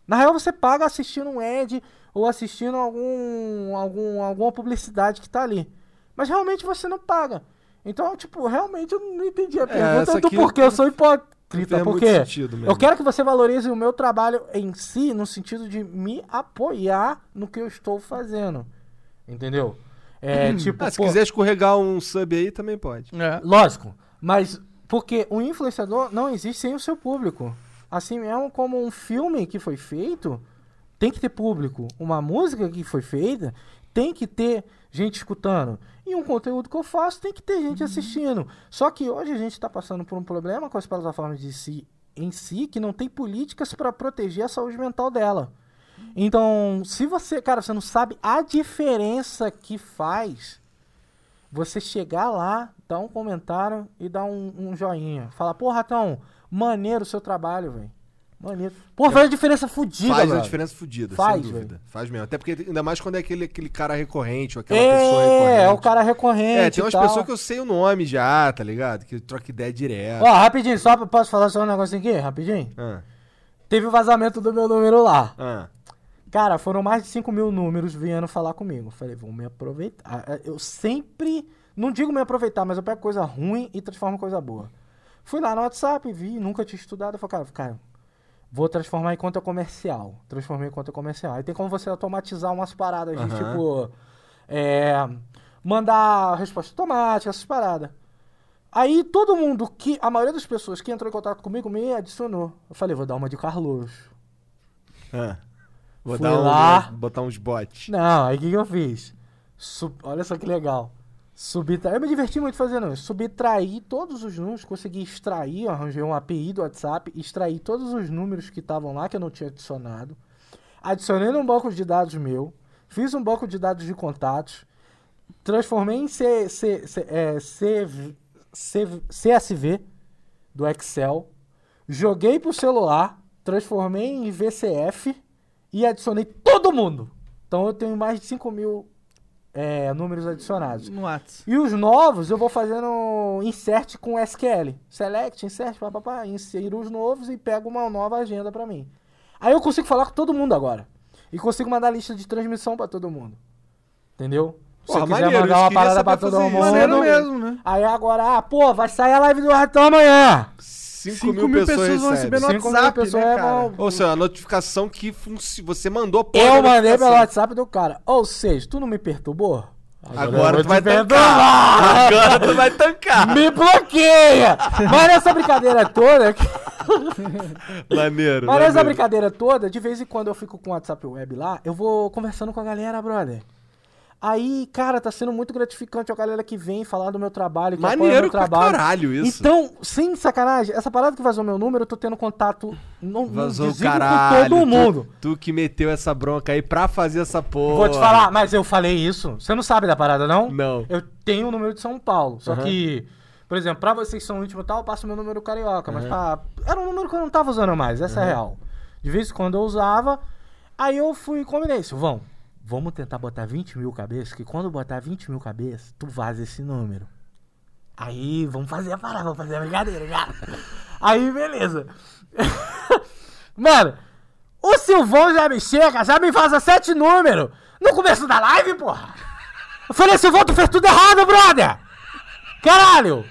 Na real, você paga assistindo um ad ou assistindo algum, algum, alguma publicidade que tá ali. Mas realmente você não paga. Então, tipo, realmente eu não entendi a pergunta essa do porquê eu sou hipócrita. Porque sentido mesmo. eu quero que você valorize o meu trabalho em si, no sentido de me apoiar no que eu estou fazendo. Entendeu? É, tipo, Ah, se pô, quiser escorregar um sub aí, também pode. É. Lógico, mas porque o influenciador não existe sem o seu público. Assim mesmo como um filme que foi feito tem que ter público. Uma música que foi feita tem que ter gente escutando. E um conteúdo que eu faço tem que ter gente assistindo. Só que hoje a gente está passando por um problema com as plataformas de si, em si que não tem políticas para proteger a saúde mental dela. Então, se você, cara, você não sabe a diferença que faz você chegar lá, dar um comentário e dar um, um joinha. Falar, pô, Ratão, maneiro o seu trabalho, velho. Maneiro. Pô, faz a diferença fodida, Faz uma diferença fodida, sem dúvida. velho. Faz mesmo. Até porque, ainda mais quando é aquele, aquele cara recorrente ou aquela pessoa É, recorrente. é o cara recorrente. É, tem umas pessoas que eu sei o nome já, tá ligado? Que troca ideia direto. Ó, rapidinho, só posso falar só um negocinho aqui? Rapidinho. Ah, Teve o vazamento do meu número lá. ah. Cara, foram mais de 5 mil números vindo falar comigo. Falei, vou me aproveitar. Ah, Eu sempre, não digo me aproveitar, mas eu pego coisa ruim e transformo em coisa boa. Fui lá no WhatsApp, vi, nunca tinha estudado. Eu falei, cara, cara, vou transformar em conta comercial. Transformei em conta comercial. Aí tem como você automatizar umas paradas de tipo, é, mandar resposta automática, essas paradas. Aí todo mundo que, a maioria das pessoas que entrou em contato comigo me adicionou. Eu falei, vou dar uma de Carlos. ah. Vou Fui dar um, lá. botar uns bots. Não, aí o que, que eu fiz? Sub- Olha só que legal. Subtra... Eu me diverti muito fazendo isso. Subtraí todos os números, consegui extrair, arranjei um API do WhatsApp, extraí todos os números que estavam lá que eu não tinha adicionado. Adicionei num banco de dados meu, fiz um banco de dados de contatos, transformei em C, C, C, é, C- C- CSV do Excel, joguei pro celular, transformei em VCF e adicionei todo mundo. Então eu tenho mais de 5 mil é, números adicionados. No Whats. E os novos eu vou fazendo insert com SQL. Select, insert, papapá, insiro os novos e pego uma nova agenda pra mim. Aí eu consigo falar com todo mundo agora. E consigo mandar lista de transmissão pra todo mundo. Entendeu? Se Porra, quiser maneiro, mandar uma parada pra todo fazer isso. mundo. Maneiro mesmo, né? Aí agora, ah, pô, vai sair a live do Ratão amanhã. 5 5 mil, mil pessoas, pessoas vão receber no Cinco WhatsApp, mil pessoas né, é cara? Ou seja, a notificação que funci- você mandou pô, Eu a mandei pelo WhatsApp do cara. Ou seja, tu não me perturbou? Agora eu tu vai tancar. Agora tu vai tancar. Me bloqueia! Mas nessa brincadeira toda. [LAUGHS] Maneiro. Mas nessa maneiro. brincadeira toda, de vez em quando eu fico com o WhatsApp web lá, eu vou conversando com a galera, brother. Aí, cara, tá sendo muito gratificante a galera que vem falar do meu trabalho, que apoia Maneiro meu pra trabalho. caralho isso. Então, sem sacanagem, essa parada que vazou meu número, eu tô tendo contato não, Vazou caralho. com todo mundo. Tu, tu que meteu essa bronca aí pra fazer essa porra. Vou te falar, mas eu falei isso. Você não sabe da parada, não? Não. Eu tenho o número de São Paulo. Só Aham. que, por exemplo, pra vocês que são íntimos e tal, eu passo meu número carioca. Mas pra... era um número que eu não tava usando mais, essa é a real. De vez em quando eu usava. Aí eu fui e combinei, Silvão, vamos tentar botar 20 mil cabeças, que quando botar 20 mil cabeças, tu vaza esse número. Aí, vamos fazer a parada, vamos fazer a brincadeira, cara. Aí, beleza. [LAUGHS] Mano, o Silvão já me chega, já me vaza sete números no começo da live, porra. Eu falei, Silvão, tu fez tudo errado, brother. Caralho.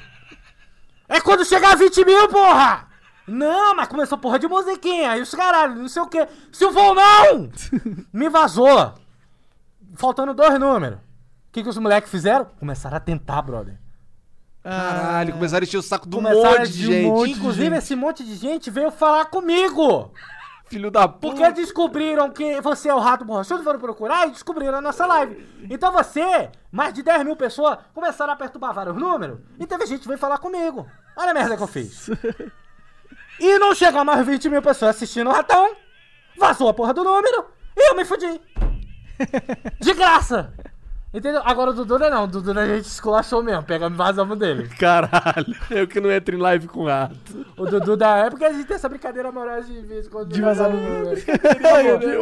É quando chegar a 20 mil, porra. Não, mas começou porra de musiquinha. Os caralho, não sei o que. Silvão, não! [LAUGHS] Me vazou. Faltando dois números. O que, que os moleques fizeram? Começaram a tentar, brother. Caralho, começar a encher o saco do Começaram monte de de um gente. monte Inclusive, esse monte de gente veio falar comigo. [LAUGHS] Filho da puta. Porque descobriram que você é o rato borrachudo, foram procurar e descobriram a nossa live. Então você, mais de 10 mil pessoas, começaram a perturbar vários números e teve gente que veio falar comigo. Olha a merda que eu fiz. [LAUGHS] E não chegou mais 20 mil pessoas assistindo o ratão, vazou a porra do número e eu me fudi. [LAUGHS] De graça. Entendeu? Agora o Dudu não, o Dudu a gente esculachou mesmo, pegamos e vazamos dele. [LAUGHS] Caralho, eu que não entro em live com rato. O Dudu da época a gente tem essa brincadeira amorosa de vez em quando. De vazar no número.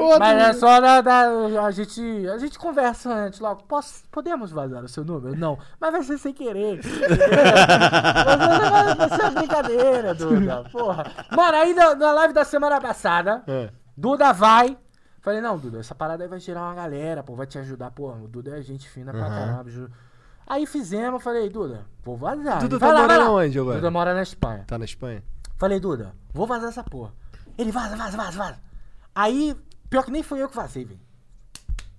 Outro- Mas [LAUGHS] é só da, da- a gente a gente conversa antes logo. Posso, podemos vazar o seu número? Não, mas vai ser sem querer. vai, vai ser uma brincadeira, Duda. Porra. Mano, aí na, na live da semana passada, É. Duda vai. Falei, não, Duda, essa parada aí vai gerar uma galera, pô, vai te ajudar, pô. O Duda é gente fina pra caramba. juro. Aí fizemos, falei, Duda, vou vazar. Duda Vai tá lá, vai morando lá. onde agora? Duda mora na Espanha. Tá na Espanha? Falei, Duda, vou vazar essa porra. Ele vaza, vaza, vaza, vaza. Aí, pior que nem foi eu que vazei, velho.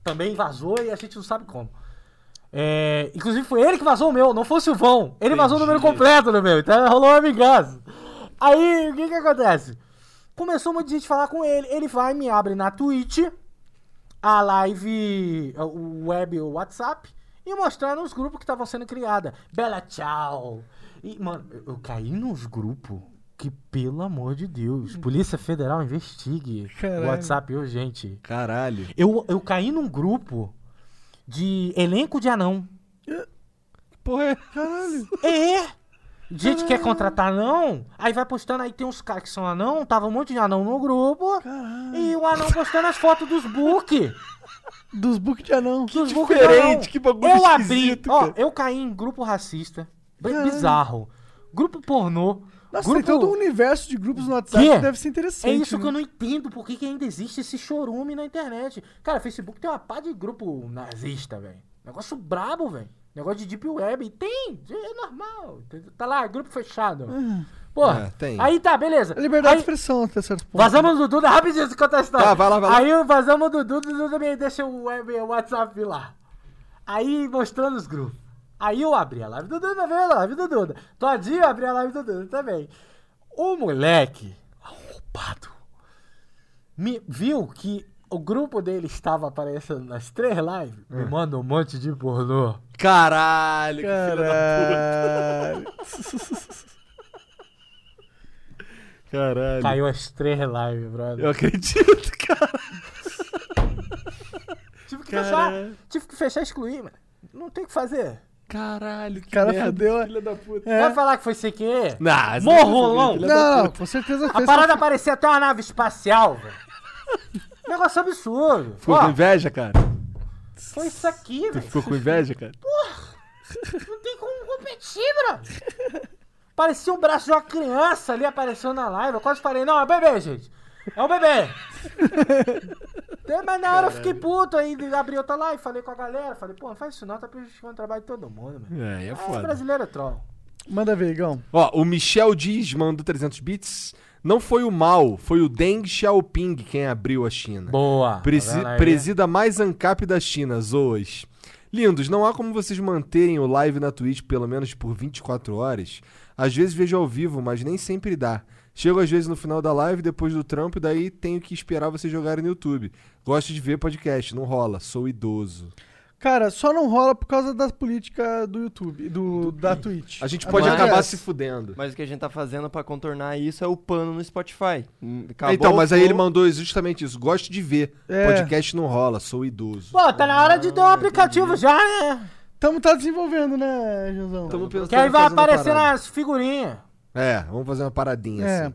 Também vazou e a gente não sabe como. É, inclusive foi ele que vazou o meu, não foi o Silvão. Ele vazou o número completo do meu, então rolou uma vingança. Aí, o que que acontece? Começou muita gente a falar com ele. Ele vai, me abre na Twitch a live, o web, o WhatsApp, e mostrando os grupos que estavam sendo criados. Bela tchau. E, mano, eu, eu caí nos grupos que, pelo amor de Deus, Polícia Federal investigue Caralho. o WhatsApp urgente. Caralho. Eu, eu caí num grupo de elenco de anão. Porra, é. Caralho. É! Gente quer contratar anão, aí vai postando, aí tem uns caras que são anão, tava um monte de anão no grupo, e o anão postando as fotos dos book. Dos book de anão. Dos book diferente, anão. que bagulho Eu abri, ó, eu caí em grupo racista, bem bizarro, grupo pornô, Nossa, grupo... tem todo um universo de grupos no WhatsApp Quê? que deve ser interessante. É isso que né? eu não entendo, por que, que ainda existe esse chorume na internet. Cara, Facebook tem uma pá de grupo nazista, velho. Negócio brabo, velho. Negócio de Deep Web. Tem, é normal. Tá lá, grupo fechado. Porra, É, tem. aí tá, beleza. Liberdade aí, de expressão até certo ponto. Vazamos do Duda, rapidinho, eu contar a história. Tá, vai lá, vai lá. Aí vazamos do Duda, o Duda me deixa o, web, o WhatsApp lá. Aí mostrando os grupos. Aí eu abri a live do Duda, veio a live do Duda. Todinho eu abri a live do Duda também. O moleque, arrombado, me viu que o grupo dele estava aparecendo nas três lives. Me manda um monte de pornô. Caralho, que filho da Caralho. Caralho. Caiu as três lives, brother. Eu acredito, cara. Tive que fechar, tive que fechar e excluir, mano. Não tem o que fazer. Caralho, que O cara merda, fudeu a- filho da puta. É. Vai falar que foi sem querer? Essa Morrolão. filha Não, puta. com certeza A fez. parada parecia até uma nave espacial, velho. Negócio absurdo. Ficou Ó, com inveja, cara? foi isso aqui, Tu velho. ficou com inveja, cara? Não tem como competir, bro. Parecia um braço de uma criança ali apareceu na live. Eu quase falei, não, é bebê, gente. É um bebê. É, Mas na hora eu fiquei puto aí, abri outra live, falei com a galera, falei, pô, não faz isso não, tá prejudicando o trabalho de todo mundo, mano. É, aí é Ah, foda. brasileiro é troll. Manda ver, Igão. Ó, o Michel Diz mandou 300 bits. Não foi o Mal, foi o Deng Xiaoping quem abriu a China. Boa. Presi- Tá presida mais ANCAP da China, Zoas. Lindos, não há como vocês manterem o live na Twitch pelo menos por 24 horas. Às vezes vejo ao vivo, mas nem sempre dá. Chego às vezes no final da live, depois do trampo, e daí tenho que esperar vocês jogarem no YouTube. Gosto de ver podcast, não rola, sou idoso. Cara, só não rola por causa da política do YouTube, do, da Twitch. A gente pode Mas- acabar se fudendo. Mas o que a gente tá fazendo pra contornar isso é o pano no Spotify. Hum, acabou então, mas o aí ele flow. mandou justamente isso. Gosto de ver. É. Podcast não rola, sou idoso. Pô, tá na hora de ter um aplicativo já, né? Tamo tá desenvolvendo, né, Josão? Tamo pensando Que aí em vai fazer uma aparecer parada. nas figurinhas. É, vamos fazer uma paradinha É. assim.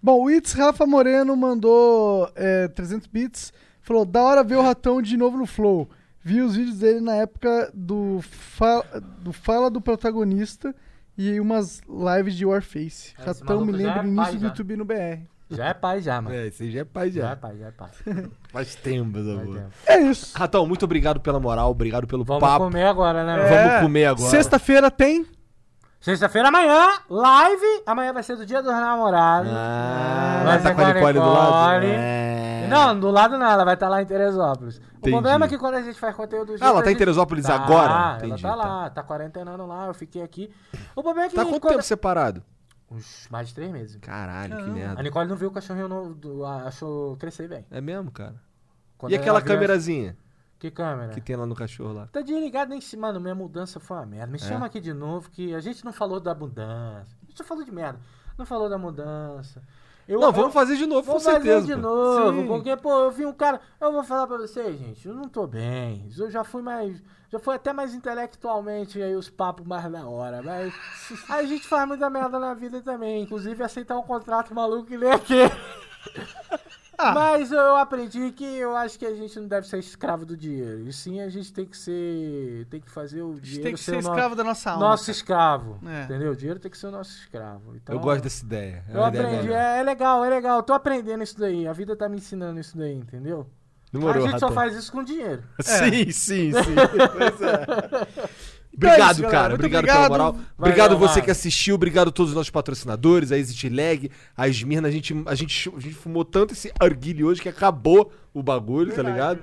Bom, o Itz Rafa Moreno mandou é, 300 bits. Falou, da hora ver o ratão de novo no Flow. Vi os vídeos dele na época do, fa do Fala do Protagonista e umas lives de Warface. É, ratão me lembra é o início do. YouTube no BR. Já é pai já, mano. É, aí já é pai Já é já. pai, já é pai. [LAUGHS] Faz tempo, tempo. É isso. Ratão, muito obrigado pela moral, obrigado pelo Vamos papo. comer agora, né, mano? Vamos É, comer agora. Sexta-feira tem. Sexta-feira amanhã, live. Amanhã vai ser do dia dos namorados. Ah, Vai tá ser com a a Nicole do lado? Nicole. É. Não, do lado não, ela vai estar lá em Teresópolis. Entendi. O problema é que quando a gente faz conteúdo Ah, ela tá a em gente- Teresópolis Tá, agora? Ela Entendi, tá tá. lá, tá quarentenando lá, eu fiquei aqui. O problema é que Tá quanto quando- tempo separado? Uns mais de três meses. Caralho, que Caramba. A merda. Nicole não viu o cachorrinho novo, achou crescer bem. É mesmo, cara? Quando E ela aquela viu, ela- câmerazinha Que câmera? que tem lá no cachorro lá? Tá desligado nem se. Mano, minha mudança foi uma merda. Me chama aqui de novo que a gente não falou da mudança. A gente só falou de merda. Não falou da mudança. Eu, Não, eu- vamos fazer de novo, com Vamos fazer certeza. de novo, Sim. porque, pô, eu vi um cara. Eu vou falar pra vocês, gente, eu não tô bem. Eu já fui mais. Já fui até mais intelectualmente aí os papos mais da hora. Mas [LAUGHS] a gente faz muita merda na vida também. Inclusive aceitar um contrato maluco que nem aquele. [LAUGHS] Ah. Mas eu aprendi que eu acho que a gente não deve ser escravo do dinheiro. E sim a gente tem que ser. Tem que fazer o A gente dinheiro tem que ser ser o no- escravo da nossa alma. nosso escravo. É. Entendeu? O dinheiro tem que ser o nosso escravo. Então, Eu gosto dessa ideia. É eu ideia aprendi, melhor. é, é legal, é legal. Eu tô aprendendo isso daí. A vida tá me ensinando isso daí, entendeu? Demorou, a gente só faz isso com dinheiro. [LAUGHS] Sim, sim, sim. [LAUGHS] Pois é. [LAUGHS] Então é Obrigado, isso, cara. Obrigado, obrigado. pela moral. Valeu, obrigado você mano. que assistiu. Obrigado a todos os nossos patrocinadores, a Exit Lag, a Esmirna. A gente, a, gente, a gente fumou tanto esse arguilho hoje que acabou o bagulho, tá ligado?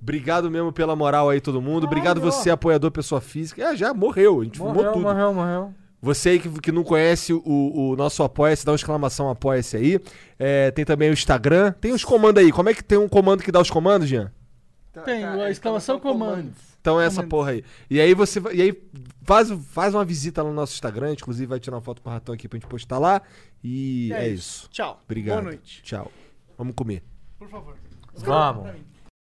Obrigado mesmo pela moral aí, todo mundo. Obrigado Caralho. você, apoiador, pessoa física. É, já morreu. A gente fumou Morreu, tudo. morreu, morreu. Você aí que, que não conhece o, o nosso Apoia-se, dá uma exclamação Apoia-se aí. É, tem também o Instagram. Tem os comandos aí. Como é que tem um comando que dá os comandos, Jean? Tem, a exclamação comando. Então é essa porra aí. E aí você vai- e aí faz, faz uma visita lá no nosso Instagram, inclusive vai tirar uma foto com o ratão aqui pra gente postar lá. E é, isso. Tchau. Obrigado. Boa noite. Tchau. Vamos comer. Por favor. Vamos.